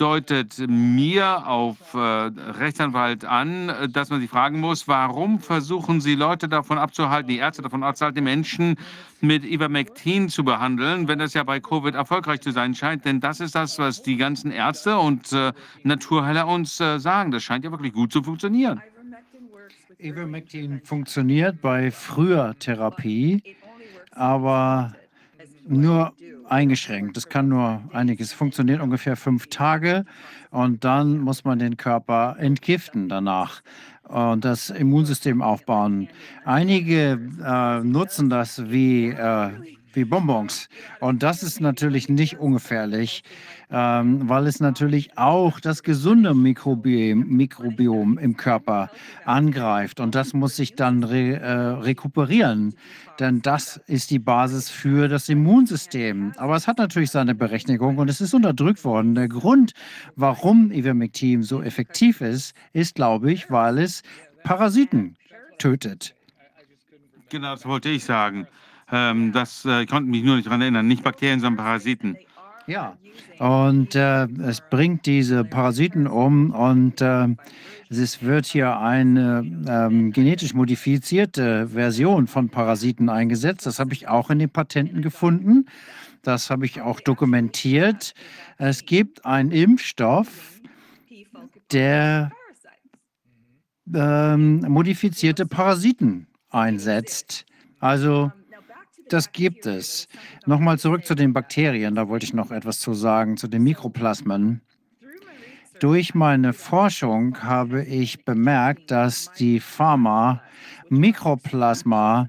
deutet mir auf äh, Rechtsanwalt an, äh, dass man sich fragen muss, warum versuchen Sie Leute davon abzuhalten, die Ärzte davon abzuhalten, die Menschen mit Ivermectin zu behandeln, wenn das ja bei Covid erfolgreich zu sein scheint. Denn das ist das, was die ganzen Ärzte und äh, Naturheiler uns äh, sagen. Das scheint ja wirklich gut zu funktionieren. Ivermectin funktioniert bei früher Therapie, aber nur eingeschränkt. Das kann nur einiges. Funktioniert ungefähr fünf Tage und dann muss man den Körper entgiften danach und das Immunsystem aufbauen. Einige äh, nutzen das wie äh, wie Bonbons. Und das ist natürlich nicht ungefährlich, ähm, weil es natürlich auch das gesunde Mikrobiom, Mikrobiom im Körper angreift. Und das muss sich dann re, äh, rekuperieren, denn das ist die Basis für das Immunsystem. Aber es hat natürlich seine Berechtigung und es ist unterdrückt worden. Der Grund, warum Ivermectin so effektiv ist, ist, glaube ich, weil es Parasiten tötet. Genau, das wollte ich sagen. Ähm, das äh, konnte mich nur nicht daran erinnern. Nicht Bakterien, sondern Parasiten. Ja, und äh, es bringt diese Parasiten um und äh, es wird hier eine ähm, genetisch modifizierte Version von Parasiten eingesetzt. Das habe ich auch in den Patenten gefunden. Das habe ich auch dokumentiert. Es gibt einen Impfstoff, der ähm, modifizierte Parasiten einsetzt. Also das gibt es. Nochmal zurück zu den Bakterien, da wollte ich noch etwas zu sagen, zu den Mikroplasmen. Durch meine Forschung habe ich bemerkt, dass die Pharma Mikroplasma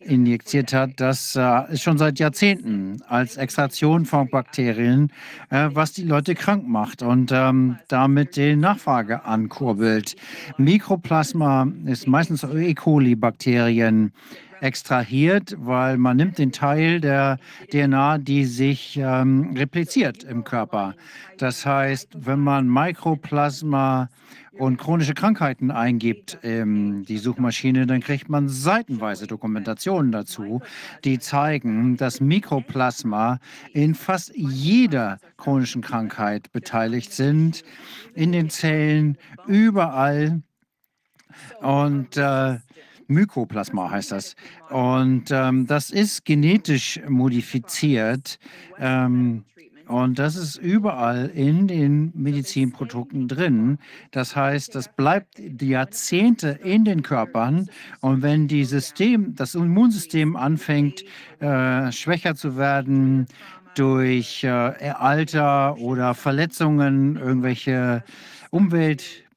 injiziert hat, das äh, ist schon seit Jahrzehnten als Extraktion von Bakterien, äh, was die Leute krank macht und ähm, damit die Nachfrage ankurbelt. Mikroplasma ist meistens E. coli-Bakterien extrahiert, weil man nimmt den Teil der DNA, die sich ähm, repliziert im Körper. Das heißt, wenn man Mikroplasma und chronische Krankheiten eingibt in die Suchmaschine, dann kriegt man seitenweise Dokumentationen dazu, die zeigen, dass Mikroplasma in fast jeder chronischen Krankheit beteiligt sind, in den Zellen, überall. Und äh, Mykoplasma heißt das. Und ähm, das ist genetisch modifiziert. Ähm, und das ist überall in den Medizinprodukten drin. Das heißt, das bleibt Jahrzehnte in den Körpern. Und wenn die System, das Immunsystem anfängt, äh, schwächer zu werden, durch äh, Alter oder Verletzungen, irgendwelche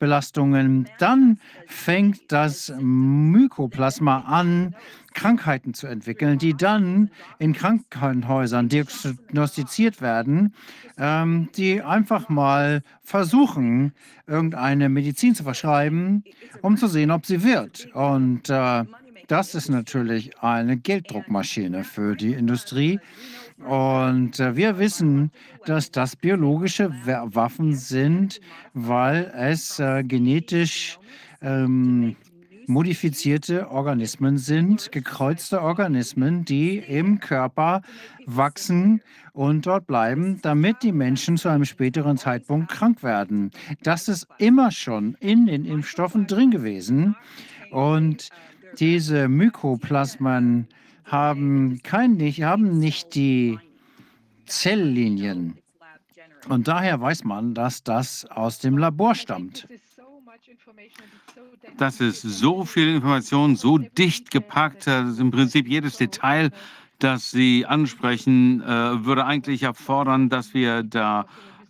Umweltbelastungen, dann fängt das Mykoplasma an, Krankheiten zu entwickeln, die dann in Krankenhäusern diagnostiziert werden, ähm, die einfach mal versuchen, irgendeine Medizin zu verschreiben, um zu sehen, ob sie wirkt. Und äh, das ist natürlich eine Gelddruckmaschine für die Industrie. Und äh, wir wissen, dass das biologische Waffen sind, weil es äh, genetisch ähm, modifizierte Organismen sind, gekreuzte Organismen, die im Körper wachsen und dort bleiben, damit die Menschen zu einem späteren Zeitpunkt krank werden. Das ist immer schon in den Impfstoffen drin gewesen. Und diese Mykoplasmen haben, kein, nicht, haben nicht die Zelllinien. Und daher weiß man, dass das aus dem Labor stammt. Das ist so viel Information, so dicht gepackt, dass im Prinzip jedes Detail, das Sie ansprechen, äh, würde eigentlich erfordern, dass wir da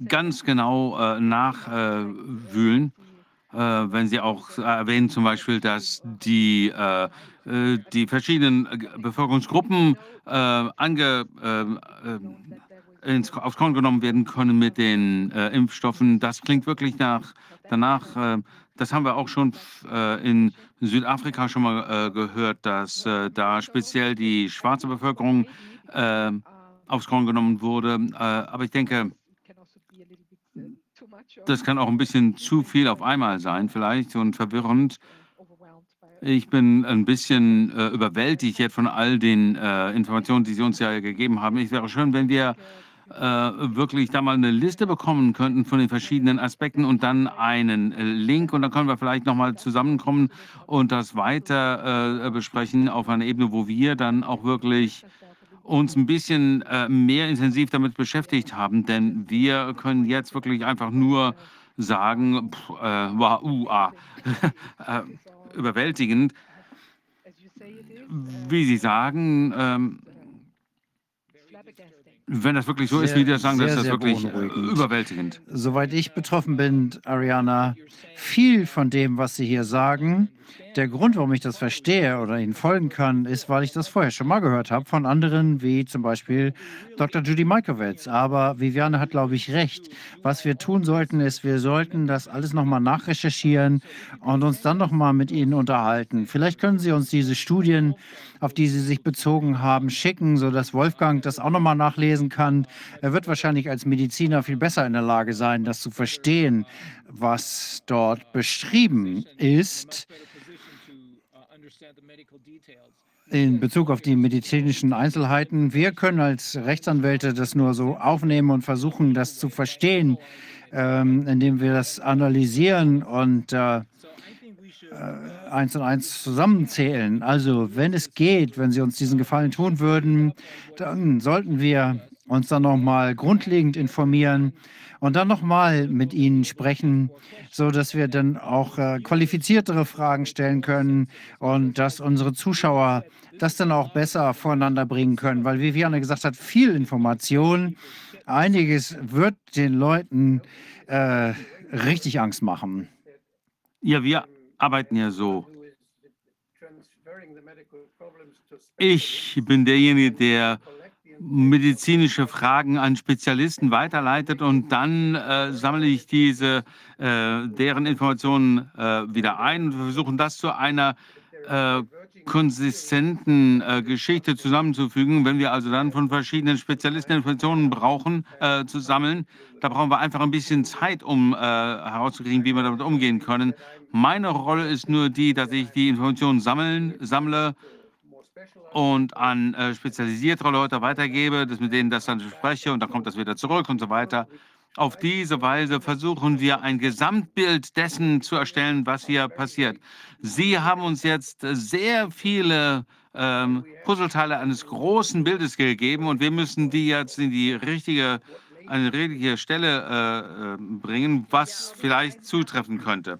ganz genau äh, nachwühlen. Äh, wenn Sie auch erwähnen zum Beispiel, dass die, äh, äh, die verschiedenen Bevölkerungsgruppen äh, ange, ins, aufs Korn genommen werden können mit den Impfstoffen, das klingt wirklich nach, danach, das haben wir auch schon äh, in Südafrika schon mal äh, gehört, dass äh, da speziell die schwarze Bevölkerung äh, aufs Korn genommen wurde. Äh, aber ich denke, das kann auch ein bisschen zu viel auf einmal sein, vielleicht und verwirrend. Ich bin ein bisschen äh, überwältigt jetzt von all den Informationen, die Sie uns ja gegeben haben. Es wäre schön, wenn wir äh, wirklich da mal eine Liste bekommen könnten von den verschiedenen Aspekten und dann einen äh, Link und dann können wir vielleicht nochmal zusammenkommen und das weiter äh, besprechen auf einer Ebene, wo wir dann auch wirklich uns ein bisschen äh, mehr intensiv damit beschäftigt haben, denn wir können jetzt wirklich einfach nur sagen, pff, äh, wow, uh, ah, äh, überwältigend. Wie Sie sagen, ähm, Wenn das wirklich so ist, Sehr, wie die das sagen, ist sehr, das sehr wirklich äh, beunruhigend. überwältigend. Soweit ich betroffen bin, Ariana, viel von dem, was Sie hier sagen, der Grund, warum ich das verstehe oder Ihnen folgen kann, ist, weil ich das vorher schon mal gehört habe von anderen, wie zum Beispiel Dr. Judy Mikovits. Aber Viviane hat, glaube ich, recht. Was wir tun sollten, ist, wir sollten das alles nochmal nachrecherchieren und uns dann nochmal mit Ihnen unterhalten. Vielleicht können Sie uns diese Studien, auf die Sie sich bezogen haben, schicken, sodass Wolfgang das auch nochmal nachlesen kann. Er wird wahrscheinlich als Mediziner viel besser in der Lage sein, das zu verstehen, was dort beschrieben ist in Bezug auf die medizinischen Einzelheiten. Wir können als Rechtsanwälte das nur so aufnehmen und versuchen, das zu verstehen, ähm, indem wir das analysieren und äh, äh, eins und eins zusammenzählen. Also, wenn es geht, wenn Sie uns diesen Gefallen tun würden, dann sollten wir uns dann nochmal grundlegend informieren und dann nochmal mit Ihnen sprechen, so dass wir dann auch äh, qualifiziertere Fragen stellen können und dass unsere Zuschauer das dann auch besser voreinander bringen können, weil Viviane gesagt hat, viel Information, einiges wird den Leuten äh, richtig Angst machen. Ja, wir arbeiten ja so. Ich bin derjenige, der medizinische Fragen an Spezialisten weiterleitet und dann äh, sammle ich diese, äh, deren Informationen äh, wieder ein und wir versuchen das zu einer äh, konsistenten äh, Geschichte zusammenzufügen. Wenn wir also dann von verschiedenen Spezialisten Informationen brauchen, äh, zu sammeln, da brauchen wir einfach ein bisschen Zeit, um herauszukriegen, wie wir damit umgehen können. Meine Rolle ist nur die, dass ich die Informationen sammeln, sammle und an äh, spezialisiertere Leute weitergebe, dass mit denen das dann spreche und dann kommt das wieder zurück und so weiter. Auf diese Weise versuchen wir ein Gesamtbild dessen zu erstellen, was hier passiert. Sie haben uns jetzt sehr viele ähm, Puzzleteile eines großen Bildes gegeben und wir müssen die jetzt in die richtige, eine richtige Stelle äh, äh, bringen, was vielleicht zutreffen könnte.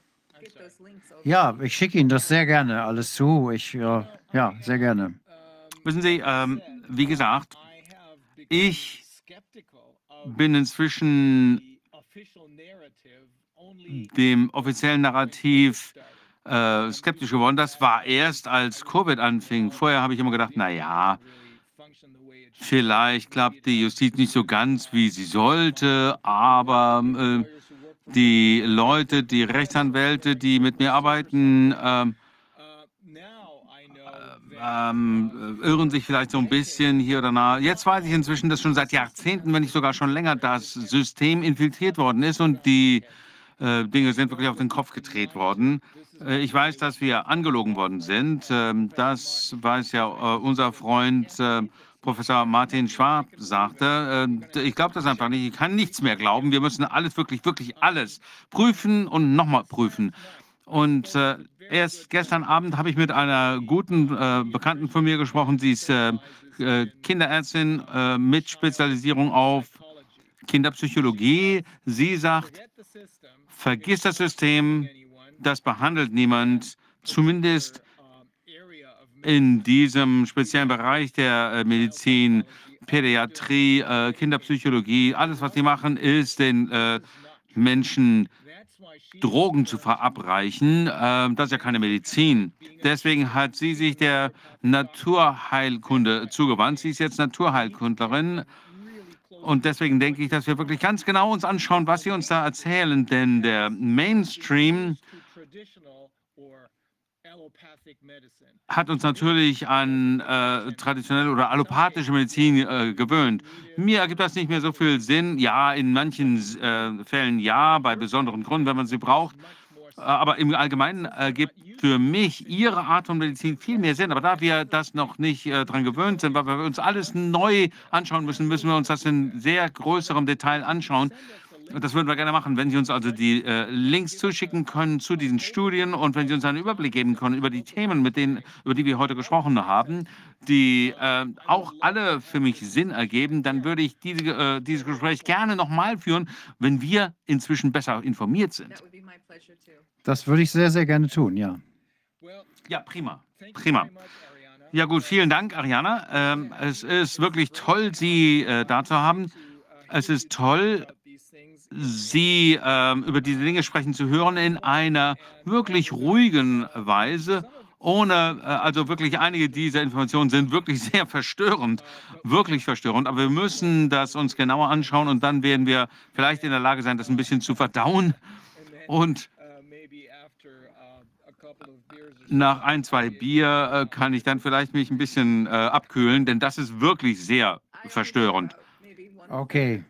Ja, ich schicke Ihnen das sehr gerne alles zu. Ich, ja, ja sehr gerne. Wissen Sie, ähm, wie gesagt, ich bin inzwischen dem offiziellen Narrativ äh, skeptisch geworden. Das war erst, als Covid anfing. Vorher habe ich immer gedacht, na ja, vielleicht klappt die Justiz nicht so ganz, wie sie sollte, aber äh, die Leute, die Rechtsanwälte, die mit mir arbeiten, ähm, ähm, irren sich vielleicht so ein bisschen hier oder da. Jetzt weiß ich inzwischen, dass schon seit Jahrzehnten, wenn nicht sogar schon länger, das System infiltriert worden ist und die äh, Dinge sind wirklich auf den Kopf gedreht worden. Äh, ich weiß, dass wir angelogen worden sind. Ähm, das weiß ja äh, unser Freund äh, Professor Martin Schwab sagte. Äh, ich glaube das einfach nicht. Ich kann nichts mehr glauben. Wir müssen alles, wirklich, wirklich alles prüfen und nochmal prüfen. Und äh, erst gestern Abend habe ich mit einer guten äh, Bekannten von mir gesprochen. Sie ist äh, äh Kinderärztin äh, mit Spezialisierung auf Kinderpsychologie. Sie sagt, vergiss das System, das behandelt niemand, zumindest in diesem speziellen Bereich der äh, Medizin, Pädiatrie, Kinderpsychologie. Alles, was sie machen, ist den Menschen Drogen zu verabreichen. Äh, das ist ja keine Medizin. Deswegen hat sie sich der Naturheilkunde zugewandt. Sie ist jetzt Naturheilkundlerin. Und deswegen denke ich, dass wir wirklich ganz genau uns anschauen, was sie uns da erzählen. Denn der Mainstream hat uns natürlich an äh, traditionelle oder allopathische Medizin äh, gewöhnt. Mir ergibt das nicht mehr so viel Sinn. Ja, in manchen äh, Fällen ja, bei besonderen Gründen, wenn man sie braucht. Äh, aber im Allgemeinen ergibt für mich Ihre Art von Medizin viel mehr Sinn. Aber da wir das noch nicht äh, daran gewöhnt sind, weil wir uns alles neu anschauen müssen, müssen wir uns das in sehr größerem Detail anschauen. Das würden wir gerne machen, wenn Sie uns also die äh, Links zuschicken können zu diesen Studien und wenn Sie uns einen Überblick geben können über die Themen, mit denen, über die wir heute gesprochen haben, die äh, auch alle für mich Sinn ergeben, dann würde ich diese, äh, dieses Gespräch gerne nochmal führen, wenn wir inzwischen besser informiert sind. Das würde ich sehr, sehr gerne tun, ja. Ja, prima. Prima. Ja gut, vielen Dank, Ariana. Ähm, es ist wirklich toll, Sie äh, da zu haben. Es ist toll, Sie ähm, über diese Dinge sprechen zu hören in einer wirklich ruhigen Weise. Ohne, äh, also wirklich einige dieser Informationen sind wirklich sehr verstörend, wirklich verstörend. Aber wir müssen das uns genauer anschauen und dann werden wir vielleicht in der Lage sein, das ein bisschen zu verdauen. Und nach ein, zwei Bier äh, kann ich dann vielleicht mich ein bisschen äh, abkühlen, denn das ist wirklich sehr verstörend. Okay.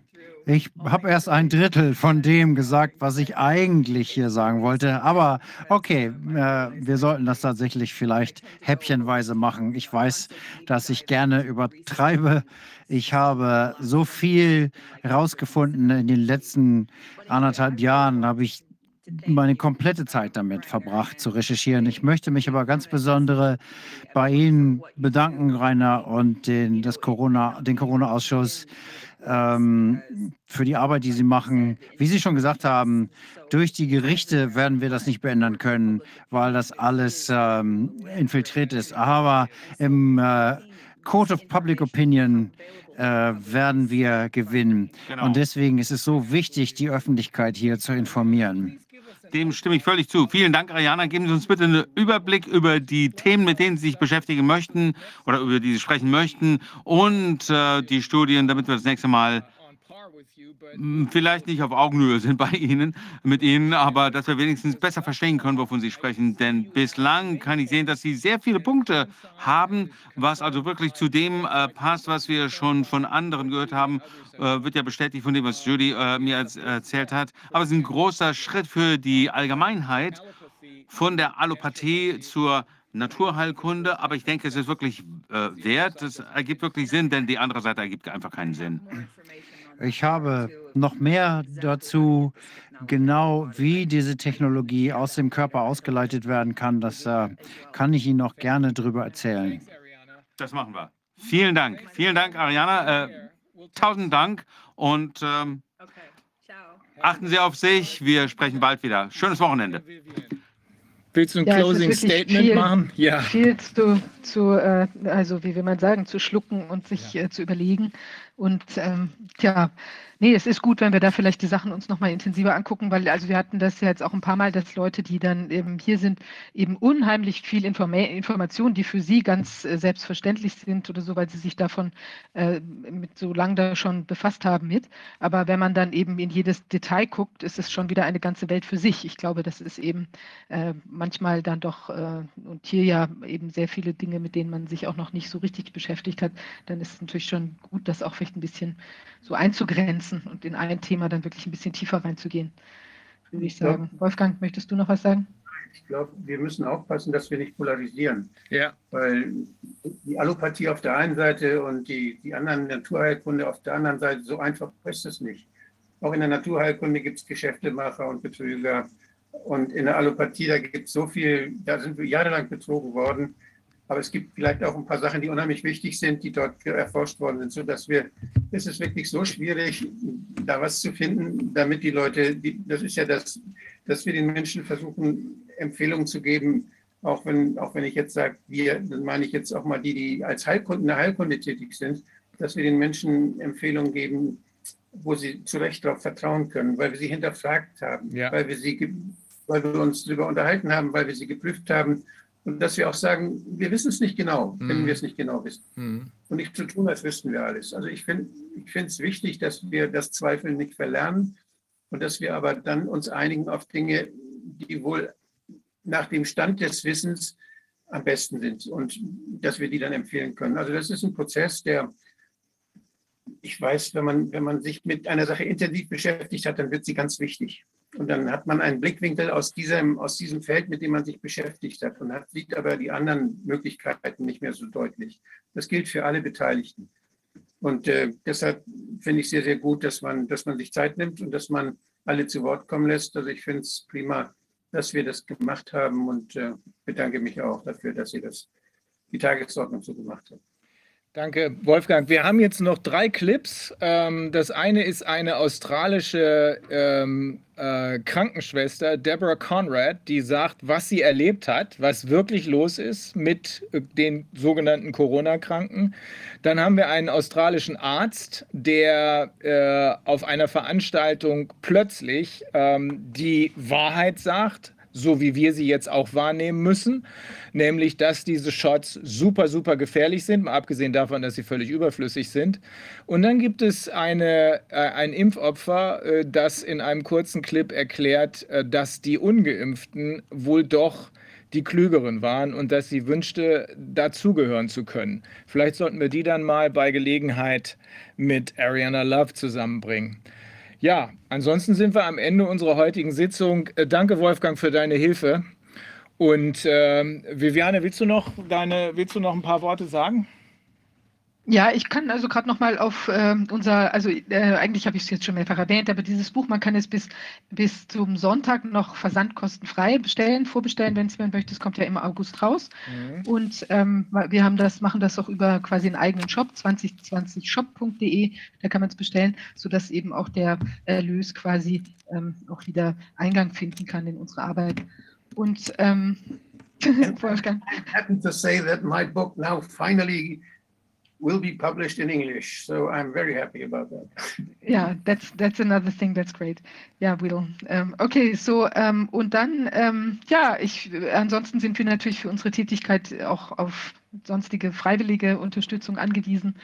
Ich habe erst ein Drittel von dem gesagt, was ich eigentlich hier sagen wollte. Aber okay, äh, wir sollten das tatsächlich vielleicht häppchenweise machen. Ich weiß, dass ich gerne übertreibe. Ich habe so viel herausgefunden in den letzten anderthalb Jahren, habe ich meine komplette Zeit damit verbracht zu recherchieren. Ich möchte mich aber ganz besonders bei Ihnen bedanken, Rainer, und den, das Corona, den Corona-Ausschuss ähm, für die Arbeit, die Sie machen. Wie Sie schon gesagt haben, durch die Gerichte werden wir das nicht beändern können, weil das alles ähm, infiltriert ist. Aber im äh, Court of Public Opinion äh, werden wir gewinnen. Genau. Und deswegen ist es so wichtig, die Öffentlichkeit hier zu informieren. Dem stimme ich völlig zu. Vielen Dank, Ariana. Geben Sie uns bitte einen Überblick über die Themen, mit denen Sie sich beschäftigen möchten oder über die Sie sprechen möchten und äh, die Studien, damit wir das nächste Mal vielleicht nicht auf Augenhöhe sind bei Ihnen, mit Ihnen, aber dass wir wenigstens besser verstehen können, wovon Sie sprechen. Denn bislang kann ich sehen, dass Sie sehr viele Punkte haben, was also wirklich zu dem äh, passt, was wir schon von anderen gehört haben. Äh, wird ja bestätigt von dem, was Judy äh, mir erzählt hat. Aber es ist ein großer Schritt für die Allgemeinheit von der Allopathie zur Naturheilkunde, aber ich denke, es ist wirklich äh, wert. Es ergibt wirklich Sinn, denn die andere Seite ergibt einfach keinen Sinn. Ich habe noch mehr dazu, genau wie diese Technologie aus dem Körper ausgeleitet werden kann. Das äh, kann ich Ihnen noch gerne drüber erzählen. Das machen wir. Vielen Dank. Vielen Dank, Ariana. Äh, tausend Dank und ähm, achten Sie auf sich. Wir sprechen bald wieder. Schönes Wochenende. Willst du ein Ja, Closing Statement viel- machen? Ja. Viel zu, zu äh, also wie will man sagen, zu schlucken und sich äh, zu überlegen. Und ähm, tja, nee, es ist gut, wenn wir da vielleicht die Sachen uns nochmal intensiver angucken, weil also wir hatten das ja jetzt auch ein paar Mal, dass Leute, die dann eben hier sind, eben unheimlich viel Informa Informationen, die für sie ganz äh, selbstverständlich sind oder so, weil sie sich davon äh, mit so lang da schon befasst haben mit. Aber wenn man dann eben in jedes Detail guckt, ist es schon wieder eine ganze Welt für sich. Ich glaube, das ist eben äh, manchmal dann doch, äh, und hier ja eben sehr viele Dinge, mit denen man sich auch noch nicht so richtig beschäftigt hat, dann ist es natürlich schon gut, das auch vielleicht ein bisschen so einzugrenzen und in ein Thema dann wirklich ein bisschen tiefer reinzugehen, würde ich Ja. sagen. Wolfgang, möchtest du noch was sagen? Ich glaube, wir müssen aufpassen, dass wir nicht polarisieren. Ja. Weil die Allopathie auf der einen Seite und die, die anderen Naturheilkunde auf der anderen Seite, so einfach ist es nicht. Auch in der Naturheilkunde gibt es Geschäftemacher und Betrüger. Und in der Allopathie, da gibt es so viel, da sind wir jahrelang betrogen worden. Aber es gibt vielleicht auch ein paar Sachen, die unheimlich wichtig sind, die dort erforscht worden sind, sodass wir, es ist wirklich so schwierig, da was zu finden, damit die Leute, die, das ist ja das, dass wir den Menschen versuchen, Empfehlungen zu geben, auch wenn, auch wenn ich jetzt sage, wir, dann meine ich jetzt auch mal die, die als Heilkunde, in der Heilkunde tätig sind, dass wir den Menschen Empfehlungen geben, wo sie zu Recht darauf vertrauen können, weil wir sie hinterfragt haben, Ja. weil wir sie, weil wir uns darüber unterhalten haben, weil wir sie geprüft haben und dass wir auch sagen, wir wissen es nicht genau, wenn Mhm. wir es nicht genau wissen Hm. und nicht zu tun, als wüssten wir alles. Also ich finde ich finde es wichtig, dass wir das Zweifeln nicht verlernen und dass wir aber dann uns einigen auf Dinge, die wohl nach dem Stand des Wissens am besten sind und dass wir die dann empfehlen können. Also das ist ein Prozess, der, ich weiß, wenn man, wenn man sich mit einer Sache intensiv beschäftigt hat, dann wird sie ganz wichtig. Und dann hat man einen Blickwinkel aus diesem, aus diesem Feld, mit dem man sich beschäftigt hat und hat, sieht aber die anderen Möglichkeiten nicht mehr so deutlich. Das gilt für alle Beteiligten. Und äh, deshalb finde ich sehr, sehr gut, dass man, dass man sich Zeit nimmt und dass man alle zu Wort kommen lässt. Also ich finde es prima, dass wir das gemacht haben und äh, bedanke mich auch dafür, dass ihr das, die Tagesordnung so gemacht habt. Danke, Wolfgang. Wir haben jetzt noch drei Clips. Ähm, das eine ist eine australische ähm, äh, Krankenschwester, Deborah Conrad, die sagt, was sie erlebt hat, was wirklich los ist mit äh, den sogenannten Corona-Kranken. Dann haben wir einen australischen Arzt, der äh, auf einer Veranstaltung plötzlich ähm, die Wahrheit sagt so wie wir sie jetzt auch wahrnehmen müssen, nämlich dass diese Shots super, super gefährlich sind, mal abgesehen davon, dass sie völlig überflüssig sind. Und dann gibt es eine, äh, ein Impfopfer, äh, das in einem kurzen Clip erklärt, äh, dass die ungeimpften wohl doch die Klügeren waren und dass sie wünschte, dazugehören zu können. Vielleicht sollten wir die dann mal bei Gelegenheit mit Ariana Love zusammenbringen. Ja, ansonsten sind wir am Ende unserer heutigen Sitzung. Äh, danke, Wolfgang, für deine Hilfe. Und äh, Viviane, willst du noch deine, willst du noch ein paar Worte sagen? Ja, ich kann also gerade noch mal auf äh, unser, also äh, eigentlich habe ich es jetzt schon mehrfach erwähnt, aber dieses Buch, man kann es bis, bis zum Sonntag noch versandkostenfrei bestellen, vorbestellen, wenn es man möchte. Es kommt ja im August raus. Mhm. Und ähm, wir haben das, machen das auch über quasi einen eigenen Shop, 2020shop.de, da kann man es bestellen, sodass eben auch der Erlös quasi ähm, auch wieder Eingang finden kann in unsere Arbeit. Und ähm, Wolfgang. I'm happy to say that my book now finally will be published in English. So I'm very happy about that. Yeah, that's that's another thing. That's great. Yeah, we'll. Um, okay, so um, und dann um, ja, ich ansonsten sind wir natürlich für unsere Tätigkeit auch auf sonstige freiwillige Unterstützung angewiesen.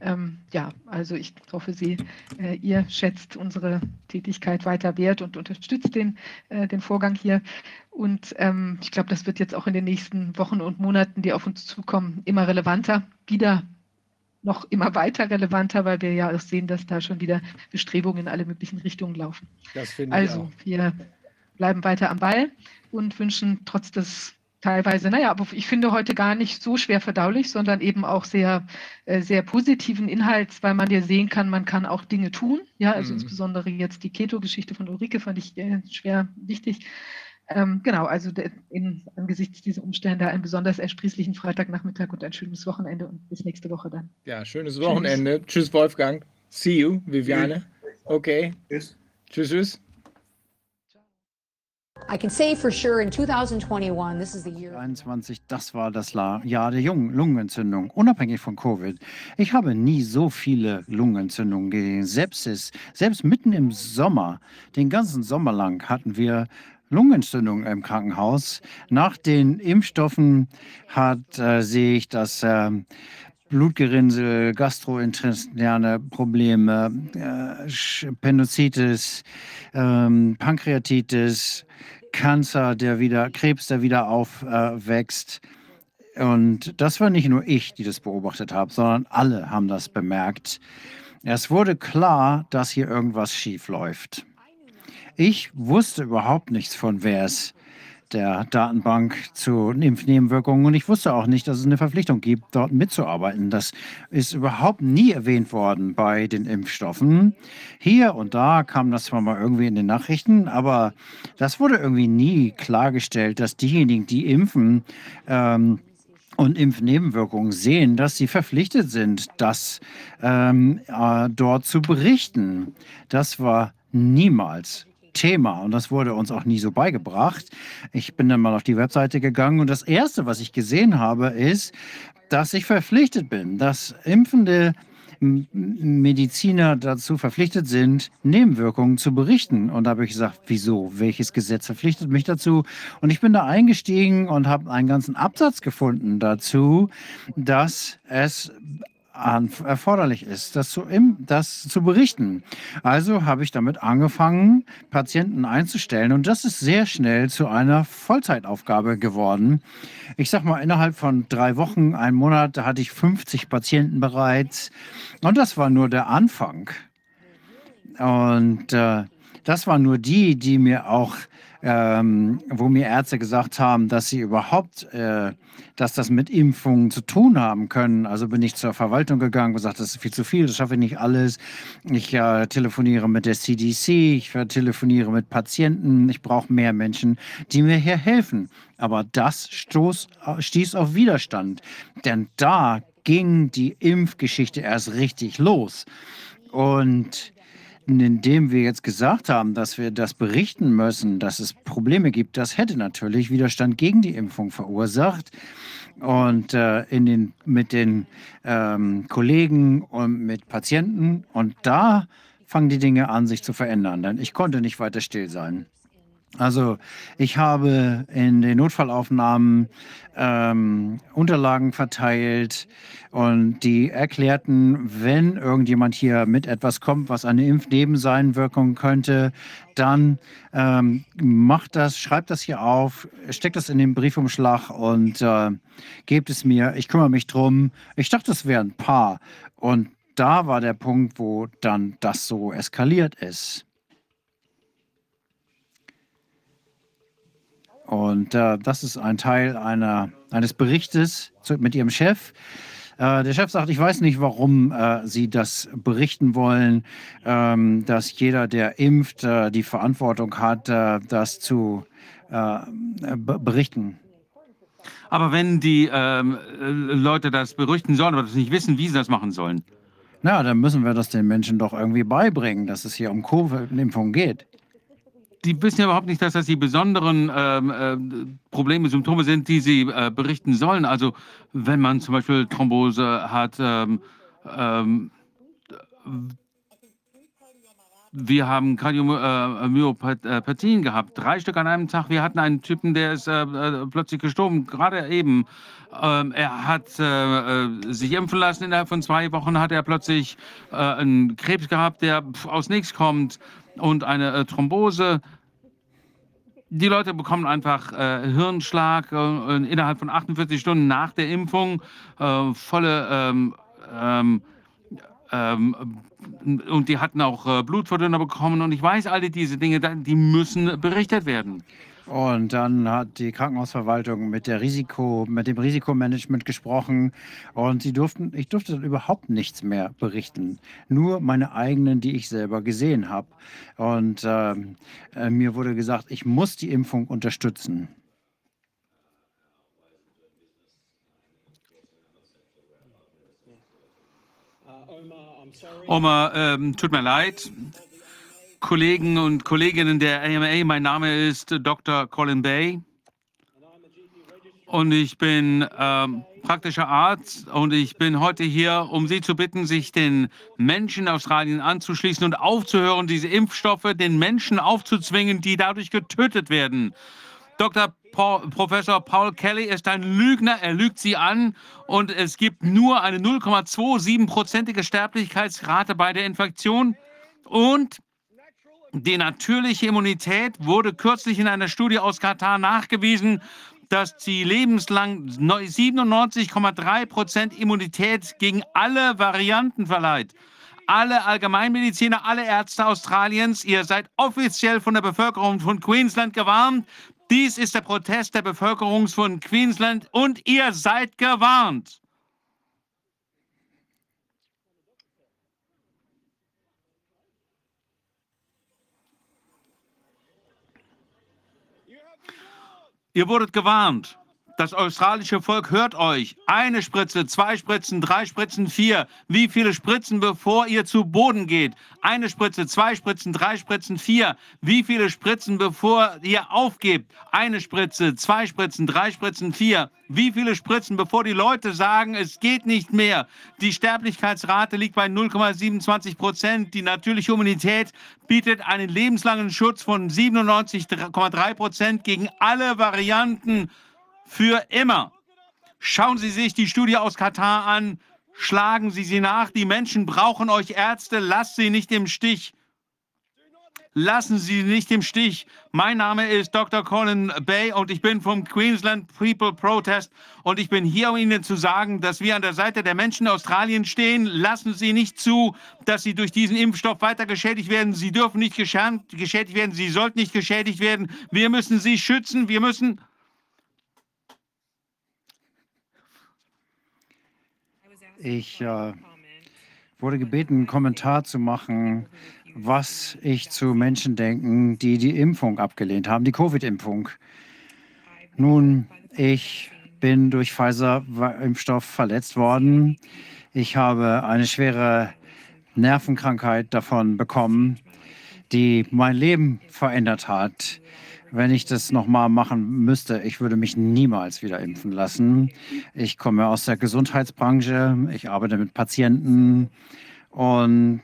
Ähm, ja, also ich hoffe, Sie, äh, ihr schätzt unsere Tätigkeit weiter wert und unterstützt den, äh, den Vorgang hier. Und ähm, ich glaube, das wird jetzt auch in den nächsten Wochen und Monaten, die auf uns zukommen, immer relevanter. Wieder noch immer weiter relevanter, weil wir ja auch sehen, dass da schon wieder Bestrebungen in alle möglichen Richtungen laufen. also wir bleiben weiter am Ball und wünschen trotz des teilweise, naja, aber ich finde heute gar nicht so schwer verdaulich, sondern eben auch sehr, äh, sehr positiven Inhalts, weil man ja sehen kann, man kann auch Dinge tun. Ja, also mhm. insbesondere jetzt die Keto-Geschichte von Ulrike fand ich äh, schwer wichtig. Ähm, genau, also in, angesichts dieser Umstände einen besonders ersprießlichen Freitagnachmittag und ein schönes Wochenende und bis nächste Woche dann. Ja, schönes Wochenende. Tschüss, tschüss Wolfgang. See you, Viviane. Okay. Tschüss. Tschüss, tschüss. I can say for sure in 2021, this is the year. 21, das war das Jahr der Lungenentzündung, unabhängig von Covid. Ich habe nie so viele Lungenentzündungen gesehen. Sepsis, selbst mitten im Sommer, den ganzen Sommer lang hatten wir Lungenentzündung im Krankenhaus. Nach den Impfstoffen hat, äh, sehe ich, dass äh, Blutgerinnsel, gastrointestinale Probleme, äh, Pendozitis, ähm, Pankreatitis, Kanzer, der wieder, Krebs, der wieder aufwächst. Äh, Und das war nicht nur ich, die das beobachtet habe, sondern alle haben das bemerkt. Es wurde klar, dass hier irgendwas schief läuft. Ich wusste überhaupt nichts von VERS, der Datenbank zu Impfnebenwirkungen. Und ich wusste auch nicht, dass es eine Verpflichtung gibt, dort mitzuarbeiten. Das ist überhaupt nie erwähnt worden bei den Impfstoffen. Hier und da kam das zwar mal irgendwie in den Nachrichten, aber das wurde irgendwie nie klargestellt, dass diejenigen, die impfen, ähm, und Impfnebenwirkungen sehen, dass sie verpflichtet sind, das ähm, äh, dort zu berichten. Das war niemals Thema und das wurde uns auch nie so beigebracht. Ich bin dann mal auf die Webseite gegangen und das Erste, was ich gesehen habe, ist, dass ich verpflichtet bin, dass impfende Mediziner dazu verpflichtet sind, Nebenwirkungen zu berichten. Und da habe ich gesagt, wieso? Welches Gesetz verpflichtet mich dazu? Und ich bin da eingestiegen und habe einen ganzen Absatz gefunden dazu, dass es erforderlich ist, das zu, im, das zu berichten. Also habe ich damit angefangen, Patienten einzustellen und das ist sehr schnell zu einer Vollzeitaufgabe geworden. Ich sage mal, innerhalb von drei Wochen, einen Monat, hatte ich 50 Patienten bereits und das war nur der Anfang. Und äh, das waren nur die, die mir auch ähm, wo mir Ärzte gesagt haben, dass sie überhaupt, äh, dass das mit Impfungen zu tun haben können. Also bin ich zur Verwaltung gegangen und gesagt, das ist viel zu viel, das schaffe ich nicht alles. Ich äh, telefoniere mit der CDC, ich telefoniere mit Patienten, ich brauche mehr Menschen, die mir hier helfen. Aber das stoß, stieß auf Widerstand, denn da ging die Impfgeschichte erst richtig los. Und indem wir jetzt gesagt haben, dass wir das berichten müssen, dass es Probleme gibt, das hätte natürlich Widerstand gegen die Impfung verursacht. Und äh, in den, mit den ähm, Kollegen und mit Patienten. Und da fangen die Dinge an, sich zu verändern. Denn ich konnte nicht weiter still sein. Also ich habe in den Notfallaufnahmen ähm, Unterlagen verteilt und die erklärten, wenn irgendjemand hier mit etwas kommt, was eine Impfnebeneinwirkung könnte, dann ähm, macht das, schreibt das hier auf, steckt das in den Briefumschlag und äh, gebt es mir. Ich kümmere mich drum. Ich dachte, es wären ein paar. Und da war der Punkt, wo dann das so eskaliert ist. Und äh, das ist ein Teil einer, eines Berichtes zu, mit ihrem Chef. Äh, der Chef sagt, ich weiß nicht, warum äh, Sie das berichten wollen, ähm, dass jeder, der impft, äh, die Verantwortung hat, äh, das zu berichten. Aber wenn die ähm, Leute das berichten sollen, aber das nicht wissen, wie sie das machen sollen. Na, dann müssen wir das den Menschen doch irgendwie beibringen, dass es hier um Covid-Impfung geht die wissen ja überhaupt nicht, dass das die besonderen ähm, äh, Probleme, Symptome sind, die sie äh, berichten sollen. Also wenn man zum Beispiel Thrombose hat, ähm, ähm, wir haben Kardiomyopathien gehabt, drei Stück an einem Tag. Wir hatten einen Typen, der ist äh, äh plötzlich gestorben, gerade eben. Ähm, er hat äh, äh, sich impfen lassen. Innerhalb von zwei Wochen hat er plötzlich äh, einen Krebs gehabt, der aus nichts kommt und eine Thrombose die Leute bekommen einfach äh, Hirnschlag äh, innerhalb von 48 Stunden nach der Impfung, äh, volle ähm, ähm, ähm, und die hatten auch äh, Blutverdünner bekommen und ich weiß, alle diese Dinge, die müssen berichtet werden. Und dann hat die Krankenhausverwaltung mit, der Risiko, mit dem Risikomanagement gesprochen und sie durften, ich durfte dann überhaupt nichts mehr berichten. Nur meine eigenen, die ich selber gesehen habe. Und äh, äh, mir wurde gesagt, ich muss die Impfung unterstützen. Oma, ähm, tut mir leid. Kollegen und Kolleginnen der AMA. Mein Name ist Dr. Colin Bay und ich bin ähm, praktischer Arzt und ich bin heute hier, um Sie zu bitten, sich den Menschen in Australien anzuschließen und aufzuhören, diese Impfstoffe den Menschen aufzuzwingen, die dadurch getötet werden. Dr. Paul, Professor Paul Kelly ist ein Lügner, er lügt Sie an und es gibt nur eine 0,27-prozentige Sterblichkeitsrate bei der Infektion und die natürliche Immunität wurde kürzlich in einer Studie aus Katar nachgewiesen, dass sie lebenslang 97,3 Prozent Immunität gegen alle Varianten verleiht. Alle Allgemeinmediziner, alle Ärzte Australiens, ihr seid offiziell von der Bevölkerung von Queensland gewarnt. Dies ist der Protest der Bevölkerung von Queensland und ihr seid gewarnt. Ihr wurdet gewarnt. Das australische Volk hört euch. Eine Spritze, zwei Spritzen, drei Spritzen, vier. Wie viele Spritzen, bevor ihr zu Boden geht? Eine Spritze, zwei Spritzen, drei Spritzen, vier. Wie viele Spritzen, bevor ihr aufgebt? Eine Spritze, zwei Spritzen, drei Spritzen, vier. Wie viele Spritzen, bevor die Leute sagen, es geht nicht mehr? Die Sterblichkeitsrate liegt bei 0,27 Prozent. Die natürliche Immunität bietet einen lebenslangen Schutz von 97,3 Prozent gegen alle Varianten für immer. Schauen Sie sich die Studie aus Katar an. Schlagen Sie sie nach. Die Menschen brauchen euch Ärzte. Lasst sie nicht im Stich. Lassen Sie nicht im Stich. Mein Name ist Dr. Colin Bay und ich bin vom Queensland People Protest und ich bin hier, um Ihnen zu sagen, dass wir an der Seite der Menschen in Australien stehen. Lassen Sie nicht zu, dass Sie durch diesen Impfstoff weiter geschädigt werden. Sie dürfen nicht geschädigt werden. Sie sollten nicht geschädigt werden. Wir müssen Sie schützen. Wir müssen Ich äh, wurde gebeten, einen Kommentar zu machen, was ich zu Menschen denke, die die Impfung abgelehnt haben, die Covid-Impfung. Nun, ich bin durch Pfizer-Impfstoff verletzt worden. Ich habe eine schwere Nervenkrankheit davon bekommen, die mein Leben verändert hat. Wenn ich das nochmal machen müsste, ich würde mich niemals wieder impfen lassen. Ich komme aus der Gesundheitsbranche, ich arbeite mit Patienten und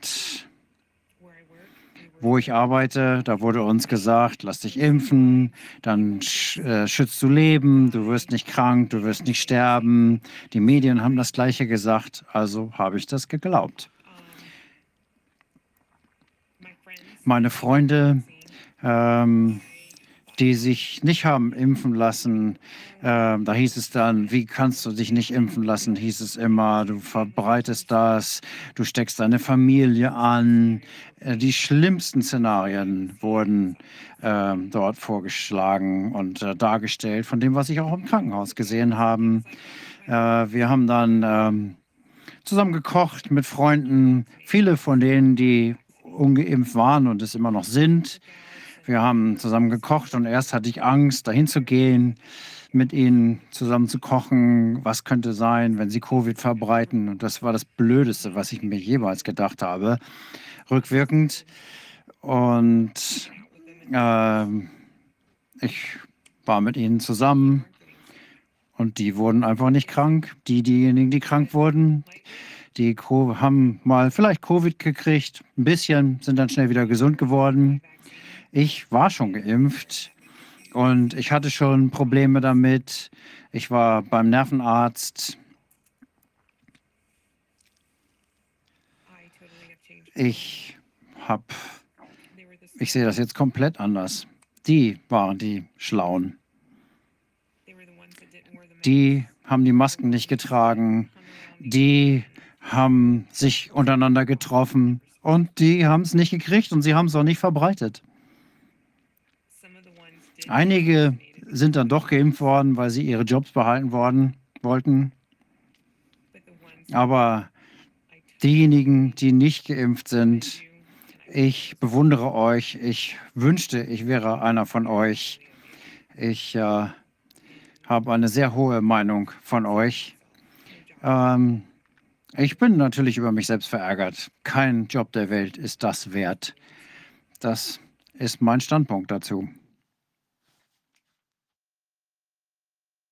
wo ich arbeite, da wurde uns gesagt, lass dich impfen, dann äh, schützt du Leben, du wirst nicht krank, du wirst nicht sterben. Die Medien haben das Gleiche gesagt, also habe ich das geglaubt. Meine Freunde, ähm, die sich nicht haben impfen lassen, äh, da hieß es dann, wie kannst du dich nicht impfen lassen, hieß es immer, du verbreitest das, du steckst deine Familie an. Äh, die schlimmsten Szenarien wurden äh, dort vorgeschlagen und äh, dargestellt, von dem, was ich auch im Krankenhaus gesehen habe. Äh, wir haben dann ähm, zusammen gekocht mit Freunden, viele von denen, die ungeimpft waren und es immer noch sind. Wir haben zusammen gekocht und erst hatte ich Angst, dahin zu gehen, mit ihnen zusammen zu kochen. Was könnte sein, wenn sie Covid verbreiten? Und das war das Blödeste, was ich mir jeweils gedacht habe, rückwirkend. Und äh, ich war mit ihnen zusammen und die wurden einfach nicht krank. Die, diejenigen, die krank wurden, die haben mal vielleicht Covid gekriegt, ein bisschen, sind dann schnell wieder gesund geworden. Ich war schon geimpft und ich hatte schon Probleme damit. Ich war beim Nervenarzt. Ich habe, ich sehe das jetzt komplett anders. Die waren die Schlauen. Die haben die Masken nicht getragen. Die haben sich untereinander getroffen und die haben es nicht gekriegt und sie haben es auch nicht verbreitet. Einige sind dann doch geimpft worden, weil sie ihre Jobs behalten worden, wollten. Aber diejenigen, die nicht geimpft sind, ich bewundere euch. Ich wünschte, ich wäre einer von euch. Ich äh, habe eine sehr hohe Meinung von euch. Ähm, ich bin natürlich über mich selbst verärgert. Kein Job der Welt ist das wert. Das ist mein Standpunkt dazu.